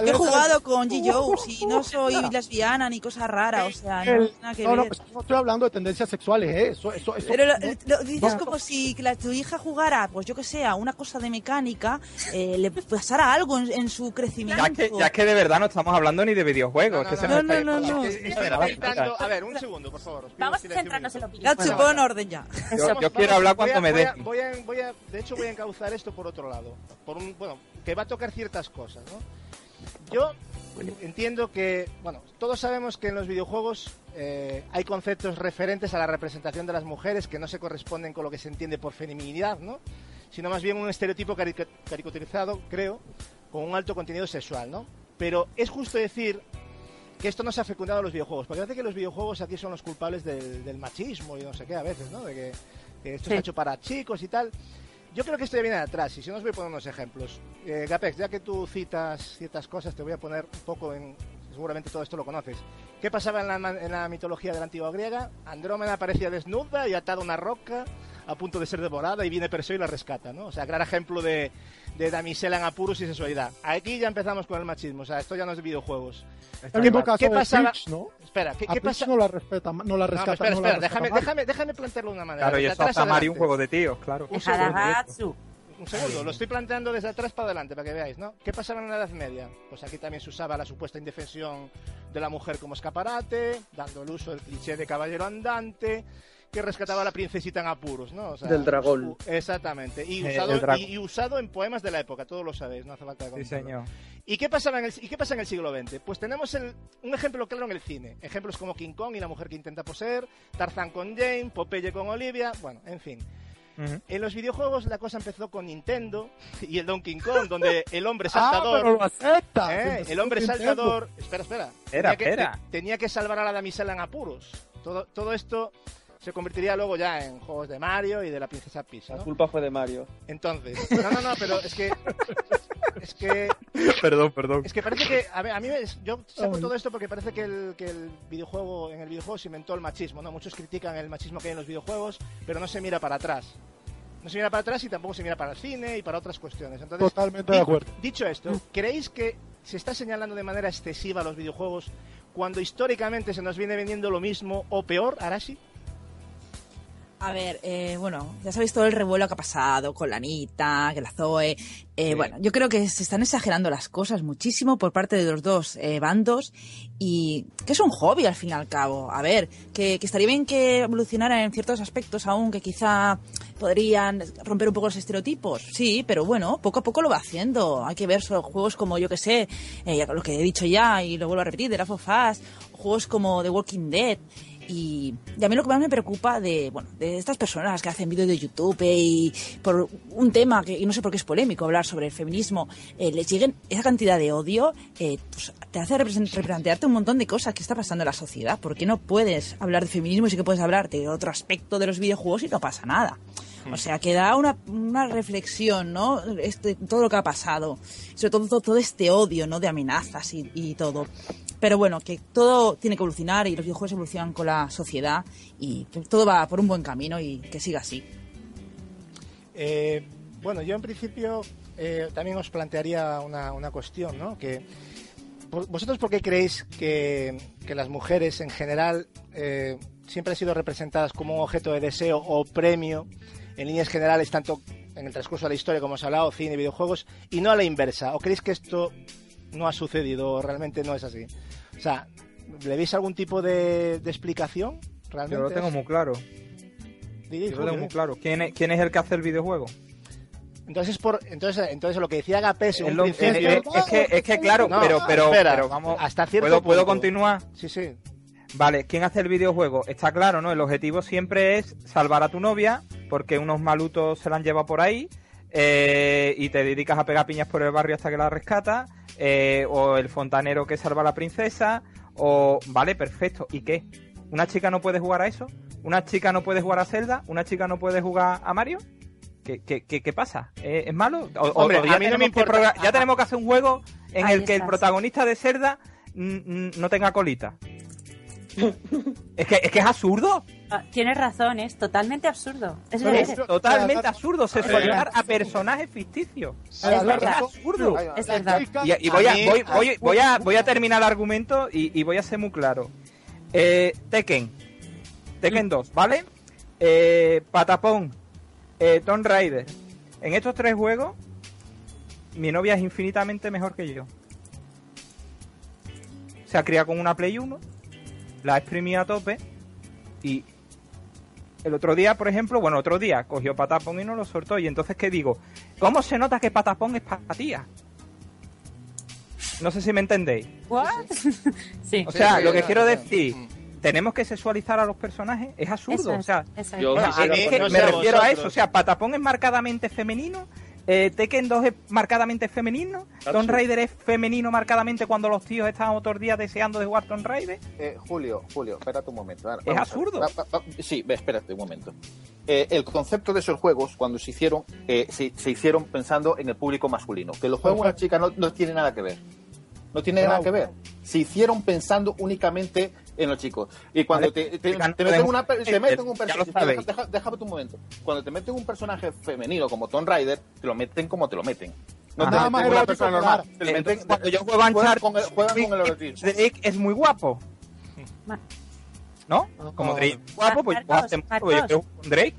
He jugado con G. y no soy lesbiana ni cosa rara. O sea, no nada que no, no, ver. pues no estoy hablando de tendencias sexuales, ¿eh? Eso, eso, eso, Pero lo, no. lo dices no. como si la- tu hija jugara, pues yo que sé, a una cosa de mecánica, eh, le pasara algo en, en su crecimiento. Ya es, que, ya que de verdad no estamos hablando ni de videojuegos. No, es que no, se no, no, no, no. A ver, un segundo, por favor, os pido Vamos a centrarnos en lo Gatsu, Bueno, pon orden ya. Yo, yo quiero hablar voy a- cuando me dejen. Voy a, voy a- de hecho, voy a encauzar esto por otro lado. Por un, bueno, que va a tocar ciertas cosas, ¿no? Yo entiendo que, bueno, todos sabemos que en los videojuegos eh, hay conceptos referentes a la representación de las mujeres que no se corresponden con lo que se entiende por feminidad, ¿no? Sino más bien un estereotipo carica- caricaturizado, creo, con un alto contenido sexual, ¿no? Pero es justo decir que esto no se ha fecundado en los videojuegos, porque parece que los videojuegos aquí son los culpables del, del machismo y no sé qué a veces, ¿no? De que, que esto Sí. está hecho para chicos y tal. Yo creo que esto ya viene de atrás, y si no os voy a poner unos ejemplos. Eh, Gapex, ya que tú citas ciertas cosas, te voy a poner un poco en... Seguramente todo esto lo conoces. ¿Qué pasaba en la, ma- en la mitología de la antigua griega? Andrómeda aparecía desnuda y atada a una roca a punto de ser devorada y viene Perseo y la rescata, ¿no? O sea, claro ejemplo de, de damisela en apuros y sexualidad. Aquí ya empezamos con el machismo, o sea, esto ya no es de videojuegos. ¿Qué de pasaba? ¿no? Espera, ¿qué, A qué pasa? no la respeta, no la No, rescata. espera, no la espera, rescata déjame, déjame, déjame plantearlo de una manera. Claro, y eso hace a Mario un juego de tíos, claro. Un. Un segundo, lo estoy planteando desde atrás para adelante para que veáis, ¿no? ¿Qué pasaba en la Edad Media? Pues aquí también se usaba la supuesta indefensión de la mujer como escaparate, dando el uso del cliché de caballero andante, que rescataba a la princesita en apuros, ¿no? O sea, Del dragón. Exactamente. Y Eh, usado, y, y usado en poemas de la época, todos lo sabéis, no hace falta Sí, señor. ¿Y qué, pasaba en el, ¿Y qué pasa en el siglo XX? Pues tenemos el- un ejemplo claro en el cine. Ejemplos como King Kong y la mujer que intenta poseer, Tarzán con Jane, Popeye con Olivia, bueno, en fin. En los videojuegos la cosa empezó con Nintendo y el Donkey Kong, donde el hombre Ah, saltador... pero lo acepta. ¿eh? El hombre saltador... Espera, espera. Espera, tenía, que, te- tenía que salvar a la damisela en apuros. Todo, todo esto se convertiría luego ya en juegos de Mario y de la princesa Peach, La ¿no? culpa fue de Mario. Entonces... No, no, no, pero es que... Es que Perdón, perdón. es que parece que, a, ver, a mí, me- yo saco Ay. todo esto porque parece que el, que el videojuego, en el videojuego se inventó el machismo, ¿no? Muchos critican el machismo que hay en los videojuegos, pero no se mira para atrás. No se mira para atrás y tampoco se mira para el cine y para otras cuestiones. Entonces, Totalmente de acuerdo. Dicho esto, ¿creéis que se está señalando de manera excesiva a los videojuegos cuando históricamente se nos viene vendiendo lo mismo o peor, Arashi? A ver, eh, bueno, ya sabéis todo el revuelo que ha pasado con la Anita, que la Zoe. Eh, Bueno, yo creo que se están exagerando las cosas muchísimo por parte de los dos eh, bandos y que es un hobby al fin y al cabo. A ver, que, que estaría bien que evolucionaran en ciertos aspectos aún, que quizá podrían romper un poco los estereotipos. Sí, pero bueno, poco a poco lo va haciendo. Hay que ver juegos como, yo que sé, eh, lo que he dicho ya y lo vuelvo a repetir, The Last of Us, juegos como The Walking Dead. Y, y a mí lo que más me preocupa de, bueno, de estas personas que hacen vídeos de YouTube eh, y por un tema que y no sé por qué es polémico hablar sobre el feminismo, eh, les lleguen esa cantidad de odio, eh, pues, te hace replantearte un montón de cosas que está pasando en la sociedad. ¿Por qué no puedes hablar de feminismo y sí que puedes hablar de otro aspecto de los videojuegos y no pasa nada? O sea, que da una, reflexión, ¿no? Este, todo lo que ha pasado. Sobre todo todo, este odio, ¿no? De amenazas y, todo. Pero bueno, que todo tiene que evolucionar y los videojuegos evolucionan con la sociedad y que todo va por un buen camino y que siga así. Eh, bueno, yo en principio eh, también os plantearía una, una cuestión, ¿no? Que ¿vo- ¿Vosotros por qué creéis que, que las mujeres en general eh, siempre han sido representadas como un objeto de deseo o premio en líneas generales, tanto en el transcurso de la historia como hemos hablado, cine y videojuegos, y no a la inversa? ¿O creéis que esto no ha sucedido o realmente no es así? O sea, ¿le veis algún tipo de, de explicación? ¿Realmente Yo lo tengo es- muy claro. Yo lo tengo muy claro. ¿Quién es, quién es el que hace el videojuego? Entonces, por, entonces, entonces lo que decía Agapés en Es, un principio... es- es que, es que claro, No, pero, pero, espera, pero vamos. hasta cierto ¿Puedo, ¿Puedo continuar? Sí, sí. Vale, ¿quién hace el videojuego? Está claro, ¿no? El objetivo siempre es salvar a tu novia, porque unos malutos se la han llevado por ahí, eh, y te dedicas a pegar piñas por el barrio hasta que la rescatas, eh, o el fontanero que salva a la princesa, o... Vale, perfecto. ¿Y qué? ¿Una chica no puede jugar a eso? ¿Una chica no puede jugar a Zelda? ¿Una chica no puede jugar a Mario? ¿Qué, qué, qué, qué pasa? ¿Eh, ¿Es malo? O- Hombre, o ya a mí no me tenemos importa- Ya tenemos que hacer un juego en Ahí el que el protagonista de Zelda no tenga colita. Es, que, es que es absurdo. Ah, Tienes razón, es totalmente absurdo. Es Pero verdad. es- Totalmente absurdo sexualizar a personajes ficticios. Es absurdo. Es verdad. Y, y voy, a, voy, voy- voy a, voy a terminar el argumento y, y voy a ser muy claro. Eh, Tekken. Tekken 2, ¿vale? Eh, Patapón. Eh, Tomb Raider. En estos tres juegos, mi novia es infinitamente mejor que yo. Se ha criado con una Play 1, la ha exprimido a tope Y el otro día, por ejemplo, bueno, otro día cogió Patapón y no lo soltó. Y entonces, ¿qué digo? ¿Cómo se nota que Patapón es patía? No sé si me entendéis. ¿What? sí. O sea, sí, lo que sí, quiero sí. decir, tenemos que sexualizar a los personajes, es absurdo. Eso es, o sea, eso es. Yo o sea, quisiera es que no me refiero a eso. O sea, Patapón es marcadamente femenino. Eh, Tekken 2 es marcadamente femenino. Tomb Absurdo. Raider es femenino marcadamente cuando los tíos estaban otros días deseando de jugar Tomb Raider. Eh, Julio, Julio, espérate un momento. Ahora, Es absurdo. va- va- va- sí, espérate un momento. Eh, el concepto de esos juegos, cuando se hicieron, eh, se, se hicieron pensando en el público masculino. Que lo juega una chica no, no tiene nada que ver. No tiene nada que ver. Se hicieron pensando únicamente en los chicos. Y cuando Vale, te, te- te meten, una, te meten un Ya lo personaje. Deja, déjame un momento. Cuando te meten un personaje femenino como Tomb Raider, te lo meten como te lo meten. No Ah. te Nada más como una persona normal. Te lo meten- Entonces, cuando yo juego juegan Uncharted, con el, juegan con el erotismo. Drake es muy guapo. ¿No? Como Drake guapo, pues yo Marcos, Marcos. yo juego con Drake.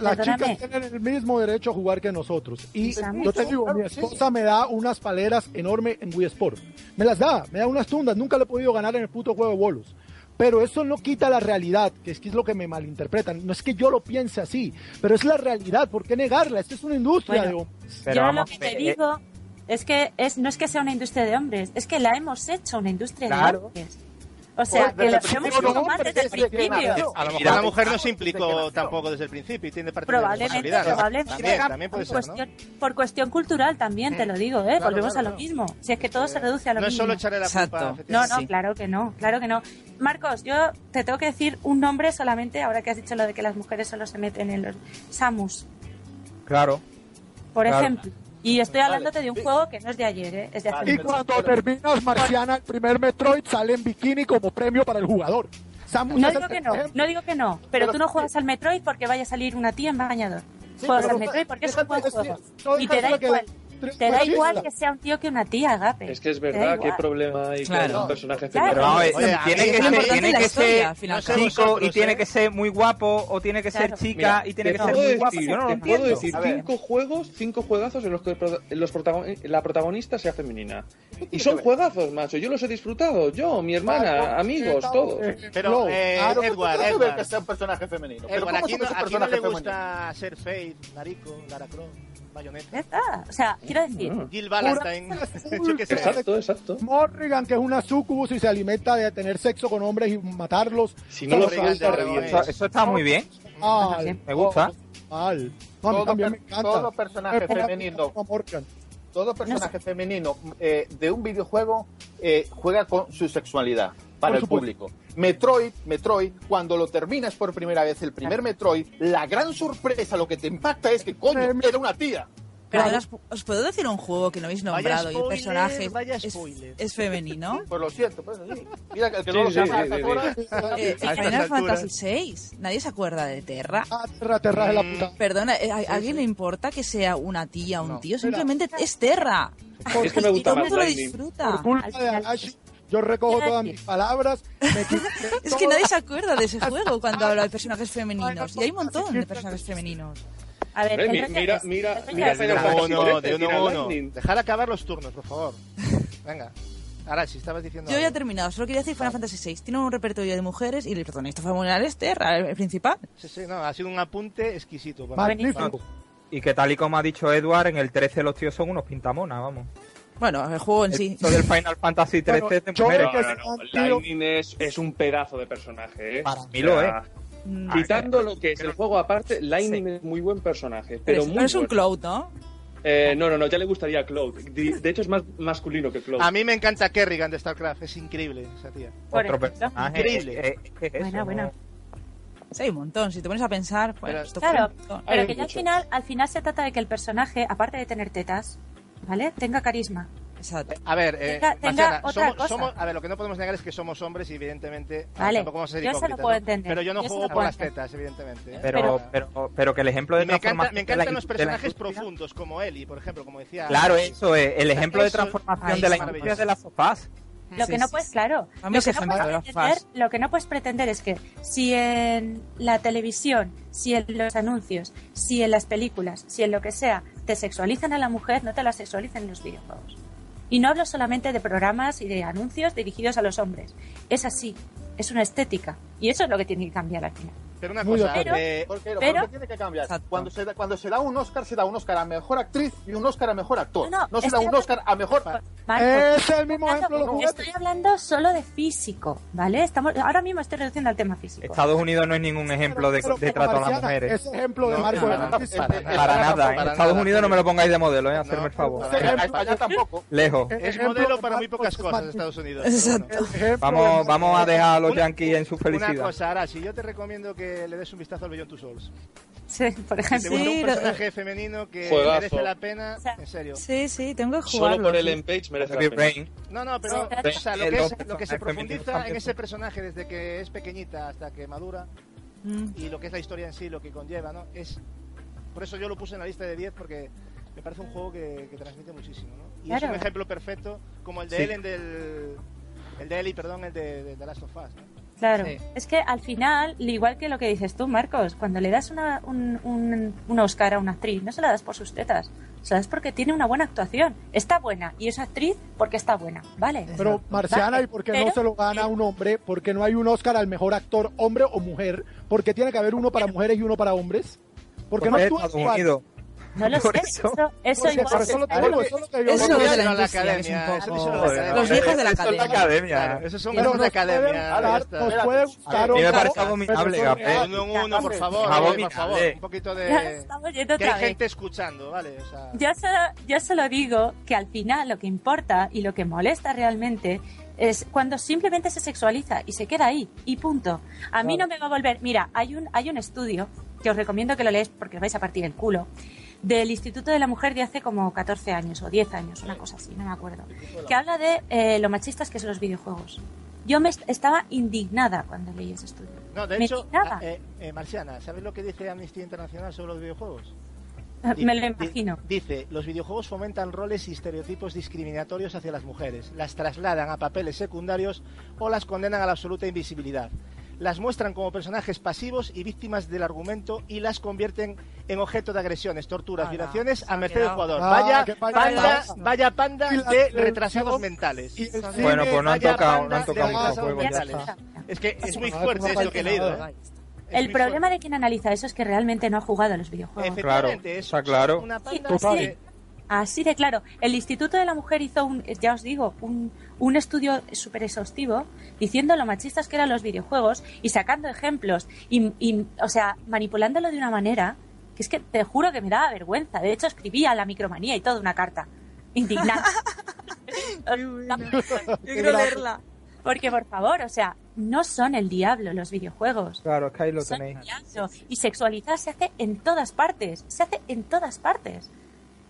Las Perdóname. chicas tienen el mismo derecho a jugar que nosotros. Y yo te digo, mi esposa me da unas paleras enormes en Wii Sport. Me las da, me da unas tundas. Nunca le he podido ganar en el puto juego de bolos. Pero eso no quita la realidad, que es que es lo que me malinterpretan. No es que yo lo piense así, pero es la realidad. ¿Por qué negarla? Esta es una industria Bueno. de hombres. Pero Yo vamos, lo que te eh, digo es que es, no es que sea una industria de hombres, es que la hemos hecho una industria Claro. de hombres. O sea, Pues, que lo hecho no, más desde el principio. A lo mejor la mujer no se implicó tampoco desde el principio y tiene parte de Probablemente, responsabilidad. probablemente. También, también puede por, ser, ¿no? cuestión, por cuestión cultural también, te lo digo, ¿eh? Claro, Volvemos claro, a lo claro. mismo. Si es que todo se reduce a lo No es mismo. solo echarle la culpa. Exacto. No, no, Sí. claro que no, claro que no. Marcos, yo te tengo que decir un nombre solamente, ahora que has dicho lo de que las mujeres solo se meten en los... Samus, Claro. por Claro. ejemplo. Y estoy hablándote de un juego que no es de ayer, ¿eh? Es de hace Y cuando terminas Marciana, el primer Metroid sale en bikini como premio para el jugador. Samus No digo que no, no digo que no, pero Pero tú no juegas al Metroid porque vaya a salir una tía en bañador. Sí, juegas al Metroid porque es un buen juego. Y te da que igual, te da igual que sea un tío que una tía, Agape. Es que es verdad, qué problema hay Claro. con un personaje Claro. Pero Oye, a tiene que ser, tiene que historia, ser chico vosotros, y tiene ¿eh? que ser muy guapo o tiene que ser chica Mira, y tiene que ser muy guapo. Yo no lo te puedo entiendo. decir cinco juegos, cinco juegazos en los que los protagon- la protagonista sea femenina. Y son juegazos, macho. Yo los he disfrutado. Yo, mi hermana, Claro, amigos, eh, todos. eh, Pero, no, eh, claro, Edward, ¿Qué tiene que ver Edward. que sea un personaje femenino? Pero Edward, ¿cómo aquí, no, le femenino? gusta ser Faith, Nariko, Lara Croft, Bayonetta, Ya está. O sea, quiero decir, Ah. Jill Valentine. Exacto, exacto. Morrigan, que es una sucubus y se alimenta de tener sexo con hombres y matarlos. Si no lo revienta. Eso, está muy bien. Mal, Me gusta. mal. No, a mí Todo también me encanta. todo personaje femenino. Todo personaje femenino eh, de un videojuego eh, juega con su sexualidad para el público. Metroid, Metroid, cuando lo terminas por primera vez, el primer Metroid, la gran sorpresa, lo que te impacta es que coño, Eh, era una tía. Pero Claro. os, puedo decir un juego que no habéis Vaya nombrado y el spoiler, personaje vaya es, spoiler. es femenino. Pues lo siento, pues sí. Mira que el que Sí, no lo sí, horas, Eh, Final. Fantasy VI, nadie se acuerda de Terra. Ah, terra, terra de la puta. Perdona, eh, ¿a alguien le importa que sea una tía o un No. tío? Simplemente es Terra. Es que me gusta todo el más mundo lo Lightning. disfruta. Por culpa de Arashi, yo recojo todas mis palabras. me Es que nadie se acuerda de ese juego cuando habla de personajes femeninos. Y hay un montón de personajes femeninos. a ver, Eh, mira, mira, mira De Final uno a Fantasy uno, XIII, de uno a uno. Dejar acabar los turnos, por favor. Venga. Ahora, si estabas diciendo. Yo ya he terminado, solo quería decir Final Fantasy VI. Tiene un repertorio de mujeres y el protagonista femenino es Terra, el principal. Sí, sí, no, ha sido un apunte exquisito. Magnífico. Y que tal y como ha dicho Edward, en el 13 los tíos son unos pintamonas, vamos. Bueno, el juego en sí. Esto del Final Fantasy 13 Bueno, es de yo mujeres. que No, no, no. Lightning es, es un pedazo de personaje, ¿eh? Para mí lo es. Mm, Quitando lo que es el juego aparte, Lightning es muy buen personaje, pero Pero es, muy pero es un bueno. Cloud, ¿no? Eh, no, no, no, ya le gustaría Cloud. De, de hecho, es más masculino que Cloud. A mí me encanta Kerrigan de StarCraft, es increíble esa tía. Otro personaje. Increíble. Eso, Buena. Sí, hay un montón. Si te pones a pensar, pues Pero- esto Claro, pero que ya al final, al final se trata de que el personaje, aparte de tener tetas, ¿vale? Tenga carisma. Exacto. A ver, eh, Tenga- tenga Marciana, otra somos, cosa. somos- a ver, lo que no podemos negar es que somos hombres y evidentemente ah, Vale, tampoco vamos a ser yo se lo puedo ¿no? entender, Pero yo no yo juego puedo las tetas, evidentemente. ¿eh? Pero, pero, pero, que el ejemplo de Y me, encanta, transformación me de la encantan los personajes profundos como Eli, por ejemplo, como decía. Claro, eso es. El ejemplo de transformación de la industria de las sofás. Lo Sí, que no puedes, claro, que, no puedes pretender, lo que no puedes pretender es que si en la televisión, si en los anuncios, si en las películas, si en lo que sea, te sexualizan a la mujer, no te la sexualicen en los videojuegos. Y no hablo solamente de programas y de anuncios dirigidos a los hombres. Es así. es una estética. Y eso es lo que tiene que cambiar al final. Pero una Muy cosa, de acuerdo. eh, ¿Por qué? ¿Por Pero- tiene que cambiar? Exacto. Cuando se, da, cuando se da un Oscar, se da un Oscar a mejor actriz y un Oscar a mejor actor. No, No, no, se da un Oscar a mejor. Marcos, Es el mismo ejemplo de los estoy hablando solo de físico, ¿vale? Estamos, ahora mismo estoy reduciendo al tema físico. Estados Unidos no es ningún ejemplo de, Pero de trato a las mujeres. Ese ejemplo de No, para nada, es- para es- nada. Para nada, en para Estados nada, Unidos no me lo pongáis de modelo, ¿eh? Hacerme el favor. para A España tampoco. Lejos. Es ejemplo modelo de para muy pocas es cosas. Estados Unidos. Exacto. pero Vamos, vamos a dejar a los Una- yankees en su Una felicidad. cosa, ahora, si yo te recomiendo que le des un vistazo al Beyond Two Souls. Sí, por ejemplo. Sí, un lo- personaje femenino que Juegazo. merece la pena, O sea, en serio. Sí, sí, tengo que Solo jugarlo. por el sí. Empage merece la pena. Rain. No, no, pero Sí, o sea, lo, que es, lo que se profundiza en ese personaje desde que es pequeñita hasta que madura Mm. y lo que es la historia en sí, lo que conlleva, ¿no? Es por eso yo lo puse en la lista de 10 porque me parece un juego que, que transmite muchísimo, ¿no? Y es Claro. un ejemplo perfecto como el de Sí. Ellen del el de Ellie, perdón, el de, de The Last of Us, ¿no? Claro, Sí. es que al final, igual que lo que dices tú, Marcos, cuando le das una, un, un, un Oscar a una actriz, no se la das por sus tetas, se la das porque tiene una buena actuación. Está buena y es actriz porque está buena, ¿vale? Pero Marciana, ¿y por qué no se lo gana un hombre? ¿Por qué no hay un Oscar al mejor actor, hombre o mujer? ¿Por qué tiene que haber uno para mujeres y uno para hombres? Porque no Porque Estados igual. No lo sé, eso, eso. eso, igual. eso lo eso es lo que yo Eso es de la un academia. Los viejos de la academia. esos son de academia. puede ya gustar, nos puede mí me parece abominable. Uno en uno, por favor, oye, por favor, un poquito de... Que hay gente escuchando, ¿vale? Yo solo digo que al final lo que importa y lo que molesta realmente es cuando simplemente se sexualiza y se queda ahí y punto. A mí no me va a volver. Mira, hay un, hay un estudio que os recomiendo que lo leáis porque os vais a partir el culo del Instituto de la Mujer de hace como 14 años o 10 años, una cosa así, no me acuerdo, que habla de eh, lo machistas que son los videojuegos. Yo me est- estaba indignada cuando leí ese estudio. no, de me hecho, eh, eh, Marciana, ¿sabes lo que dice Amnistía Internacional sobre los videojuegos? me lo imagino. Dice, los videojuegos fomentan roles y estereotipos discriminatorios hacia las mujeres, las trasladan a papeles secundarios o las condenan a la absoluta invisibilidad. Las muestran como personajes pasivos y víctimas del argumento y las convierten en objeto de agresiones, torturas, violaciones a merced del jugador. Ah, vaya, panda, vaya panda de retrasados mentales. Bueno, pues no han tocado, no han. Es que es muy fuerte esto que he leído. ¿eh? Es El problema fuerte. de quien analiza eso es que realmente no ha jugado a los videojuegos. Efectivamente, Claro, es está claro. una panda Sí, así así de claro. El Instituto de la Mujer hizo, un, ya os digo, un, un estudio súper exhaustivo diciendo lo machistas que eran los videojuegos y sacando ejemplos y, y, o sea, manipulándolo de una manera que es que te juro que me daba vergüenza. De hecho, escribía la micromanía y toda una carta. Indignada. Yo quiero leerla. Porque, por favor, o sea, no son el diablo los videojuegos. Claro, es que ahí lo Son tenéis. el diablo. Y sexualizar se hace en todas partes. Se hace en todas partes.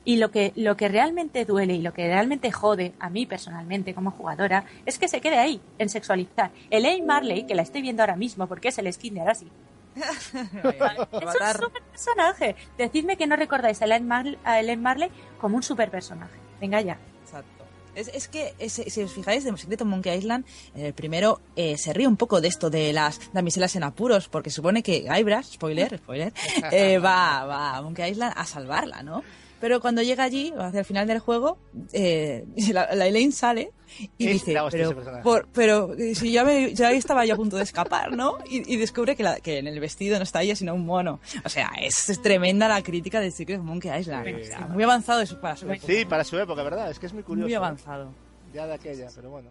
Y lo que, lo que realmente duele y lo que realmente jode a mí personalmente como jugadora es que se quede ahí, en sexualizar. Elaine Marley, que la estoy viendo ahora mismo porque es el skin de Arasi, es un super personaje. Decidme que no recordáis a Elaine, Marley, a Elaine Marley como un super personaje. Venga ya. Exacto. Es, es que, es- si os fijáis, de Secreto Monkey Island, en el primero eh, se ríe un poco de esto de las damiselas en apuros, porque supone que Guybrush, spoiler, spoiler, eh, va, va a Monkey Island a salvarla, ¿no? Pero cuando llega allí, hacia el final del juego, eh, la, la Elaine sale y Es dice, pero, por- pero eh, si ya, me, ya estaba yo a punto de escapar, ¿no? Y, y descubre que, la- que en el vestido no está ella, sino un mono. O sea, es, es tremenda la crítica de Secret Monkey Island. O sea, muy avanzado eso para su época. Sí, para su época, ¿verdad? Es que es muy curioso. Muy ¿eh? avanzado. Ya de aquella, pero bueno.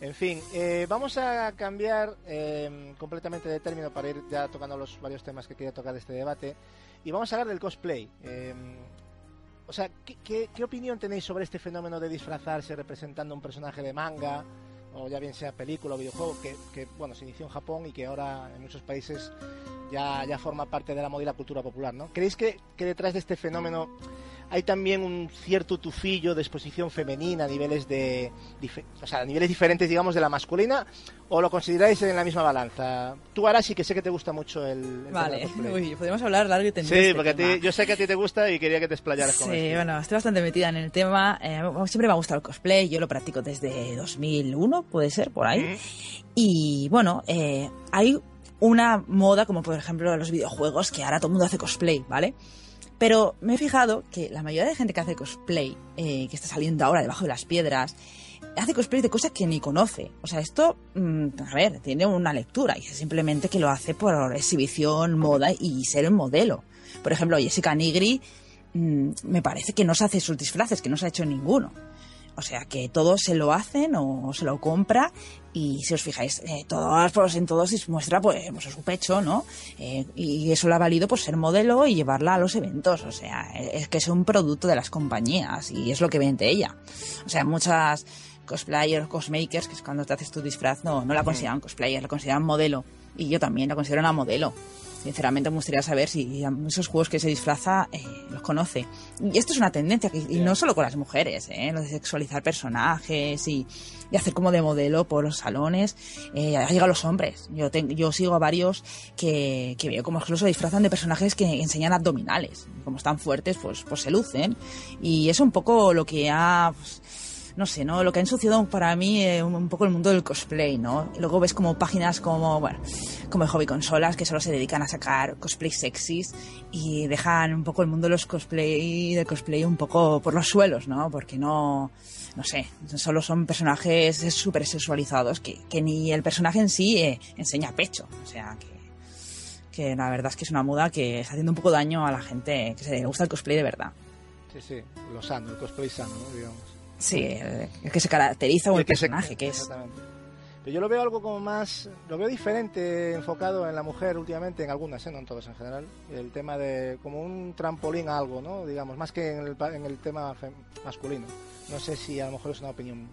En fin, eh, vamos a cambiar eh, completamente de término para ir ya tocando los varios temas que quería tocar de este debate. Y vamos a hablar del cosplay. Eh, o sea, ¿qué, qué, opinión tenéis sobre este fenómeno de disfrazarse representando un personaje de manga? O ya bien sea película o videojuego, que, que, bueno, se inició en Japón y que ahora en muchos países ya, ya forma parte de la moda y la cultura popular, ¿no? ¿Creéis que detrás de este fenómeno hay también un cierto tufillo de exposición femenina a niveles de o sea, a niveles diferentes digamos de la masculina o lo consideráis en la misma balanza tú ahora sí que sé que te gusta mucho el, el tema Vale, uy, podemos hablar largo y tendido. sí este porque a ti- tema. yo sé que a ti te gusta y quería que te explayaras con Sí, bueno, estoy bastante metida en el tema. Eh, siempre me ha gustado el cosplay, yo lo practico desde 2001, puede ser, por ahí. Y bueno, eh, hay una moda, como por ejemplo los videojuegos, que ahora todo el mundo hace cosplay, ¿vale? Pero me he fijado que la mayoría de gente que hace cosplay, eh, que está saliendo ahora debajo de las piedras, hace cosplay de cosas que ni conoce. O sea, esto, mm, a ver, tiene una lectura y es simplemente que lo hace por exhibición, moda y ser un modelo. Por ejemplo, Jessica Nigri mm, me parece que no se hace sus disfraces, que no se ha hecho ninguno. O sea que todos se lo hacen o se lo compra y si os fijáis, eh, todos, pues, en todos se muestra pues, pues su pecho, ¿no? Eh, y eso lo ha valido pues ser modelo y llevarla a los eventos. O sea, es que es un producto de las compañías y es lo que vende ella. O sea, muchas cosplayers, cosmakers, que es cuando te haces tu disfraz, no, no la consideran cosplayer, la consideran modelo. Y yo también la considero una modelo sinceramente me gustaría saber si esos juegos que se disfraza eh, los conoce. Y esto es una tendencia, que, y no solo con las mujeres, eh, lo de sexualizar personajes y, hacer como de modelo por los salones, eh, ha llegado a los hombres. Yo, yo sigo a varios que, que veo como se disfrazan de personajes que enseñan abdominales. Como están fuertes, pues, pues se lucen. Y es un poco lo que ha... Pues, no sé, ¿no? Lo que ha ensuciado para mí eh, un, poco el mundo del cosplay, ¿no? Luego ves como páginas como, bueno, como Hobby Consolas que solo se dedican a sacar cosplay sexys y dejan un poco el mundo de los cosplay, de cosplay un poco por los suelos, ¿no? Porque no, no sé, solo son personajes súper sexualizados que, que, ni el personaje en sí eh, enseña pecho, o sea, que que la verdad es que es una moda que está haciendo un poco daño a la gente que se le gusta el cosplay de verdad. Sí, sí, lo sano, el cosplay sano, ¿no? digamos. Sí, el que se caracteriza o el, personaje que es. Pero yo lo veo algo como más, lo veo diferente, enfocado en la mujer últimamente, en algunas, ¿eh? no en todas en general, el tema de como un trampolín a algo, ¿no? Digamos, más que en el, en el tema masculino. No sé si a lo mejor es una opinión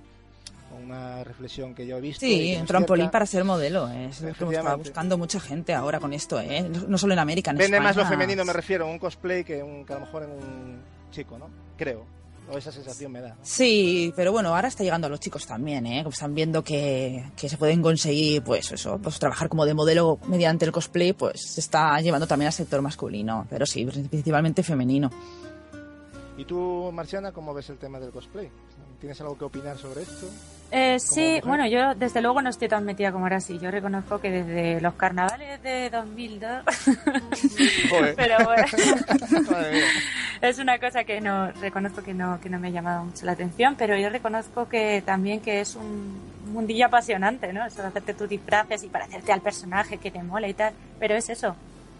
o una reflexión que yo he visto. Sí, un trampolín para ser modelo, ¿eh? es lo que está buscando mucha gente ahora con esto, ¿eh? no solo en América, en Vende más lo femenino, me refiero, un cosplay que, un, que a lo mejor en un chico, ¿no? Creo o esa sensación me da. Sí, pero bueno, ahora está llegando a los chicos también, ¿eh? Están viendo que, que, se pueden conseguir, pues eso, pues trabajar como de modelo mediante el cosplay, pues se está llevando también al sector masculino, pero sí, principalmente femenino. ¿Y tú, Marciana, cómo ves el tema del cosplay? ¿Tienes algo que opinar sobre esto? Eh, sí, bueno, yo desde luego no estoy tan metida como ahora sí. Yo reconozco que desde los carnavales de 2002. pero bueno, es una cosa que no reconozco que no que no me ha llamado mucho la atención, pero yo reconozco que también que es un mundillo apasionante, ¿no? Eso de hacerte tus disfraces y parecerte al personaje que te mola y tal. Pero es eso.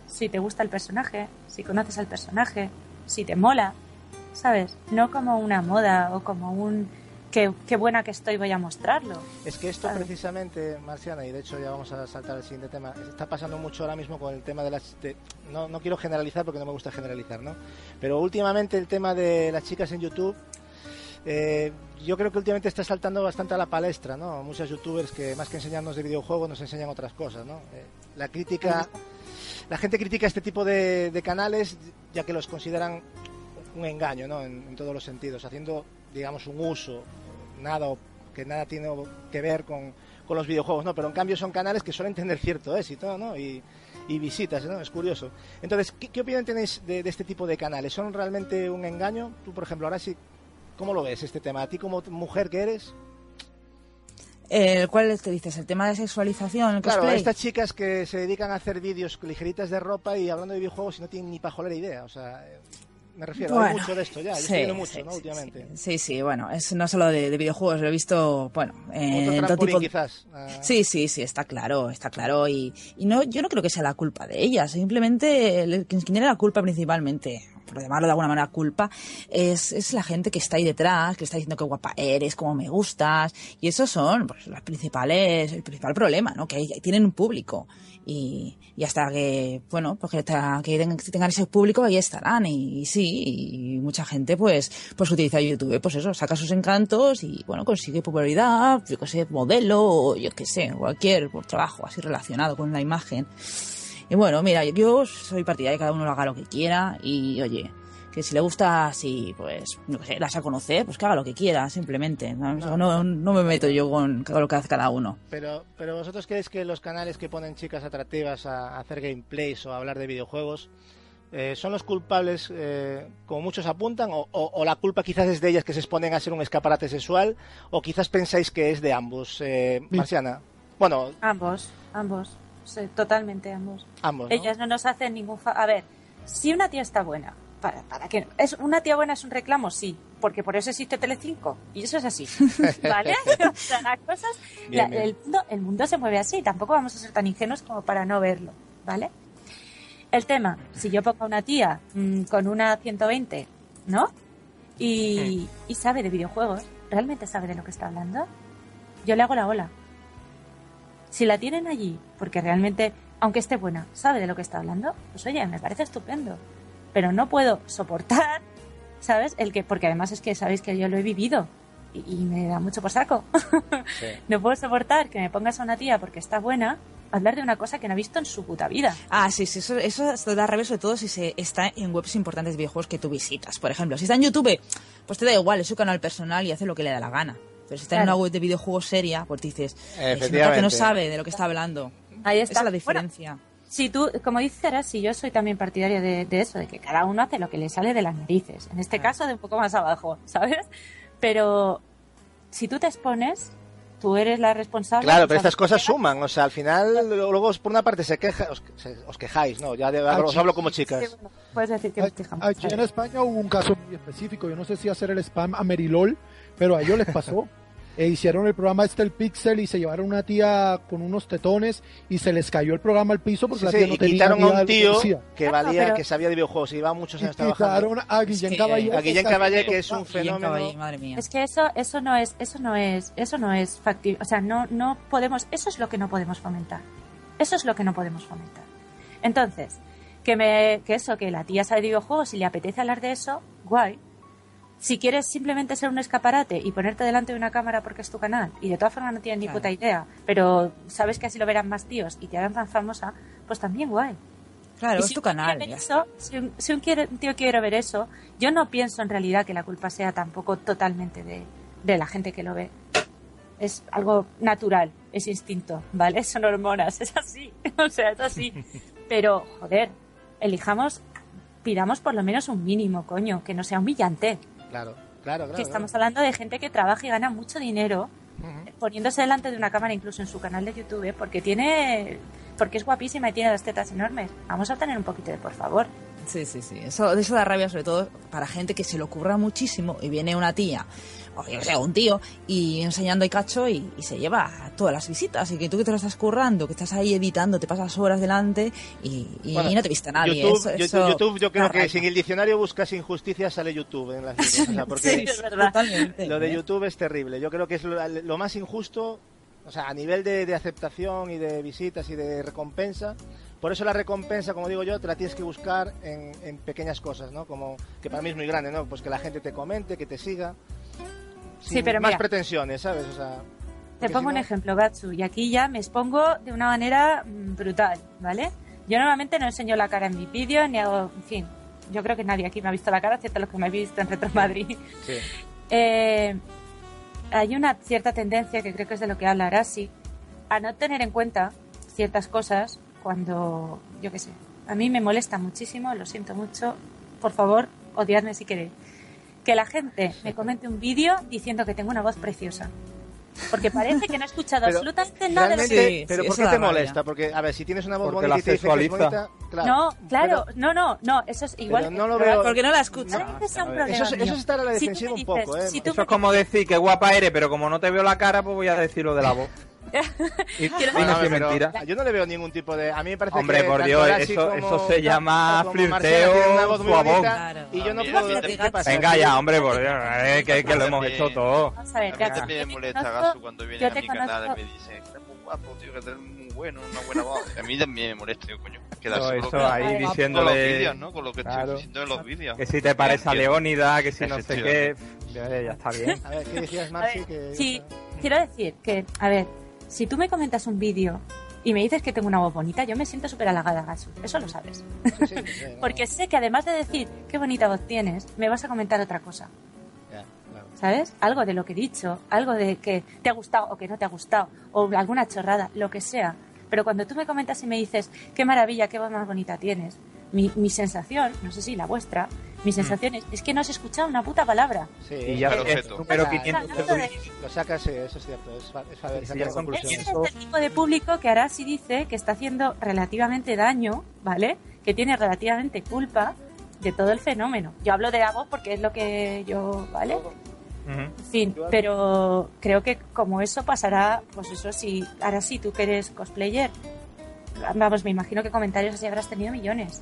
Si te gusta el personaje, si conoces al personaje, si te mola, ¿sabes? No como una moda o como un qué, qué buena que estoy, voy a mostrarlo. Es que esto precisamente, Marciana, y de hecho ya vamos a saltar al siguiente tema, está pasando mucho ahora mismo con el tema de las... no, no quiero generalizar porque no me gusta generalizar, ¿no? Pero últimamente el tema de las chicas en YouTube... Eh, yo creo que últimamente está saltando bastante a la palestra, ¿no? Muchos youtubers que más que enseñarnos de videojuegos nos enseñan otras cosas, ¿no? Eh, la crítica, la gente critica este tipo de, de, canales ya que los consideran un engaño, ¿no? En, todos los sentidos, haciendo, digamos, un uso, nada que nada tiene que ver con, con, los videojuegos, ¿no? Pero en cambio son canales que suelen tener cierto éxito, ¿no? Y, y visitas, ¿no? Es curioso. Entonces, ¿qué, opinión tenéis de, este tipo de canales? ¿Son realmente un engaño? Tú, por ejemplo, ahora sí, ¿cómo lo ves este tema? ¿A ti como mujer que eres? Eh, ¿Cuál te dices? ¿El tema de sexualización? El claro, estas chicas que se dedican a hacer vídeos ligeritas de ropa y hablando de videojuegos y no tienen ni pajolera idea. O sea, me refiero, hay mucho de esto ya, sí, mucho, ¿no? Últimamente. Sí, sí, bueno, es no solo de, videojuegos, lo he visto, bueno, en todo tipo quizás. Ah. Sí, sí, sí, está claro, está claro. Y, y no, yo no creo que sea la culpa de ellas, simplemente quien tiene la culpa principalmente por llamarlo de alguna manera culpa, es, es, la gente que está ahí detrás, que está diciendo que guapa eres, cómo me gustas, y esos son pues, los principales, el principal problema, ¿no? Que tienen un público y, y hasta que, bueno, pues que, tengan ese público ahí estarán y, sí, y mucha gente pues, pues utiliza YouTube, pues eso, saca sus encantos y bueno, consigue popularidad, yo que sé, modelo o yo que sé, cualquier trabajo así relacionado con la imagen. Y bueno, mira, yo soy partidaria de que cada uno lo haga lo que quiera y oye, que si le gusta así, pues, no sé, las a conocer, pues que haga lo que quiera, simplemente. No, no, no me meto yo con lo que hace cada uno. Pero, pero vosotros creéis que los canales que ponen chicas atractivas a, hacer gameplays o a hablar de videojuegos eh, son los culpables, eh, como muchos apuntan, o, o, la culpa quizás es de ellas que se exponen a ser un escaparate sexual, o quizás pensáis que es de ambos, eh, Marciana. Bueno, ambos, ambos, sí, totalmente ambos. Ambos. Ellas no nos hacen ningún. a ver, si una tía está buena para, para que es una tía buena es un reclamo, sí, porque por eso existe Telecinco y eso es así, ¿vale? o sea, las cosas, Bien, la- bien. El, mundo, el mundo se mueve así, tampoco vamos a ser tan ingenuos como para no verlo, ¿vale? El tema, si yo pongo a una tía mm, con una 120, ¿no? Y, y sabe de videojuegos, ¿realmente sabe de lo que está hablando? Yo le hago la ola. Si la tienen allí, porque realmente, aunque esté buena, sabe de lo que está hablando, pues oye, me parece estupendo. Pero no puedo soportar, ¿sabes? El que, porque además es que sabéis que yo lo he vivido y, y me da mucho por saco. no puedo soportar que me pongas a una tía porque está buena a hablar de una cosa que no ha visto en su puta vida. Ah, sí, sí, eso, eso te da rabia sobre todo si se está en webs importantes de videojuegos que tú visitas. Por ejemplo, si está en YouTube, pues te da igual, es su canal personal y hace lo que le da la gana. Pero si está en una web de videojuegos seria, pues dices, eh, se nota que no sabe de lo que está hablando. Ahí Esa está. es la Bueno, diferencia. Si tú, como dices, si yo soy también partidaria de, de eso, de que cada uno hace lo que le sale de las narices. En este caso, de un poco más abajo, ¿sabes? Pero si tú te expones, tú eres la responsable. Claro, pero estas cosas suman. O sea, al final, luego os- por una parte se queja, os, se- os quejáis, ¿no? Ya de- Ah, os sí. hablo como Sí, chicas. bueno, puedes decir que nos quejamos. Aquí en España hubo un caso muy específico, yo no sé si hacer el spam a Merilol, pero a ellos les pasó. E hicieron el programa este el Pixel y se llevaron una tía con unos tetones y se les cayó el programa al piso porque Sí, la sí, tía no y tenía quitaron ni a un tío que Ah, valía, pero- que sabía de videojuegos y llevaba muchos años trabajando. quitaron a Guillén que- Caballé. A Guillén Caballé, que es un fenómeno. Caballé, madre mía. Es que eso, eso no es, eso no es, eso no es factible. O sea, no, no podemos, eso es lo que no podemos fomentar. Eso es lo que no podemos fomentar. Entonces, que me, que eso, que la tía sabe de videojuegos y le apetece hablar de eso, guay. Si quieres simplemente ser un escaparate y ponerte delante de una cámara porque es tu canal y de todas formas no tienes ni Claro. puta idea, pero sabes que así lo verán más tíos y te harán tan famosa, pues también guay. Claro, Y es si tu canal. eso, si, un tío quiere ver eso, yo no pienso en realidad que la culpa sea tampoco totalmente de, de la gente que lo ve. Es algo natural, es instinto, ¿vale? Son hormonas, es así. o sea, es así. Pero, joder, elijamos, pidamos por lo menos un mínimo, coño, que no sea humillante. Claro, claro, claro. que estamos hablando de gente que trabaja y gana mucho dinero poniéndose delante de una cámara incluso en su canal de YouTube ¿eh? porque tiene porque es guapísima y tiene las tetas enormes vamos a tener un poquito de por favor Sí, sí, sí. Eso, eso da rabia sobre todo para gente que se le ocurra muchísimo y viene una tía, o yo sé, un tío, y enseñando el cacho y, y se lleva todas las visitas. Y que tú que te lo estás currando, que estás ahí editando, te pasas horas delante y, y Bueno, no te viste nadie. YouTube, Eso- YouTube- eso YouTube, yo creo que si en el diccionario buscas injusticia sale YouTube en las o sea, porque Sí, es verdad. Totalmente. lo de YouTube es terrible. Yo creo que es lo, lo más injusto, o sea, a nivel de, de aceptación y de visitas y de recompensa. Por eso la recompensa, como digo yo, te la tienes que buscar en, en pequeñas cosas, ¿no? Como que para mí es muy grande, ¿no? Pues que la gente te comente, que te siga. Sí, sin pero más mira. pretensiones, ¿sabes? O sea, te pongo si un no- ejemplo Gatsu y aquí ya me expongo de una manera mm, brutal ¿vale? yo normalmente no enseño la cara en mi vídeo ni hago en fin yo creo que nadie aquí me ha visto la cara excepto los que me han visto en Retro Madrid Sí. Eh, hay una cierta tendencia, que creo que es de lo que habla Arasi, a no tener en cuenta ciertas cosas cuando, yo qué sé, a mí me molesta muchísimo, lo siento mucho, por favor, odiadme si queréis, que la gente me comente un vídeo diciendo que tengo una voz preciosa. Porque parece que no he escuchado Pero absolutamente nada de lo que... Realmente, Sí, pero sí, ¿por eso qué te molesta? Porque, a ver, si tienes una voz Porque bonita la y te dicen que es sexualiza. bonita, claro. No, claro, Pero- no, no, no, eso es igual. No lo veo- Porque no la escucha. Probablemente sea un Eso problema Eso es, eso es estar a la Si defensiva me un poco, dices- ¿eh? si Eso es como decir que guapa eres, pero como no te veo la cara, pues voy a decir lo de la voz. Y Quiero- dime No, pero mentira. Yo no le veo ningún tipo de. A mí me parece Hombre, que. por Dios, eso- como- eso se llama como flirteo suavón. bonita, Claro. Y yo no puedo. también. ¿qué pasa? Venga ya, hombre, por Dios, eh, que, que lo hemos hecho todo. Vamos a ver, A mí yo me molesta Gasu cuando viene yo a mi canal y me dice, eres muy guapo, tío, que eres muy bueno, una buena voz. A mí también me molesta, digo, coño, quedarse lo eso que- ahí Vale. con los diciéndole vídeos, ¿no? Con lo que Claro. estoy diciendo en los vídeos. que si te parece a. Leónida, que si no sé qué. Ya, está bien. A ver, ¿qué decías, Marci? ver, sí, quiero decir que, a ver, si tú me comentas un vídeo y me dices que tengo una voz bonita, yo me siento súper halagada, Gasu. Eso lo sabes. Sí, sí, Porque sé que además de decir qué bonita voz tienes, me vas a comentar otra cosa. claro. ¿Sabes? Algo de lo que he dicho, algo de que te ha gustado o que no te ha gustado, o alguna chorrada, lo que sea. Pero cuando tú me comentas y me dices, qué maravilla, qué voz más bonita tienes, mi, mi sensación, no sé si la vuestra, mi sensación es, es que no has escuchado una puta palabra. Sí, Y ya Claro, es objeto. número Claro, 500 hablando de- Lo sacas, sí, eso es cierto. Es, es Sí, conclusiones. Ese es el tipo de público que ahora sí dice que está haciendo relativamente daño, ¿vale? Que tiene relativamente culpa de todo el fenómeno. Yo hablo de Avo porque es lo que yo, ¿vale? Ujú. Sí, pero creo que como eso pasará, pues eso sí, ahora sí, tú que eres cosplayer, vamos, me imagino que comentarios así habrás tenido millones.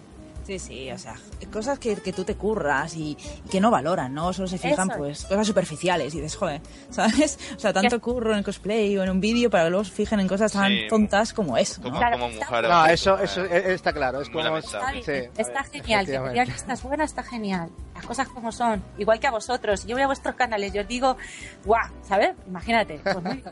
Sí, sí, o sea, cosas que, que tú te curras y, y que no valoran, ¿no? Solo se fijan, Eso. pues, cosas superficiales y dices, joder, ¿sabes? O sea, tanto curro en cosplay o en un vídeo para que luego se fijen en cosas tan Sí. tontas como eso, ¿no? Como, Claro, como está- mujer. No, eso, eso eh, está claro. Es como. Está, bien, Sí, está genial, que digan que estás buena, está genial. Las cosas como son, igual que a vosotros. Yo voy a vuestros canales, yo os digo, guau, ¿sabes? Imagínate, pues muy bien,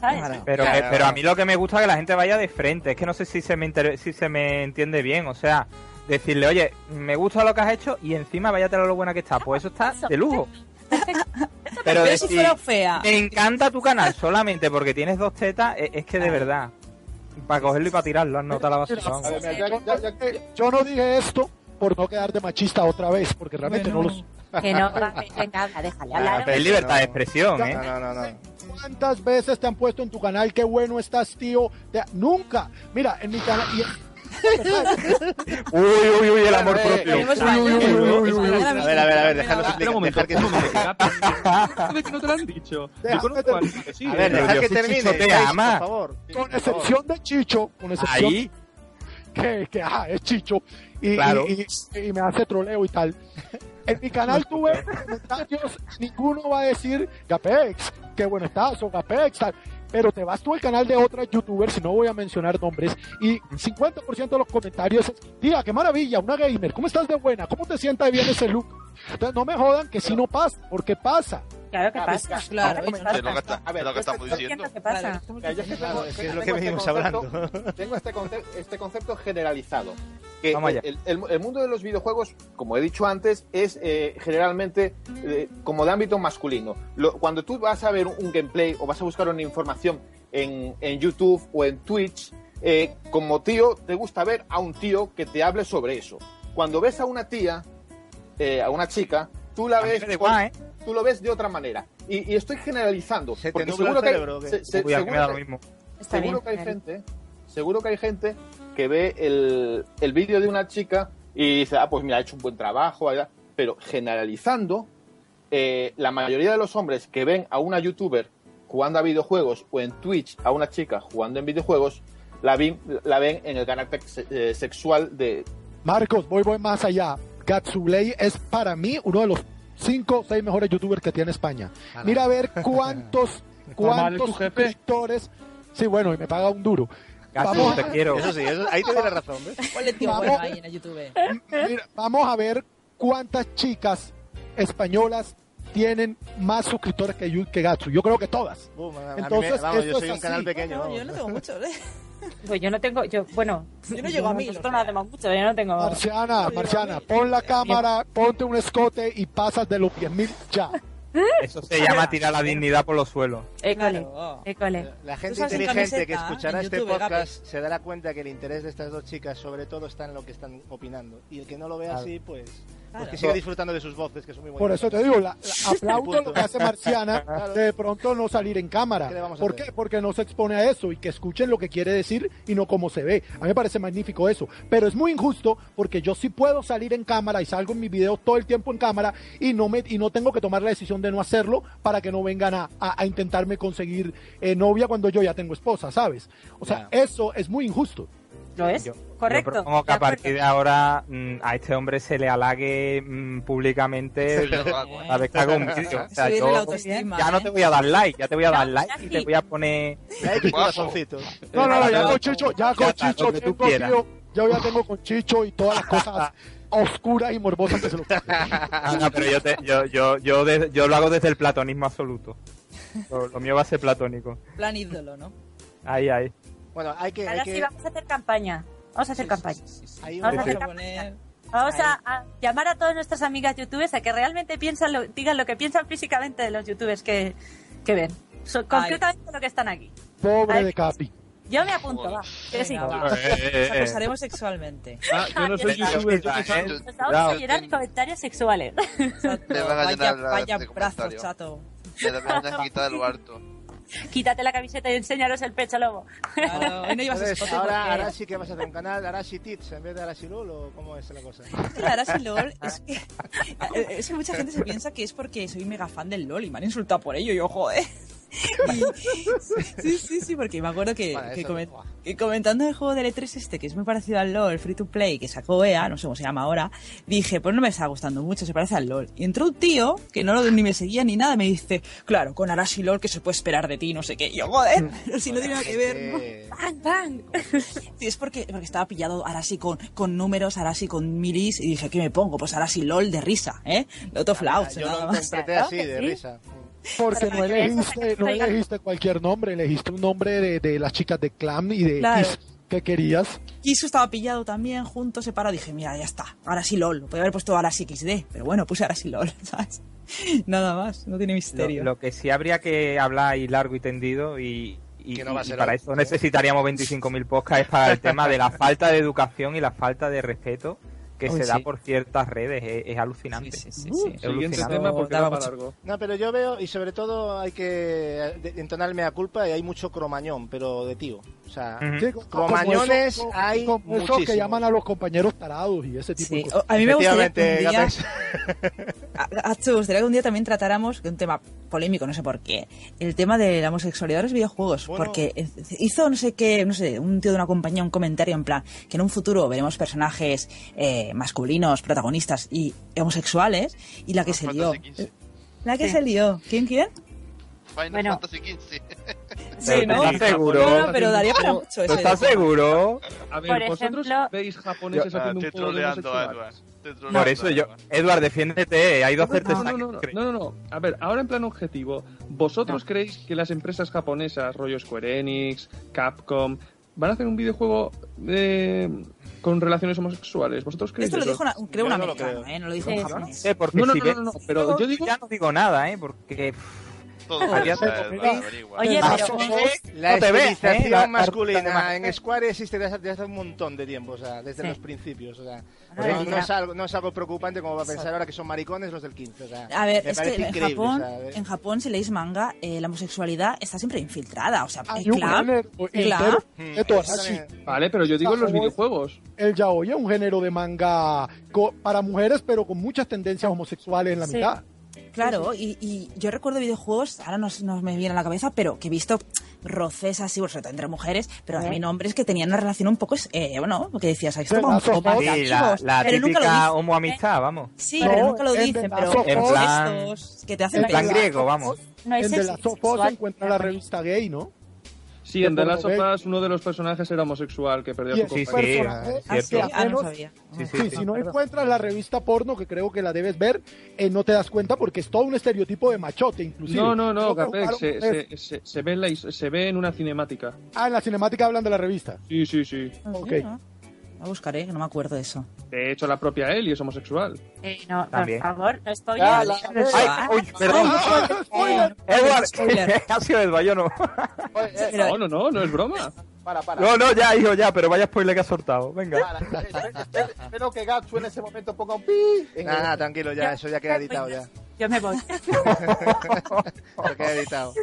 ¿sabes? Claro. Pero, Claro. que- pero a mí lo que me gusta es que la gente vaya de frente. Es que no sé si se me inter- si se me entiende bien. O sea, decirle, oye, me gusta lo que has hecho y encima váyate a lo buena que está. Pues eso está de lujo. Pero Pero decir, me encanta tu canal solamente porque tienes dos tetas, es, es que de verdad. Para cogerlo y para tirarlo, has notado la basura. Yo no dije esto por no quedar de machista otra vez, porque realmente Bueno. no los... Que no, habla, déjale Ah, hablar. Es libertad de expresión, ¿eh? no, no, no. ¿Cuántas veces te han puesto en tu canal qué bueno estás, tío? Te- Nunca. Mira, en mi canal... y- Uy, uy, uy, el amor Eh, propio. Tenemos Uy, uy, uy, uy, uy, uy. A ver, a ver, a ver, explicar. un momento, dejar que un momento, explique. Gapi. ¿De que no te lo han dicho? Yo Déjame conozco a ¿eh? ver, Pero dejad que termine. Te ama. Por favor. Con excepción de Chicho, con excepción Ahí, que, que ah, es Chicho y, Claro. y- y- y me hace troleo y tal. En mi canal tú ves comentarios, ninguno va a decir Gapex, qué bueno estás, o Gapex, tal. Pero te vas tú al canal de otras youtubers, y no voy a mencionar nombres, y 50% de los comentarios es, tía, qué maravilla, una gamer, ¿cómo estás de buena? ¿Cómo te sienta bien ese look? Entonces no me jodan que si no pasa, porque pasa. Claro que Ah, pasa. Claro, Es lo que, está- A ver, es lo que este- estamos diciendo. que pasa. Yo es que Claro, tengo- es que es lo que este venimos concepto- hablando. Tengo este, conce- este concepto generalizado. Que el, el- el mundo de los videojuegos, como he dicho antes, es eh, generalmente eh, como de ámbito masculino. Lo- cuando tú vas a ver un gameplay o vas a buscar una información en, en YouTube o en Twitch, eh, como tío, te gusta ver a un tío que te hable sobre eso. Cuando ves a una tía, eh, a una chica, tú la a mí ves me da por- igual, ¿eh? Tú lo ves de otra manera. Y, y estoy generalizando. ¿Se te porque seguro que, hay- cerebro o qué? se- se- Uy, a mí me seguro da que- lo mismo. Está seguro bien, que hay claro. gente, seguro que hay gente que ve el, el vídeo de una chica y dice, ah, pues mira, ha hecho un buen trabajo, pero generalizando, eh, la mayoría de los hombres que ven a una youtuber jugando a videojuegos o en Twitch a una chica jugando en videojuegos, la, ven- la ven en el carácter se- eh, sexual de... Marcos, voy, voy más allá. Gatsublay es para mí uno de los 5 o 6 mejores youtubers que tiene España. Mira a ver cuántos, cuántos suscriptores. Sí, bueno, y me paga un duro. Gato, Vamos te a- quiero. Eso sí, eso- ahí te doy la razón, ¿ves? Vamos. bueno ahí en YouTube. Mira, vamos a ver cuántas chicas españolas tienen más suscriptores que, que Gatsu. Yo creo que todas. Boom, a- a mí me- Entonces, vamos, esto yo soy es un canal pequeño. Yo no tengo mucho, ¿eh? Pues yo no tengo, yo, bueno, Yo no llego a mil, Nosotros no hacemos mucho, yo no tengo. Marciana, Marciana, pon la cámara, ponte un escote y pasas de los 10.000 ya. Eso se llama tirar la dignidad por los suelos. École, Claro. école. La gente inteligente que escuchará este YouTube, podcast se dará cuenta que el interés de estas dos chicas sobre todo está en lo que están opinando. Y el que no lo vea Claro. así, pues Claro. que siga disfrutando de sus voces, que son muy buenas. Por eso te digo, la, la- aplaudo lo que hace Marciana de de pronto no salir en cámara. ¿Qué le vamos a ¿Por qué? Porque no se expone a eso y que escuchen lo que quiere decir y no cómo se ve. A mí me parece magnífico eso. Pero es muy injusto porque yo sí puedo salir en cámara y salgo en mi video todo el tiempo en cámara y no me y no tengo que tomar la decisión de no hacerlo para que no vengan a, a- a intentarme conseguir eh, novia cuando yo ya tengo esposa, ¿sabes? O sea, eso es muy injusto. ¿Lo es? Yo- Correcto. Yo propongo que a partir de ahora mm, a este hombre se le halague mm, públicamente Sí, lo hago, ¿eh? a vez que haga un vídeo. O sea, yo ya no ¿eh? te voy a dar like, ya te voy a dar like y te voy a poner... Like y corazoncito. No, no, no, ya con Chicho, ya con Chicho lo que tú quieras. yo ya tengo con Chicho y todas las cosas oscuras y morbosas que se lo no, pero yo, te- yo, yo, yo, de- yo lo hago desde el platonismo absoluto. Lo, lo mío va a ser platónico. Plan ídolo, ¿no? Ahí, ahí. Bueno, hay que... hay Ahora que- sí, vamos a hacer campaña. Vamos a hacer campaña. Vamos a hacer Vamos a campaña. poner... Vamos a, a llamar a todas nuestras amigas youtubers a que realmente piensan lo- digan lo que piensan físicamente de los youtubers que, que ven. So- concretamente lo que están aquí. Pobre de Capi. Yo me apunto, va. Que sí. Venga, va. Eh, eh, Nos eh. acosaremos sexualmente. Ah, yo no soy youtuber, yo. Nos vamos a llenar comentarios sexuales. Te van a llenar vaya brazos, chato. La van a quitar el harto. Quítate la camiseta y enséñanos el pecho, lobo. Claro, hoy no llevas Entonces, ahora, porque- ahora sí que vas a hacer un canal Arashi Tits en vez de Arashi LOL o cómo es la cosa. La Arashi LOL es que, es que mucha gente se piensa que es porque soy mega fan del LOL y me han insultado por ello y yo, joder. Y- sí, sí, sí, porque me acuerdo que, comentando el juego del E3 este, que es muy parecido al LOL, Free to Play, que sacó EA, no sé cómo se llama ahora, dije, pues no me está gustando mucho, se parece al LOL. Y entró un tío, que no lo- ni me seguía ni nada, me dice, claro, con Arashi LOL, que se puede esperar de ti, no sé qué. Y yo, joder, pero si no tiene nada que ver, ¿no? ¡Bang, bang! Sí, es porque, porque estaba pillado ahora sí con, con números, ahora sí con milis, y dije, ¿qué me pongo? Pues ahora sí LOL de risa, ¿eh? Lot of Louds, yo nada lo más. interpreté así, de sí. risa. Porque no elegiste, no elegiste cualquier nombre, elegiste un nombre de, de las chicas de Clam y de Claro. Kiss que querías. Kisu estaba pillado también, junto, separado, dije, mira, ya está, ahora sí LOL, podría haber puesto ahora sí XD, pero bueno, puse ahora sí LOL, ¿sabes? Nada más, no tiene Lo, misterio. lo que sí habría que hablar ahí largo y tendido y, y- Que no va a y ser para eso necesitaríamos 25.000 podcasts es para el tema de la falta de educación y la falta de respeto que Uy, se da sí. por ciertas redes. Es, es alucinante. Sí, sí, sí, Uh, sí. siguiente alucinante. tema porque va para largo. No, pero yo veo, y sobre todo hay que de- entonarme a culpa, y hay mucho cromañón, pero de tío. O sea. Sí, hay como esos que llaman a los compañeros tarados y ese tipo Sí, de cosas. a mí me gustaría que un día, Gapex. a- a- te gustaría que un día también tratáramos, que un tema polémico, no sé por qué, el tema de la homosexualidad en los videojuegos, Bueno. porque hizo no sé qué, no sé, un tío de una compañía un comentario en plan que en un futuro veremos personajes eh, masculinos, protagonistas y homosexuales, y la que se lió. Fantasy XV. La que Sí. se lió. ¿Quién, quién? Final Bueno. Fantasy XV. Pero ¿no? ¿Estás seguro? No, no, pero daría para ¿Tú mucho ¿Tú ese. estás seguro? A ver, Por vosotros ejemplo- veis japoneses Ah, haciendo estoy un juego de troleando homosexuales. Edward. Troleando Por eso yo... Edward. Eduard, defiéndete. Ha ido a hacerte No, no, no, no, no. A ver, ahora en plan objetivo, ¿vosotros creéis que las empresas japonesas, rollo Square Enix, Capcom, van a hacer un videojuego eh, con relaciones homosexuales? ¿Vosotros creéis Esto lo eso? dijo, una- creo, un Yo no lo americano, creo. ¿eh? No lo dijo Sí, un sí. japonés. Sí, porque No, no, si no, no, no, pero yo digo- Ya no digo nada, ¿eh? Porque... Todo. Oye, pero. La No te ves, ¿eh? estilización masculina en Square existe desde, hace un montón de tiempo, o sea, desde Sí. los principios. O sea, no, no es algo, no es algo preocupante como va a pensar ahora que son maricones los del 15. O sea, A ver, es que en. Japón, en Japón, si leéis manga, eh, la homosexualidad está siempre infiltrada. O sea, Hay el un clan, Hmm, Vale, pero yo digo en los videojuegos. El yaoi es un género de manga para mujeres, pero con muchas tendencias homosexuales en la Sí. mitad. Claro, y, y yo recuerdo videojuegos, ahora no, no me viene a la cabeza, pero que he visto roces así, bueno, sobre todo entre mujeres, pero también hombres que tenían una relación un poco, eh, bueno, lo que decías, esto como un poco más de la, la pero nunca lo típica homoamistad, vamos. Sí, No, pero nunca lo en dicen, pero En plan- estos que te hacen En plan griego, vamos. no es en of Us sexual. se encuentra la revista gay, ¿no? Sí, en The Last of Us uno de los personajes era homosexual que perdió su Sí, sí, Ah, sí, que ah, no sabía. Sí, Sí, si no encuentras la revista porno, que creo que la debes ver, eh, no te das cuenta porque es todo un estereotipo de machote, inclusive. No, no, no, jugaron se, se, se, se ve en la se ve en una cinemática. Ah, en la cinemática hablan de la revista. Sí, sí, sí. Ok. Ah, La buscaré, que no me acuerdo de eso. De hecho, la propia Ellie es homosexual. Eh, no, por También. favor, no estoy Ah, la- Ah, Ay, uy, perdón. Ah. Edward, sido Edward, yo no. Pero- No, no, no, no es broma. Para, para. No, no, ya, hijo, ya, pero vaya spoiler que ha soltado. Venga. Para, espero- que Gatsu en ese momento ponga un pi. el- nada, tranquilo, ya, eso ya queda editado ya. Yo me voy. Eso queda editado.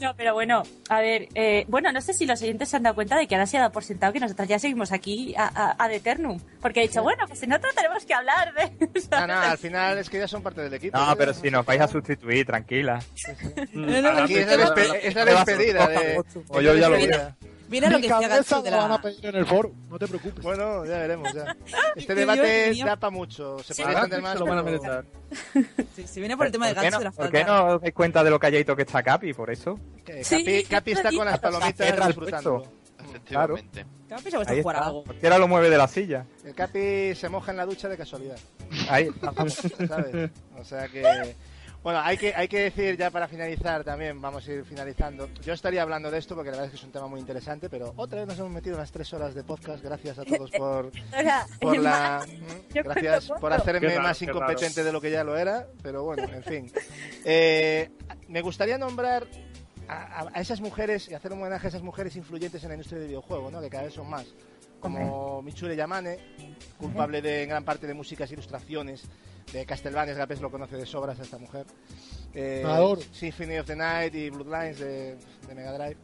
No, pero bueno, a ver, eh, bueno, no sé si los oyentes se han dado cuenta de que ahora se ha dado por sentado que nosotros ya seguimos aquí a, a, ad eternum. Porque he dicho, bueno, pues si nosotros tenemos que hablar de... No, no, al final es que ya son parte del equipo. No, pero si nos vais a sustituir, tranquila. No, no, Aquí es la, no, despe- es la despedida de... O yo ya lo la Mira lo Mi que decía cabeza de la van a pedir en el foro, no te preocupes. Bueno, ya veremos ya. Este debate venía- da para mucho. Se Sí, puede Gatsu más, se lo van a merendar. Si, viene por el tema de ¿Por qué Gatsu de no, la ¿Por qué no os dais cuenta de lo calladito que está Capi? Por eso. Que Sí, Capi, Capi está con las palomitas disfrutando. Efectivamente. Capi se va a jugar está. algo. Cualquiera lo mueve de la silla. El Capi se moja en la ducha de casualidad. Ahí. ¿sabes? O sea que... Bueno, hay que, hay que decir ya para finalizar también, vamos a ir finalizando. Yo estaría hablando de esto porque la verdad es que es un tema muy interesante, pero otra vez nos hemos metido unas tres horas de podcast. Gracias a todos por, por la... Mm, Gracias por hacerme raro, más incompetente de lo que ya lo era, pero bueno, en fin. Eh, me gustaría nombrar a, a- esas mujeres y hacer un homenaje a esas mujeres influyentes en la industria del videojuego, ¿no? que cada vez son más. Como Mitsure Yamane, culpable de en gran parte de músicas e ilustraciones de Castlevania, Gapes lo conoce de sobras a esta mujer. Eh. Symphony of the Night y Bloodlines de, de Mega Drive.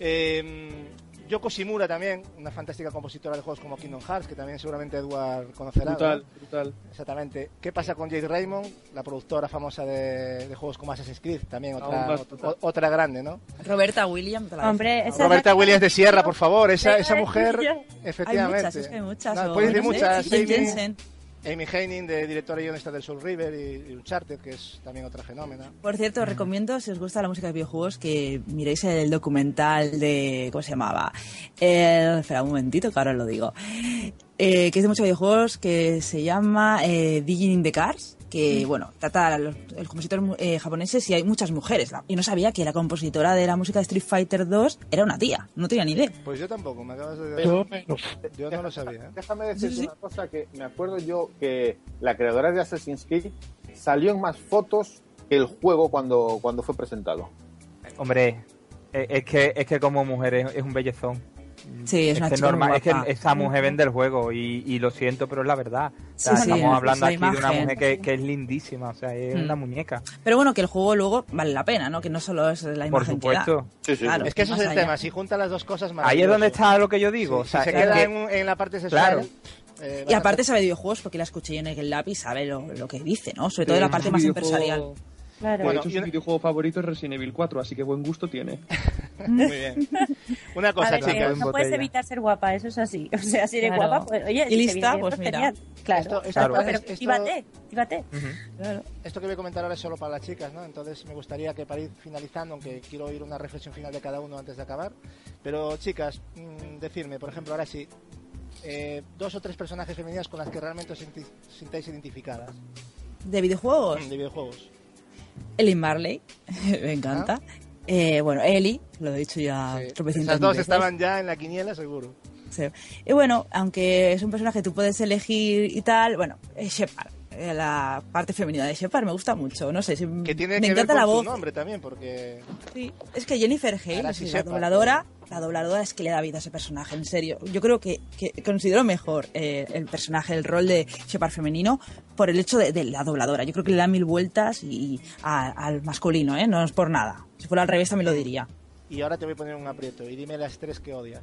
Eh, Yoko Shimura también, una fantástica compositora de juegos como Kingdom Hearts, que también seguramente Edward conocerá. Brutal, ¿no? brutal. Exactamente. ¿Qué pasa con Jade Raymond, la productora famosa de, de juegos como Assassin's Creed? También otra, más otra grande, ¿no? Roberta Williams. Hombre, esa Roberta es la- Williams de Sierra, por favor, esa, esa mujer, efectivamente. Hay muchas, es que hay muchas. No, puedes decir muchas. Jensen. Amy Heining, de directora y guionista del Soul River y, y Uncharted, que es también otra fenómena. Por cierto, os recomiendo, si os gusta la música de videojuegos, que miréis el documental de. ¿Cómo se llamaba? Espera un momentito, que ahora lo digo. Eh, que es de música de videojuegos, que se llama eh, Digging in the Cars. Que, bueno, trata a los, los compositores eh, japoneses y hay muchas mujeres. Y no sabía que la compositora de la música de Street Fighter 2 era una tía. No tenía ni idea. Pues yo tampoco, me acabas de Yo menos. Yo no lo sabía. ¿eh? Déjame decirte Sí, sí. una cosa que me acuerdo yo que la creadora de Assassin's Creed salió en más fotos que el juego cuando, cuando fue presentado. Hombre, eh, es que, es que como mujer es, es un bellezón. Sí, es una que chica muy normal, es que guapa. esa mujer vende el juego y, y lo siento, pero es la verdad. O sea, Sí, sí, estamos es hablando la aquí de una imagen. mujer que, que es lindísima, o sea, es Mm. una muñeca. Pero bueno, que el juego luego vale la pena, ¿no? Que no solo es la Por imagen que da. supuesto. Sí, sí. Claro. Es que eso es más el allá. tema, si junta las dos cosas, Ahí es donde está lo que yo digo. Sí, o sea, si se es queda que- en, en la parte sexual. Claro. eh, Y aparte sabe de videojuegos porque la escuché yo en el lápiz, sabe lo, lo que dice, ¿no? Sobre todo de la parte más empresarial. Claro. Bueno, de hecho, su videojuego favorito es Resident Evil 4, así que buen gusto tiene. Muy bien. Una cosa, ver, chicas. no puedes evitar ser guapa, eso es así. O sea, si eres Claro. guapa, pues oye, Y si lista, bien, pues mira. genial. Claro. Esto- esto- Claro. Pero esto-. Ujú. Esto que voy a comentar ahora es solo para las chicas, ¿no? Entonces me gustaría que para ir finalizando, aunque quiero oír una reflexión final de cada uno antes de acabar. Pero chicas, mm, decirme, por ejemplo, ahora sí, eh, dos o tres personajes femeninas con las que realmente os sintáis identificadas De videojuegos, mm, de videojuegos. Ellie Marley, me encanta. Eh, bueno, Ellie, lo he dicho ya Sí. tropecientas Esas dos veces. estaban ya en la quiniela, seguro. Sí. Y bueno, aunque es un personaje que tú puedes elegir y tal, bueno, es Shepard. Eh, La parte femenina de Shepard me gusta mucho, no sé, si- Que tiene me que ver encanta con la su voz. nombre también, porque Sí, es que Jennifer Hale, sí la dobladora, la dobladora es que le da vida a ese personaje, en serio. Yo creo que, que considero mejor eh, el personaje, el rol de Shepard femenino, por el hecho de, de la dobladora. Yo creo que le da mil vueltas y, a- al masculino, ¿eh? No es por nada. Si fuera al revés también lo diría. Y ahora te voy a poner un aprieto y dime las tres que odias.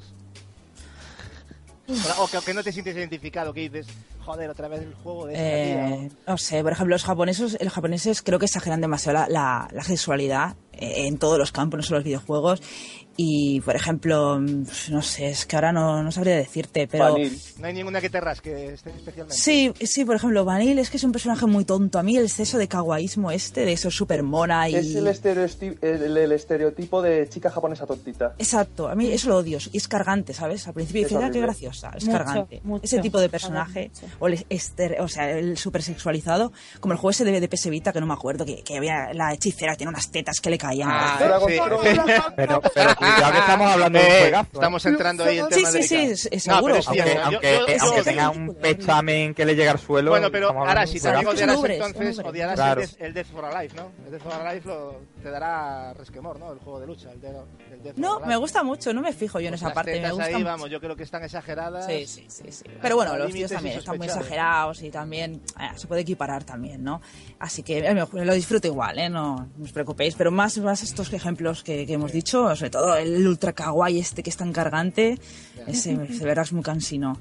O que, que no te sientes identificado, que dices, joder, otra vez el juego de esta Eh, no sé, por ejemplo, los japoneses, los japoneses creo que exageran demasiado la, la- la sexualidad eh, en todos los campos, no solo los videojuegos. Y, por ejemplo, mm, no sé, es que ahora no, no sabría decirte, pero... Vanille. o- No hay ninguna que te rasque este- especialmente. Sí, sí, por ejemplo, Vanille es que es un personaje muy tonto. A mí el exceso de kawaiismo este, de eso súper mona y... Es el, estereoti- el, el estereotipo de chica japonesa tontita. Exacto, a mí eso lo odio. Y es cargante, ¿sabes? Al principio Es dices, ah, qué graciosa. Es Mucho, cargante. mucho. Ese tipo de ver, personaje, o el, ester- o sea, el super sexualizado, como el juego ese de, de PS Vita, que no me acuerdo, que, que había la hechicera que tiene unas tetas que le caían. Ah, sí. Throne. Pero, pero cuidado que estamos hablando de un Eh, juegazo. ¿eh? estamos entrando ahí en Sí, temas sí, sí, No, seguro. pero es Aunque, yo- aunque, yo- yo- aunque yo- tenga un pechamen que le llega al suelo. Bueno, pero ahora si juegazo. Son odiarás hombres, entonces, odiarás Claro. el, Death, el Death for Alive, ¿no? El Death for Alive lo, te dará resquemor, ¿no? El juego de lucha, el, de, el Death for No, me gusta mucho, no me fijo yo en Pues esa las parte, me gusta ahí, mucho. vamos, yo creo que están exageradas. Sí, sí, sí, sí. Pero bueno, los tíos también están muy exagerados y también eh, se puede equiparar también, ¿no? Así que eh, lo disfruto igual, ¿eh? No, no os preocupéis. Pero más, más estos ejemplos que, que hemos dicho, sobre todo el ultra kawaii este que es tan cargante, ese de verdad es muy cansino.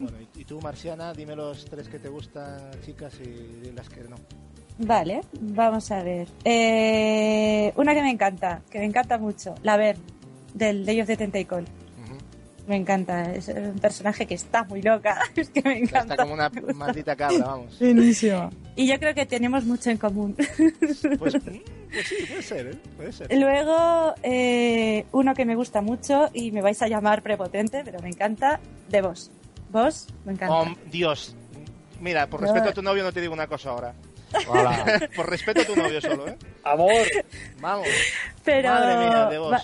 Bueno, y, y tú, Marciana, dime los tres que te gustan, chicas, y las que no. Vale, vamos a ver. Eh, una que me encanta, que me encanta mucho, la Ver, del Day of the Tentacle. Me encanta, es un personaje que está muy loca, es que me encanta. Está como una maldita cabra, vamos. Buenísimo. Y yo creo que tenemos mucho en común. Pues, mm, pues sí, puede ser, ¿eh? Puede ser. Luego, eh, uno que me gusta mucho y me vais a llamar prepotente, pero me encanta, de vos. Vos, me encanta. Oh, Dios. Mira, por No. respeto a tu novio no te digo una cosa ahora. Hola. por respeto a tu novio solo, ¿eh? Amor, Vamos. pero Madre mía, de vos. va-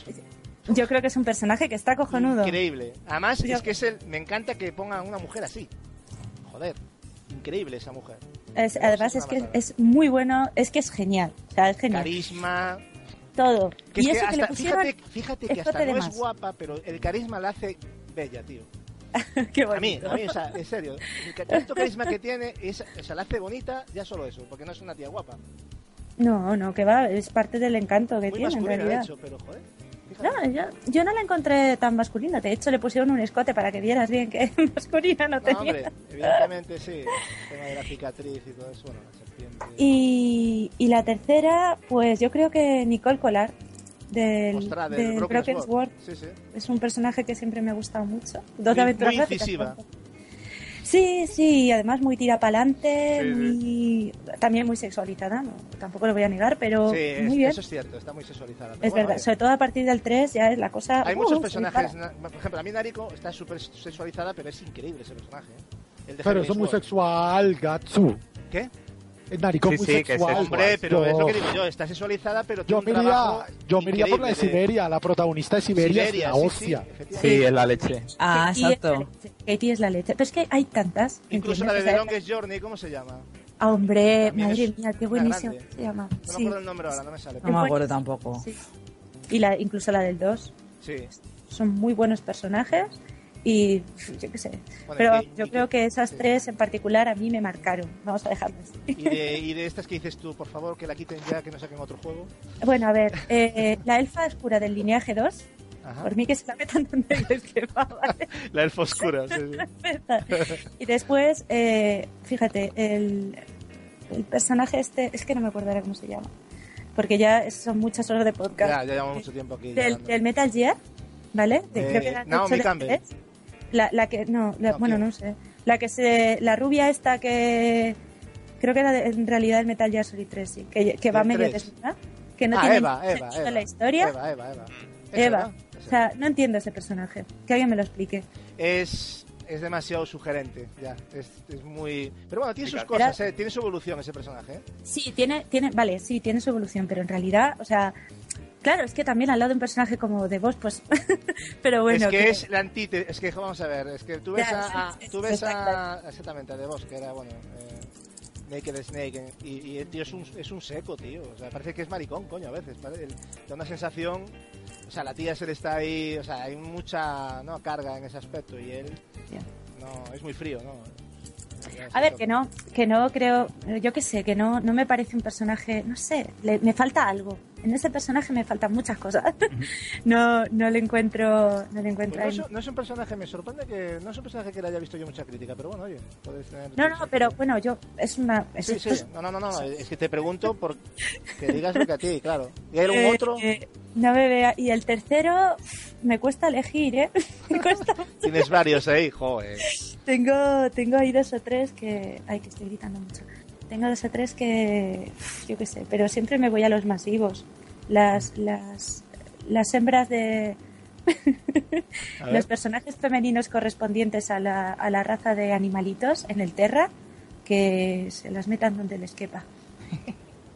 yo creo que es un personaje que está cojonudo. Increíble. Además, Yo- es que es el, me encanta que pongan una mujer así. Joder. Increíble esa mujer. Es- además es que es, muy bueno, es que es genial. O sea, es genial. Carisma. Todo. Que y es eso que que le hasta, pusieron fíjate, fíjate que hasta no es guapa, pero el carisma la hace bella, tío. Qué A mí, bonito. a mí, o sea, en serio, el tanto carisma que tiene, es, o sea, la hace bonita, ya solo eso, porque no es una tía guapa. No, no, que va, es parte del encanto que Muy tiene en masculina, de realidad. hecho, pero joder. No, yo, yo no la encontré tan masculina. De hecho, le pusieron un escote para que vieras bien que masculina no No, tenía. hombre, evidentemente sí. El tema de la cicatriz y todo eso, bueno, la serpiente. Y, y la tercera, pues yo creo que Nicole Collar, del, Ostras, del del Broken Sword. Sí, sí. Es un personaje que siempre me ha gustado mucho. Dos Muy- aventuras muy gráficas, incisiva. favor. Sí, sí, y además muy tira pa'lante, Sí, sí. muy, también muy sexualizada, no, tampoco lo voy a negar, pero Sí, es- muy bien. eso es cierto, está muy sexualizada. Es bueno, verdad, sobre todo a partir del 3 ya es la cosa... Hay uh, muchos personajes, na- por ejemplo, a mí Nariko está súper sexualizada, pero es increíble ese personaje. ¿eh? El de Pero Heaven's eso es muy sexual, Gatsu. ¿Qué? El naricón Sí, muy sí, que es sexual. Hombre, pero yo, es lo que digo yo, está sexualizada, pero yo tiene trabajo yo me iría por la de Siberia, la protagonista de Siberia, Siberia, es una sí, hostia. sí. Sí, es la leche. Ah, Katie es la exacto. leche, Katie es la leche. Pero es que hay tantas. Incluso la de ¿entiendes? The Longest Journey, ¿cómo se llama? Ah, hombre, También madre mía, qué buenísimo se llama. No me acuerdo el nombre ahora, no me sale. No me acuerdo tampoco. sí. Y la, incluso la del 2. Sí. Son muy buenos personajes y yo qué sé. Bueno, Pero y yo y creo que- esas sí. tres en particular a mí me marcaron. Vamos a dejarlo así. Y de, y de estas que dices tú, por favor, que la quiten ya, que no saquen otro juego. Bueno, a ver, eh, la elfa oscura del lineaje 2, Ajá. por mí que se la metan donde les quepa, ¿vale? La elfa oscura, sí, sí. Y después, eh, fíjate, el, el personaje este, es que no me acuerdo ahora cómo se llama, porque ya son muchas horas de podcast. Ya, ya llevamos mucho tiempo aquí. del, del Metal Gear, ¿vale? De, Eh, creo que Naomi de tres. La, la que, no, la- No, bueno, no sé. La que se, la rubia esta que, creo que era de- en realidad el Metal Gear Solid 3, sí, que, que va ¿Del medio 3? desnuda, que no ah, tiene Eva, Eva, Eva. la historia. Eva, Eva, Eva. Es Eva. O sea, no entiendo ese personaje. Que alguien me lo explique. es, es demasiado sugerente, ya. Es, es muy. Pero bueno, tiene sus cosas, ¿eh? tiene su evolución ese personaje. ¿eh? Sí, tiene, tiene, vale, sí, tiene su evolución, pero en realidad, o sea, claro, es que también al lado de un personaje como de vos, pues, pero bueno. es que es la antítesis. Es que vamos a ver, es que tú ves a. a- sí, sí, tú ves a. exactamente. A The Boss, que era, bueno. Eh, Naked Snake. Y, y el tío es un, es un seco, tío. O sea, parece que es maricón, coño, a veces. da una sensación. O sea, la tía se le está ahí. O sea, hay mucha ¿no? carga en ese aspecto. Y él. No, es muy frío, ¿no? A ver, que no, que no creo, yo qué sé, que no, no me parece un personaje, no sé, le- me falta algo. En ese personaje me faltan muchas cosas. no, no le encuentro, no le encuentro Pues no, es, no es un personaje, me sorprende que no es un personaje que le haya visto yo mucha crítica, pero bueno, oye, puedes tener... No, no, pero bueno, yo, es una... es- Sí, sí, es- no, no, no, no, es que te pregunto por que digas lo que a ti, claro. ¿Y hay eh, otro? eh, no me vea. Y el tercero, me cuesta elegir, ¿eh? me cuesta Tienes varios ahí, joder. Tengo, tengo ahí dos o tres que... Ay, que estoy gritando mucho. Tengo dos o tres que... Yo qué sé, pero siempre me voy a los masivos. Las, las, las hembras de... Los personajes femeninos correspondientes a la, a la raza de animalitos en el Terra, que se las metan donde les quepa.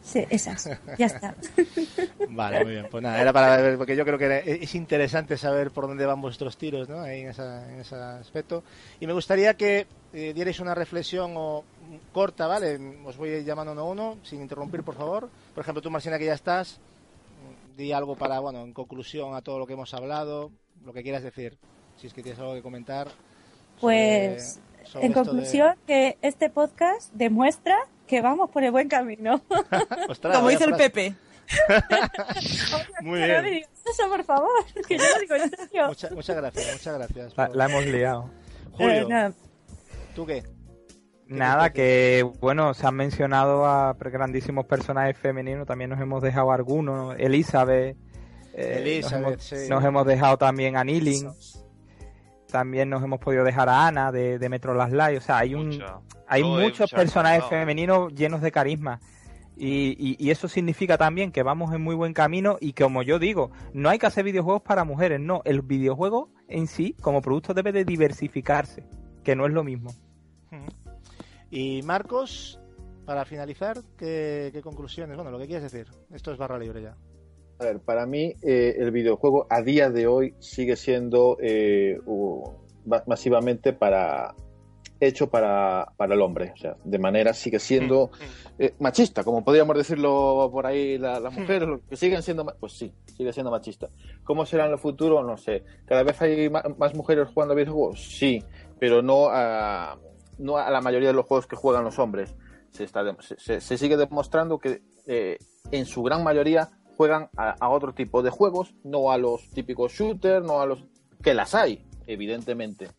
Sí, esas, ya está. Vale, muy bien. Pues nada, era para ver, porque yo creo que es interesante saber por dónde van vuestros tiros, ¿no? Ahí en, esa- en ese aspecto. Y me gustaría que eh, dierais una reflexión o, mm, corta, ¿vale? Os voy llamando uno a uno, sin interrumpir, por favor. Por ejemplo, tú, Marcina, que ya estás, mm, di algo para, bueno, en conclusión a todo lo que hemos hablado, lo que quieras decir, si es que tienes algo que comentar. Pues, sobre en de- conclusión, que este podcast demuestra que vamos por el buen camino. Ostras, Como dice el. Pepe. Muy bien. digas eso, por favor, que yo lo digo en serio. Mucha- muchas gracias, muchas gracias. La, por- la hemos liado. Julio, Eh, ¿tú qué? Nada, que bueno, se han mencionado a grandísimos personajes femeninos, también nos hemos dejado algunos, Elizabeth, eh, Elizabeth, nos, hemos, sí. nos hemos dejado también a Nilin, también nos hemos podido dejar a Ana de, de Metro Last Light, o sea, hay un Mucho. hay muchos mucho personajes femeninos llenos de carisma. Y, y- y eso significa también que vamos en muy buen camino y que, como yo digo, no hay que hacer videojuegos para mujeres, no. El videojuego en sí, como producto, debe de diversificarse, que no es lo mismo. Y Marcos, para finalizar, ¿qué, qué conclusiones? Bueno, lo que quieres decir. Esto es barra libre ya. A ver, para mí eh, el videojuego a día de hoy sigue siendo eh, u- ma- masivamente para, hecho para, para el hombre. O sea, de manera sigue siendo eh, machista, como podríamos decirlo por ahí la- las mujeres, lo que siguen siendo, pues sí, sigue siendo machista. ¿Cómo será en el futuro? No sé. ¿Cada vez hay más mujeres jugando a videojuegos? Sí, pero no a, no a la mayoría de los juegos que juegan los hombres. Se, está se- sigue demostrando que eh, en su gran mayoría juegan a, otro tipo de juegos, no a los típicos shooters, no a los que las hay, evidentemente.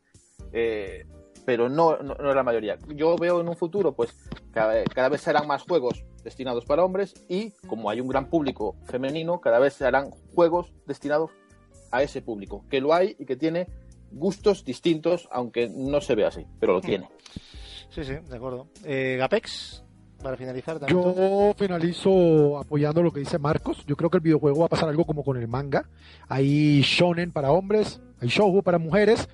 Eh, pero no, no, no es la mayoría. Yo veo en un futuro, pues cada, cada vez serán más juegos destinados para hombres y como hay un gran público femenino, cada vez se harán juegos destinados a ese público, que lo hay y que tiene gustos distintos, aunque no se ve así, pero lo tiene. Sí, sí, de acuerdo. Eh, Gapex, para finalizar también. Yo finalizo apoyando lo que dice Marcos. Yo creo que el videojuego va a pasar algo como con el manga. Hay shonen para hombres, hay shoujo para mujeres.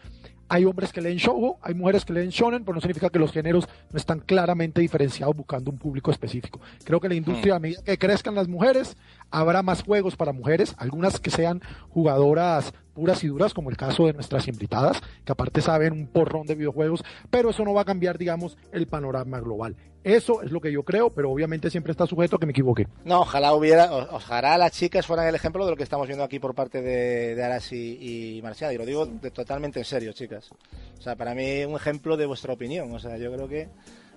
Hay hombres que leen shoujo, hay mujeres que leen shonen, pero no significa que los géneros no están claramente diferenciados buscando un público específico. Creo que la industria, a medida que crezcan las mujeres, habrá más juegos para mujeres, algunas que sean jugadoras puras y duras, como el caso de nuestras invitadas, que aparte saben un porrón de videojuegos, pero eso no va a cambiar, digamos, el panorama global. Eso es lo que yo creo, pero obviamente siempre está sujeto a que me equivoque. No, ojalá hubiera, ojalá las chicas fueran el ejemplo de lo que estamos viendo aquí por parte de, de Aras y, y Marcial. Y lo digo de- totalmente en serio, chicas. O sea, para mí un ejemplo de vuestra opinión. O sea, yo creo que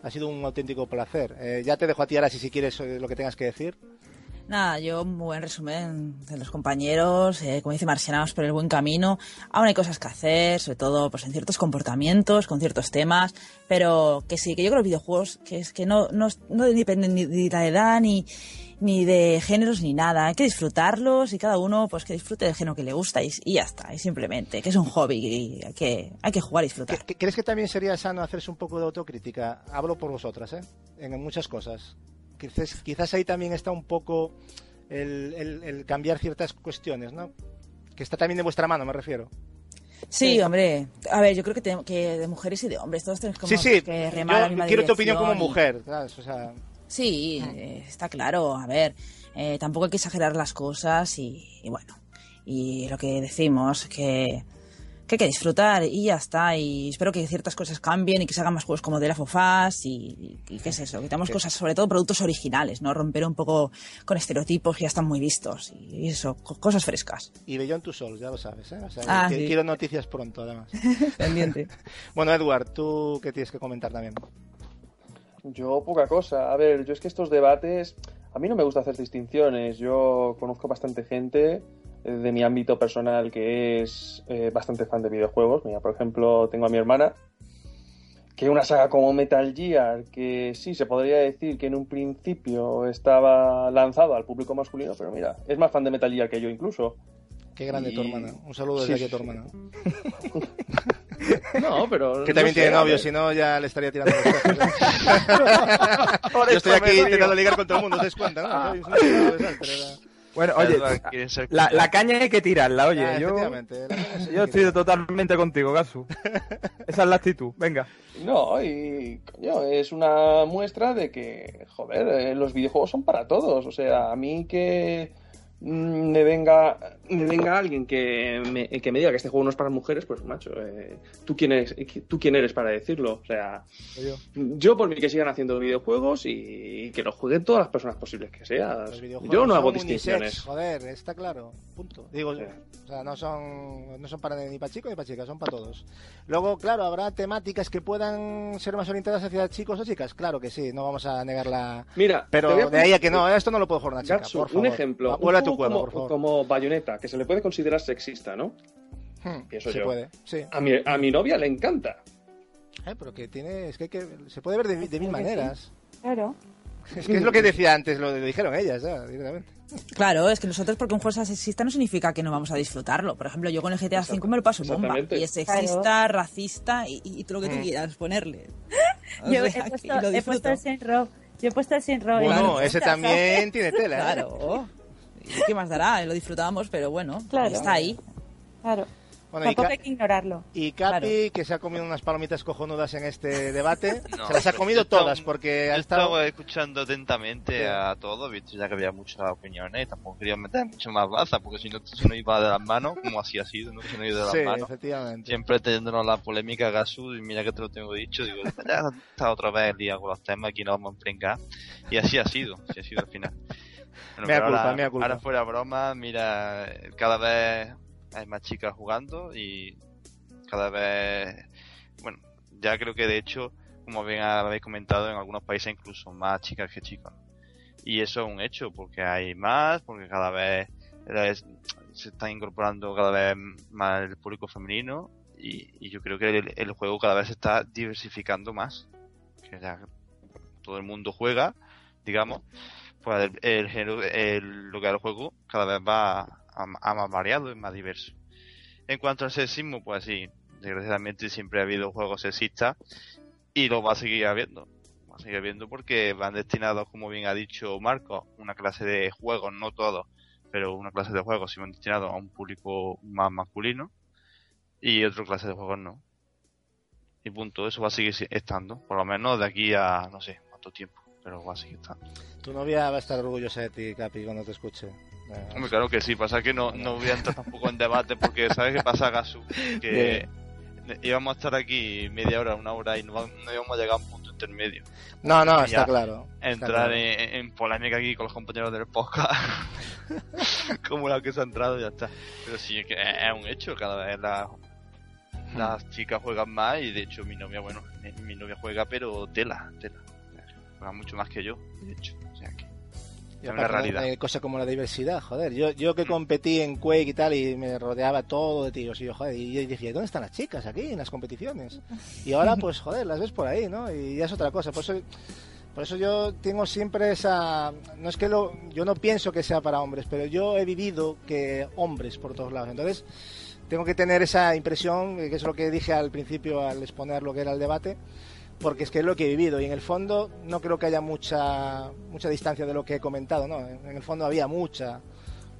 ha sido un auténtico placer. Eh, ya te dejo a ti, Aras, si quieres eh, lo que tengas que decir. Nada, yo un buen resumen de los compañeros, eh, como dice Marcianos, por el buen camino. Aún hay cosas que hacer, sobre todo pues en ciertos comportamientos, con ciertos temas, pero que sí, que yo creo que los videojuegos que es que no, no, no dependen ni de la edad ni, ni de géneros ni nada. Hay que disfrutarlos y cada uno pues que disfrute del género que le gusta y, y ya está, y simplemente, que es un hobby y hay que, hay que jugar y disfrutar. ¿Qué- ¿Crees que también sería sano hacerse un poco de autocrítica? Hablo por vosotras, ¿eh? En muchas cosas. Quizás, quizás ahí también está un poco el, el- el cambiar ciertas cuestiones, ¿no? Que está también de vuestra mano, me refiero. Sí, hombre. A ver, yo creo que, te- que de mujeres y de hombres todos tenemos como sí, sí. que remar a la Yo misma quiero tu opinión como mujer, ¿sabes? O sea, Sí, eh, está claro. A ver, eh, tampoco hay que exagerar las cosas y, y bueno, y lo que decimos, que, que hay que disfrutar y ya está. Y espero que ciertas cosas cambien y que se hagan más juegos como The Last of Us y, y qué es eso, que tenemos cosas, sobre todo productos originales, ¿no? Romper un poco con estereotipos que ya están muy vistos y eso, co- cosas frescas. y Beyond Two Souls, ya lo sabes, ¿eh? O sea, Ah, sí. quiero noticias pronto, además. Pendiente. Bueno, Edward, ¿tú qué tienes que comentar también? Yo poca cosa. A ver, yo es que estos debates, a mí no me gusta hacer distinciones. Yo conozco bastante gente de mi ámbito personal que es eh, bastante fan de videojuegos. Mira, por ejemplo, tengo a mi hermana que una saga como Metal Gear, que sí, se podría decir que en un principio estaba lanzado al público masculino, pero mira, es más fan de Metal Gear que yo incluso. Qué grande Y- tu hermana. Un saludo desde Sí, aquí a tu sí. hermana. No, pero... Que también no sé, tiene novio, si no ya le estaría tirando los tejos, ¿eh? Yo estoy aquí intentando ligar con todo el mundo, ¿os dais cuenta? Ah. ¿no? Soy un desastre, ¿verdad? Bueno, oye, Edward, ¿quieres ser la, caña hay que tirarla, oye. Ah, yo, yo estoy totalmente contigo, Gasu. Esa es la actitud, venga. No, y coño, es una muestra de que, joder, eh, los videojuegos son para todos. O sea, a mí que mm, me venga, me venga alguien que me, que me diga que este juego no es para mujeres, pues macho, eh, ¿tú, quién eres, ¿tú quién eres para decirlo? O sea, Yo. yo por mí que sigan haciendo videojuegos y, que los jueguen todas las personas posibles que videojuegos Yo no hago distinciones. unisex, joder, está claro. Punto. Digo, Sí. o sea, no son, no son para ni para chicos ni para chicas, son para todos. Luego, claro, habrá temáticas que puedan ser más orientadas hacia chicos o chicas. Claro que sí, no vamos a negar la. Mira, Pero de ahí a que no, esto no lo puede jugar una chica. Gatsu, por favor. un ejemplo. Un a tu como, por favor. como Bayonetta, que se le puede considerar sexista, ¿no? Hmm, pienso se yo. puede, sí. A mi, a mi novia le encanta. Eh, pero que tiene, es que, que se puede ver de, de mil maneras. Claro. Es que es lo que decía antes, lo, lo dijeron ellas, ya, directamente. Claro, es que nosotros porque un juego sea sexista no significa que no vamos a disfrutarlo. Por ejemplo, yo con el GTA V me lo paso bomba. Y es sexista, racista y, y todo lo que tú Mm. quieras ponerle. O Yo he puesto, he puesto el Saint Row. Yo he puesto el Saint Row. en Bueno, ese también tiene tela, ¿eh? Claro. ¿Y qué más dará? Lo disfrutábamos, pero bueno, Claro. está ahí. Claro. Bueno, Tampoco hay que ignorarlo. y Capi, Claro. que se ha comido unas palomitas cojonudas en este debate, No, se las ha comido todas porque Yo ha estado... estaba escuchando atentamente Sí. a todo, visto ya que había muchas opiniones, tampoco quería meter mucho más baza, porque si no se nos iba de las manos, como así ha sido, no se nos iba de las Sí, manos. efectivamente. Siempre teniéndonos la polémica Gasu, y mira que te lo tengo dicho, digo, ya está otra vez liado con los temas, aquí nos vamos a emprengar. Y así ha sido, así ha sido al final. Bueno, Mea culpa, ahora, mea culpa. ahora fuera broma, mira, cada vez hay más chicas jugando y cada vez, bueno, ya creo que de hecho, como bien habéis comentado, en algunos países incluso más chicas que chicos. Y eso es un hecho, porque hay más, porque cada vez se está incorporando cada vez más el público femenino y, y yo creo que el, el juego cada vez se está diversificando más. Que ya todo el mundo juega, digamos, pues el, género, lo que el juego cada vez va a, más variado y más diverso. En cuanto al sexismo, pues sí, desgraciadamente siempre ha habido juegos sexistas y lo va a seguir habiendo. Va a seguir habiendo porque van destinados, como bien ha dicho Marco, una clase de juegos, no todos, pero una clase de juegos sí van destinados a un público más masculino y otra clase de juegos no. Y punto, eso va a seguir estando, por lo menos de aquí a no sé cuánto tiempo, pero va a seguir estando. Tu novia va a estar orgullosa de ti, Capi, cuando te escuche. Eh, Hombre, claro que sí, pasa que no, no voy a entrar tampoco en debate porque sabes qué pasa, Gasu, que íbamos a estar aquí media hora, una hora y no, no íbamos a llegar a un punto intermedio. No, no, está claro. está Entrar claro. en, en polémica aquí con los compañeros del podcast, como la que se ha entrado, ya está. Pero sí, que es es un hecho, cada vez la- las chicas juegan más y de hecho mi novia, bueno, mi novia juega, pero tela, tela. Juega mucho más que yo, de hecho. O sea que Y es una realidad. eh, cosa como la diversidad, joder. Yo, yo que competí en Quake y tal y me rodeaba todo de tíos y yo, joder, y yo dije, ¿dónde están las chicas aquí en las competiciones? Y ahora, pues, joder, las ves por ahí, ¿no? Y ya es otra cosa. Por eso, por eso yo tengo siempre esa... No es que lo, yo no pienso que sea para hombres, pero yo he vivido que hombres por todos lados. Entonces, tengo que tener esa impresión, que es lo que dije al principio al exponer lo que era el debate, porque es que es lo que he vivido y en el fondo no creo que haya mucha mucha distancia de lo que he comentado, ¿no? En el fondo había mucha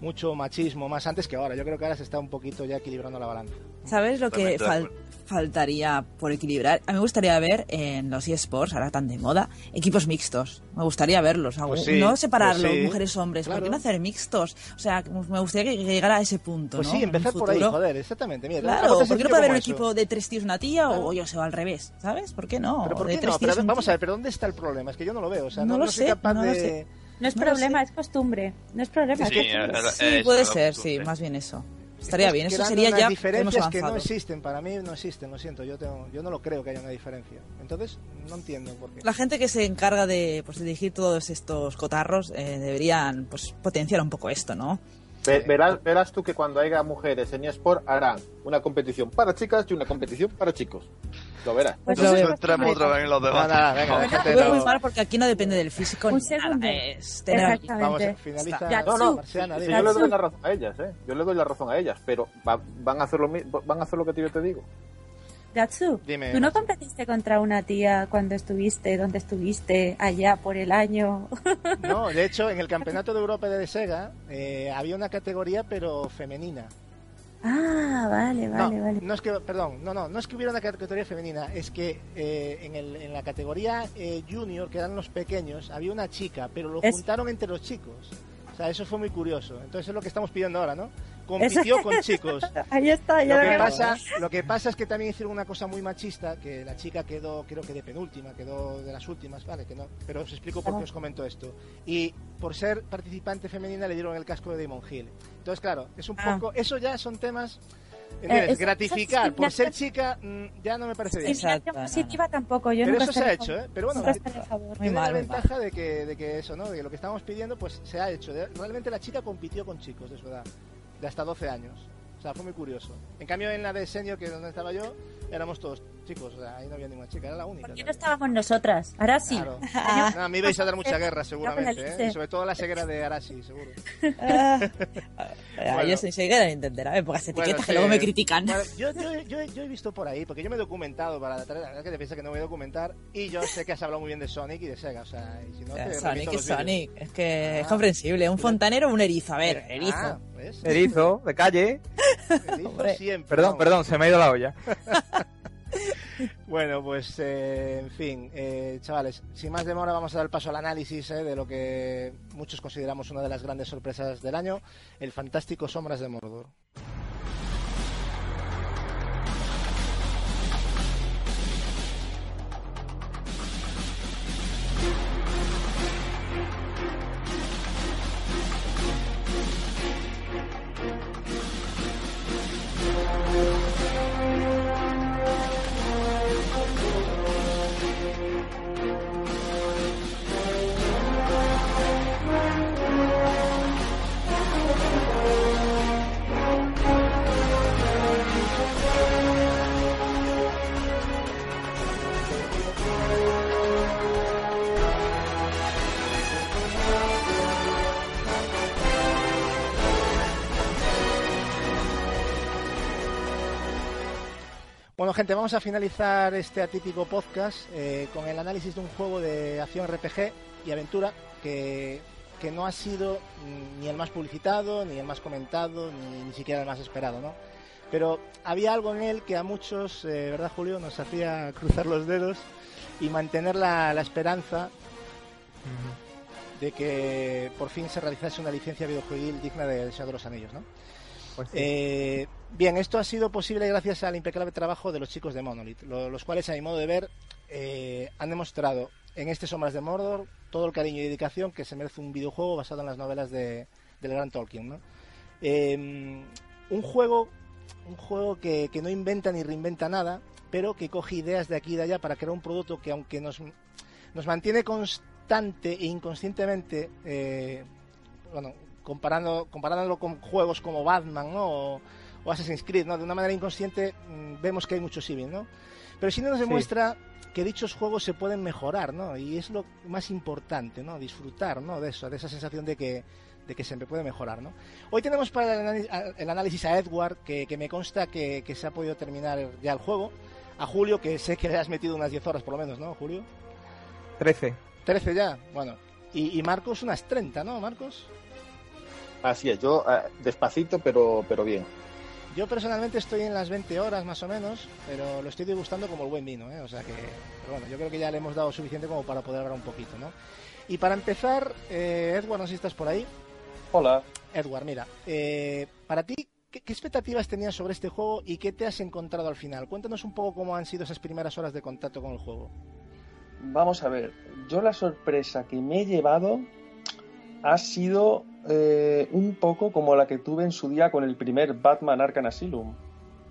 mucho machismo más antes que ahora. Yo creo que ahora se está un poquito ya equilibrando la balanza. ¿Sabes lo que Totalmente de fal- acuerdo. Faltaría por equilibrar? A mí me gustaría ver en los eSports, ahora tan de moda, equipos mixtos. Me gustaría verlos. Pues sí, no separarlos, pues sí, mujeres-hombres. ¿Por claro. qué no hacer mixtos? O sea, me gustaría que llegara a ese punto. Pues ¿no? sí, empezar por ahí, futuro. joder, exactamente. Mira, Claro, ¿por qué no puede haber un eso? equipo de tres tíos una tía Claro. o yo se va al revés? ¿Sabes? ¿por qué no? Pero ¿por de qué tres no? Pero, tíos un vamos tío. a ver, pero ¿dónde está el problema? Es que yo no lo veo, o sea, no, No lo soy sé, capaz no lo sé. No es No problema, sé. es costumbre. No es problema. Sí, es puede ser, sí, más bien eso. Estaría bien, eso sería unas ya hemos diferencias que no existen, para mí no existen, lo siento, yo tengo, yo no lo creo que haya una diferencia. Entonces, no entiendo por qué. La gente que se encarga de, pues, dirigir todos estos cotarros eh, deberían pues, potenciar un poco esto, ¿no? Ve- verás, verás tú que cuando haya mujeres en eSport harán una competición para chicas y una competición para chicos. Lo verás. Pues Entonces lo veo. no entremos otra vez en los No, debates. nada, venga, déjate, veo no. muy mal porque aquí no depende del físico Un ni nada, segundo. es tener. Vamos, finaliza... No, no, Marciana, yo le doy la razón a ellas, ¿eh? Yo le doy la razón a ellas, pero va- van a hacer lo van a hacer lo que yo te digo. Gatsu, Dime, ¿tú no Gatsu. competiste contra una tía cuando estuviste, donde estuviste, allá por el año? No, de hecho, en el Campeonato de Europa de Sega eh, había una categoría, pero femenina. Ah, vale, vale, no, vale. no es que, perdón, no, no, no es que hubiera una categoría femenina, es que eh, en, el- en la categoría eh, junior, que eran los pequeños, había una chica, pero lo Es- juntaron entre los chicos. O sea, eso fue muy curioso. Entonces es lo que estamos pidiendo ahora, ¿no? Compitió con chicos. Ahí está, ya Lo lo que, pasa, lo que pasa es que también hicieron una cosa muy machista, que la chica quedó, creo que de penúltima, quedó de las últimas, vale, que no, pero os explico por qué os comento esto. Y por ser participante femenina le dieron el casco de Damon Hill. Entonces, claro, es un Ah. poco, eso ya son temas, ¿entiendes? Eh, es- gratificar por ser chica mm, ya no me parece bien. Exacto, Discriminación no, no. positiva tampoco, yo Pero nunca eso se ha hecho. ¿eh? Pero bueno, tiene la mal. ventaja de que, de que eso, ¿no? De que lo que estamos pidiendo, pues se ha hecho. Realmente la chica compitió con chicos de su edad, de hasta 12 años. O sea, fue muy curioso. En cambio, en la de senior, que es donde estaba yo, éramos todos chicos. O sea, ahí no había ninguna chica, era la única. ¿Por qué no estábamos nosotras? Ahora sí. Claro. No, a mí vais a dar mucha guerra, seguramente. ¿eh? Sobre todo la ceguera de Arasi, seguro. Ah, Bueno. Yo soy seguidora de Nintendo, me pongas etiquetas Bueno, que luego sí. me critican. Bueno, yo, yo, yo, yo he visto por ahí, porque yo me he documentado para traer, la verdad que te piensas que no me voy a documentar, y yo sé que has hablado muy bien de Sonic y de Sega, o sea, y si no, te Sonic es. Sonic, es que es Ah. comprensible. Un fontanero o un erizo, a ver, Ah, erizo. ¿ves? Erizo, de calle. Hombre. siempre. Perdón, vamos. perdón, se me ha ido la olla. Bueno, pues eh, en fin, eh, chavales, sin más demora vamos a dar paso al análisis eh, de lo que muchos consideramos una de las grandes sorpresas del año, el fantástico Sombras de Mordor. Bueno, gente, vamos a finalizar este atípico podcast eh, con el análisis de un juego de acción RPG y aventura que, que no ha sido mm, ni el más publicitado, ni el más comentado, ni, ni siquiera el más esperado, ¿no? Pero había algo en él que a muchos, eh, ¿verdad, Julio?, nos hacía cruzar los dedos y mantener la, la esperanza de que por fin se realizase una licencia videojueguil digna del Señor de los Anillos, ¿no? Pues sí. Eh, bien, esto ha sido posible gracias al impecable trabajo de los chicos de Monolith, lo- los cuales, a mi modo de ver, eh, han demostrado en este Sombras de Mordor todo el cariño y dedicación que se merece un videojuego basado en las novelas de, del gran Tolkien. ¿no? Eh, un juego, un juego que, no inventa ni reinventa nada, pero que coge ideas de aquí y de allá para crear un producto que, aunque nos, nos mantiene constante e inconscientemente, eh, bueno, comparando, comparándolo con juegos como Batman, ¿no? O, o Assassin's Creed, ¿no? De una manera inconsciente mm, vemos que hay mucho civil, ¿no? Pero sí nos demuestra que dichos juegos se pueden mejorar, ¿no? Y es lo más importante, ¿no? Disfrutar, ¿no? De eso, de esa sensación de que, de que se me puede mejorar, ¿no? Hoy tenemos para el análisis a Edward, que, que me consta que, que se ha podido terminar ya el juego. A Julio, que sé que le has metido unas 10 horas por lo menos, ¿no, Julio? 13. 13 ya, bueno. Y, y Marcos unas 30, ¿no, Marcos? Así es, yo eh, despacito, pero, pero bien. Yo personalmente estoy en las 20 horas más o menos, pero lo estoy degustando como el buen vino, ¿eh? O sea que, pero bueno, yo creo que ya le hemos dado suficiente como para poder hablar un poquito, ¿no? Y para empezar, eh, Edward, no sé si estás por ahí. Hola. Edward, mira, eh, para ti, ¿qué, qué expectativas tenías sobre este juego y qué te has encontrado al final? Cuéntanos un poco cómo han sido esas primeras horas de contacto con el juego. Vamos a ver, yo la sorpresa que me he llevado ha sido eh, un poco como la que tuve en su día con el primer Batman Arkham Asylum.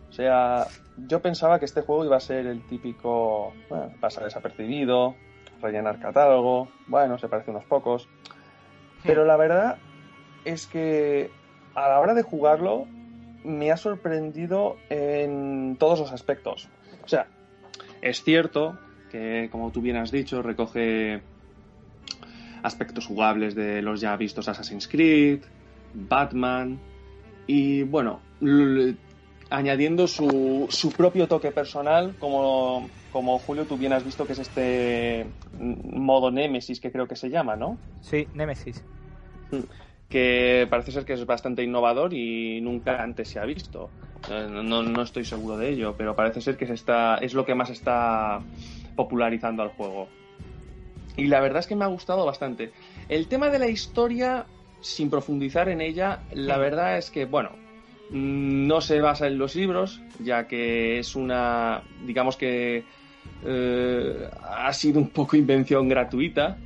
O sea, yo pensaba que este juego iba a ser el típico, bueno, pasa desapercibido, rellenar catálogo, bueno, se parece unos pocos. Pero la verdad es que a la hora de jugarlo me ha sorprendido en todos los aspectos. O sea, es cierto que, como tú bien has dicho, recoge aspectos jugables de los ya vistos Assassin's Creed, Batman y, bueno, añadiendo su, su propio toque personal, como, como Julio tú bien has visto que es este modo Nemesis que creo que se llama, ¿no? Sí, Nemesis. que parece ser que es bastante innovador y nunca antes se ha visto. Eh, No, no estoy seguro de ello, pero parece ser que se está, es lo que más está popularizando al juego. Y la verdad es que me ha gustado bastante. El tema de la historia, sin profundizar en ella, la verdad es que, bueno, mm, no se basa en los libros, ya que es una, digamos que eh, ha sido un poco invención gratuita,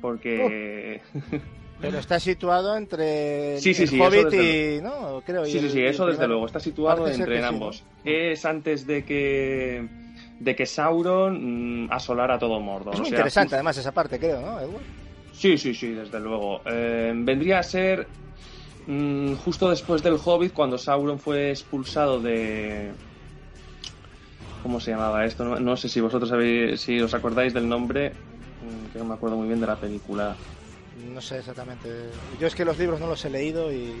porque... Pero está situado entre Sí, sí, el sí, Hobbit y... ¿no? Creo, Sí, sí, el- sí, eso desde luego. Está situado entre ambos. Es antes de que de que Sauron mm, asolara todo Mordor. Es O muy sea, interesante, además, esa parte, creo, ¿no, Edward? Sí, sí, sí, desde luego. Eh, vendría a ser mm, justo después del Hobbit, cuando Sauron fue expulsado de... ¿Cómo se llamaba esto? No, no sé si vosotros sabéis, si os acordáis del nombre, mm, que no me acuerdo muy bien de la película. No sé exactamente. Yo es que los libros no los he leído y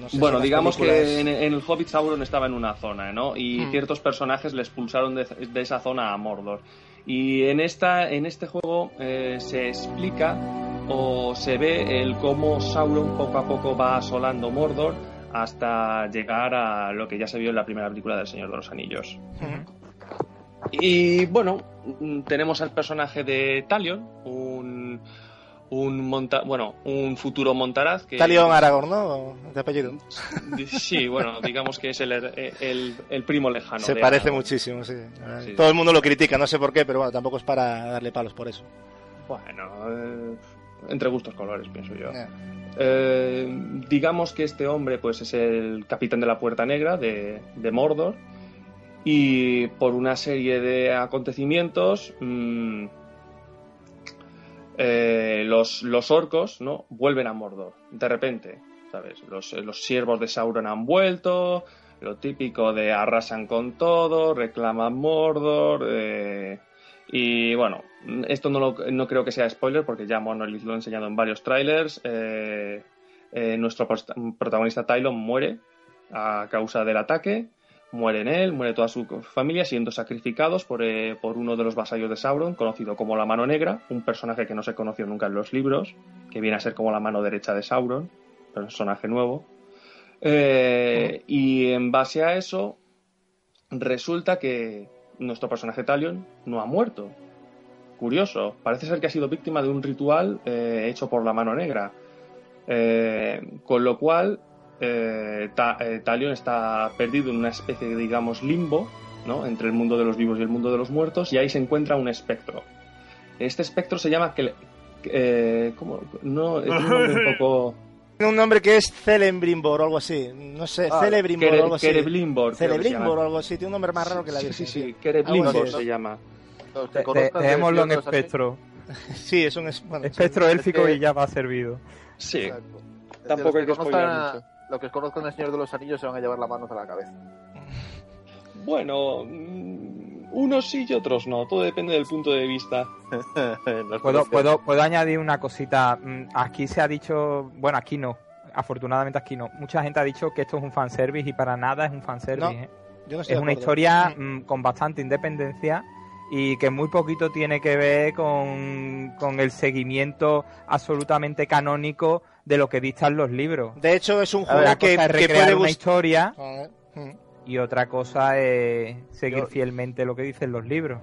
no sé bueno, si digamos películas- que en, en el Hobbit Sauron estaba en una zona, ¿no? Y Hmm. ciertos personajes le expulsaron de, de esa zona a Mordor. Y en, esta, en este juego eh, se explica o se ve el cómo Sauron poco a poco va asolando Mordor hasta llegar a lo que ya se vio en la primera película del Señor de los Anillos. Y bueno, tenemos al personaje de Talion, un, un monta bueno, un futuro montaraz que Talion Aragorn, ¿no? De apellido. Sí, bueno, digamos que es el, el, el primo lejano. Se parece Aragorn. muchísimo, sí. Sí. Todo el mundo lo critica, no sé por qué, pero bueno, tampoco es para darle palos por eso. Bueno, eh, entre gustos colores, pienso yo. Eh, digamos que este hombre pues es el capitán de la Puerta Negra de, de Mordor y por una serie de acontecimientos mm, eh, los, los orcos no vuelven a Mordor de repente sabes los, los siervos de Sauron han vuelto lo típico de arrasan con todo reclaman Mordor eh, y bueno esto no, lo- no creo que sea spoiler porque ya Monolith lo ha enseñado en varios trailers eh, eh, nuestro protagonista Tylon muere a causa del ataque muere en él, muere toda su familia siendo sacrificados por, eh, por uno de los vasallos de Sauron, conocido como la Mano Negra, un personaje que no se conoció nunca en los libros, que viene a ser como la mano derecha de Sauron, personaje nuevo. Eh, y en base a eso, resulta que nuestro personaje Talion no ha muerto. Curioso, parece ser que ha sido víctima de un ritual eh, hecho por la Mano Negra. Eh, con lo cual, eh, Ta- eh, Talion está perdido en una especie de, digamos, limbo, ¿no? Entre el mundo de los vivos y el mundo de los muertos, y ahí se encuentra un espectro. Este espectro se llama... Cle- eh, ¿cómo? No, tiene un nombre un poco... Tiene un nombre que es Celebrimbor o algo así. No sé, Ah, Celebrimbor o algo así. Que Celebrimbor llama. o algo así. Tiene un nombre más raro que la Sí, Virgen. sí, sí, sí. Así. se llama. Que dejémoslo en espectro. Sí, es un... es- Bueno, Espectro es élfico que- y ya va servido. Sí, Exacto. Tampoco hay que que mucho. Los que conozcan el Señor de los Anillos se van a llevar las manos a la cabeza. bueno, mm, unos sí y otros no, todo depende del punto de vista. ¿Puedo, puedo, puedo añadir una cosita. Mm, Aquí se ha dicho, bueno, aquí no. Afortunadamente aquí no. Mucha gente ha dicho que esto es un fanservice y para nada es un fanservice. No, ¿eh? yo no Es una historia mm, con bastante independencia y que muy poquito tiene que ver con, con el seguimiento absolutamente canónico de lo que dictan los libros. De hecho, es un juego que, que puede una historia Mm. y otra cosa es seguir Yo- fielmente lo que dicen los libros.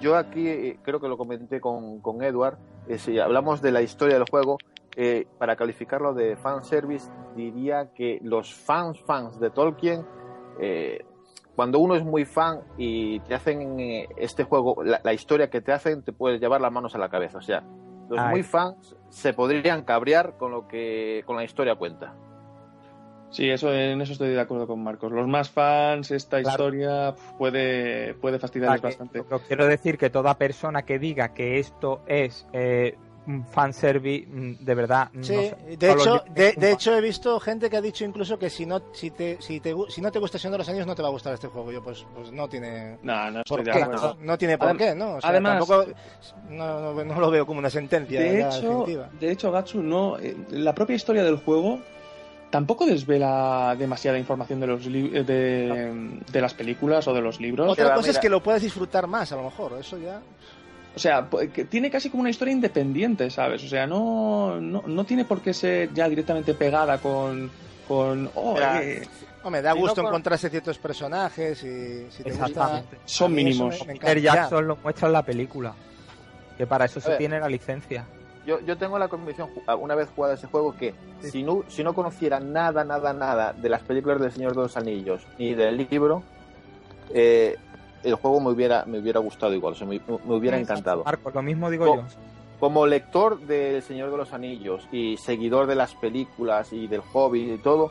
Yo aquí eh, creo que lo comenté con, con Edward. eh, si hablamos de la historia del juego, eh, para calificarlo de fanservice, diría que los fans, fans de Tolkien, eh, cuando uno es muy fan y te hacen eh, este juego, la, la historia que te hacen, te puedes llevar las manos a la cabeza. O sea, los Ay. muy fans se podrían cabrear con lo que con la historia cuenta. Sí, eso, en eso estoy de acuerdo con Marcos. Los más fans, esta Claro. historia puede, puede fastidiarles que- bastante. lo- quiero decir que toda persona que diga que esto es eh, fanservice, mm, de verdad. no Sí, sé, de hecho, de, un hecho he visto gente que ha dicho incluso que si no si te si te si no te gusta Señor de los Años no te va a gustar este juego. Yo pues pues no tiene No, no estoy por de qué, acuerdo. no, no tiene por Adem- qué, ¿no? O sea, además- tampoco no, no- no lo veo como una sentencia De hecho, definitiva. de hecho, Gatsu, no, eh, la propia historia del juego tampoco desvela demasiada información de los li- de, de las películas o de los libros. Otra Mira, cosa es que lo puedas disfrutar más, a lo mejor. Eso ya. O sea, que tiene casi como una historia independiente, ¿sabes? O sea, no, no, no tiene por qué ser ya directamente pegada con. con oh, eh, Hombre, da gusto con- encontrarse ciertos personajes y si te gusta. Exactamente. son mínimos. me-. Peter. Jackson lo muestra en la película. Que para eso A se ver. tiene la licencia. Yo, yo tengo la convicción, una vez jugado ese juego, que si, no, si no conociera nada, nada, nada de las películas del Señor de los Anillos ni del libro, eh, el juego me hubiera, me hubiera gustado igual, o sea, me, me hubiera encantado. Marcos, lo mismo digo yo. Como lector del Señor de los Anillos y seguidor de las películas y del hobby y todo,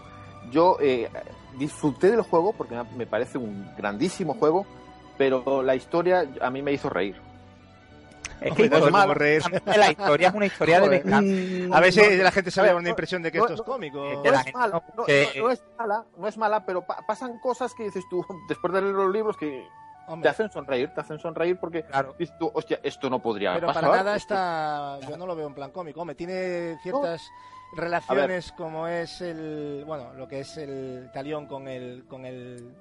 yo eh, disfruté del juego porque me- parece un grandísimo juego, pero la historia a mí me hizo reír. Es que no la historia es una historia de venganza. A veces la gente se No, una no, impresión de que no, esto es no, cómico. no es mala, no- no, que- no- no es mala, no es mala, pero pa- pasan cosas que dices tú después de leer los libros que te Hombre, hacen sonreír, te hacen sonreír porque Claro. dices tú, hostia, esto no podría pero pasar. para nada esto- está. Yo no lo veo en plan cómico. Hombre, tiene ciertas relaciones como es el. Bueno, lo que es el talión con el. Con el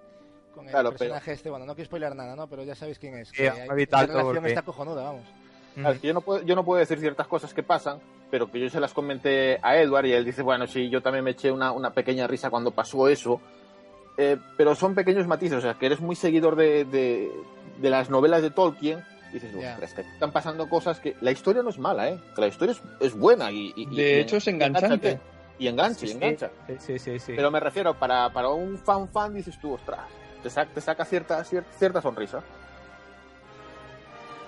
con el Claro, pero- personaje este, bueno, no quiero spoiler nada, ¿no? Pero ya sabéis quién es. Sí, hay- todo relación porque- está cojonuda, vamos. Yo, no puedo, yo no puedo decir ciertas cosas que pasan pero que yo se las comenté a Edward y él dice, bueno, sí, yo también me eché una, una pequeña risa cuando pasó eso. Eh, pero son pequeños matices, o sea, que eres muy seguidor de, de, de las novelas de Tolkien. Y dices, Ya. ostras, que están pasando cosas que la historia no es mala, ¿eh? Que la historia es, es buena y, y- De y- hecho, es enganchante. Y engancha, y Sí, engancha. Sí, sí, sí. Pero me refiero, para, para un fan fan dices tú, ostras, te, sa- te saca cierta, cier- cierta sonrisa.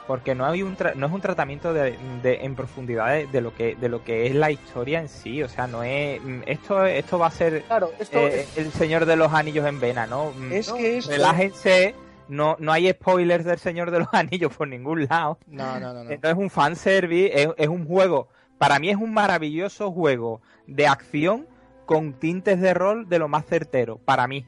Porque no hay un tra- no es un tratamiento de, de- en profundidad de, de lo que de lo que es la historia en sí o sea no es mm, esto esto va a ser Claro, esto eh, es- el señor de los anillos en vena no Mm, Es que relájense no no hay spoilers del señor de los anillos por ningún lado No, no, no. no. no es un fanservice es, es un juego para mí es un maravilloso juego de acción con tintes de rol de lo más certero para mí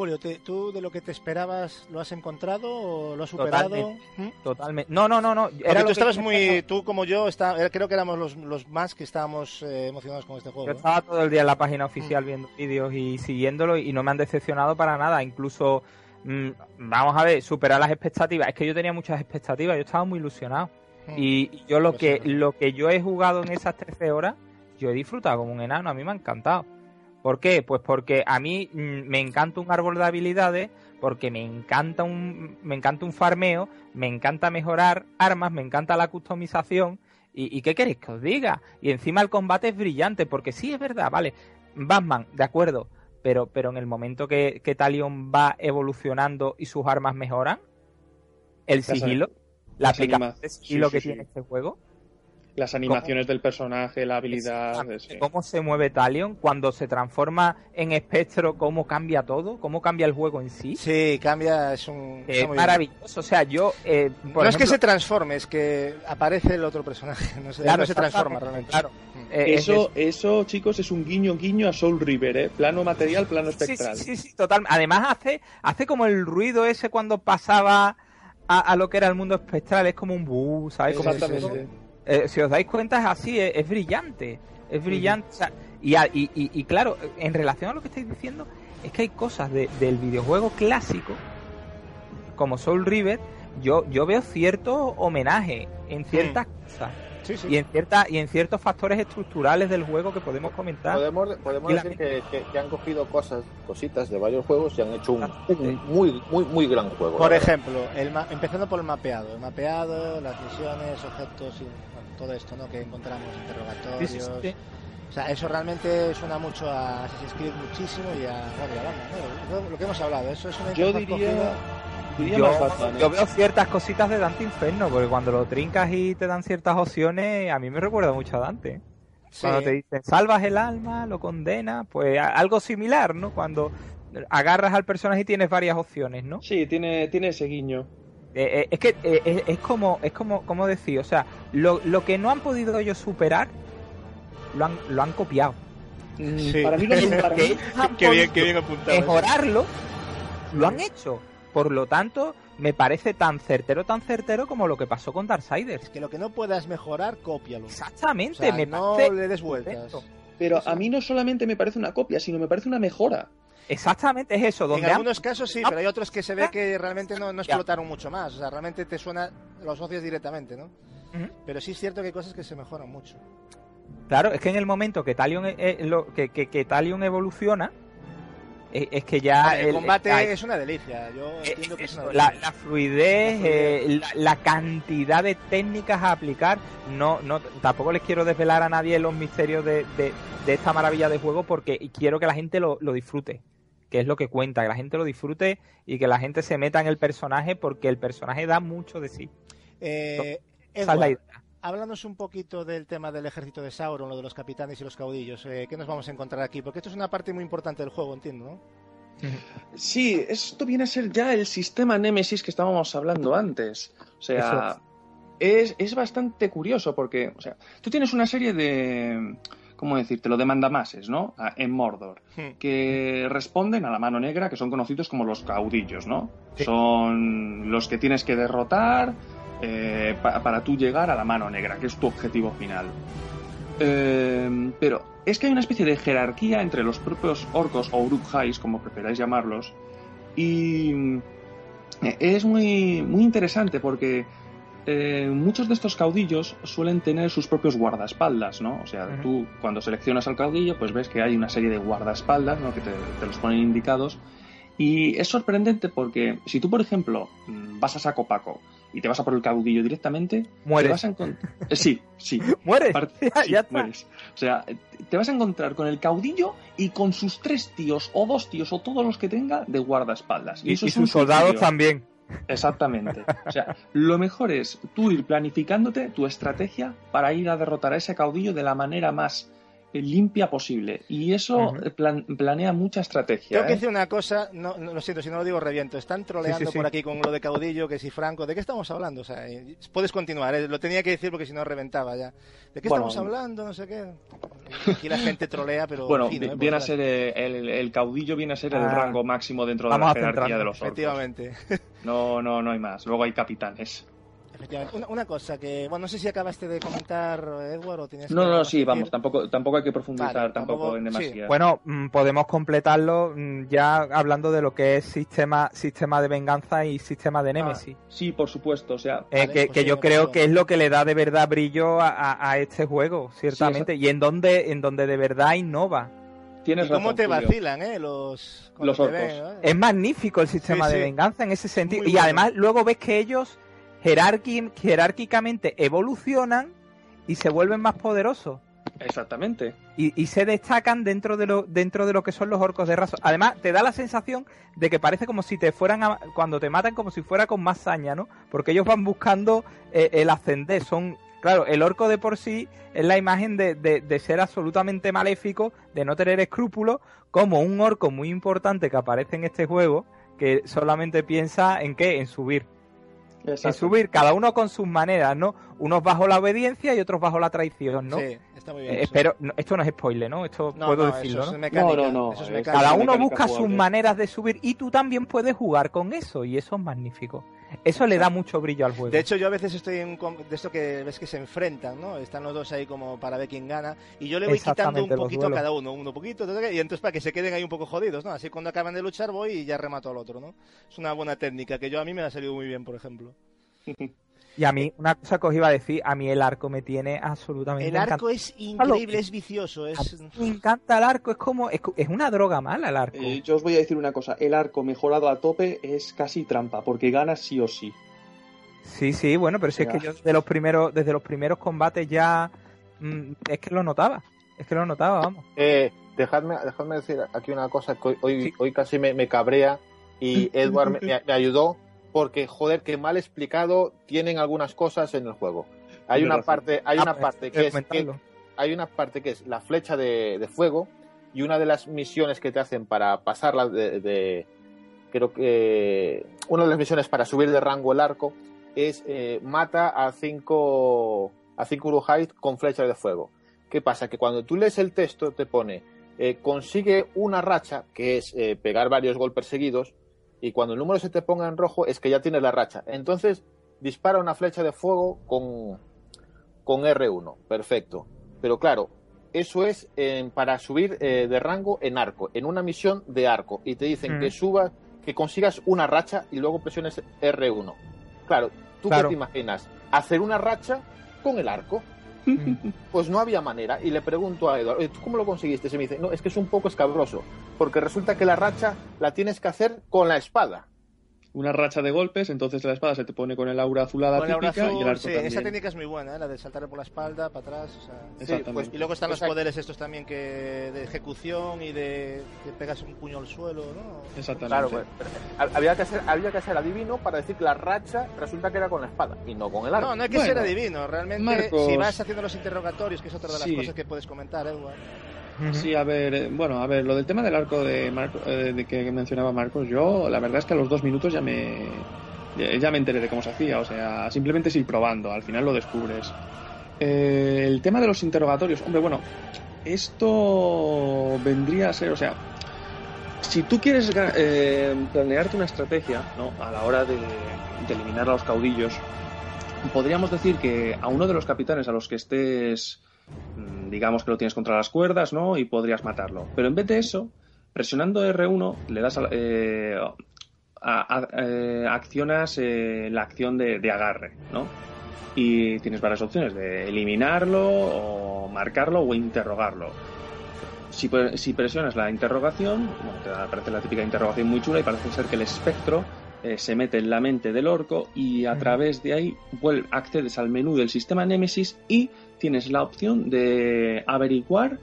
Julio, te- ¿tú de lo que te esperabas lo has encontrado o lo has superado? Totalmente. ¿Mm? totalmente no no no no Porque era tú que estabas muy, tú como yo, está, era- creo que éramos los, los más que estábamos eh, emocionados con este juego. Yo ¿eh? estaba todo el día en la página oficial viendo vídeos y siguiéndolo y no me han decepcionado para nada. Incluso, mm, vamos a ver, superar las expectativas. Es que yo tenía muchas expectativas, yo estaba muy ilusionado. Mm. Y y yo lo Pues que, sí. lo que yo he jugado en esas 13 horas, yo he disfrutado como un enano, a mí me ha encantado. ¿Por qué? Pues porque a mí mm, me encanta un árbol de habilidades, porque me encanta un, me encanta un farmeo, me encanta mejorar armas, me encanta la customización. ¿Y, y qué queréis que os diga? Y encima el combate es brillante, porque sí es verdad, vale. Batman, de acuerdo, pero, pero en el momento que, que Talion va evolucionando y sus armas mejoran, el sigilo, la aplicación de sí, sigilo sí, que sí. tiene este juego, Las animaciones del personaje, la habilidad... Sí. cómo se mueve Talion cuando se transforma en espectro, cómo cambia todo, cómo cambia el juego en sí. Sí, cambia, es un... Es maravilloso. O sea, yo. eh, por no es que se transforme, es que aparece el otro personaje, no se, Claro, no se transforma realmente. claro. Mm. eh, es Eso, eso, chicos, es un guiño guiño a Soul River, ¿eh? Plano material, plano Sí, sí, espectral. sí, sí, total. Además hace, hace como el ruido ese cuando pasaba a, a lo que era el mundo espectral, es como un bu, ¿sabes? Como Exactamente. Eh, si os dais cuenta es así, es, es brillante, es brillante. o sea, y, a- y, y- y claro, en relación a lo que estáis diciendo, es que hay cosas de- del videojuego clásico, como Soul River, yo, yo veo cierto homenaje en ciertas cosas Sí, sí. y en cierta, y en ciertos factores estructurales del juego que podemos comentar. Podemos, podemos decir que, que- que han cogido cosas, cositas de varios juegos y han hecho un, un muy, muy, muy gran juego. Por ejemplo, el ma- empezando por el mapeado. El mapeado, las misiones, objetos y todo esto ¿no? que encontramos, interrogatorios. sí, sí. O sea, eso realmente suena mucho a Assassin's Creed muchísimo y a, bueno, y a Batman, ¿no? Lo- Lo que hemos hablado, eso es una Yo diría, Yo, más Batman. ¿eh? yo veo ciertas cositas de Dante Inferno, porque cuando lo trincas y te dan ciertas opciones, a mí me recuerda mucho a Dante. Sí. Cuando te dicen salvas el alma, lo condenas, pues algo similar, ¿no? Cuando agarras al personaje y tienes varias opciones, ¿no? Sí, tiene, tiene ese guiño. Eh, eh, es que eh, es, es como, es como, como decir, o sea, lo, lo que no han podido ellos superar, lo han, lo han copiado. Mm, Sí. Para mí lo Que Qué bien, podido qué bien apuntado. mejorarlo, lo han hecho. Por lo tanto, me parece tan certero, tan certero como lo que pasó con Darksiders. Es que lo que no puedas mejorar, cópialo. O Exactamente, sea, me no parece le des vueltas. Pero a mí no solamente me parece una copia, sino me parece una mejora. Exactamente es eso, En donde han- algunos casos sí, Ah, pero hay otros que se ve que realmente no, no explotaron mucho más. O sea, realmente te suena, lo asocias directamente, ¿no? Pero sí es cierto que hay cosas que se mejoran mucho. Claro, es que en el momento que Talion, eh, eh, lo- que, que, que Talion evoluciona, eh, es que ya... el, el- combate es una delicia. Yo eh, entiendo que es una delicia. la, la fluidez, la, la cantidad de técnicas a aplicar, no, no, tampoco les quiero desvelar a nadie los misterios de, de- de esta maravilla de juego porque quiero que la gente lo, lo disfrute, que es lo que cuenta, que la gente lo disfrute y que la gente se meta en el personaje porque el personaje da mucho de sí. Eh, Esa es la idea. háblanos un poquito del tema del ejército de Sauron, lo de los capitanes y los caudillos. Eh, ¿Qué nos vamos a encontrar aquí? Porque esto es una parte muy importante del juego, entiendo, ¿no? Sí, esto viene a ser ya el sistema Nemesis que estábamos hablando antes. O sea, es, es bastante curioso porque, o sea, tú tienes una serie de, ¿cómo decírtelo?, de mandamases, ¿no? A- En Mordor, Hmm. que responden a la mano negra, que son conocidos como los caudillos, ¿no? Sí. Son los que tienes que derrotar eh, pa- para tú llegar a la mano negra, que es tu objetivo final. Eh, pero es que hay una especie de jerarquía entre los propios orcos o urukhais, como preferáis llamarlos, y eh, es muy, muy interesante porque eh, muchos de estos caudillos suelen tener sus propios guardaespaldas, ¿no? O sea, tú cuando seleccionas al caudillo, pues ves que hay una serie de guardaespaldas, ¿no? Que te, te los ponen indicados. Y es sorprendente porque si tú, por ejemplo, mm, vas a saco paco y te vas a por el caudillo directamente, Mueres. te vas a eh, sí, sí. Mueres. Ya, sí, ya está. mueres. O sea, te vas a encontrar con el caudillo y con sus tres tíos o dos tíos o todos los que tenga de guardaespaldas. Y, eso y es sus soldados también. Exactamente. O sea, lo mejor es tú ir planificándote tu estrategia para ir a derrotar a ese caudillo de la manera más limpia posible. Y eso eh, plan- planea mucha estrategia. Tengo que ¿eh? decir una cosa, no, no, lo siento, si no lo digo reviento. Están troleando Sí, sí, sí. por aquí con lo de caudillo, que si Franco. ¿De qué estamos hablando? O sea, eh, puedes continuar, eh, lo tenía que decir porque si no reventaba ya. ¿De qué Bueno, estamos hablando? No sé qué. Aquí la gente trolea, pero. Bueno, fino, eh, viene a ser el, el caudillo viene a ser el Ah. rango máximo dentro de la jerarquía de los orcos. Efectivamente. No, no, no hay más. Luego hay capitanes. Efectivamente. Una, una cosa que, bueno, no sé si acabaste de comentar, Edward, o tenías No, que no, sí, vamos, tampoco, tampoco hay que profundizar Vale, tampoco, tampoco- en sí. demasiado. Bueno, mm, podemos completarlo mm, ya hablando de lo que es sistema, sistema de venganza y sistema de Nemesis. Sí, por supuesto, o sea, Eh, Vale, que, pues que sí, yo creo que es lo que le da de verdad brillo a, a- a este juego, ciertamente, y en donde, en donde de verdad innova. tienes ¿Y cómo razón, te Julio. vacilan, eh? Los, Los orcos. ven, ¿eh? Es magnífico el sistema Sí, de venganza en ese sentido. Muy y bueno. además luego ves que ellos jerárquicamente evolucionan y se vuelven más poderosos. Exactamente. Y, y se destacan dentro de lo dentro de lo que son los orcos de raso. Además, te da la sensación de que parece como si te fueran a- cuando te matan como si fuera con más saña, ¿no? Porque ellos van buscando eh, el ascender. Son, claro, el orco de por sí es la imagen de, de- de ser absolutamente maléfico, de no tener escrúpulos, como un orco muy importante que aparece en este juego, que solamente piensa en qué, en subir. En Exacto. subir, cada uno con sus maneras, ¿no? Unos bajo la obediencia y otros bajo la traición, ¿no? Sí, está muy bien. Eh, no, esto no es spoiler, ¿no? Esto No, puedo no, decirlo, eso ¿no? es mecánica, No, no, no, eso es mecánica. Cada uno busca sus maneras de subir y tú también puedes jugar con eso y eso es magnífico. Eso le da mucho brillo al juego. De hecho, yo a veces estoy en de esto que ves que se enfrentan, ¿no? Están los dos ahí como para ver quién gana. Y yo le voy quitando un poquito a cada uno, uno poquito, y entonces para que se queden ahí un poco jodidos, ¿no? Así cuando acaban de luchar voy y ya remato al otro, ¿no? Es una buena técnica que yo a mí me ha salido muy bien, por ejemplo. Y a mí, una cosa que os iba a decir, a mí el arco me tiene absolutamente El arco encantado. es increíble, es vicioso, A es... Me encanta el arco, es como, es, es una droga mala el arco. Eh, yo os voy a decir una cosa, el arco mejorado a tope es casi trampa, porque gana sí o sí. Sí, sí, bueno, pero si es que yo desde los primeros, desde los primeros combates ya mm, es que lo notaba. Es que lo notaba, vamos. Eh, dejadme, dejadme decir aquí una cosa que hoy, hoy, Sí. hoy casi me, me cabrea y Edward me ayudó porque, joder, que mal explicado tienen algunas cosas en el juego. Hay una parte, hay Ah, una pues, parte que quiero es, que- hay una parte que es la flecha de, de fuego y una de las misiones que te hacen para pasarla de, de- creo que una de las misiones para subir de rango el arco es eh, mata a cinco a cinco Urujais con flecha de fuego. ¿Qué pasa? Que cuando tú lees el texto te pone eh, consigue una racha que es eh, pegar varios golpes seguidos y cuando el número se te ponga en rojo es que ya tienes la racha. Entonces dispara una flecha de fuego con con R1, perfecto. Pero claro, eso es eh, para subir eh, de rango en arco, en una misión de arco. Y te dicen Mm. que subas, que consigas una racha y luego presiones R1. Claro, ¿tú Claro. qué te imaginas? Hacer una racha con el arco. Pues no había manera. Y le pregunto a Eduardo, "Oye, ¿tú cómo lo conseguiste? Y me dice, no, es que es un poco escabroso. Porque resulta que la racha la tienes que hacer con la espada. Una racha de golpes, entonces la espada se te pone con el aura azulada Con el típica abrazo, y el arco sí, también. esa técnica es muy buena, ¿eh? la de saltar por la espalda, para atrás. O sea, Exactamente. pues, Y luego están los Exacto. poderes estos también que de ejecución y de que pegas un puño al suelo, ¿no? Exactamente. Claro, pues, había que, ser, había que ser adivino para decir que la racha resulta que era con la espada y no con el arco. No, no hay que Bueno, ser adivino. Realmente, Marcos- si vas haciendo los interrogatorios, que es otra de las Sí. cosas que puedes comentar, Edward. Sí, a ver, eh, bueno, a ver, lo del tema del arco de, Marco, eh, de que mencionaba Marcos, yo la verdad es que a los dos minutos ya me ya, me enteré de cómo se hacía, o sea, simplemente es ir probando, al final lo descubres. Eh, el tema de los interrogatorios, hombre, bueno, esto vendría a ser, o sea, si tú quieres eh, planearte una estrategia, ¿no? A la hora de, eliminar a los caudillos, podríamos decir que a uno de los capitanes a los que estés digamos que lo tienes contra las cuerdas, ¿no? Y podrías matarlo. Pero en vez de eso, presionando R1, le das a, eh, a- a- eh, accionas eh, la acción de, de agarre, ¿no? y tienes varias opciones de eliminarlo o marcarlo o interrogarlo. Si, pre- si presionas la interrogación, bueno, te aparece la típica interrogación muy chula y parece ser que el espectro eh, se mete en la mente del orco y a través de ahí accedes al menú del sistema Nemesis y tienes la opción de averiguar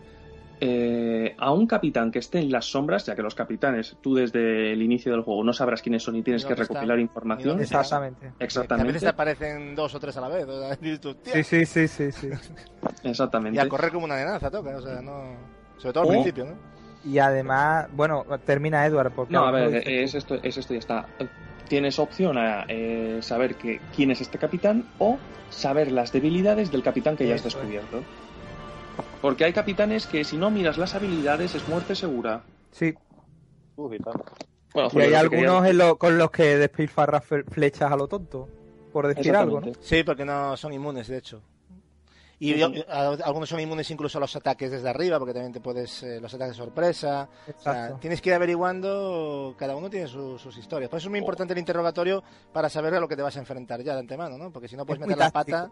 eh, a un capitán que esté en las sombras, ya que los capitanes, tú desde el inicio del juego no sabrás quiénes son y tienes que recopilar información. Exactamente. Que a veces Exactamente. te aparecen dos o tres a la vez. O sea, dices tú, "Hostia". Sí, sí, sí, sí, sí. Exactamente. Y a correr como una nenaza toca, o sea, no... Sobre todo al O- principio, ¿no? Y además, bueno, termina Edward. Porque No, a ver, es esto, es esto y ya está. Tienes opción a eh, saber que, quién es este capitán o saber las debilidades del capitán que ya has es. descubierto. Porque hay capitanes que si no miras las habilidades es muerte segura. Sí, Uf, y hay quería- algunos en lo- con los que despilfarras flechas a lo tonto, por decir algo, ¿no? Sí, porque no son inmunes, de hecho. Y yo- a- algunos son inmunes incluso a los ataques desde arriba, porque también te puedes. eh, los ataques de sorpresa. O sea, tienes que ir averiguando. Cada uno tiene su- sus historias. Por eso es muy importante el interrogatorio para saber a lo que te vas a enfrentar ya de antemano, ¿no? Porque si no puedes meter la pata.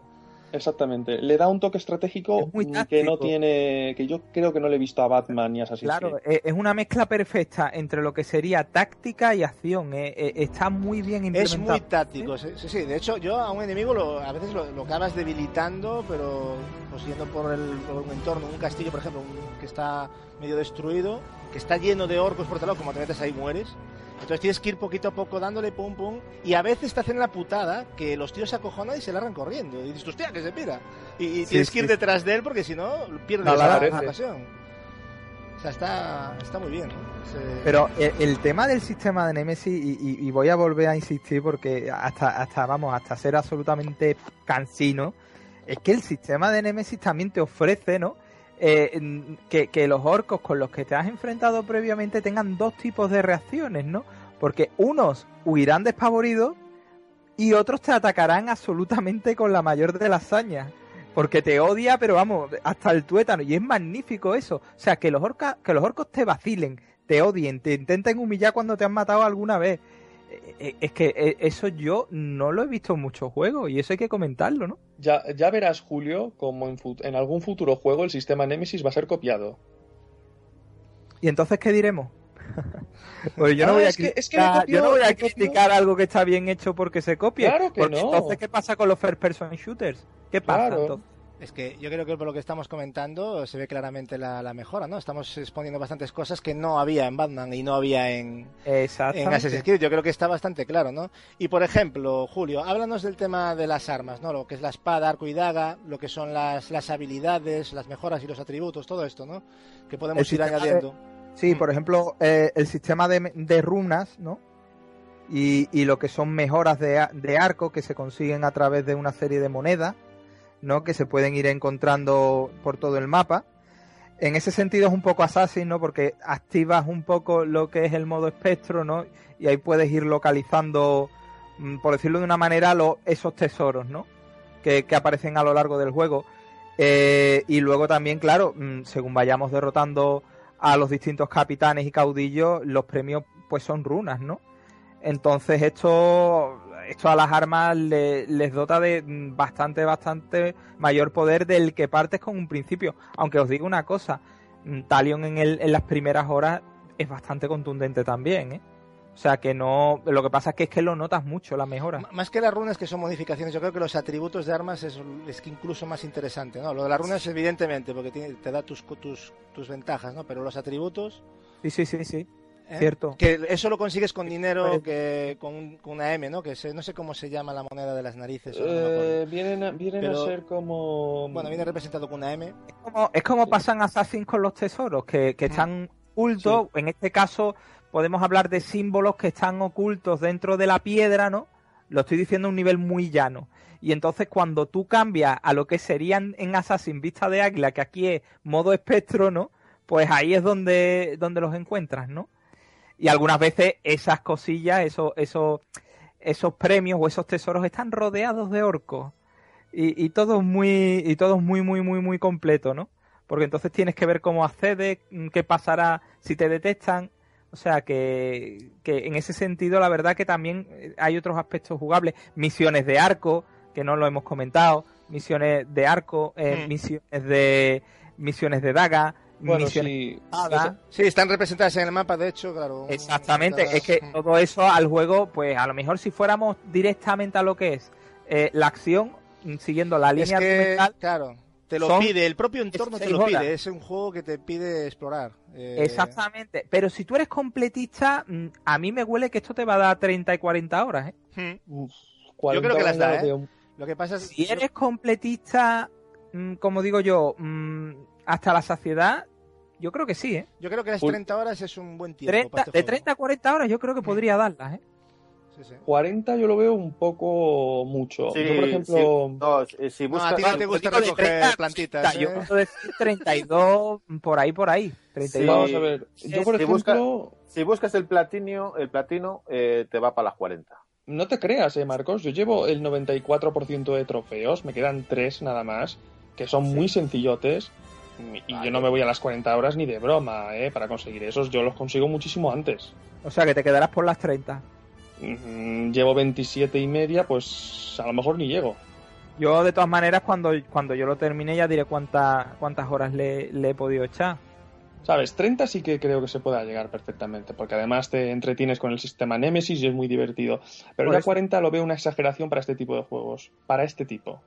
Exactamente. Le da un toque estratégico Es muy que táctico. no tiene. que yo creo que no le he visto a Batman ni a Assassin's Claro, Creed. eh, es una mezcla perfecta entre lo que sería táctica y acción. eh, eh, está muy bien Es implementado. muy táctico, sí, sí, sí. De hecho, yo a un enemigo lo, a veces lo, lo acabas debilitando, pero pues yendo por, el, por un entorno, un castillo, por ejemplo, un- que está medio destruido, que está lleno de orcos por otro lado, como te metes ahí mueres. Entonces tienes que ir poquito a poco dándole pum pum. Y a veces te hacen la putada que los tíos se acojonan y se largan corriendo. Y dices, hostia, que se pira. Y, y Sí, tienes que ir sí. detrás de él porque si no, pierdes No, la la, ocasión. O sea, está, está muy bien. Se- Pero el, el tema del sistema de Nemesis, y, y- y voy a volver a insistir porque hasta, hasta, vamos, hasta ser absolutamente cansino, es que el sistema de Nemesis también te ofrece, ¿no? Eh, que, que los orcos con los que te has enfrentado previamente tengan dos tipos de reacciones, ¿no? Porque unos huirán despavoridos y otros te atacarán absolutamente con la mayor de las hazañas. Porque te odia, pero vamos, hasta el tuétano. Y es magnífico eso. O sea, que los, orcas, que los orcos te vacilen, te odien, te intenten humillar cuando te han matado alguna vez. Eh, eh, Es que eh, eso yo no lo he visto en muchos juegos y eso hay que comentarlo, ¿no? Ya, ya verás, Julio, como en, fut- en algún futuro juego el sistema Nemesis va a ser copiado. ¿Y entonces qué diremos? pues yo Ah, no voy a es que- es que criticar, lo copió, yo no voy a lo copió. criticar algo que está bien hecho porque se copie. Claro que porque no. entonces, ¿qué pasa con los first person shooters? ¿Qué pasa? Claro. entonces? Es que yo creo que por lo que estamos comentando se ve claramente la, la mejora, ¿no? Estamos exponiendo bastantes cosas que no había en Batman y no había en, en. Assassin's Creed. Yo creo que está bastante claro, ¿no? Y por ejemplo, Julio, háblanos del tema de las armas, ¿no? Lo que es la espada, arco y daga, lo que son las, las habilidades, las mejoras y los atributos, todo esto, ¿no? Que podemos El ir añadiendo. Sí, Mm. por ejemplo, eh, el sistema de, de runas, ¿no? Y, y lo que son mejoras de, de arco que se consiguen a través de una serie de monedas, ¿no? Que se pueden ir encontrando por todo el mapa. En ese sentido es un poco Assassin, ¿no? Porque activas un poco lo que es el modo espectro, ¿no? Y ahí puedes ir localizando, mm, por decirlo de una manera, esos tesoros, ¿no? Que, que aparecen a lo largo del juego. Eh, y luego también, claro, mm, según vayamos derrotando a los distintos capitanes y caudillos, los premios pues son runas, ¿no? Entonces esto, esto a las armas le- les dota de bastante, bastante mayor poder del que partes con un principio. Aunque os digo una cosa, mm, Talion en, el- en las primeras horas es bastante contundente también, ¿eh? O sea que no, lo que pasa es que es que lo notas mucho, la mejora. M- Más que las runas que son modificaciones, yo creo que los atributos de armas es, es que incluso más interesante, ¿no? Lo de las runas evidentemente, porque tiene- te da tus, tus, tus ventajas, ¿no? Pero los atributos... Sí, sí, sí, sí, ¿eh? cierto. Que eso lo consigues con dinero, que con, un- con una M, ¿no? Que se- no sé cómo se llama la moneda de las narices. no. Eh, vienen a, vienen Pero- a ser como. Bueno, viene representado con una M. como- es como pasan Assassin con los tesoros, que, que están ocultos. En este caso, podemos hablar de símbolos que están ocultos dentro de la piedra, ¿no? Lo estoy diciendo a un nivel muy llano. Y entonces, cuando tú cambias a lo que serían en Assassin vista de águila, que aquí es modo espectro, ¿no? Pues ahí es donde, donde los encuentras, ¿no? Y algunas veces esas cosillas, esos, esos, esos premios o esos tesoros están rodeados de orcos. Y, y todo es muy, y todo es muy, muy, muy, muy completo, ¿no? Porque entonces tienes que ver cómo accede, mm, qué pasará si te detectan. O sea que, que en ese sentido la verdad que también eh, hay otros aspectos jugables. Misiones de arco, que no lo hemos comentado, misiones de arco, eh, Hmm. misiones de misiones de daga, Bueno, misiones sí. Sí, están representadas en el mapa, de hecho, claro. Exactamente, es que todo eso al juego, pues a lo mejor si fuéramos directamente a lo que es eh, la acción, mm, siguiendo la Es línea que, argumental, claro, te lo son pide, el propio entorno te lo horas. pide, es un juego que te pide explorar. eh, exactamente. Pero si tú eres completista, mm, a mí me huele que esto te va a dar 30 y 40 horas. ¿eh? hmm. Uf, Yo creo que las 40 da, ¿eh? Lo que pasa es Si eres completista, mm, como digo yo, hasta la saciedad, yo creo que sí, ¿eh? yo creo que las Uy. 30 horas es un buen tiempo. 30 para este de juego. 30 a 40 horas yo creo que podría darlas, ¿eh? Sí, sí. 40 yo lo veo un poco mucho. Sí, yo, por ejemplo, sí. No, si- si No, buscas- a ti no te Yo gusta recoger 30, plantitas. Yo ¿eh? puedo decir 32 por ahí, por ahí. 32. vamos a ver. Yo, por si ejemplo, Si buscas el platino, el platino eh, te va para las 40. no te creas, eh, Marcos. Yo llevo el 94% de trofeos, me quedan 3 nada más, que son muy sencillotes. Y Vale. yo no me voy a las 40 horas ni de broma, eh, para conseguir esos. Yo los consigo muchísimo antes. O sea que te quedarás por las 30. Mm, Llevo 27 y media, pues a lo mejor ni llego. Yo, de todas maneras, cuando, cuando yo lo termine, ya diré cuántas cuántas horas le, le he podido echar. ¿Sabes? 30 sí que creo que se pueda llegar perfectamente, porque además te entretienes con el sistema Nemesis y es muy divertido. Pero ya eso. 40 lo veo una exageración para este tipo de juegos. Para este tipo.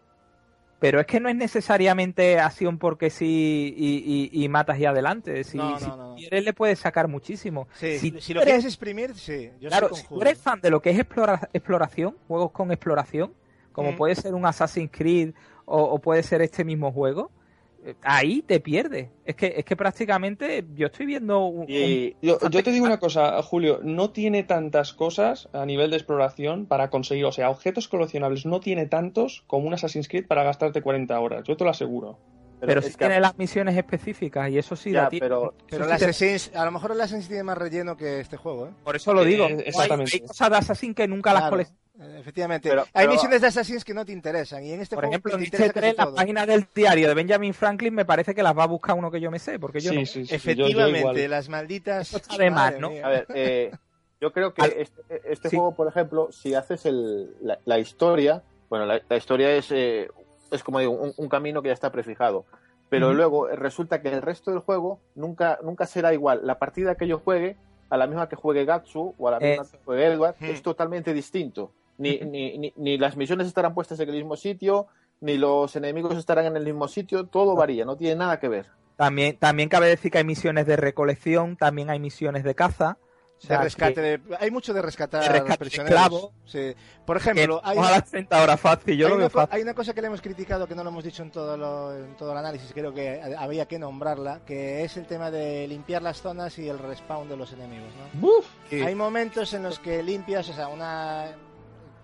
Pero es que no es necesariamente acción porque sí y, y- y matas y adelante. Si, No, no, si no, no. quieres, le puedes sacar muchísimo. Sí, Si lo eres- quieres exprimir, sí. Yo claro, si tú eres fan de lo que es explora- exploración, juegos con exploración, como Mm. puede ser un Assassin's Creed o, o puede ser este mismo juego, ahí te pierdes. Es que, es que prácticamente yo estoy viendo un, Y Yo, yo te digo una cosa, Julio, no tiene tantas cosas a nivel de exploración para conseguir, o sea, objetos coleccionables no tiene tantos como un Assassin's Creed para gastarte 40 horas, yo te lo aseguro. pero sí que- tiene las misiones específicas y eso sí Ya, la tiene. pero- Pero te- Assassin's, a lo mejor el Assassin's tiene más relleno que este juego, ¿eh? Por eso lo digo. Eh, exactamente. Hay, hay cosas de Assassin que nunca las coleccionas. Efectivamente. Pero- Hay pero- misiones de Assassins que no te interesan. Y en este Por juego ejemplo, te en interesa este casi 3, las todo. páginas del diario de Benjamin Franklin me parece que las va a buscar uno que yo me sé, porque yo sí, no. sí, sí, yo- yo Efectivamente, igual. las malditas. Eso está de más, Madre ¿no? mía. A ver, eh, yo creo que este, este Sí. juego, por ejemplo, si haces el, la, la historia, bueno, la, la historia es, eh, es como digo, un, un camino que ya está prefijado. Pero luego resulta que el resto del juego nunca, nunca será igual. La partida que yo juegue, a la misma que juegue Gatsu o a la misma que juegue Edward, Hmm. es totalmente distinto. Ni, ni, ni, ni las misiones estarán puestas en el mismo sitio, ni los enemigos estarán en el mismo sitio, todo varía, no tiene nada que ver. También, también cabe decir que hay misiones de recolección, también hay misiones de caza. O De rescate que- de- Hay mucho de rescatar de rescate prisioneros. Sí. Por ejemplo, hay, ojalá 30 horas fácil, yo hay lo una veo co- fácil. hay una cosa que le hemos criticado que no lo hemos dicho en todo, lo- en todo el análisis, creo que había que nombrarla, que es el tema de limpiar las zonas y el respawn de los enemigos. ¿no? Uf, Sí. Hay momentos en los que limpias, o sea, una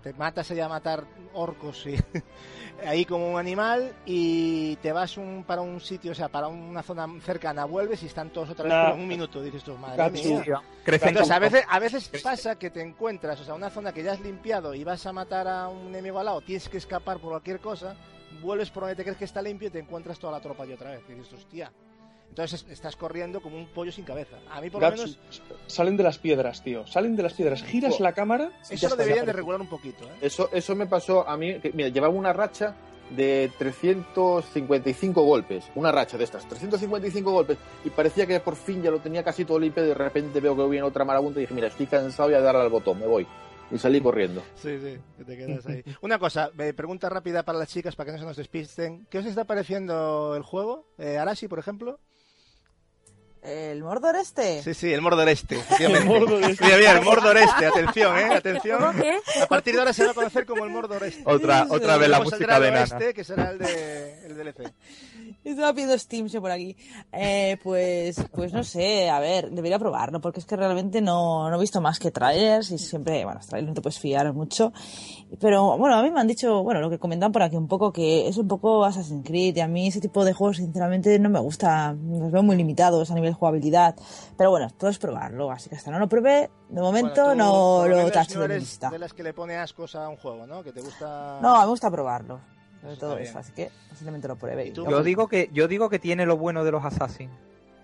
te matas allá a matar orcos y ahí como un animal y te vas un, para un sitio, o sea, para una zona cercana, vuelves y están todos otra vez en un minuto. Dices tú, madre mía. Entonces, a veces, a veces pasa que te encuentras, o sea, una zona que ya has limpiado y vas a matar a un enemigo al lado, tienes que escapar por cualquier cosa, vuelves por donde te crees que está limpio y te encuentras toda la tropa y otra vez. Y dices, hostia. Entonces estás corriendo como un pollo sin cabeza. A mí por lo menos salen de las piedras, tío, salen de las piedras, giras la cámara y ya eso lo deberían de regular un poquito. ¿eh? Eso, eso me pasó a mí, que, mira, llevaba una racha de 355 golpes, una racha de estas, 355 golpes, y parecía que por fin ya lo tenía casi todo limpio, y de repente veo que viene otra marabunta y dije, mira, estoy cansado, voy a darle al botón, me voy. Y salí corriendo. Sí, sí, que te quedas ahí. Una cosa, eh, pregunta rápida para las chicas para que no se nos despisten. ¿Qué os está pareciendo el juego? Eh, Arashi, por ejemplo. ¿El Mordor este? Sí, sí, el Mordor Este, efectivamente. Mira, mira, el Mordor Este, atención, ¿eh? Atención. A partir de ahora se va a conocer como el Mordor Este. Otra, otra vez la música de el Nana. Oeste, que será el, de, el DLC. Estaba pidiendo Steam por aquí. Eh, pues, pues no sé, a ver, debería probarlo, porque es que realmente no, no he visto más que trailers y siempre, bueno, los trailers no te puedes fiar mucho. Pero bueno, a mí me han dicho, bueno, lo que comentan por aquí un poco, que es un poco Assassin's Creed y a mí ese tipo de juegos sinceramente no me gusta, los veo muy limitados a nivel jugabilidad. Pero bueno, todo es probarlo, así que hasta no lo probé, de momento Bueno, tú, no lo tacho no de mi lista. de las que le pone ascos a un juego, ¿no? Que te gusta... No, me gusta probarlo, sobre Eso todo eso, bien. así que posiblemente lo pruebe. Yo digo que yo digo que tiene lo bueno de los Assassin,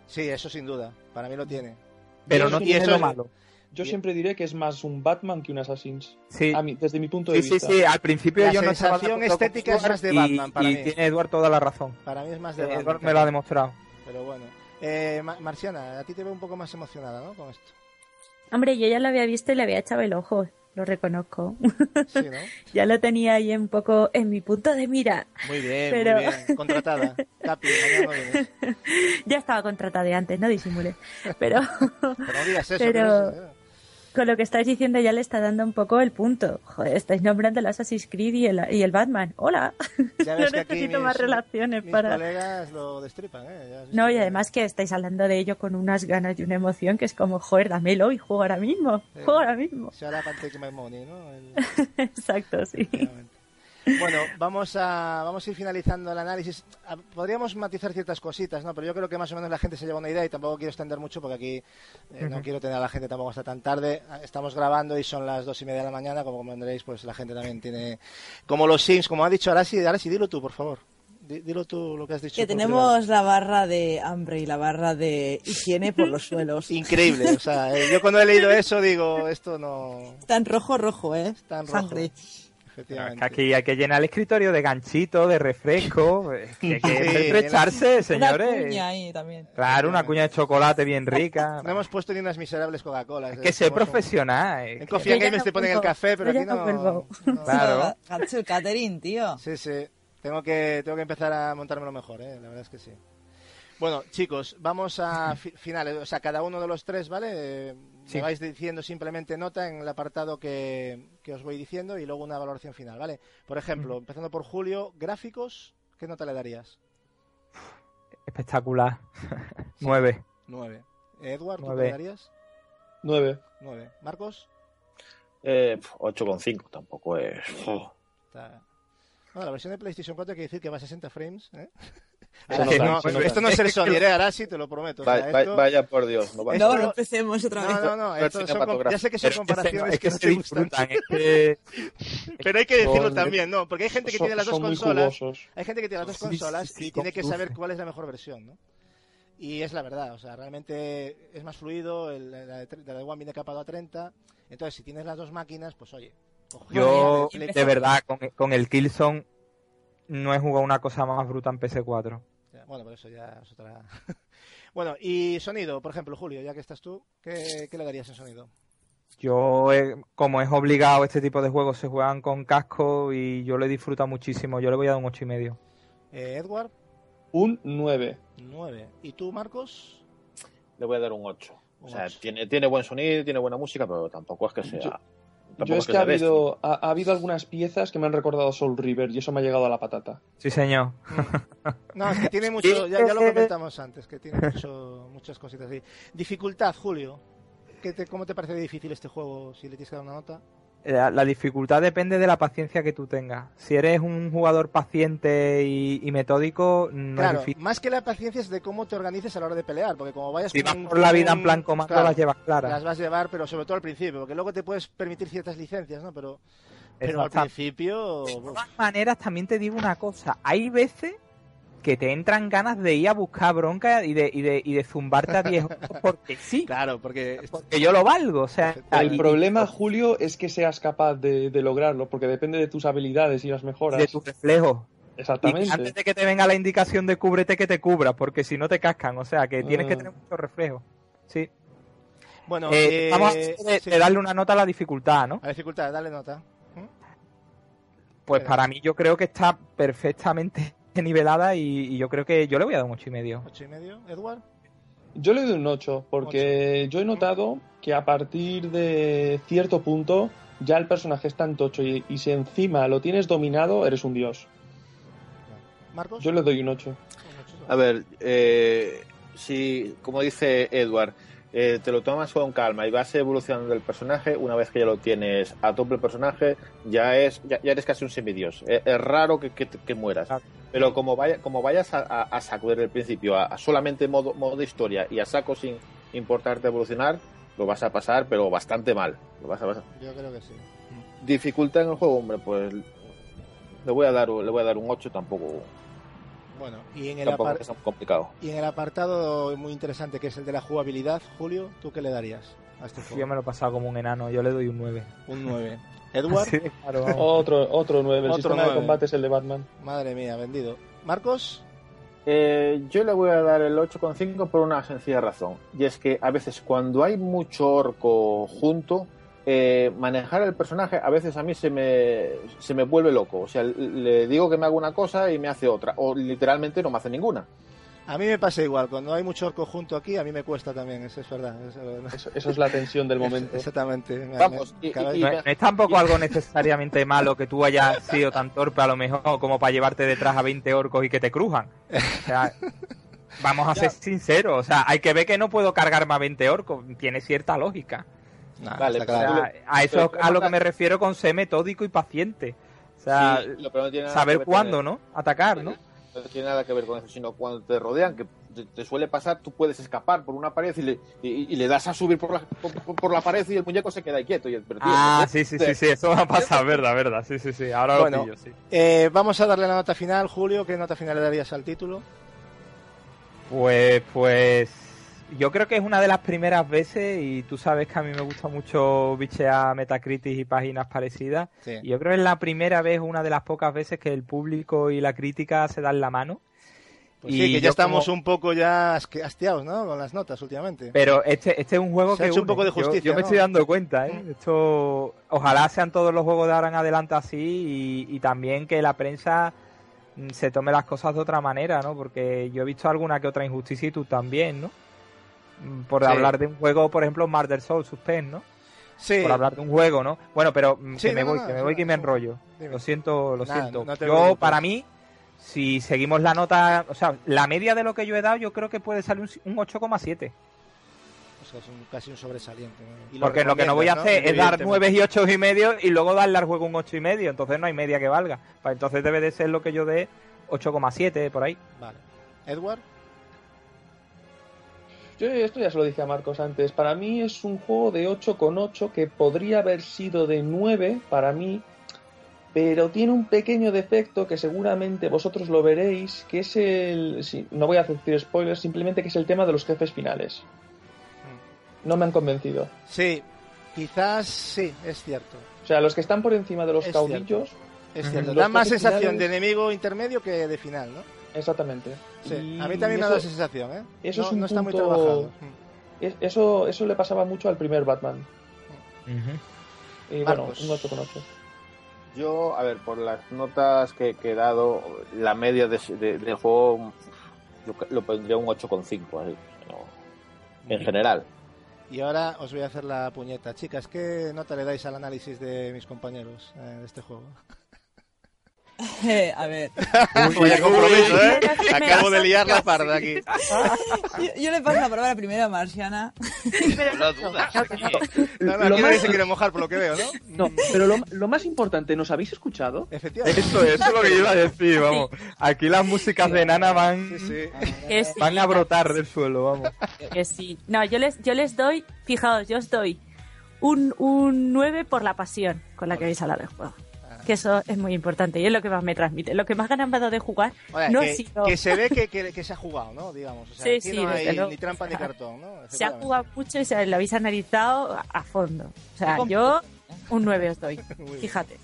Sí, eso sin duda. Para mí lo tiene. pero no tiene eso lo malo. yo siempre diré que es más un Batman que un Assassin's. Sí. A mí, desde mi punto de Sí, sí, vista. sí, al principio La yo no estaba de sensación estética es más de y- Batman para y mí. tiene Eduard toda la razón. Para mí es más de Eduard Batman. me lo ha demostrado. Pero bueno. Eh, Ma- Marciana, a ti te veo un poco más emocionada, ¿no? Con esto. Hombre, yo ya lo había visto y le había echado el ojo, lo reconozco. Sí, ¿no? ya lo tenía ahí un poco en mi punto de mira. Muy bien, Pero- muy bien. Contratada. Capi. Ya estaba contratada de antes, no disimule. Pero Pero no digas eso. Pero- que no sé. Con lo que estáis diciendo ya le está dando un poco el punto. Joder, estáis nombrando el Assassin's Creed y el, y el Batman. Hola. Ya no que necesito mis- más relaciones Mis para... colegas lo destripan, ¿eh? No, y además que estáis hablando de ello con unas ganas y una emoción que es como, joder, dámelo y juego ahora mismo. Sí. Juego ahora mismo. Se hará Money, ¿no? El- Exacto, sí. Bueno, vamos a, vamos a ir finalizando el análisis. A- Podríamos matizar ciertas cositas, ¿no? Pero yo creo que más o menos la gente se lleva una idea y tampoco quiero extender mucho porque aquí eh, no quiero tener a la gente tampoco hasta tan tarde. Estamos grabando y son las dos y media de la mañana, como comprenderéis, pues la gente también tiene... Como los Sims, como ha dicho Arasi, Arasi, dilo tú, por favor. Di- Dilo tú lo que has dicho. Que tenemos la barra de hambre y la barra de higiene por los suelos. Increíble, o sea, eh, yo cuando he leído eso digo, esto no... Está en rojo, rojo, ¿eh? Está en rojo. Sangre. Que aquí hay que llenar el escritorio de ganchito, de refresco, eh, que hay que Sí, estrecharse, Una señores. cuña ahí también. Claro, una cuña de chocolate bien rica. No hemos puesto ni unas miserables Coca-Cola. Es que ser profesional. es En que- Coffee Games no te ponen el café, pero aquí no no... Claro. El catering, tío. Sí, sí. Tengo que, tengo que empezar a montármelo mejor, ¿eh? La verdad es que sí. Bueno, chicos, vamos a fi- finales. O sea, cada uno de los tres, ¿vale? Sí. Me vais diciendo simplemente nota en el apartado que, que os voy diciendo y luego una valoración final, ¿vale? Por ejemplo, empezando por Julio, gráficos, ¿qué nota le darías? Espectacular. Nueve. Nueve. Edward, ¿tú qué Nueve. le darías? 9. Nueve. Marcos, Eh, 8,5 tampoco es. está... Bueno, la versión de PlayStation 4 hay que decir que va a 60 frames, ¿eh? No- se nota. esto no es el Sony, ¿eh? Ahora sí te lo prometo. o sea, Va- va- esto- Vaya por Dios. No No, no empecemos otra vez. No, no, no, Pero esto son ya sé que son Es que comparaciones es que no se te gustan. que Pero hay que decirlo también, ¿no? Porque hay gente que son, tiene las dos consolas. Hay gente que tiene las dos consolas sí, sí, y tiene que saber cuál es la mejor versión, ¿no? Y es la verdad, o sea, realmente es más fluido, el, la, de, la de One viene capado a 30, entonces si tienes las dos máquinas, pues oye. coge yo, de verdad, con, con el Killzone no he jugado una cosa más bruta en PS4. Ya, Bueno, por eso ya es otra... bueno, y sonido, por ejemplo, Julio, ya que estás tú, ¿qué, qué le darías en sonido? Yo, eh, como es obligado, este tipo de juegos se juegan con casco y yo lo he disfrutado muchísimo. Yo le voy a dar un ocho y medio. Eh, Edward, Un 9. 9. ¿Y tú, Marcos? Le voy a dar un 8. O sea, tiene, tiene buen sonido, tiene buena música, pero tampoco es que sea. Yo- Yo es que ha habido, ha, ha habido algunas piezas que me han recordado a Soul River y eso me ha llegado a la patata. Sí, señor. No, es que tiene mucho, ya, ya lo comentamos antes, que tiene mucho, muchas cositas así. Dificultad, Julio. ¿Qué te, ¿Cómo te parece difícil este juego si le tienes que dar una nota? La, la dificultad depende de la paciencia que tú tengas. Si eres un jugador paciente y, y metódico, no claro, es difícil. más que la paciencia es de cómo te organices a la hora de pelear, porque como vayas Si vas un- por la vida en plan un- comando, claro, las llevas claras. Las vas a llevar, pero sobre todo al principio, porque luego te puedes permitir ciertas licencias, ¿no? Pero, pero al principio... De todas maneras, también te digo una cosa. Hay veces que te entran ganas de ir a buscar bronca y de, y de, y de zumbarte a 10 ojos porque sí. claro, porque... Porque yo lo valgo. O sea, El y- problema, Julio, es que seas capaz de, de lograrlo, porque depende de tus habilidades y las mejoras. de tu reflejo. Y que Exactamente. antes de que te venga la indicación de cúbrete, que te cubra, porque si no te cascan. O sea, que tienes que Ah. tener mucho reflejo. Sí. Bueno, Eh, eh, vamos a de, sí. de darle una nota a la dificultad, ¿no? A dificultad, dale nota. Pues Venga. para mí yo creo que está perfectamente nivelada y, y yo creo que yo le voy a dar un ocho y medio. ¿Ocho y medio? ¿Edward? Yo le doy un 8, porque yo he notado que a partir de cierto punto ya el personaje es tan tocho y, y si encima lo tienes dominado, eres un dios. ¿Marcos? Yo le doy un 8. Un ocho. A ver, eh, si, como dice Edward, eh, te lo tomas con calma y vas evolucionando el personaje, una vez que ya lo tienes a tope el personaje, ya es ya, ya eres casi un semidios. Es, es raro que, que, que mueras. Pero como, vaya, como vayas a, a, a saco desde el principio, a, a solamente modo, modo de historia y a saco sin importarte evolucionar, lo vas a pasar, pero bastante mal. Lo vas a pasar. Yo creo que sí. Dificultad en el juego, hombre, pues le voy a dar, le voy a dar un 8, tampoco, Bueno, y en el, tampoco apar- es complicado. y en el apartado muy interesante que es el de la jugabilidad, Julio, ¿tú qué le darías a este Yo juego? me lo he pasado como un enano, yo le doy un 9. Un 9. Edward, de claro. Otro, otro 9. El Otro sistema nueve. de combate es el de Batman. madre mía, vendido. Marcos, Eh, yo le voy a dar el 8,5 por una sencilla razón. Y es que a veces cuando hay mucho orco junto, eh, manejar el personaje a veces a mí se me, se me vuelve loco. O sea, le digo que me haga una cosa y me hace otra. O literalmente no me hace ninguna. a mí me pasa igual. Cuando hay mucho orco junto aquí, a mí me cuesta también. Eso es verdad. Eso- Eso, eso es la tensión del momento. Exactamente. Me- Vamos, me- y- cada y- vez- No es, no es tampoco algo necesariamente malo que tú hayas sido tan torpe a lo mejor como para llevarte detrás a 20 orcos y que te crujan. O sea, vamos a ser sinceros. O sea, hay que ver que no puedo cargarme a 20 orcos. Tiene cierta lógica. Nah, Vale, está O claro. sea, a eso es a lo que me refiero con ser metódico y paciente. O sea, Sí, lo- pero no tiene nada que saber cuándo, ¿no? Atacar, ¿no? No tiene nada que ver con eso, sino cuando te rodean, que te, te suele pasar, tú puedes escapar por una pared y le, y, y le das a subir por la, por, por la pared y el muñeco se queda ahí quieto. Y el, pero, tío, Ah, sí, sí, sí, sí, eso va a pasar, verdad, verdad. Sí, sí, sí, ahora Bueno. lo pillo, sí. Eh, vamos a darle la nota final, Julio. ¿Qué nota final le darías al título? Pues, pues, yo creo que es una de las primeras veces, y tú sabes que a mí me gusta mucho bichear Metacritic y páginas parecidas, Sí. y yo creo que es la primera vez, una de las pocas veces que el público y la crítica se dan la mano. Pues Y sí, que ya estamos como- un poco ya hastiados, ¿no? Con las notas últimamente. Pero este, este es un juego Se ha que hecho un poco de justicia, Yo, me ¿no? estoy dando cuenta, ¿eh? Esto, ojalá sean todos los juegos de ahora en adelante así y, y también que la prensa mm, se tome las cosas de otra manera, ¿no? Porque yo he visto alguna que otra injusticia y tú también, ¿no? Por Sí. hablar de un juego, por ejemplo, Murder Soul Suspense, ¿no? Sí. Por hablar de un juego, ¿no? Bueno, pero mm, Sí, que me no, voy, no, que me no, voy, que me no. enrollo. Dime. Lo siento, lo Nada, siento. yo, para mí, si seguimos la nota, o sea, la media de lo que yo he dado, yo creo que puede salir un, un 8,7. O sea, es un- casi un sobresaliente. Porque lo que no voy a hacer es dar Evidentemente. 9 y 8 y medio y luego darle al juego un 8 y medio. Entonces no hay media que valga. Pues entonces debe de ser lo que yo dé 8,7 por ahí. Vale. Edward, Yo esto ya se lo dije a Marcos antes. Para mí es un juego de 8,8 que podría haber sido de 9 para mí, pero tiene un pequeño defecto que seguramente vosotros lo veréis, que es el... sí, no voy a decir spoilers, simplemente que es el tema de los jefes finales. No me han convencido. sí, quizás sí, es cierto. O sea, los que están por encima de los Es caudillos, Es Ujú. cierto. Da más sensación finales- de enemigo intermedio que de final, ¿no? Exactamente. Sí. Y A mí también me dado esa sensación, ¿eh? eso no, es un no está muy punto- trabajado. es- Eso, eso le pasaba mucho al primer Batman. Y bueno, Marcos. un 8,8. Yo, a ver, por las notas que, he dado, la media de, de- del juego yo lo pondría un 8,5. así, no, En general. Y ahora os voy a hacer la puñeta. Chicas, ¿qué nota le dais al análisis de mis compañeros eh, de este juego? Eh, a ver, Vaya compromiso, ¿eh? Acabo de liar la parda aquí. yo, yo le paso la palabra primero a Marciana. Pero No Lo aquí nadie más- se quiere mojar por lo que veo, ¿no? No, pero lo, lo más importante, ¿nos habéis escuchado? Efectivamente. Eso, eso es lo que yo iba a decir, vamos. Aquí las músicas de Nana van, Sí, sí, van a brotar del suelo, vamos. que sí. No, yo les, yo les doy, fijaos, yo os doy un, un 9 por la pasión con la que habéis hablado del juego. Que eso es muy importante y es lo que más me transmite. Lo que más ganas me ha dado de jugar Oye, no que, ha sido... que se ve que, que- que se ha jugado, ¿no? Digamos. O sea, Sí, sí, no hay ni trampa ni O sea, cartón, ¿no? Se ha jugado mucho y se lo habéis analizado a- fondo. O sea, yo un 9 os doy. Fíjate.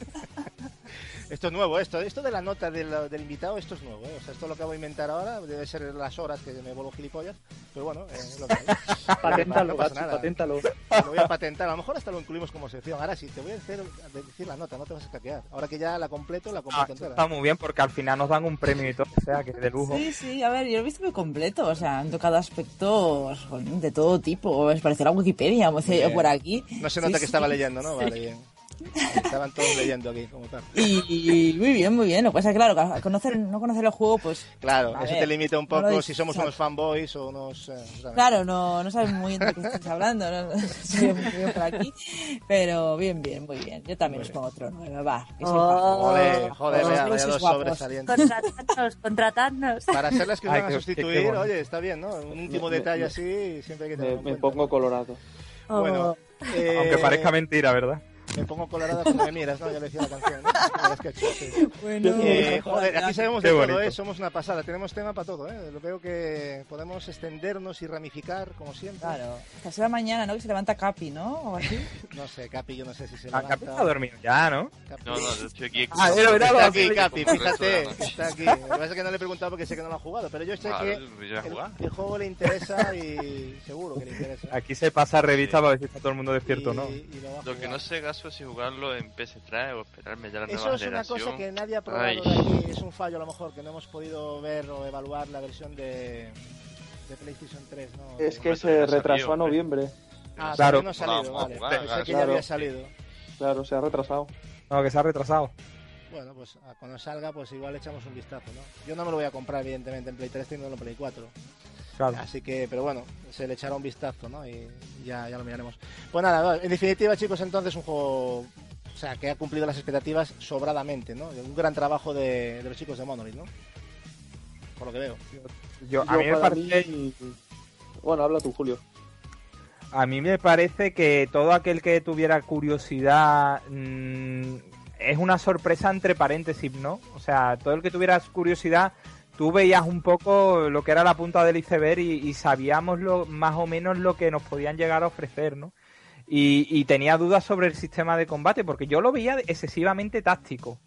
Esto es nuevo, esto. Esto de la nota del, del invitado, esto es nuevo, ¿eh? O sea, esto lo acabo de inventar ahora, debe ser las horas que me vuelvo gilipollas, pero bueno, eh, es lo que hay. Paténtalo, No pasa nada. paténtalo. Lo voy a patentar, a lo mejor hasta lo incluimos como sección. Ahora sí, te voy a a decir la nota, no te vas a caquear. Ahora que ya la completo, la Ah, completo esto entera. está muy bien porque al final nos dan un premio y todo, o sea, que de lujo. Sí, sí, a ver, yo lo he visto muy completo. O sea, han tocado aspectos de todo tipo. Es parecer la Wikipedia, como por aquí. No se Sí, nota que sí. estaba leyendo, ¿no? Vale, bien. Estaban todos leyendo aquí, como tal. Y muy bien, muy bien. Lo que pasa es que, claro, al conocer, no conocer el juego, pues. Claro, eso ver, te limita un no poco dis- si somos unos fanboys o unos... eh. Claro, no, no sabes muy bien de qué estás hablando, no, no muy bien por aquí, pero bien, bien, muy bien. Yo también os pongo otro nueve, va. que Oh. Joder, joder, Los vea, guapos. sobresalientes. Contratadnos, contratadnos. Para ser las que van a sustituir, qué bueno. oye, está bien, ¿no? Un último Me- detalle me- así siempre hay que tenerlo Me, me pongo colorado. Bueno, eh, Aunque parezca mentira, ¿verdad? Me pongo colorada cuando me miras, ¿no? Ya le decía la canción, sketch, sí. Bueno, Eh, joder, aquí sabemos de todo. ¿eh? Somos una pasada. Tenemos tema para todo, ¿eh? Lo veo que podemos extendernos y ramificar, como siempre. Claro. Esta será mañana, ¿no? Que se levanta Capi, ¿no? O así. No sé, Capi, yo no sé si se Ah, levanta. Capi está dormido ya, ¿no? Capi. No, no, yo estoy aquí. Ah, era, era, Está aquí, Capi, fíjate, está aquí. Lo que pasa es que no le he preguntado porque sé que no lo ha jugado, pero yo sé Claro, que yo voy a el, jugar. el juego le interesa y seguro que le interesa. Aquí se pasa revista para ver si está todo el mundo despierto o no. y lo Lo que no sé, Gaso, si jugarlo en PS3 o esperarme ya la Eso nueva es una cosa que nadie ha probado Ay. de aquí, es un fallo a lo mejor, que no hemos podido ver o evaluar la versión de, de PlayStation 3, ¿no? Es que se retrasó a noviembre. Ah, Claro. no ha salido, Vamos a vale. Pensé que ya había salido. Claro, se ha retrasado. No, que se ha retrasado. Bueno, pues ah, cuando salga, pues igual le echamos un vistazo, ¿no? Yo no me lo voy a comprar, evidentemente, en Play 3, teniendo en Play 4. Claro. Así que, pero bueno, se le echará un vistazo, ¿no? Y ya, ya lo miraremos. Pues nada, en definitiva, chicos, entonces un juego, o sea, que ha cumplido las expectativas sobradamente, ¿no? Un gran trabajo de, de los chicos de Monolith, ¿no? Por lo que veo. Yo, a Yo mí me para parece mí- Bueno, habla tú, Julio. A mí me parece que todo aquel que tuviera curiosidad mm, es una sorpresa entre paréntesis, ¿no? O sea, todo el que tuviera curiosidad, tú veías un poco lo que era la punta del iceberg y, y sabíamos lo, más o menos lo que nos podían llegar a ofrecer, ¿no? Y, y tenía dudas sobre el sistema de combate, porque yo lo veía excesivamente táctico.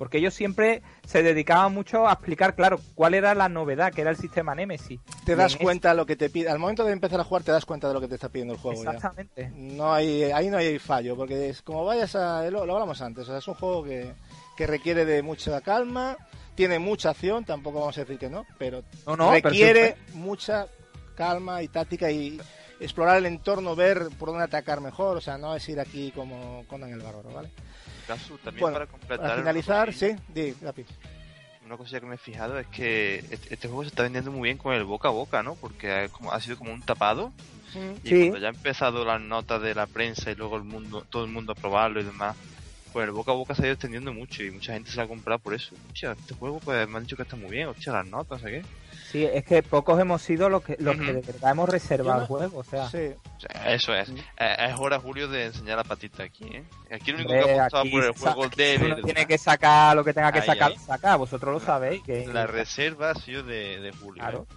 Porque ellos siempre se dedicaban mucho a explicar, claro, cuál era la novedad, que era el sistema Nemesis. Te das en cuenta lo que te pide. Al momento de empezar a jugar, te das cuenta de lo que te está pidiendo el juego. ya. Exactamente. No hay, ahí no hay fallo, porque es como vayas a. Lo, lo hablamos antes, o sea, es un juego que, que requiere de mucha calma, tiene mucha acción, tampoco vamos a decir que no, pero No, no, pero requiere mucha calma y táctica y explorar el entorno, ver por dónde atacar mejor, o sea, no es ir aquí como Conan el Bárbaro, ¿vale? Gaso, también Bueno, para completar. Para finalizar, sí, di, Gapi. Una cosa que me he fijado es que este, este juego se está vendiendo muy bien con el boca a boca, ¿no? Porque como- ha sido como un tapado. Y Sí. cuando ya ha empezado las notas de la prensa y luego el mundo, todo el mundo a probarlo y demás, pues el boca a boca se ha ido extendiendo mucho y mucha gente se ha comprado por eso. Hostia, este juego pues me han dicho que está muy bien, hostia, las notas, ¿sabes qué? Sí, es que pocos hemos sido los que, los que de verdad hemos reservado el juego. O sea, Sí, O sea, eso es. Eh, Es hora, Julio, de enseñar la patita aquí, ¿eh? Aquí el único hombre, que ha apostado por el juego de uno tiene que sacar lo que tenga que Ahí, sacar, ahí. sacar. Vosotros lo sabéis. Que, la reserva ha sido de, de Julio. Claro. ¿eh?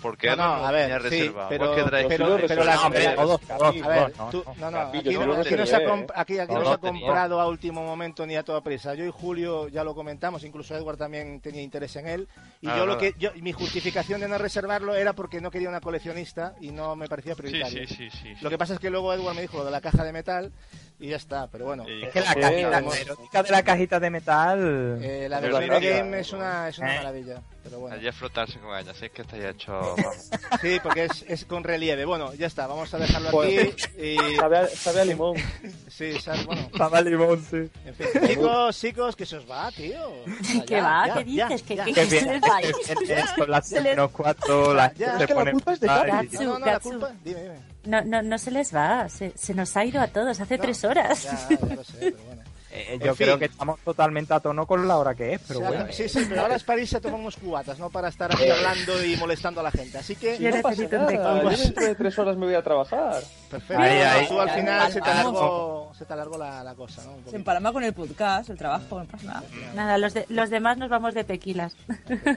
Porque No, no, lo a ver, sí, reservado. pero- que pero- pero las- No, no, no, no, aquí, yo no, aquí no se ha, comp- aquí, aquí No, no se ha no tenía. comprado a último momento ni a toda prisa. Yo y Julio ya lo comentamos, incluso Edward también tenía interés en él. Y Ah, yo lo que yo, mi justificación de no reservarlo era porque no quería una coleccionista y no me parecía Sí, prioritario. sí, sí, sí. Lo que pasa es que luego Edward me dijo lo de la caja de metal y ya está, pero bueno. Y- Es que la Sí, cajita, erótica de la cajita de metal. Eh, la de game es una, es una Eh. maravilla, pero bueno. Allí a frotarse con ella, es que está ya hecho. vamos. Sí, porque es, es con relieve. Bueno, ya está, vamos a dejarlo aquí. Y, Sabe a, sabe a limón. sí, bueno, Estaba limón, sí. en fin. Chicos, chicos, que se os va, tío. O sea, ¿Qué ya, va? ya, ¿Qué ya, dices? ¿Qué- ya. qué- a con las Se les- menos cuatro, la Ya, gente es que la pone culpa es de No, no, la culpa. Dime, dime. No, no, no se les va, se, se nos ha ido a todos hace No, tres horas. Ya, ya lo sé, pero bueno. Eh, En yo fin. creo que estamos totalmente a tono con la hora que es, pero O sea, bueno. Sí, sí, pero ahora es para irse a tomar unos cubatas, no para estar aquí hablando y molestando a la gente. Así que, Yo No pasa necesito un nada, yo dentro de tres horas me voy a trabajar. perfecto. Ahí, ahí. Tú al final se te alargó, se te alargó la, la cosa, ¿no? Se empalma con el podcast, el trabajo, no pasa nada. Nada, los, de- los demás nos vamos de tequilas.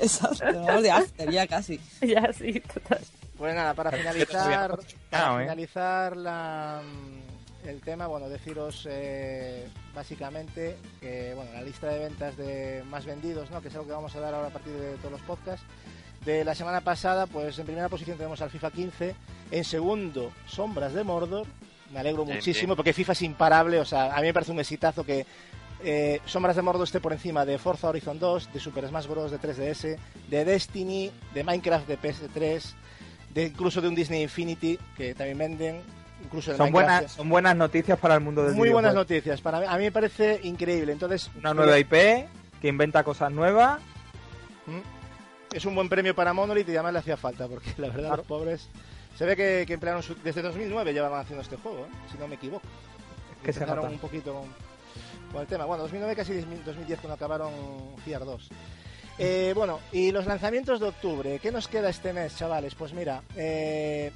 Exacto, vamos de after ya casi. ya, sí, total. Pues nada, para finalizar, para ¿eh? finalizar la, mm, el tema, bueno, deciros eh, básicamente que bueno, la lista de ventas de más vendidos, ¿no? que es algo que vamos a dar ahora a partir de todos los podcasts. De la semana pasada, pues en primera posición tenemos al FIFA 15, en segundo Sombras de Mordor. Me alegro Bien, muchísimo bien. porque FIFA es imparable, o sea, a mí me parece un exitazo que eh, Sombras de Mordor esté por encima de Forza Horizon 2, de Super Smash Bros. de 3DS, de Destiny, de Minecraft de PS3, de incluso de un Disney Infinity que también venden, incluso Son buenas, son buenas noticias para el mundo del Muy buenas noticias. Para mí, a mí me parece increíble. Entonces, Una nueva IP que inventa cosas nuevas. Mm. es un buen premio para Monolith y además le hacía falta porque la verdad Claro. los pobres se ve que, que emplearon su- desde 2009 llevaban haciendo este juego, ¿eh? si no me equivoco. que se nota. un poquito con, con el tema. Bueno, 2009 casi 2010 cuando acabaron Fiar 2. Eh, bueno, y los lanzamientos de octubre, ¿qué nos queda este mes, chavales? Pues mira, eh,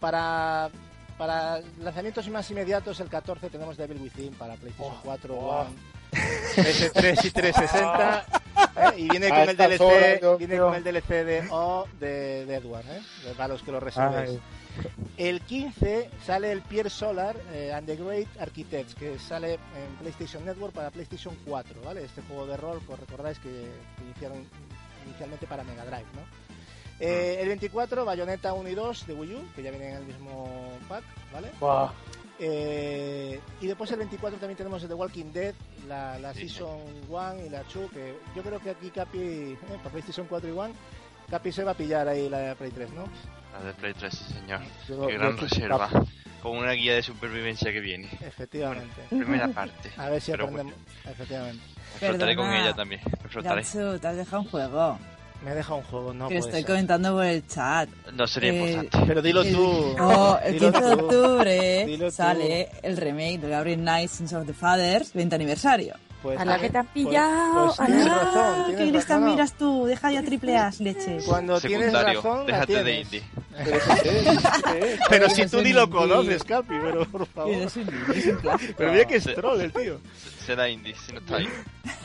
para para lanzamientos más inmediatos, el 14 tenemos Devil Within para PlayStation 4, oh. One, PS3 y 360. ¿eh? Y viene con el DLC, horas, viene con el DLC de O de, de Edward, ¿eh? Para los que lo reservéis. El 15 sale el Pierre Solar eh, and the Great Architects, que sale en PlayStation Network para PlayStation 4, ¿vale? Este juego de rol, pues recordáis que, que iniciaron inicialmente para Mega Drive, ¿no? Eh, el 24, Bayonetta 1 y 2 de Wii U, que ya vienen en el mismo pack, ¿vale? Buah. Eh, y después el 24 también tenemos el The Walking Dead, la, la Season 1 y la 2, que yo creo que aquí Capi, eh, para PlayStation 4 y 1, Capi se va a pillar ahí la Play 3, ¿no? La de Play 3, sí, señor. Yo- Qué gran reserva. Con una guía de supervivencia que viene. Efectivamente. Primera parte. A ver si Pero aprendemos. Efectivamente. Me frotaré con Perdona. ella también. Me frotaré. Gatsu, te has dejado un juego. Me deja un juego, no que lo puede estoy ser. comentando por el chat. No sería Eh, importante. Pero dilo El- tú. Oh, el Dilo 15 de octubre Dilo tú. sale el remake de Gabriel Knight Sins of the Fathers, 20 aniversario. Pues, A la que te han pues- pillado. pues tienes Ah, razón. ¿Qué Tienes razón. no. miras tú? Deja ya triple A, leches. Cuando tienes Secundario. razón, la Déjate de tienes. indie. Pero si tú ni lo conoces, Capi, pero por favor. es un, es un clásico. Pero mira que es troll el tío. Será indie, si no está ahí.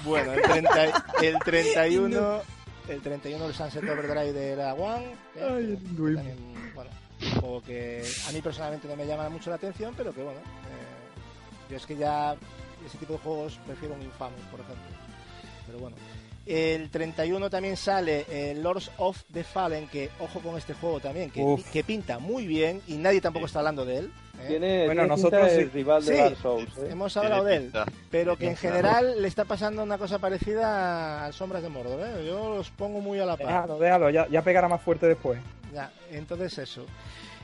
Bueno, el, 30 el 31, el 31 el Sunset Overdrive de la One. eh, Ay, que también, bueno, un juego que a mí personalmente no me llama mucho la atención, pero que bueno, eh, yo es que ya ese tipo de juegos prefiero un Infamous, por ejemplo. Pero bueno. El 31 también sale eh, Lords of the Fallen, que ojo con este juego también, que, Uf. que pinta muy bien y nadie tampoco está hablando de él. ¿eh? Tiene, Bueno, tiene nosotros sí. rival de Sí. Dark Souls. ¿eh? Hemos hablado de él. Pero que en general le está pasando una cosa parecida a Sombras de Mordor, ¿eh? Yo los pongo muy a la par. Déjalo, déjalo, ya, ya pegará más fuerte después. Ya, entonces eso.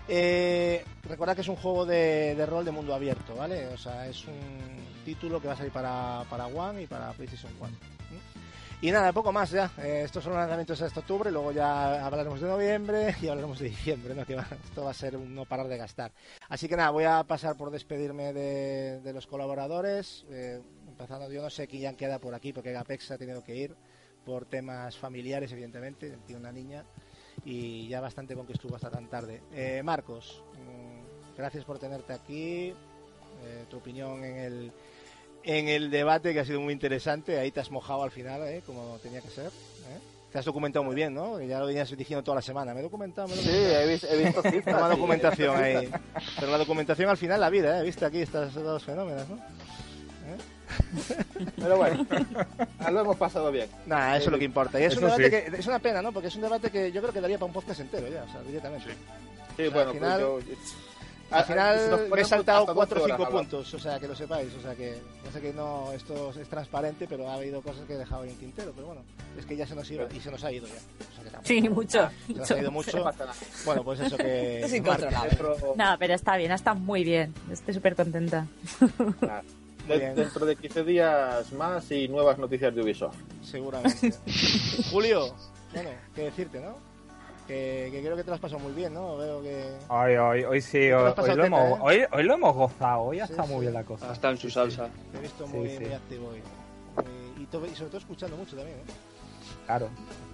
Eh, recordad que es un juego de, rol de mundo abierto, ¿vale? O sea, es un título que va a salir para, para One y para PlayStation 4. ¿m? Y nada, poco más ya. Eh, estos son los lanzamientos este octubre, luego ya hablaremos de noviembre y hablaremos de diciembre, ¿no? Que esto va a ser un no parar de gastar. Así que nada, voy a pasar por despedirme de, de los colaboradores. eh, empezando, yo no sé quién queda por aquí porque Gapex ha tenido que ir por temas familiares, evidentemente. Tiene una niña y ya bastante con que estuvo hasta tan tarde. Eh, Marcos, mm, gracias por tenerte aquí. Eh, tu opinión en el, en el debate que ha sido muy interesante. Ahí te has mojado al final, ¿eh? como tenía que ser. ¿eh? Te has documentado muy bien, ¿no? Ya lo venías diciendo toda la semana. Me he documentado, me he Sí, documentado. he, vis- he visto cifras. Sí, documentación ahí. Pero la documentación al final la vida, ¿eh? Viste aquí estas dos fenómenos, ¿no? Pero bueno, lo hemos pasado bien. Nada, eso es lo que importa. Y es, un debate sí. que, es una pena, ¿no? Porque es un debate que yo creo que daría para un podcast entero ya, o sea, directamente. Sí, sea, bueno, al final- pues yo... Al Ah, final me he saltado hasta 4 o 12 5 horas hablando. puntos, o sea, que lo sepáis. O sea, que ya sé que no, esto es transparente, pero ha habido cosas que he dejado en el tintero. Pero bueno, es que ya se nos iba y se nos ha ido ya. O sea, que tampoco- Sí, mucho. Se nos ha ido No mucho. Bueno, pues eso que. Es incontrolable. No, pero está bien, está muy bien. Estoy súper contenta. ah, de- dentro de 15 días más y nuevas noticias de Ubisoft. Seguramente. Julio, bueno, qué decirte, ¿no? Que, que creo que te lo has pasado muy bien, ¿no? Veo que. Hoy, hoy, hoy sí, hoy, lo hemos, ¿eh? hoy, hoy lo hemos gozado, hoy ya Sí, está sí. muy bien la cosa. Hasta en su salsa. Te he visto muy, sí. muy activo hoy. Muy- y, to- y sobre todo escuchando mucho también, ¿eh? Claro,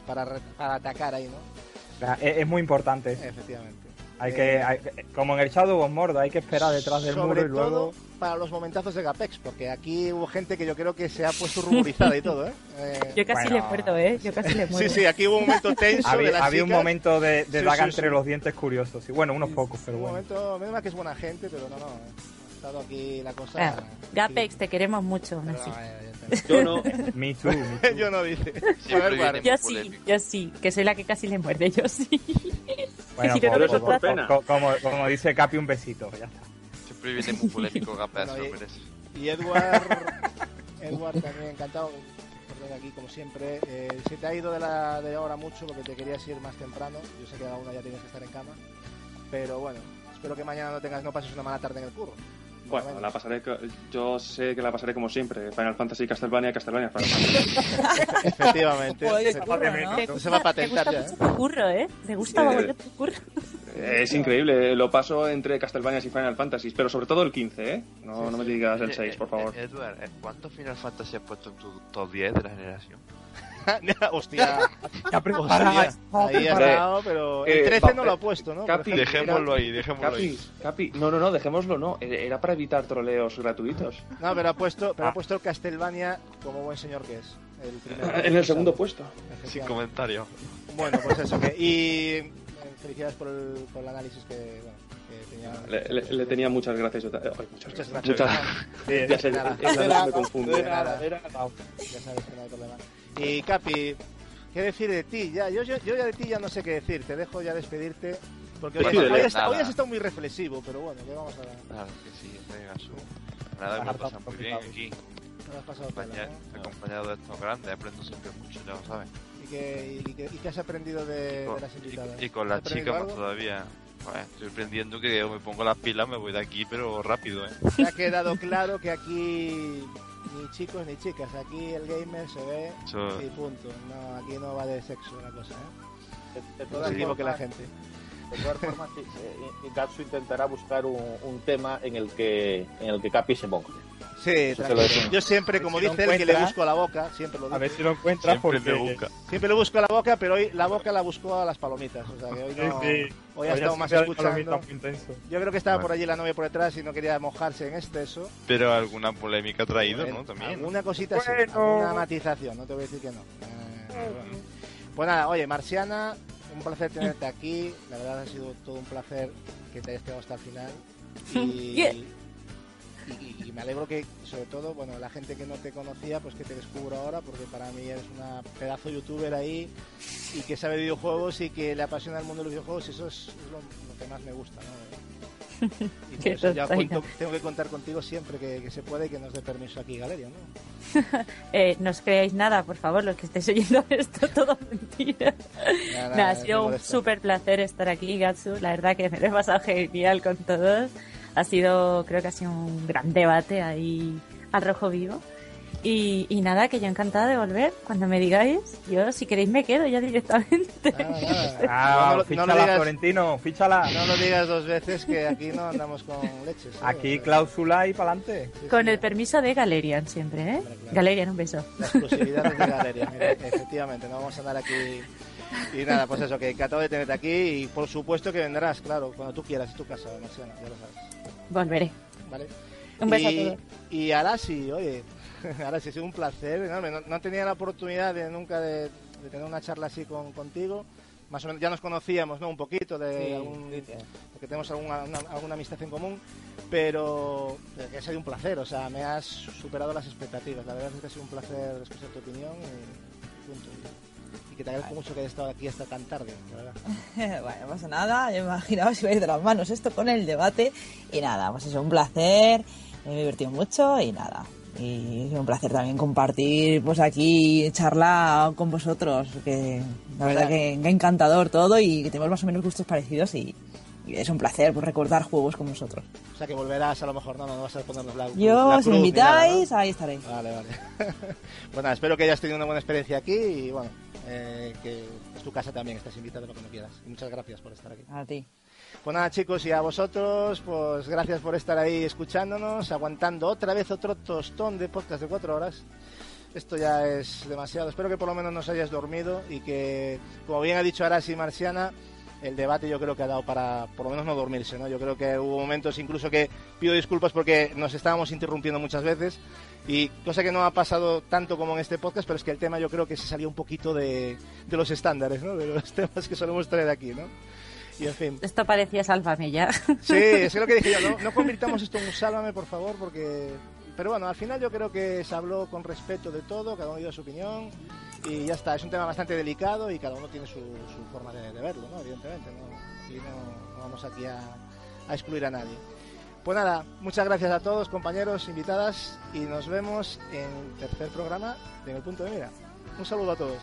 Para, re- para atacar ahí, ¿no? Es, es muy importante. Efectivamente. Hay Eh, que, hay que- como en el Shadow of Mordor, hay que esperar detrás del sobre muro y luego... todo para los momentazos de Gapex, porque aquí hubo gente que yo creo que se ha puesto ruborizada y todo, ¿eh? Eh, Yo casi Bueno. le muerdo, ¿eh? Yo casi le muerdo. sí, sí, aquí hubo un momento tenso de Había, las había un momento de, de Sí, daga sí, entre sí. los dientes curiosos. Sí, bueno, unos pocos, pero un bueno. momento, menos mal que es buena gente, pero no, no. Ha estado aquí la cosa. Ah, Gapex, te queremos mucho, Pero, Messi. Yo no. Me too, me too. Yo no dice. Yo sí, yo sí, que soy la que casi le muerde, yo sí. Bueno, si eso por contrata. pena. co- como, como dice Capi, un besito. Ya está. Siempre viene muy polémico lo y- Edward, Edward también encantado por tener aquí como siempre. Eh, se te ha ido de la de ahora mucho porque te querías ir más temprano. Yo sé que a la una ya tienes que estar en cama. Pero bueno, espero que mañana no tengas, no pases una mala tarde en el curro. Bueno, Por la pasaré. co- Yo sé que la pasaré como siempre. Final Fantasy, Castlevania, Castlevania, Final Fantasy. Efectivamente. Joder, curro, ¿no? Se va a gusta- te patentar gusta ya. mucho tu curro, ¿eh? Te gusta Sí. mogollón tu curro. Es increíble. Lo paso entre Castlevania y Final Fantasy, pero sobre todo el 15, ¿eh? No, no me digas el 6, por favor. Eh, Edward, eh, ¿cuántos Final Fantasy has puesto en tu top 10 de la generación? Hostia. Ya prepara. Hostia. Ahí ha estado, pero eh, el 13 va- no lo ha puesto, ¿no? Capi. Dejémoslo ahí, dejémoslo Capi, ahí. Capi, no, no, no, dejémoslo, no. Era para evitar troleos gratuitos. No, pero ha puesto, pero Ah. ha puesto el Castlevania como buen señor que es. El primero. En el segundo puesto. Sin comentario. Bueno, pues eso. Que, y eh, felicidades por el, por el análisis que, bueno, que tenía. Le, le- le tenía muchas gracias. yo ta- ay, muchas Muchas gracias. gracias. Muchas- ya sé, Nada. me confundo. De nada. Ya sabes que no hay problema. Y Capi, ¿qué decir de ti? Ya, yo, yo, yo ya de ti ya no sé qué decir. Te dejo ya despedirte. Porque hoy, hoy has estado muy reflexivo, pero bueno, ¿qué vamos a Claro que sí, venga, su. Nada, me lo pasa muy bien aquí. no has pasado tela, Acompañado, ¿no? acompañado de estos grandes, aprendo siempre mucho, ya lo sabes. ¿Y qué, y, qué, y qué has aprendido de, Y con, de las invitadas? y- y con ¿Has las chicas más algo? todavía. Joder, estoy aprendiendo que me pongo las pilas, me voy de aquí, pero rápido, ¿eh? Ha quedado claro que aquí ni chicos ni chicas, aquí el gamer se ve Eso- y punto. No, aquí no va de sexo la cosa, ¿eh? De, todas tiempo que la formas- gente. De todas formas, Gatsu intentará buscar un, un tema en el que en el que Capi se moje. Sí. Yo siempre, Si como no dice él, que le encuentra- busco a la boca, siempre lo A digo. ver si lo encuentras Siempre porque... busca. Siempre lo busco a la boca, pero hoy la boca la buscó a las palomitas. O sea que hoy Sí, no. sí. Hoy ha Hoy estado sí más escuchando. palomita muy intenso. Yo creo que estaba por allí la novia por detrás y no quería mojarse en exceso. Pero alguna polémica ha traído, ¿no? También. Alguna cosita sí, Bueno. alguna matización, no te voy a decir que no. Eh, bueno. Pues nada, oye, Marciana, un placer tenerte aquí. La verdad ha sido todo un placer que te hayas quedado hasta el final. Y, Yeah. Y- me alegro que, sobre todo, bueno, la gente que no te conocía, pues que te descubro ahora, porque para mí eres una pedazo youtuber ahí y que sabe videojuegos y que le apasiona el mundo de los videojuegos. Y eso es, es lo, lo que más me gusta, ¿no? Y por Qué eso ya tontaina. cuento- tengo que contar contigo siempre que, que se puede y que nos dé permiso aquí, Galeria, ¿no? Eh, no os creáis nada, por favor, los que estéis oyendo esto, todo mentira. Nada, Nada, ha sido un súper placer estar aquí, Gatsu. La verdad que me lo he pasado genial con todos. Ha sido, creo que ha sido un gran debate ahí al rojo vivo. Y, y nada, que yo encantada de volver. Cuando me digáis, yo si queréis me quedo ya directamente. Nada. Ah, No lo- no fíchala, lo digas- Florentino, fíchala. No lo digas dos veces que aquí no andamos con leches. ¿eh? Aquí cláusula y pa'lante. sí, Con sí, el permiso de Galerian siempre, ¿eh? Hombre, claro. Galerian, un beso. La exclusividad es de Galeria, mira, efectivamente, no vamos a andar aquí. Y nada, pues eso, que encantado de tenerte aquí y por supuesto que vendrás, claro, cuando tú quieras, es tu casa, Marciana, ya lo sabes. Volveré. ¿Vale? Un beso a y, todos. Y ahora sí, oye, ahora sí, ha sido un placer enorme. No, no tenía la oportunidad de nunca de, de tener una charla así con, contigo. Más o menos ya nos conocíamos, ¿no? Un poquito de Sí, algún, sí, sí. porque tenemos alguna, una- alguna amistad en común, pero que ha sido un placer, o sea, me has superado las expectativas. La verdad es que ha sido un placer escuchar tu opinión y punto. Que te agradezco mucho que hayas estado aquí hasta tan tarde, la verdad. bueno, no pasa nada. Yo imaginaba si iba a ir de las manos esto con el debate. Y nada, pues es un placer. Me he divertido mucho y nada. Y es un placer también compartir pues aquí charla con vosotros. Que la verdad que, que encantador todo y que tenemos más o menos gustos parecidos y, es un placer pues, recordar juegos con vosotros. O sea, que volverás a lo mejor, no, no, no vas a ponernos la Yo, la si me ni nada, ¿no? invitáis, ahí estaré. Vale, vale. pues nada, espero que hayas tenido una buena experiencia aquí y bueno, eh, que es tu casa también, estás invitado para cuando quieras. Y muchas gracias por estar aquí. A ti. Pues nada, chicos, y a vosotros, pues gracias por estar ahí escuchándonos, aguantando otra vez otro tostón de podcast de cuatro horas. Esto ya es demasiado. Espero que por lo menos nos hayas dormido y que, como bien ha dicho Arasi Marciana, el debate yo creo que ha dado para por lo menos no dormirse, ¿no? Yo creo que hubo momentos incluso que pido disculpas porque nos estábamos interrumpiendo muchas veces y cosa que no ha pasado tanto como en este podcast, pero es que el tema yo creo que se salió un poquito de, de los estándares, ¿no? De los temas que solemos traer aquí, ¿no? Y en fin. Esto parecía Sálvame ya. Sí, es lo que dije yo, no, no convirtamos esto en un sálvame, por favor, porque... Pero bueno, al final yo creo que se habló con respeto de todo, cada uno dio su opinión y ya está. Es un tema bastante delicado y cada uno tiene su, su forma de, de verlo, ¿no? Evidentemente, ¿no? Y no, no vamos aquí a, a excluir a nadie. Pues nada, muchas gracias a todos, compañeros, invitadas, y nos vemos en el tercer programa de En el Punto de Mira. Un saludo a todos.